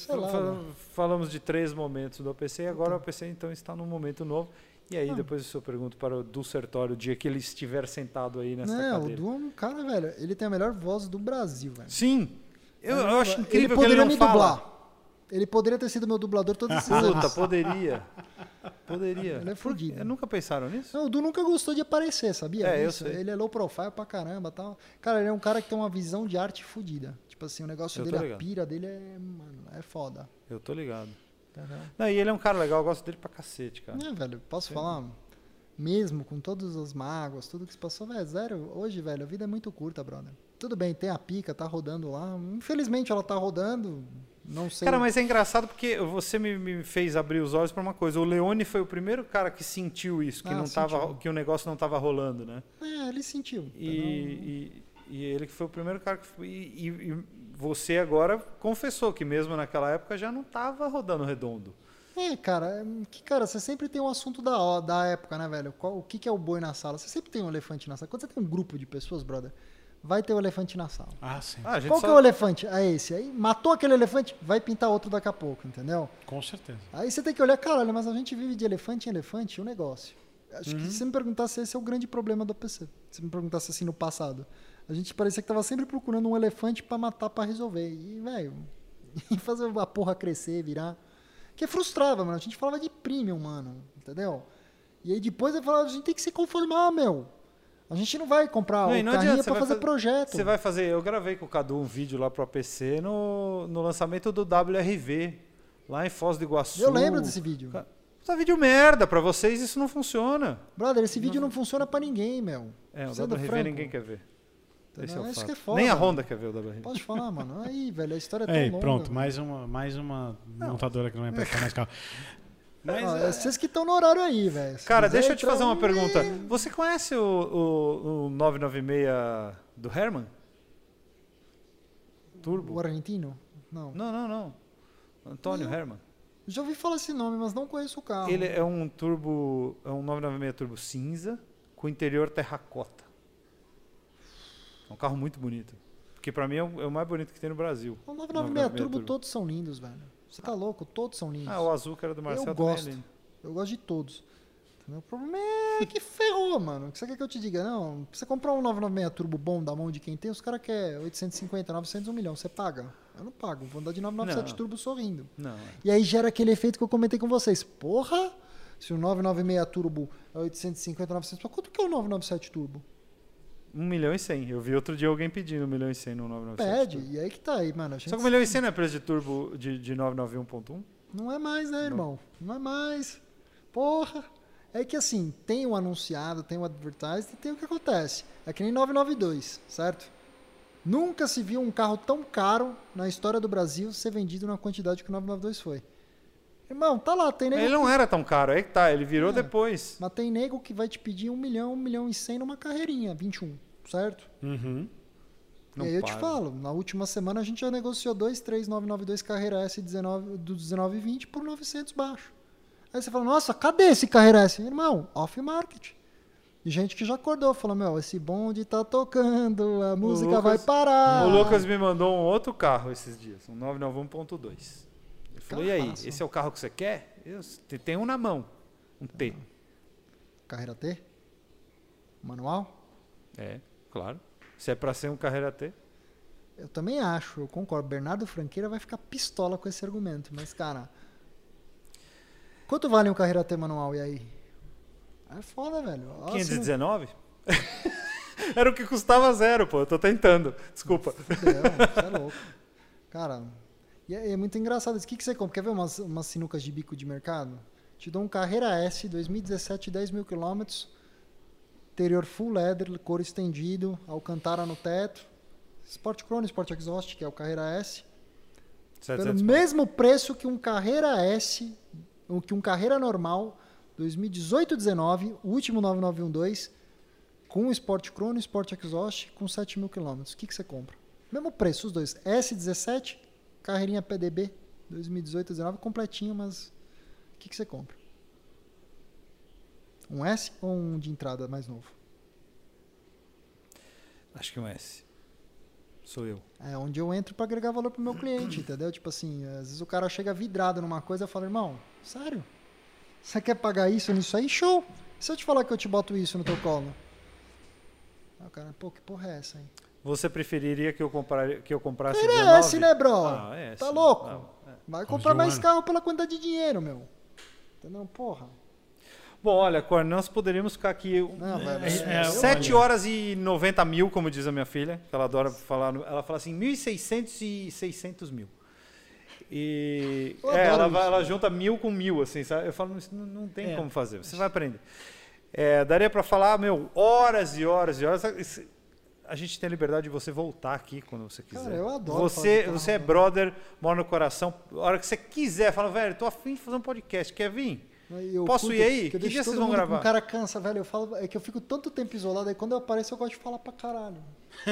Speaker 4: Falamos de três momentos do APC e agora o APC então está num momento novo. E aí,
Speaker 5: Ah.
Speaker 4: depois eu pergunto para o Du Sertório, o dia que ele estiver sentado aí nessa
Speaker 5: Não, o
Speaker 4: cadeira.
Speaker 5: Du é um cara, velho. Ele tem a melhor voz do Brasil, velho.
Speaker 4: Sim, eu, eu acho
Speaker 5: ele
Speaker 4: incrível que
Speaker 5: poderia
Speaker 4: ele não
Speaker 5: me
Speaker 4: fala.
Speaker 5: dublar. Ele poderia ter sido meu dublador todos esses
Speaker 4: Puta,
Speaker 5: anos.
Speaker 4: poderia. [laughs] Poderia.
Speaker 5: Ele é
Speaker 4: Por-
Speaker 5: fudido.
Speaker 4: Nunca pensaram nisso?
Speaker 5: Não, o Du nunca gostou de aparecer, sabia?
Speaker 4: É, eu
Speaker 5: disso?
Speaker 4: sei.
Speaker 5: Ele é low profile pra caramba tal. Cara, ele é um cara que tem uma visão de arte fodida. Tipo assim, o negócio
Speaker 4: Eu
Speaker 5: dele, a pira dele é, mano, é foda.
Speaker 4: Eu tô ligado. Não, e ele é um cara legal, eu gosto dele pra cacete, cara.
Speaker 5: É, velho, posso falar? Mesmo com todas as mágoas, tudo que se passou, velho, zero. Hoje, velho, a vida é muito curta, brother. Tudo bem, tem a pica, tá rodando lá. Infelizmente ela tá rodando. Não sei.
Speaker 4: Cara, mas é engraçado porque você me, me fez abrir os olhos pra uma coisa. O Leone foi o primeiro cara que sentiu isso, que,
Speaker 5: Ah,
Speaker 4: não tava,
Speaker 5: sentiu.
Speaker 4: que o negócio não tava rolando, né?
Speaker 5: É, ele sentiu.
Speaker 4: E, e, e ele que foi o primeiro cara que foi, e- e você agora confessou que mesmo naquela época já não tava rodando redondo.
Speaker 5: É, cara, é que, cara, você sempre tem um assunto da, da época, né, velho? Qual, o que, que é o boi na sala? Você sempre tem um elefante na sala. Quando você tem um grupo de pessoas, brother, vai ter o elefante na sala.
Speaker 3: Ah, sim.
Speaker 4: Ah, a gente
Speaker 5: Qual que
Speaker 4: só-
Speaker 5: é o elefante? É esse. Aí matou aquele elefante, vai pintar outro daqui a pouco, entendeu?
Speaker 3: Com certeza.
Speaker 5: Aí você tem que olhar, caralho, mas a gente vive de elefante em elefante, o negócio. Acho
Speaker 4: Uhum.
Speaker 5: que se você me perguntasse, esse é o grande problema do PC. Se me perguntasse assim no passado. A gente parecia que tava sempre procurando um elefante pra matar, pra resolver. E, velho, [laughs] e fazer a porra crescer, virar. Que frustrava, mano. A gente falava de premium, mano. Entendeu? E aí depois eu falava, a gente tem que se conformar, meu. A gente não vai comprar
Speaker 4: Não,
Speaker 5: o
Speaker 4: não
Speaker 5: carrinho
Speaker 4: adianta,
Speaker 5: pra fazer
Speaker 4: fa-
Speaker 5: projeto.
Speaker 4: Você vai fazer. Eu gravei com o Cadu um vídeo lá pro APC no, no lançamento do WRV, lá em Foz do Iguaçu.
Speaker 5: Eu lembro desse vídeo.
Speaker 4: Ca- Puta vídeo merda, pra vocês isso não funciona.
Speaker 5: Brother, esse vídeo não funciona pra ninguém, meu.
Speaker 4: É, o
Speaker 5: Sendo
Speaker 4: WRV
Speaker 5: franco.
Speaker 4: ninguém quer ver. Esse é o
Speaker 5: é foda.
Speaker 4: Nem a Honda quer ver o WRV.
Speaker 5: Pode falar, mano. [laughs] Aí, velho, a história é tão
Speaker 3: Ei,
Speaker 5: longa.
Speaker 3: pronto, mais uma, mais uma montadora que não vai emprestar mais carro. [laughs] Mas,
Speaker 5: Ah,
Speaker 3: é,
Speaker 5: Vocês que estão no horário aí, velho.
Speaker 4: Cara, deixa eu te
Speaker 5: entrar
Speaker 4: fazer uma
Speaker 5: um-
Speaker 4: pergunta. Você conhece o, o, o 996 do Herman? Turbo?
Speaker 5: O argentino? Não.
Speaker 4: Não, não, não. Antônio Herman.
Speaker 5: Já ouvi falar esse nome, mas não conheço o carro.
Speaker 4: Ele é um turbo, é um 996 turbo cinza com interior terracota. É um carro muito bonito. Porque pra mim é o, é o mais bonito que tem no Brasil.
Speaker 5: O 996 Turbo,
Speaker 4: Turbo.
Speaker 5: todos são lindos, velho. Você tá louco? Todos são lindos.
Speaker 4: Ah, o azul que era do Marcelo
Speaker 5: eu
Speaker 4: também é
Speaker 5: gosto.
Speaker 4: lindo.
Speaker 5: Eu gosto de todos. Entendeu? O problema é que ferrou, mano. O que você quer que eu te diga? Não, pra você comprar um 996 Turbo bom da mão de quem tem, os caras querem 850, 900, 1 milhão. Você paga? Eu não pago. Vou andar de 997
Speaker 4: Não.
Speaker 5: Turbo sorrindo.
Speaker 4: Não, é.
Speaker 5: E aí gera aquele efeito que eu comentei com vocês. Porra! Se o 996 Turbo é 850, 900, mas quanto que é o 997 Turbo?
Speaker 4: 1 milhão e 100. Eu vi outro dia alguém pedindo 1 milhão e 100 no 997.
Speaker 5: Pede. E aí que tá aí, mano.
Speaker 4: Só que 1 milhão e 100 não é preço de turbo de, de 991.1?
Speaker 5: Não é mais, né, irmão? Não é mais. Porra. É que assim, tem o anunciado, tem o advertised e tem o que acontece. É que nem 992, certo? Nunca se viu um carro tão caro na história do Brasil ser vendido na quantidade que o 992 foi. Irmão, tá lá, tem nego,
Speaker 4: Ele não era tão caro, aí que tá, ele virou
Speaker 5: É.
Speaker 4: depois.
Speaker 5: mas tem nego que vai te pedir um milhão, um milhão e cem numa carreirinha, 21, certo?
Speaker 3: uhum.
Speaker 4: Não
Speaker 5: e aí eu te falo, na última semana a gente já negociou dois 3992 Carreira S 19, do 1920 por 900 baixo. Aí você fala, nossa, cadê esse Carreira S? Irmão, off-market. E gente que já acordou, falou, meu, esse bonde tá tocando, a música vai
Speaker 4: Lucas-
Speaker 5: parar.
Speaker 4: O Lucas me mandou um outro carro esses dias, um 991.2. Ele falou, e aí,
Speaker 5: Carraço.
Speaker 4: esse é o carro que você quer? Eu, te- tem um na mão, um T.
Speaker 5: Carreira T? Manual?
Speaker 4: É, claro. Se é pra ser um carreira T.
Speaker 5: Eu também acho, eu concordo. Bernardo Franqueira vai ficar pistola com esse argumento, mas, cara. Quanto vale um Carreira T manual, e aí? É foda, velho. Não-
Speaker 4: 519? [laughs] Era o que custava zero, pô. Eu tô tentando. Desculpa.
Speaker 5: Fudeu, você é louco. Cara, e é, é muito engraçado isso. O que, que você compra? Quer ver umas, umas sinucas de bico de mercado? Te dou um Carreira S 2017, 10 mil quilômetros. Interior full leather, cor estendido, Alcantara no teto. Sport Chrono, Sport Exhaust, que é o Carreira S. Pelo
Speaker 4: 700
Speaker 5: mesmo preço que um Carreira S, ou que um Carreira normal, 2018-19, o último 9912, com Sport Chrono, Sport Exhaust, com 7 mil quilômetros. O que, que você compra? Mesmo preço, os dois. S17, carreirinha PDB, 2018-19, completinho, mas o que, que você compra? Um S ou um de entrada mais novo?
Speaker 4: Acho que um S. Sou eu.
Speaker 5: É onde eu entro para agregar valor pro meu cliente, entendeu? Tipo assim, às vezes o cara chega vidrado numa coisa e fala, irmão, sério? Você quer pagar isso nisso aí? Show! E se eu te falar que eu te boto isso no teu colo? Aí o cara, pô, que porra é essa aí?
Speaker 4: Você preferiria que eu, comprar, que eu comprasse
Speaker 5: Era
Speaker 4: 19?
Speaker 5: S, né, bro?
Speaker 4: Ah, é
Speaker 5: tá
Speaker 4: S.
Speaker 5: louco?
Speaker 4: Não, é.
Speaker 5: Vai comprar
Speaker 3: de
Speaker 5: mais carro pela quantidade de dinheiro, meu. Entendeu? Porra.
Speaker 4: Bom, olha, Cor, nós poderíamos ficar aqui
Speaker 5: Não,
Speaker 3: é, é,
Speaker 4: 7
Speaker 3: olha.
Speaker 4: horas e 90 mil, como diz a minha filha, que ela adora falar. Ela fala assim, 1.600 e 600 mil. E é, ela,
Speaker 5: isso.
Speaker 4: ela junta mil com mil, assim, sabe? Eu falo, isso não, não tem
Speaker 3: É.
Speaker 4: como fazer, você vai aprender. É, daria para falar, meu, horas e horas e horas. A gente tem a liberdade de você voltar aqui quando você quiser.
Speaker 5: Cara, eu adoro falar
Speaker 4: Você,
Speaker 5: de carro,
Speaker 4: você é
Speaker 5: né?
Speaker 4: brother, mora no coração. A hora que você quiser, fala, velho, tô afim de fazer um podcast, quer vir?
Speaker 5: Aí eu
Speaker 4: Posso
Speaker 5: curto
Speaker 4: ir aí?
Speaker 5: que eu
Speaker 4: Que
Speaker 5: deixo
Speaker 4: dia vocês vão gravar?
Speaker 5: O cara cansa, velho. Eu falo, é que eu fico tanto tempo isolado, aí quando eu apareço eu gosto de falar pra caralho. [laughs]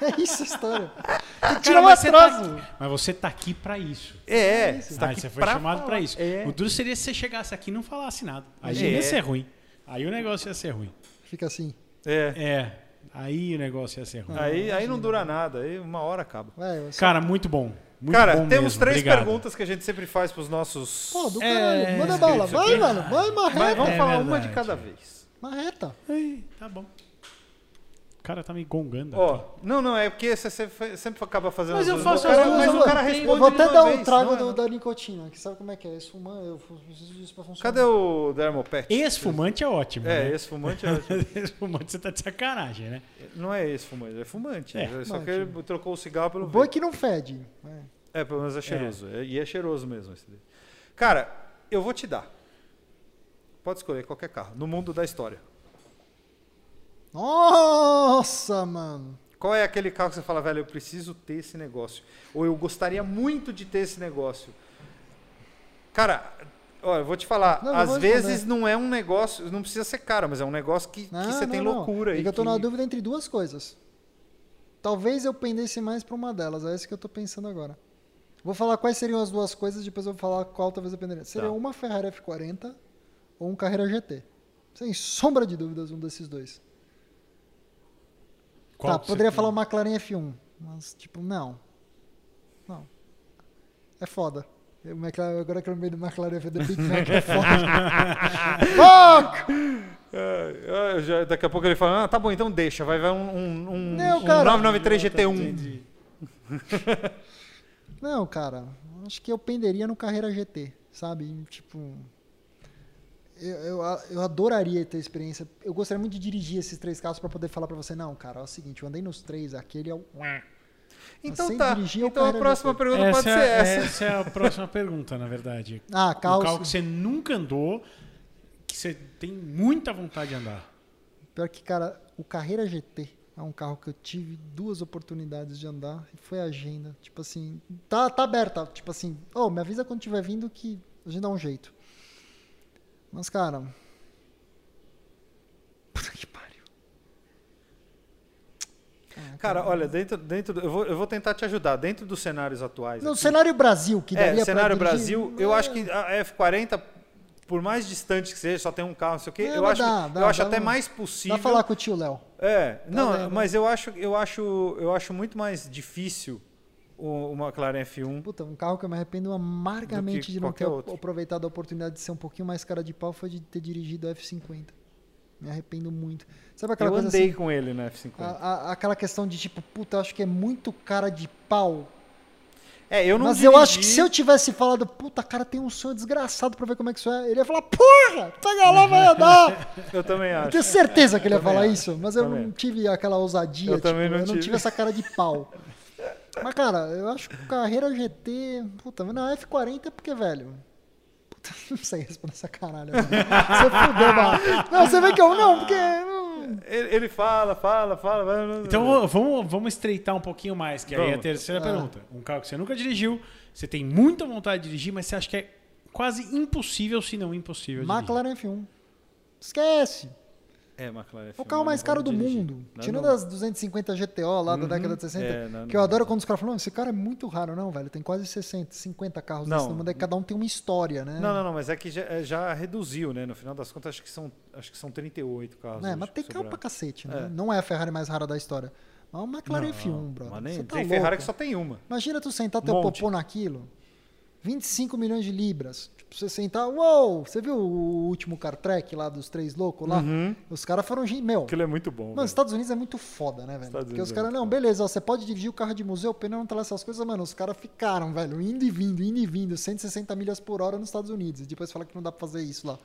Speaker 5: é isso a história. Tem que
Speaker 3: Cara,
Speaker 5: tirar um
Speaker 3: mas, você tá mas você tá aqui pra isso.
Speaker 4: É,
Speaker 5: isso.
Speaker 4: você tá
Speaker 3: Ah, você foi
Speaker 4: pra
Speaker 3: chamado
Speaker 4: falar.
Speaker 3: pra isso.
Speaker 4: É.
Speaker 3: O duro seria se você chegasse aqui e não falasse nada. Aí
Speaker 4: É.
Speaker 3: ia ser ruim. Aí o negócio ia ser ruim.
Speaker 5: Fica assim.
Speaker 4: É.
Speaker 3: É, aí o negócio ia ser ruim.
Speaker 4: Aí, aí não dura nada, aí uma hora acaba.
Speaker 5: Só-
Speaker 3: Cara, muito bom. Muito
Speaker 4: Cara,
Speaker 3: bom
Speaker 4: temos
Speaker 3: mesmo.
Speaker 4: três
Speaker 3: Obrigado.
Speaker 4: perguntas que a gente sempre faz pros nossos.
Speaker 5: Pô, do
Speaker 3: É,
Speaker 5: caralho. Manda bala.
Speaker 3: aqui.
Speaker 5: Vai, mano. Vai, marreta.
Speaker 4: Mas vamos
Speaker 3: É
Speaker 4: falar uma
Speaker 3: verdade.
Speaker 4: de cada vez.
Speaker 5: Marreta.
Speaker 3: Aí, tá bom. O cara tá me gongando.
Speaker 4: Ó,
Speaker 3: aqui.
Speaker 4: não, não, é porque você sempre, sempre acaba fazendo
Speaker 3: Mas
Speaker 4: as
Speaker 3: eu faço
Speaker 4: o cara,
Speaker 3: as duas
Speaker 4: Mas
Speaker 3: ao
Speaker 4: o cara responde
Speaker 5: Eu vou até dar um trago
Speaker 4: não é,
Speaker 5: do,
Speaker 4: não.
Speaker 5: da nicotina, que sabe como é que é? Esse fumante, eu preciso disso pra funcionar.
Speaker 4: Cadê o Dermopet?
Speaker 3: Ex-fumante é ótimo.
Speaker 4: É,
Speaker 3: né?
Speaker 4: esse fumante é... [laughs]
Speaker 3: Ex-fumante você tá de sacanagem, né?
Speaker 4: não é esse fumante, é fumante.
Speaker 3: É,
Speaker 4: só
Speaker 5: fumante.
Speaker 4: que ele trocou o cigarro pelo
Speaker 5: O bom é que não fede. É.
Speaker 4: É, pelo menos é cheiroso. É, E é cheiroso mesmo esse daí. Cara, eu vou te dar. Pode escolher qualquer carro, no mundo da história.
Speaker 5: Nossa, mano.
Speaker 4: Qual é aquele carro que você fala, velho, eu preciso ter esse negócio? Ou eu gostaria muito de ter esse negócio? Cara, olha, eu vou te falar,
Speaker 5: Não,
Speaker 4: às vezes não é um negócio, não precisa ser caro, mas é um negócio que, que
Speaker 5: Não,
Speaker 4: você tem
Speaker 5: não, não.
Speaker 4: loucura
Speaker 5: É
Speaker 4: aí.
Speaker 5: que eu tô
Speaker 4: que-
Speaker 5: na dúvida entre duas coisas. Talvez eu pendesse mais pra uma delas. É isso que eu tô pensando agora. Vou falar quais seriam as duas coisas, depois eu vou falar qual talvez eu penderia. Seria
Speaker 4: Tá.
Speaker 5: uma Ferrari F40 ou um Carreira GT. Sem sombra de dúvidas, um desses dois.
Speaker 3: Qual
Speaker 5: tá, poderia
Speaker 3: tem?
Speaker 5: falar uma McLaren F1. Mas, tipo, não. Não. É foda. Eu, McLaren, agora que eu lembrei do McLaren F1, The Big Mac é foda. [laughs] Fuck!
Speaker 4: É, é, já- daqui a pouco ele fala, ah, tá bom, então deixa, vai, vai um, um, um,
Speaker 5: Não,
Speaker 4: um
Speaker 5: cara.
Speaker 4: 993 GT1.
Speaker 3: Entendi.
Speaker 5: Não, cara, acho que eu penderia no Carreira GT, sabe? Tipo, eu, eu, eu adoraria ter experiência. Eu gostaria muito de dirigir esses três carros para poder falar para você, não, cara, é o seguinte, eu andei nos três, aquele é o.
Speaker 4: Então
Speaker 5: sem
Speaker 4: tá,
Speaker 5: dirigir,
Speaker 4: então a próxima pergunta pode
Speaker 3: Essa
Speaker 4: ser
Speaker 3: é,
Speaker 4: essa.
Speaker 3: essa é a próxima pergunta, na verdade. [laughs]
Speaker 5: Ah,
Speaker 3: O
Speaker 5: carro.
Speaker 3: carro que você nunca andou, que você tem muita vontade de andar.
Speaker 5: Pior que, cara, o Carreira GT é um carro que eu tive duas oportunidades de andar e foi a agenda. Tipo assim, tá, tá aberta. Tipo assim, oh, me avisa quando tiver vindo que a gente dá um jeito. Mas, cara. Puta que pariu. Ah,
Speaker 4: Cara, olha, dentro, dentro eu, vou, eu vou tentar te ajudar. Dentro dos cenários atuais.
Speaker 5: No
Speaker 4: aqui,
Speaker 5: cenário Brasil, que daria
Speaker 4: é,
Speaker 5: pra
Speaker 4: cenário
Speaker 5: dirigir,
Speaker 4: Brasil, eu
Speaker 5: é,
Speaker 4: acho que a F40, por mais distante que seja, só tem um carro, não sei o quê,
Speaker 5: É,
Speaker 4: eu acho,
Speaker 5: dá,
Speaker 4: eu
Speaker 5: dá,
Speaker 4: acho
Speaker 5: dá
Speaker 4: até mais
Speaker 5: Dá
Speaker 4: possível.
Speaker 5: pra falar com o tio Léo.
Speaker 4: É, não, mas eu acho, eu acho, eu acho muito mais difícil o, o McLaren F1.
Speaker 5: Puta, um carro que eu me arrependo amargamente de não ter
Speaker 4: outro.
Speaker 5: aproveitado a oportunidade de ser um pouquinho mais cara de pau foi de ter dirigido o F50. Me arrependo muito. Sabe aquela
Speaker 4: Eu
Speaker 5: coisa
Speaker 4: andei
Speaker 5: assim?
Speaker 4: com ele na F50.
Speaker 5: a- a- aquela questão de tipo, puta, eu acho que é muito cara de pau.
Speaker 4: é, eu não
Speaker 5: Mas eu acho que
Speaker 4: dirigi-
Speaker 5: se eu tivesse falado, puta, cara, tem um sonho desgraçado pra ver como é que isso é, ele ia falar, porra, pega lá, vai andar. [laughs]
Speaker 4: Eu também
Speaker 5: Eu
Speaker 4: acho.
Speaker 5: tenho certeza que ele ia falar
Speaker 4: acho,
Speaker 5: isso, mas eu
Speaker 4: também.
Speaker 5: não tive aquela ousadia,
Speaker 4: Eu
Speaker 5: tipo,
Speaker 4: também não
Speaker 5: eu não
Speaker 4: tive.
Speaker 5: tive essa cara de pau. [laughs] Mas, cara, eu acho que carreira GT. Puta, não, F40 é porque, velho. [laughs] Não sei responder essa caralho. velho. Você fudeu, mano. Não, você vê que eu não, porque. não-
Speaker 4: Ele, ele fala, fala, fala.
Speaker 3: Então vamos, vamos estreitar um pouquinho mais, que aí é a
Speaker 4: Vamos.
Speaker 3: terceira
Speaker 5: Ah.
Speaker 3: pergunta. Um carro que você nunca dirigiu, você tem muita vontade de dirigir, mas você acha que é quase impossível, se não impossível. dirigir.
Speaker 5: McLaren F1. Esquece.
Speaker 4: É, McLaren
Speaker 5: É o carro mais caro do mundo. Tirando as 250 GTO lá da década de 60.
Speaker 4: É, não,
Speaker 5: que eu
Speaker 4: não.
Speaker 5: adoro quando os caras falam, não, esse cara é muito raro. Não, velho, tem quase 60, 50 carros
Speaker 4: Não.
Speaker 5: no mundo. Aí cada um tem uma história, né?
Speaker 4: Não, não, não, mas é que já, é, já reduziu, né? No final das contas, acho que são, acho que são 38 carros.
Speaker 5: É, mas tem carro pra cacete, né?
Speaker 4: É.
Speaker 5: Não é a Ferrari mais rara da história. Mas o McLaren
Speaker 4: Não,
Speaker 5: F1, brother.
Speaker 4: Mas nem,
Speaker 5: Você tá
Speaker 4: tem
Speaker 5: louco.
Speaker 4: Ferrari que só tem uma.
Speaker 5: Imagina tu sentar teu
Speaker 4: Monte.
Speaker 5: popô naquilo. 25 milhões de libras. Você sentar, uou! Você viu o último car track lá dos três loucos lá?
Speaker 4: Uhum.
Speaker 5: Os caras foram. Meu,
Speaker 4: Aquilo é muito bom.
Speaker 5: Mano,
Speaker 4: velho.
Speaker 5: Estados Unidos é muito foda, né, velho?
Speaker 4: Estados
Speaker 5: Porque
Speaker 4: Unidos
Speaker 5: os
Speaker 4: é
Speaker 5: caras,
Speaker 4: muito
Speaker 5: não, beleza, ó, você pode dirigir o carro de museu, o pneu não tá lá, essas coisas, mano, os caras ficaram, velho, indo e vindo, indo e vindo, 160 milhas por hora nos Estados Unidos. E depois fala que não dá pra fazer isso lá.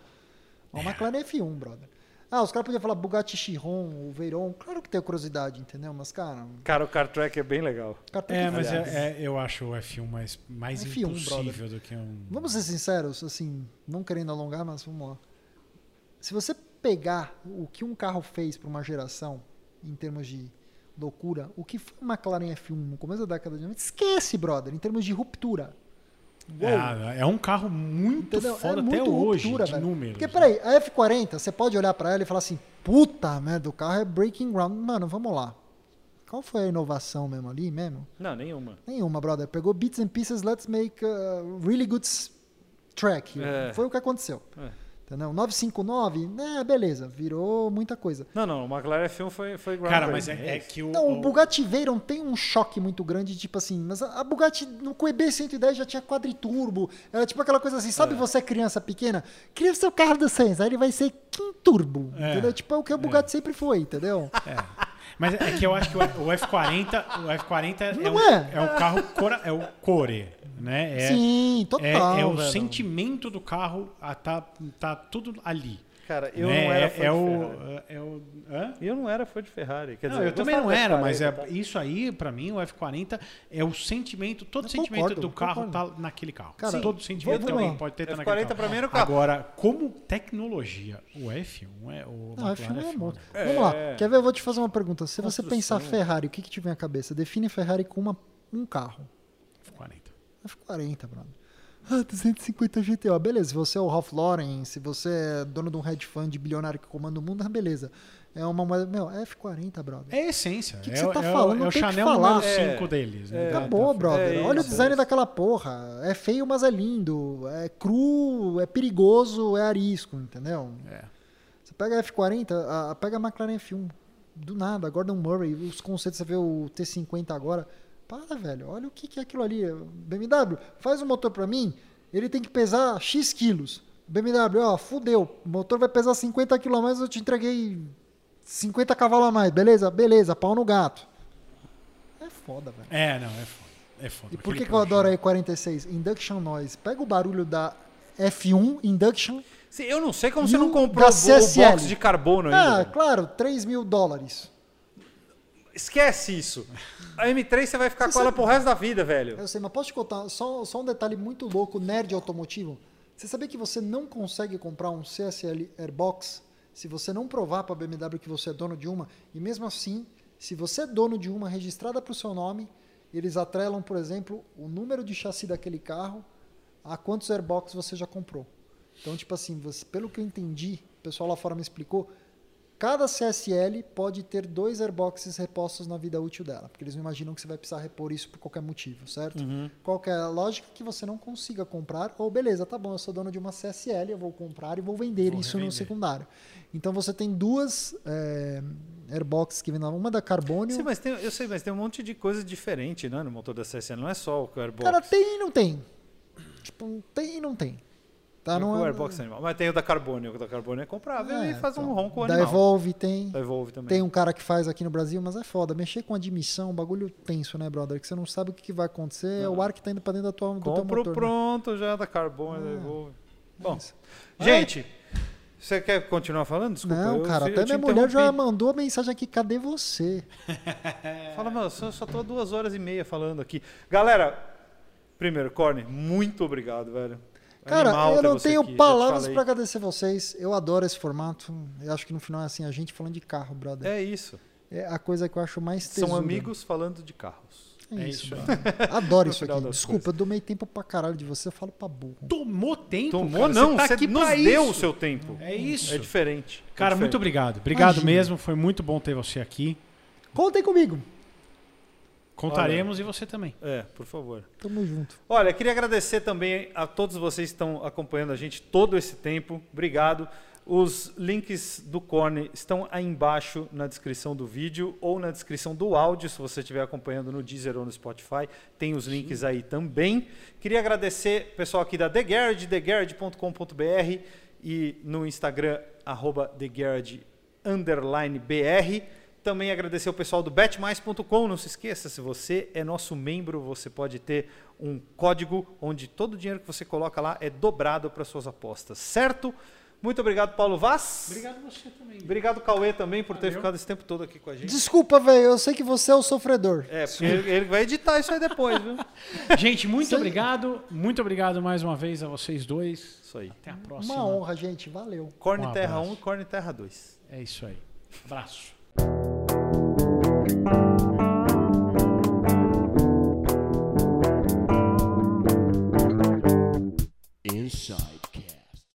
Speaker 5: O McLaren é F1, brother. Ah, os caras podiam falar Bugatti Chiron, o Veyron, claro que tem curiosidade, entendeu? Mas, cara, o
Speaker 4: Cara, o car track é bem legal.
Speaker 3: É,
Speaker 5: que
Speaker 3: mas é- é- eu acho o F1 mais, mais
Speaker 5: F1,
Speaker 3: impossível do que um.
Speaker 5: Vamos ser sinceros, assim, não querendo alongar, mas vamos lá. Se você pegar o que um carro fez para uma geração, em termos de loucura, o que foi o McLaren F1 no começo da década de 90, esquece, brother, em termos de ruptura.
Speaker 3: É, é um carro muito
Speaker 5: entendeu?
Speaker 3: foda
Speaker 5: é
Speaker 3: até
Speaker 5: muito
Speaker 3: hoje,
Speaker 5: ruptura,
Speaker 3: de
Speaker 5: velho.
Speaker 3: números.
Speaker 5: Porque, peraí, a F40, você pode olhar para ela e falar assim, puta merda, o carro é breaking ground. Mano, vamos lá. Qual foi a inovação mesmo ali mesmo?
Speaker 4: Não, nenhuma.
Speaker 5: Nenhuma, brother. Pegou bits and pieces, let's make a really good track.
Speaker 4: É.
Speaker 5: Foi o que aconteceu.
Speaker 4: É.
Speaker 5: Entendeu? 959, né, beleza, virou muita coisa.
Speaker 4: Não, não, o McLaren F1 foi, foi
Speaker 3: Cara, mas é, é que o.
Speaker 5: Não, o
Speaker 3: o-
Speaker 5: Bugatti Veyron tem um choque muito grande, tipo assim, mas a a Bugatti no QB 110 já tinha quadriturbo, era tipo aquela coisa assim, sabe você criança pequena, cria o seu carro do Sainz, aí ele vai ser quinturbo,
Speaker 3: É.
Speaker 5: entendeu? Tipo é o que o Bugatti sempre foi, entendeu?
Speaker 3: Mas é que eu acho que o o F40, o F40 é,
Speaker 5: Não
Speaker 3: um,
Speaker 5: é.
Speaker 3: é um carro cora, é o core, né? É,
Speaker 5: Sim,
Speaker 3: é,
Speaker 5: total,
Speaker 3: é o
Speaker 5: velho.
Speaker 3: sentimento do carro, ah, tá, tá tudo ali.
Speaker 4: Cara, eu
Speaker 3: né?
Speaker 4: não era
Speaker 3: é,
Speaker 4: fã
Speaker 3: é
Speaker 4: de
Speaker 3: o,
Speaker 4: Ferrari.
Speaker 3: é o hã?
Speaker 4: Eu não era fã de Ferrari. Quer
Speaker 3: Não,
Speaker 4: dizer,
Speaker 3: eu também não era,
Speaker 4: da
Speaker 3: mas é,
Speaker 4: F40, tá?
Speaker 3: isso aí, pra mim, o F40 é o sentimento, todo
Speaker 5: Eu
Speaker 3: sentimento
Speaker 5: concordo,
Speaker 3: do carro
Speaker 5: concordo.
Speaker 3: tá naquele carro.
Speaker 5: Cara,
Speaker 3: todo sentimento que alguém pode ter tá
Speaker 4: F40
Speaker 3: naquele carro.
Speaker 4: pra mim era o carro.
Speaker 3: Agora, como tecnologia, o F1 é o
Speaker 5: Não,
Speaker 3: McLaren
Speaker 5: F1 é
Speaker 3: foda.
Speaker 5: muito.
Speaker 4: É.
Speaker 5: Vamos lá, quer ver? Eu vou te fazer uma pergunta. Se você
Speaker 4: Construção.
Speaker 5: pensar Ferrari, o que, que te vem à cabeça? Define Ferrari com uma, um carro.
Speaker 3: F40.
Speaker 5: F40, brother. Ah, 250 GTO. Beleza, se você é o Ralph Lauren, se você é dono de um hedge fund bilionário que comanda o mundo, ah, beleza. É uma moeda. Meu, é F40, brother.
Speaker 3: É a essência.
Speaker 5: que
Speaker 3: é,
Speaker 5: que você
Speaker 3: o-
Speaker 5: tá
Speaker 3: é o-
Speaker 5: falando?
Speaker 3: É
Speaker 5: Não
Speaker 3: o
Speaker 5: o que
Speaker 3: Chanel
Speaker 5: falar.
Speaker 3: número
Speaker 4: É,
Speaker 3: 5 deles. né?
Speaker 4: é.
Speaker 3: Tá-
Speaker 5: Acabou, brother.
Speaker 4: é
Speaker 5: Olha o design
Speaker 4: é
Speaker 5: daquela porra. É feio, mas é lindo. É cru, é perigoso, é arisco, entendeu?
Speaker 3: É.
Speaker 5: Você pega a F40, a, a- pega a McLaren F1. Do nada, Gordon Murray, os conceitos, você vê o T50 agora. Para, velho, olha o que, que é aquilo ali. BMW, faz um motor pra mim, ele tem que pesar X quilos. BMW, ó, fudeu, o motor vai pesar 50 quilos a mais, eu te entreguei 50 cavalos a mais, beleza? Beleza, pau no gato. É foda, velho.
Speaker 3: É, não, é foda. É foda.
Speaker 5: E por que, que eu adoro a E46? Induction Noise. Pega o barulho da F1 Induction.
Speaker 4: Eu não sei como você não comprou o, box de carbono ainda.
Speaker 5: Ah,
Speaker 4: velho.
Speaker 5: claro, 3 mil dólares.
Speaker 4: Esquece isso. A M3 você vai ficar
Speaker 5: Você
Speaker 4: com ela pro resto da vida, velho.
Speaker 5: Eu sei, mas posso te contar só, só um detalhe muito louco, nerd automotivo? Você sabia que você não consegue comprar um CSL Airbox se você não provar para a BMW que você é dono de uma? E mesmo assim, se você é dono de uma registrada para o seu nome, eles atrelam, por exemplo, o número de chassi daquele carro a quantos Airbox você já comprou. Então, tipo assim, você- pelo que eu entendi, o pessoal lá fora me explicou, Cada CSL pode ter dois airboxes repostos na vida útil dela, porque eles não imaginam que você vai precisar repor isso por qualquer motivo, certo? Qual que é lógica que você não consiga comprar, ou beleza, tá bom, eu sou dono de uma CSL, eu vou comprar e vou vender
Speaker 3: Vou
Speaker 5: isso no
Speaker 3: revender.
Speaker 5: secundário. Então você tem duas é, airboxes que vem na uma da Carbônio.
Speaker 4: Sim, mas tem, eu sei, mas tem um monte de coisa diferente né, no motor da CSL. Não é só o Airbox.
Speaker 5: Cara, tem e não tem. Tipo, tem e não tem. Tá?
Speaker 4: Tem
Speaker 5: Não
Speaker 4: o
Speaker 5: é-
Speaker 4: Airbox animal. Mas tem o da Carbônio. O da Carbônio é comprável
Speaker 5: É,
Speaker 4: e faz um
Speaker 5: então,
Speaker 4: ronco
Speaker 5: Da
Speaker 4: animal.
Speaker 5: Evolve tem.
Speaker 4: Da Evolve também.
Speaker 5: Tem um cara que faz aqui no Brasil, mas é foda. Mexer com admissão, um bagulho tenso, né, brother? Que você não sabe o que vai acontecer. É o ar que tá indo pra dentro da tua, do teu
Speaker 4: Compro
Speaker 5: motor. né?
Speaker 4: pronto já da Carbônio, da
Speaker 5: Ah.
Speaker 4: Evolve. Bom,
Speaker 5: Isso.
Speaker 4: gente, você quer continuar falando? Desculpa.
Speaker 5: Não,
Speaker 4: eu-
Speaker 5: cara,
Speaker 4: eu
Speaker 5: até
Speaker 4: te
Speaker 5: minha mulher já mandou a mensagem aqui, cadê você? [laughs]
Speaker 4: Fala, eu só, só tô duas horas e meia falando aqui. Galera, primeiro, Corne, muito obrigado, velho.
Speaker 5: Cara,
Speaker 4: Animal
Speaker 5: eu não
Speaker 4: você
Speaker 5: tenho
Speaker 4: aqui, te
Speaker 5: palavras
Speaker 4: falei.
Speaker 5: pra agradecer vocês. Eu adoro esse formato. Eu acho que no final é assim, a gente falando de carro, brother.
Speaker 4: É isso.
Speaker 5: É a coisa que eu acho mais
Speaker 4: São
Speaker 5: tesuda.
Speaker 4: amigos falando de carros.
Speaker 5: É,
Speaker 3: É
Speaker 5: isso. [laughs] Adoro isso aqui. Desculpa, eu tomei tempo pra caralho de você, eu falo pra burro.
Speaker 3: Tomou tempo,
Speaker 4: Tomou
Speaker 3: cara.
Speaker 4: não,
Speaker 3: tá
Speaker 4: você
Speaker 3: aqui
Speaker 4: nos deu o
Speaker 3: isso.
Speaker 4: seu tempo.
Speaker 3: É isso.
Speaker 4: É diferente. É
Speaker 3: Cara, muito
Speaker 4: diferente.
Speaker 3: obrigado. Obrigado
Speaker 5: Imagina.
Speaker 3: mesmo. Foi muito bom ter você aqui.
Speaker 5: Contem comigo.
Speaker 3: Contaremos e você também.
Speaker 4: É, por favor.
Speaker 5: Tamo junto.
Speaker 4: Olha, queria agradecer também a todos vocês que estão acompanhando a gente todo esse tempo. Obrigado. Os links do Corne estão aí embaixo na descrição do vídeo ou na descrição do áudio, se você estiver acompanhando no Deezer ou no Spotify. Tem os links aí também. Queria agradecer o pessoal aqui da The Garage, thegarage.com.br e no Instagram, arroba TheGarage, underline BR. Também agradecer o pessoal do betmais.com. Não se esqueça, se você é nosso membro, você pode ter um código onde todo o dinheiro que você coloca lá é dobrado para suas apostas, certo? Muito obrigado, Paulo Vaz.
Speaker 3: Obrigado você também.
Speaker 4: Obrigado, Cauê, também, por ter
Speaker 3: Valeu.
Speaker 4: ficado esse tempo todo aqui com a gente.
Speaker 5: Desculpa, velho, eu sei que você é o sofredor.
Speaker 4: É, porque ele, ele vai editar isso aí depois, viu? [laughs]
Speaker 3: Gente, muito
Speaker 5: Isso aí.
Speaker 3: obrigado. Muito obrigado mais uma vez a vocês dois.
Speaker 4: Isso aí.
Speaker 3: Até a próxima.
Speaker 5: Uma honra, gente. Valeu.
Speaker 4: Corne
Speaker 3: Um
Speaker 4: Terra
Speaker 3: abraço.
Speaker 4: 1 e Corne Terra 2.
Speaker 3: É isso aí. Abraço.
Speaker 2: Inside